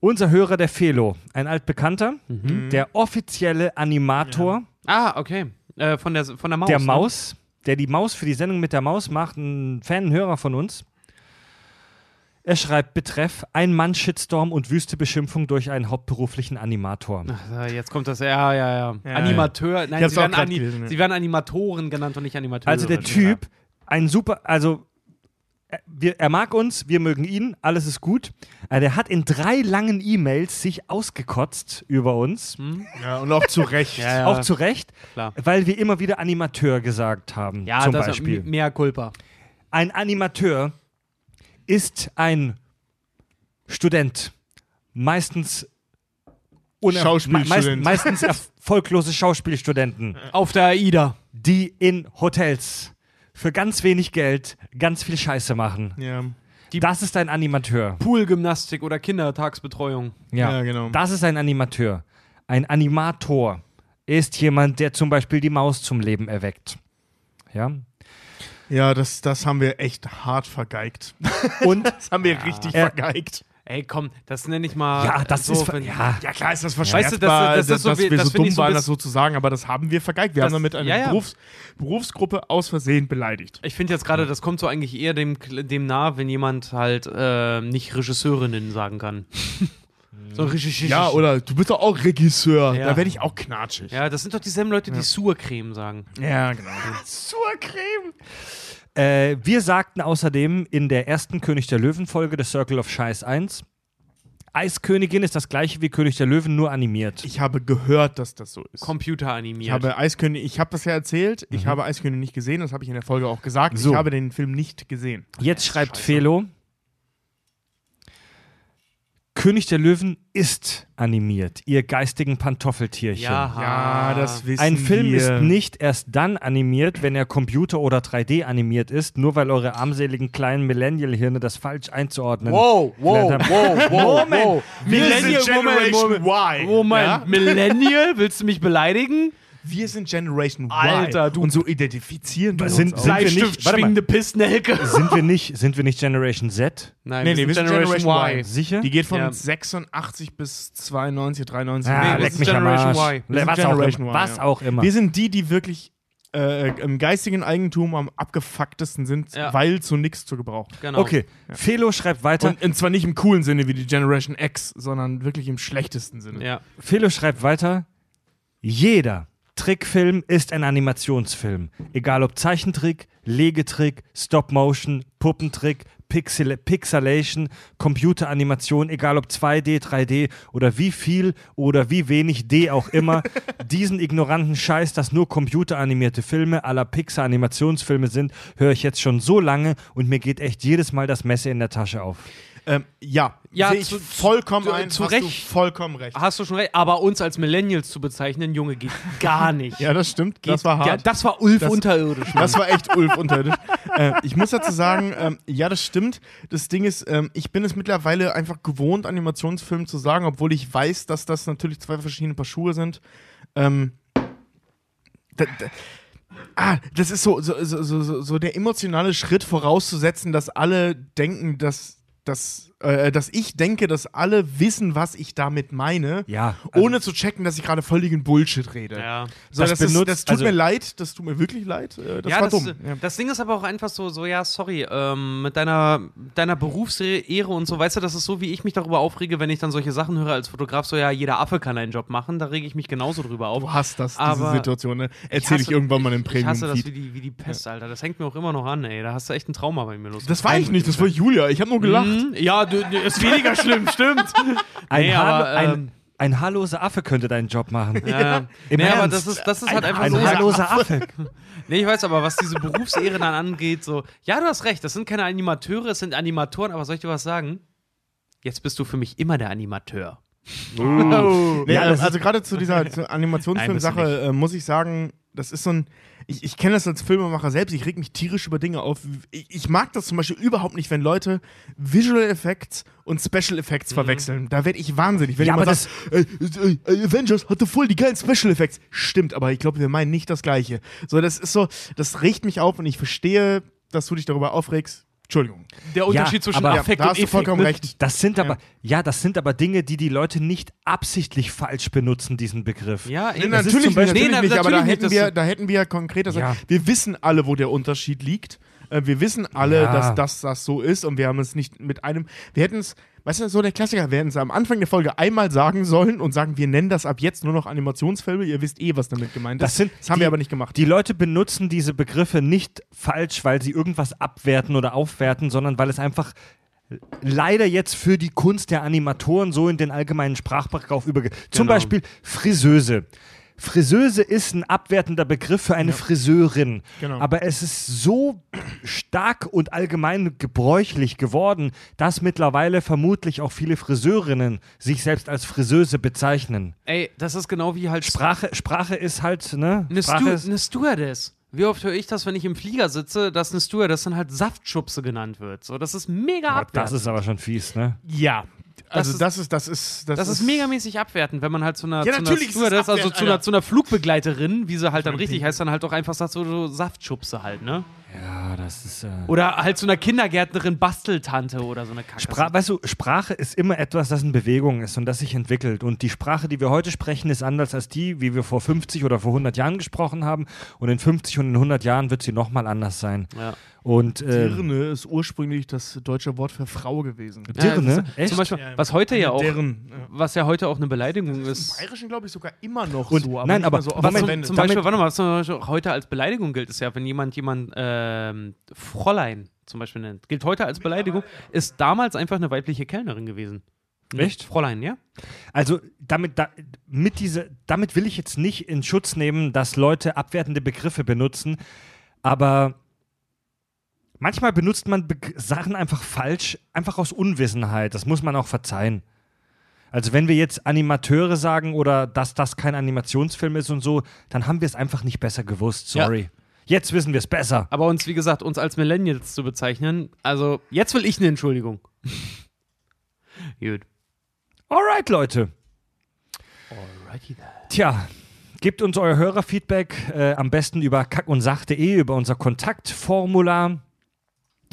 Unser Hörer, der Felo, ein altbekannter, Mhm. der offizielle Animator Ah, okay. Äh, von, der, von der Maus. der ne? Maus, der die Maus für die Sendung mit der Maus macht, ein Fan, ein Hörer von uns. Er schreibt Betreff ein Mann Shitstorm und wüste Beschimpfung durch einen hauptberuflichen Animator. Ach, jetzt kommt das. Ja, ja, ja. Ja, Animateur. Nein, hab's sie werden, Ani gelesen, ja. sie werden Animatoren genannt und nicht Animateure. Also der Typ, ein super, also er, wir, er mag uns, wir mögen ihn, alles ist gut. Äh, der hat in drei langen E-Mails sich ausgekotzt über uns. Ja, und auch zu Recht. Ja, ja. Auch zu Recht, Klar. weil wir immer wieder Animateur gesagt haben. Ja, zum das Beispiel. ist mehr Culpa. Ein Animateur ist ein Student, meistens Schauspielstudent. meist, meistens erfolglose Schauspielstudenten, Auf der AIDA. die in Hotels für ganz wenig Geld ganz viel Scheiße machen. Ja. das ist ein Animateur. Poolgymnastik oder Kindertagsbetreuung. Ja, genau. Das ist ein Animateur. Ein Animator ist jemand, der zum Beispiel die Maus zum Leben erweckt. Ja. Ja, das, das haben wir echt hart vergeigt. Und Das haben wir richtig Äh, vergeigt. Ey, komm, das nenne ich mal. ja, das so, ist wenn- ja. Ja, klar ist das Weißt du, verschmerzbar, das- das ist so dass wir das so dumm so waren, das so zu sagen, aber das haben wir vergeigt. Wir Das- haben damit eine ja, ja. Berufs Berufsgruppe aus Versehen beleidigt. Ich finde jetzt gerade, das kommt so eigentlich eher dem, dem nah, wenn jemand halt äh, nicht Regisseurinnen sagen kann. so Regisseur. Ja, oder du bist doch auch Regisseur. Ja. Da werde ich auch knatschig. Ja, das sind doch dieselben Leute, die Surcreme sagen. Ja, genau. Äh, wir sagten außerdem in der ersten König der Löwen-Folge des Circle of Scheiß 1, Eiskönigin ist das gleiche wie König der Löwen, nur animiert. Ich habe gehört, dass das so ist. Computer animiert. Ich habe Eiskönig, ich habe das ja erzählt, ich habe Eiskönig nicht gesehen, das habe ich in der Folge auch gesagt. So. Ich habe den Film nicht gesehen. Jetzt schreibt Felo, König der Löwen ist animiert, ihr geistigen Pantoffeltierchen. ja, Ja, das wissen Ein Film wir. ist nicht erst dann animiert, wenn er Computer- oder 3D animiert ist, nur weil eure armseligen kleinen Millennial-Hirne das falsch einzuordnen. Wow, wow, wow, wow, Moment. wow. Wir Millennial, Moment, Y. Moment, Ja? Millennial? Willst du mich beleidigen? Wir sind Generation Y. Alter, du- Und so identifizieren wir Sind- uns sind wir nicht- schwingende Pissnelke. Sind wir nicht, sind wir nicht Generation Z? Nein, Nee, nee, wir sind Generation Y. Sicher? Die geht von Ja. 86 bis 92, 93. Ah, Nee, wir leck sind mich am Generation Arsch. Y. Wir sind Was, Generation auch Y, immer. Was ja. auch immer. Wir sind die, die wirklich äh, im geistigen Eigentum am abgefucktesten sind, Ja. weil zu nichts zu gebrauchen. Genau. Okay, Felo schreibt weiter. Und, und zwar nicht im coolen Sinne wie die Generation X, sondern wirklich im schlechtesten Sinne. Ja. Felo schreibt weiter. Jeder Trickfilm ist ein Animationsfilm. Egal ob Zeichentrick, Legetrick, Stop-Motion, Puppentrick, Pixel Pixelation, Computeranimation, egal ob 2D, 3D oder wie viel oder wie wenig D auch immer. Diesen ignoranten Scheiß, dass nur computeranimierte Filme aller Pixar-Animationsfilme sind, höre ich jetzt schon so lange und mir geht echt jedes Mal das Messer in der Tasche auf. Ähm, ja, Ja, sehe ich vollkommen zu- ein. zu hast Recht. Du vollkommen recht. Hast du schon recht. Aber uns als Millennials zu bezeichnen, Junge, geht gar nicht. Ja, das stimmt. Geht, das war hart. Ja, das war Ulf Das- unterirdisch. Das war echt Ulf unterirdisch. äh, ich muss dazu sagen, ähm, ja, das stimmt. Das Ding ist, ähm, ich bin es mittlerweile einfach gewohnt, Animationsfilm zu sagen, obwohl ich weiß, dass das natürlich zwei verschiedene Paar Schuhe sind. Ähm, da, da, ah, das ist so, so, so, so, so der emotionale Schritt vorauszusetzen, dass alle denken, dass, dass, äh, dass ich denke, dass alle wissen, was ich damit meine. Ja, also- ohne zu checken, dass ich gerade völligen Bullshit rede. ja. So, Das das, ist, benutzt- das tut also- mir leid, das tut mir wirklich leid. Äh, das ja, war das, dumm. Ja. das Ding ist aber auch einfach so, so ja, sorry, ähm, mit deiner, deiner Berufsehre und so, weißt du, das ist so, wie ich mich darüber aufrege, wenn ich dann solche Sachen höre als Fotograf, so ja, jeder Affe kann einen Job machen, da rege ich mich genauso drüber auf. Du hast das, diese Aber Situation, ne? Erzähle ich, hasse- irgendwann mal im Ich hasse das wie die, wie die Pest, Alter. Das hängt mir auch immer noch an, ey. Da hast du echt ein Trauma bei mir los. Das war ich nicht, das war Julia. Ich habe nur gelacht. Mhm. Ja, du, ist weniger schlimm, stimmt. Ein, Nee, aber, ein, ähm, ein haarloser Affe könnte deinen Job machen. Ja. Im nee, aber Ernst? das ist, das ist halt einfach Ein so. haarloser Affe. Nee, ich weiß aber, was diese Berufsehre dann angeht, so, ja, du hast recht, das sind keine Animateure, es sind Animatoren, aber soll ich dir was sagen? Jetzt bist du für mich immer der Animateur. Nee, Ja, ist- also gerade zu dieser Animationsfilm-Sache äh, muss ich sagen, das ist so ein. Ich, ich kenne das als Filmemacher selbst, ich reg mich tierisch über Dinge auf. Ich, ich mag das zum Beispiel überhaupt nicht, wenn Leute Visual Effects und Special Effects verwechseln. Da werde ich wahnsinnig. Wenn Ja, jemand aber sagt, äh, äh, Avengers hatte voll die geilen Special Effects. Stimmt, aber ich glaube, wir meinen nicht das Gleiche. So, das ist so, das regt mich auf und ich verstehe, dass du dich darüber aufregst. Entschuldigung. Der Unterschied zwischen aber- Affekt da und hast du Effekt. vollkommen ne? recht. Das sind aber, ja, das sind aber Dinge, die die Leute nicht absichtlich falsch benutzen, diesen Begriff. Ja, Nee. Das natürlich zum Beispiel- nicht, Nee, natürlich na, nicht, aber da natürlich hätten, nicht, wir, das- da hätten wir ja konkreter sagen. Ja. Wir wissen alle, wo der Unterschied liegt. Äh, Wir wissen alle, Ja. dass das, das so ist und wir haben es nicht mit einem. Wir hätten es. Weißt du, so der Klassiker werden sie am Anfang der Folge einmal sagen sollen und sagen, wir nennen das ab jetzt nur noch Animationsfilme. Ihr wisst eh, was damit gemeint ist. Das sind haben die- wir aber nicht gemacht. Die Leute benutzen diese Begriffe nicht falsch, weil sie irgendwas abwerten oder aufwerten, sondern weil es einfach leider jetzt für die Kunst der Animatoren so in den allgemeinen Sprachgebrauch übergeht. Zum Genau. Beispiel Friseuse. Friseuse ist ein abwertender Begriff für eine Friseurin. Genau. Aber es ist so stark und allgemein gebräuchlich geworden, dass mittlerweile vermutlich auch viele Friseurinnen sich selbst als Friseuse bezeichnen. Ey, das ist genau wie halt Sprache, Sprache ist halt, ne? Eine, Stu ist, eine Stewardess. Wie oft höre ich das, wenn ich im Flieger sitze, dass eine Stewardess dann halt Saftschubse genannt wird? So, das ist mega Aber abwertend. das ist aber schon fies, ne? ja. Also ist- das ist, das ist, das, Das ist megamäßig abwertend, wenn man halt zu einer, Ja, zu einer ist Stewardess, also zu einer, zu einer Flugbegleiterin, wie sie halt dann richtig heißt, dann halt auch einfach sagt, so, so Saftschubse halt, ne? Ja, das ist. Äh Oder halt zu einer Kindergärtnerin Basteltante oder so eine Kacke. Spra weißt du, Sprache ist immer etwas, das in Bewegung ist und das sich entwickelt. Und die Sprache, die wir heute sprechen, ist anders als die, wie wir vor 50 oder vor 100 Jahren gesprochen haben. Und in 50 und in 100 Jahren wird sie nochmal anders sein. ja. Und äh, Dirne ist ursprünglich das deutsche Wort für Frau gewesen. Dirne? Ja, Echt? Zum Beispiel, was heute ja auch, Deren, ja. was ja heute auch eine Beleidigung ist. Bayerischen glaube ich sogar immer noch Und- so, aber nein, aber so oft was zum, zum Beispiel, warte mal, was zum Beispiel heute als Beleidigung gilt, ist ja, wenn jemand jemand ähm, Fräulein zum Beispiel nennt, gilt heute als Beleidigung, ist damals einfach eine weibliche Kellnerin gewesen. Echt? Fräulein, ja? Also damit, da, mit diese, damit will ich jetzt nicht in Schutz nehmen, dass Leute abwertende Begriffe benutzen, aber manchmal benutzt man Be Sachen einfach falsch, einfach aus Unwissenheit. Das muss man auch verzeihen. Also wenn wir jetzt Animateure sagen oder dass das kein Animationsfilm ist und so, dann haben wir es einfach nicht besser gewusst. Sorry. Jetzt wissen wir es besser. Aber uns, wie gesagt, uns als Millennials zu bezeichnen, also jetzt will ich eine Entschuldigung. Gut. Alright, Leute. Alrighty then. Tja, gebt uns euer Hörerfeedback äh, am besten über kackundsach.de, über unser Kontaktformular.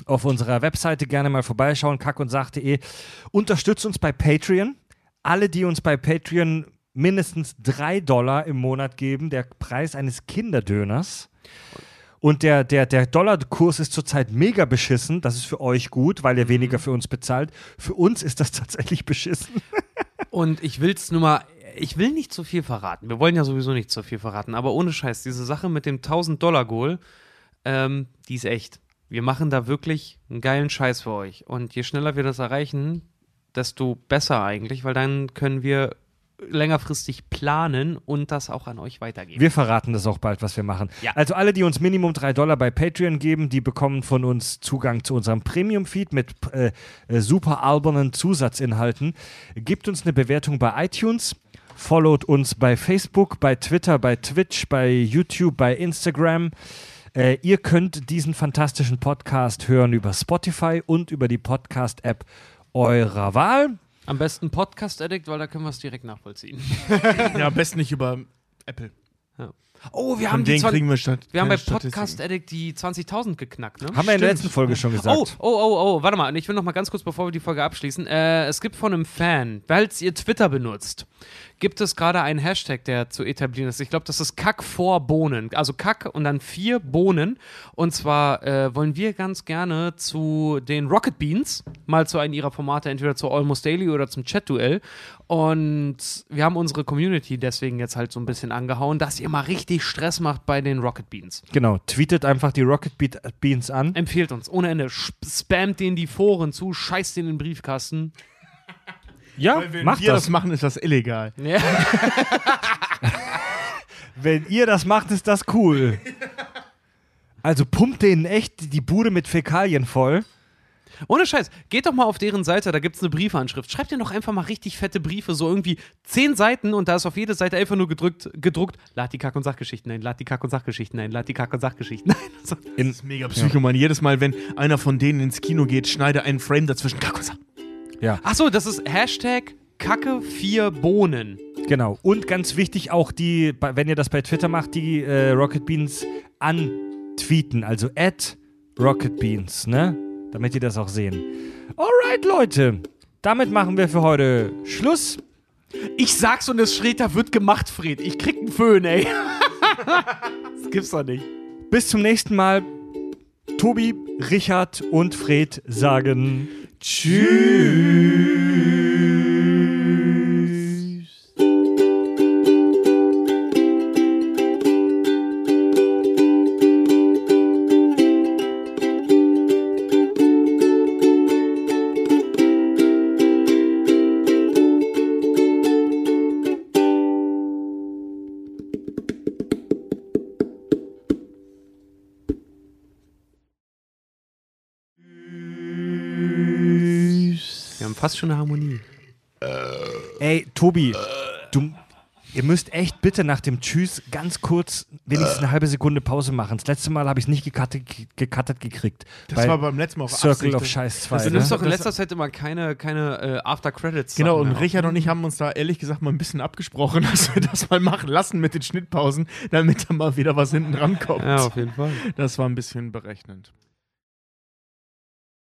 Auf unserer Webseite gerne mal vorbeischauen, kackundsach.de. Unterstützt uns bei Patreon. Alle, die uns bei Patreon mindestens 3 Dollar im Monat geben, der Preis eines Kinderdöners. Und der, der, der Dollarkurs ist zurzeit mega beschissen. Das ist für euch gut, weil ihr weniger für uns bezahlt. Für uns ist das tatsächlich beschissen. Und ich will's nur mal, ich will nicht zu viel verraten. Wir wollen ja sowieso nicht zu viel verraten, aber ohne Scheiß, diese Sache mit dem 1000-Dollar-Goal, ähm, die ist echt. Wir machen da wirklich einen geilen Scheiß für euch. Und je schneller wir das erreichen, desto besser eigentlich, weil dann können wir längerfristig planen und das auch an euch weitergeben. Wir verraten das auch bald, was wir machen. Ja. Also alle, die uns Minimum 3 Dollar bei Patreon geben, die bekommen von uns Zugang zu unserem Premium-Feed mit äh, äh, super albernen Zusatzinhalten. Gebt uns eine Bewertung bei iTunes. Followt uns bei Facebook, bei Twitter, bei Twitch, bei YouTube, bei Instagram. Äh, ihr könnt diesen fantastischen Podcast hören über Spotify und über die Podcast-App eurer Wahl. Am besten Podcast Addict, weil da können wir es direkt nachvollziehen. ja, am besten nicht über Apple. Oh, wir Von haben die denen 20 kriegen wir statt. wir haben bei Podcast. Addict die 20.000 geknackt, ne? Haben wir in der Stimmt. letzten Folge schon gesagt. Oh, oh, oh, oh, warte mal. Und ich will noch mal ganz kurz, bevor wir die Folge abschließen. Äh, es gibt von einem Fan, weil ihr Twitter benutzt, gibt es gerade einen Hashtag, der zu etablieren ist. Ich glaube, das ist Kack vor Bohnen. Also Kack und dann vier Bohnen. Und zwar äh, wollen wir ganz gerne zu den Rocket Beans, mal zu einem ihrer Formate, entweder zu Almost Daily oder zum Chat-Duell. Und wir haben unsere Community deswegen jetzt halt so ein bisschen angehauen, dass ihr mal richtig Stress macht bei den Rocket Beans. Genau, tweetet einfach die Rocket Beat Beans an. Empfehlt uns ohne Ende. Sp- Spammt denen die Foren zu, scheißt denen in den Briefkasten. Ja, Weil wenn macht wir das. das machen, ist das illegal. Ja. Wenn ihr das macht, ist das cool. Also pumpt denen echt die Bude mit Fäkalien voll. Ohne Scheiß, geht doch mal auf deren Seite, da gibt es eine Briefanschrift. Schreibt ihr doch einfach mal richtig fette Briefe, so irgendwie zehn Seiten und da ist auf jede Seite einfach nur gedrückt, gedruckt, lad die Kack- und Sachgeschichten ein, lad die Kack- und Sachgeschichten ein, lad die Kack- und Sachgeschichten ein. So. In, Das ist mega Psychoman. Jedes Mal, wenn einer von denen ins Kino geht, schneide einen Frame dazwischen. Kakusa. Ja, Achso, das ist Hashtag Kacke 4 Bohnen. genau. Und ganz wichtig auch die, wenn ihr das bei Twitter macht, die äh, Rocket Beans antweeten. Also at Rocket Beans, ne? Damit die das auch sehen. Alright, Leute. Damit machen wir für heute Schluss. Ich sag's und es schreit, da wird gemacht, Fred. Ich krieg einen Föhn, ey. das gibt's doch nicht. Bis zum nächsten Mal. Tobi, Richard und Fred sagen Tschüss. Fast schon eine Harmonie. Ey, Tobi, du, ihr müsst echt bitte nach dem Tschüss ganz kurz wenigstens eine halbe Sekunde Pause machen. Das letzte Mal habe ich es nicht gecuttet, gecuttet gekriegt. Das Bei war beim letzten Mal auf Circle Absicht. of Scheiß 2. Du Ne? nimmst doch in Das- letzter Zeit immer keine, keine äh, After-Credits. Genau, und Richard und ich haben uns da ehrlich gesagt mal ein bisschen abgesprochen, dass wir das mal machen lassen mit den Schnittpausen, damit da mal wieder was hinten rankommt. Ja, auf jeden Fall. Das war ein bisschen berechnend.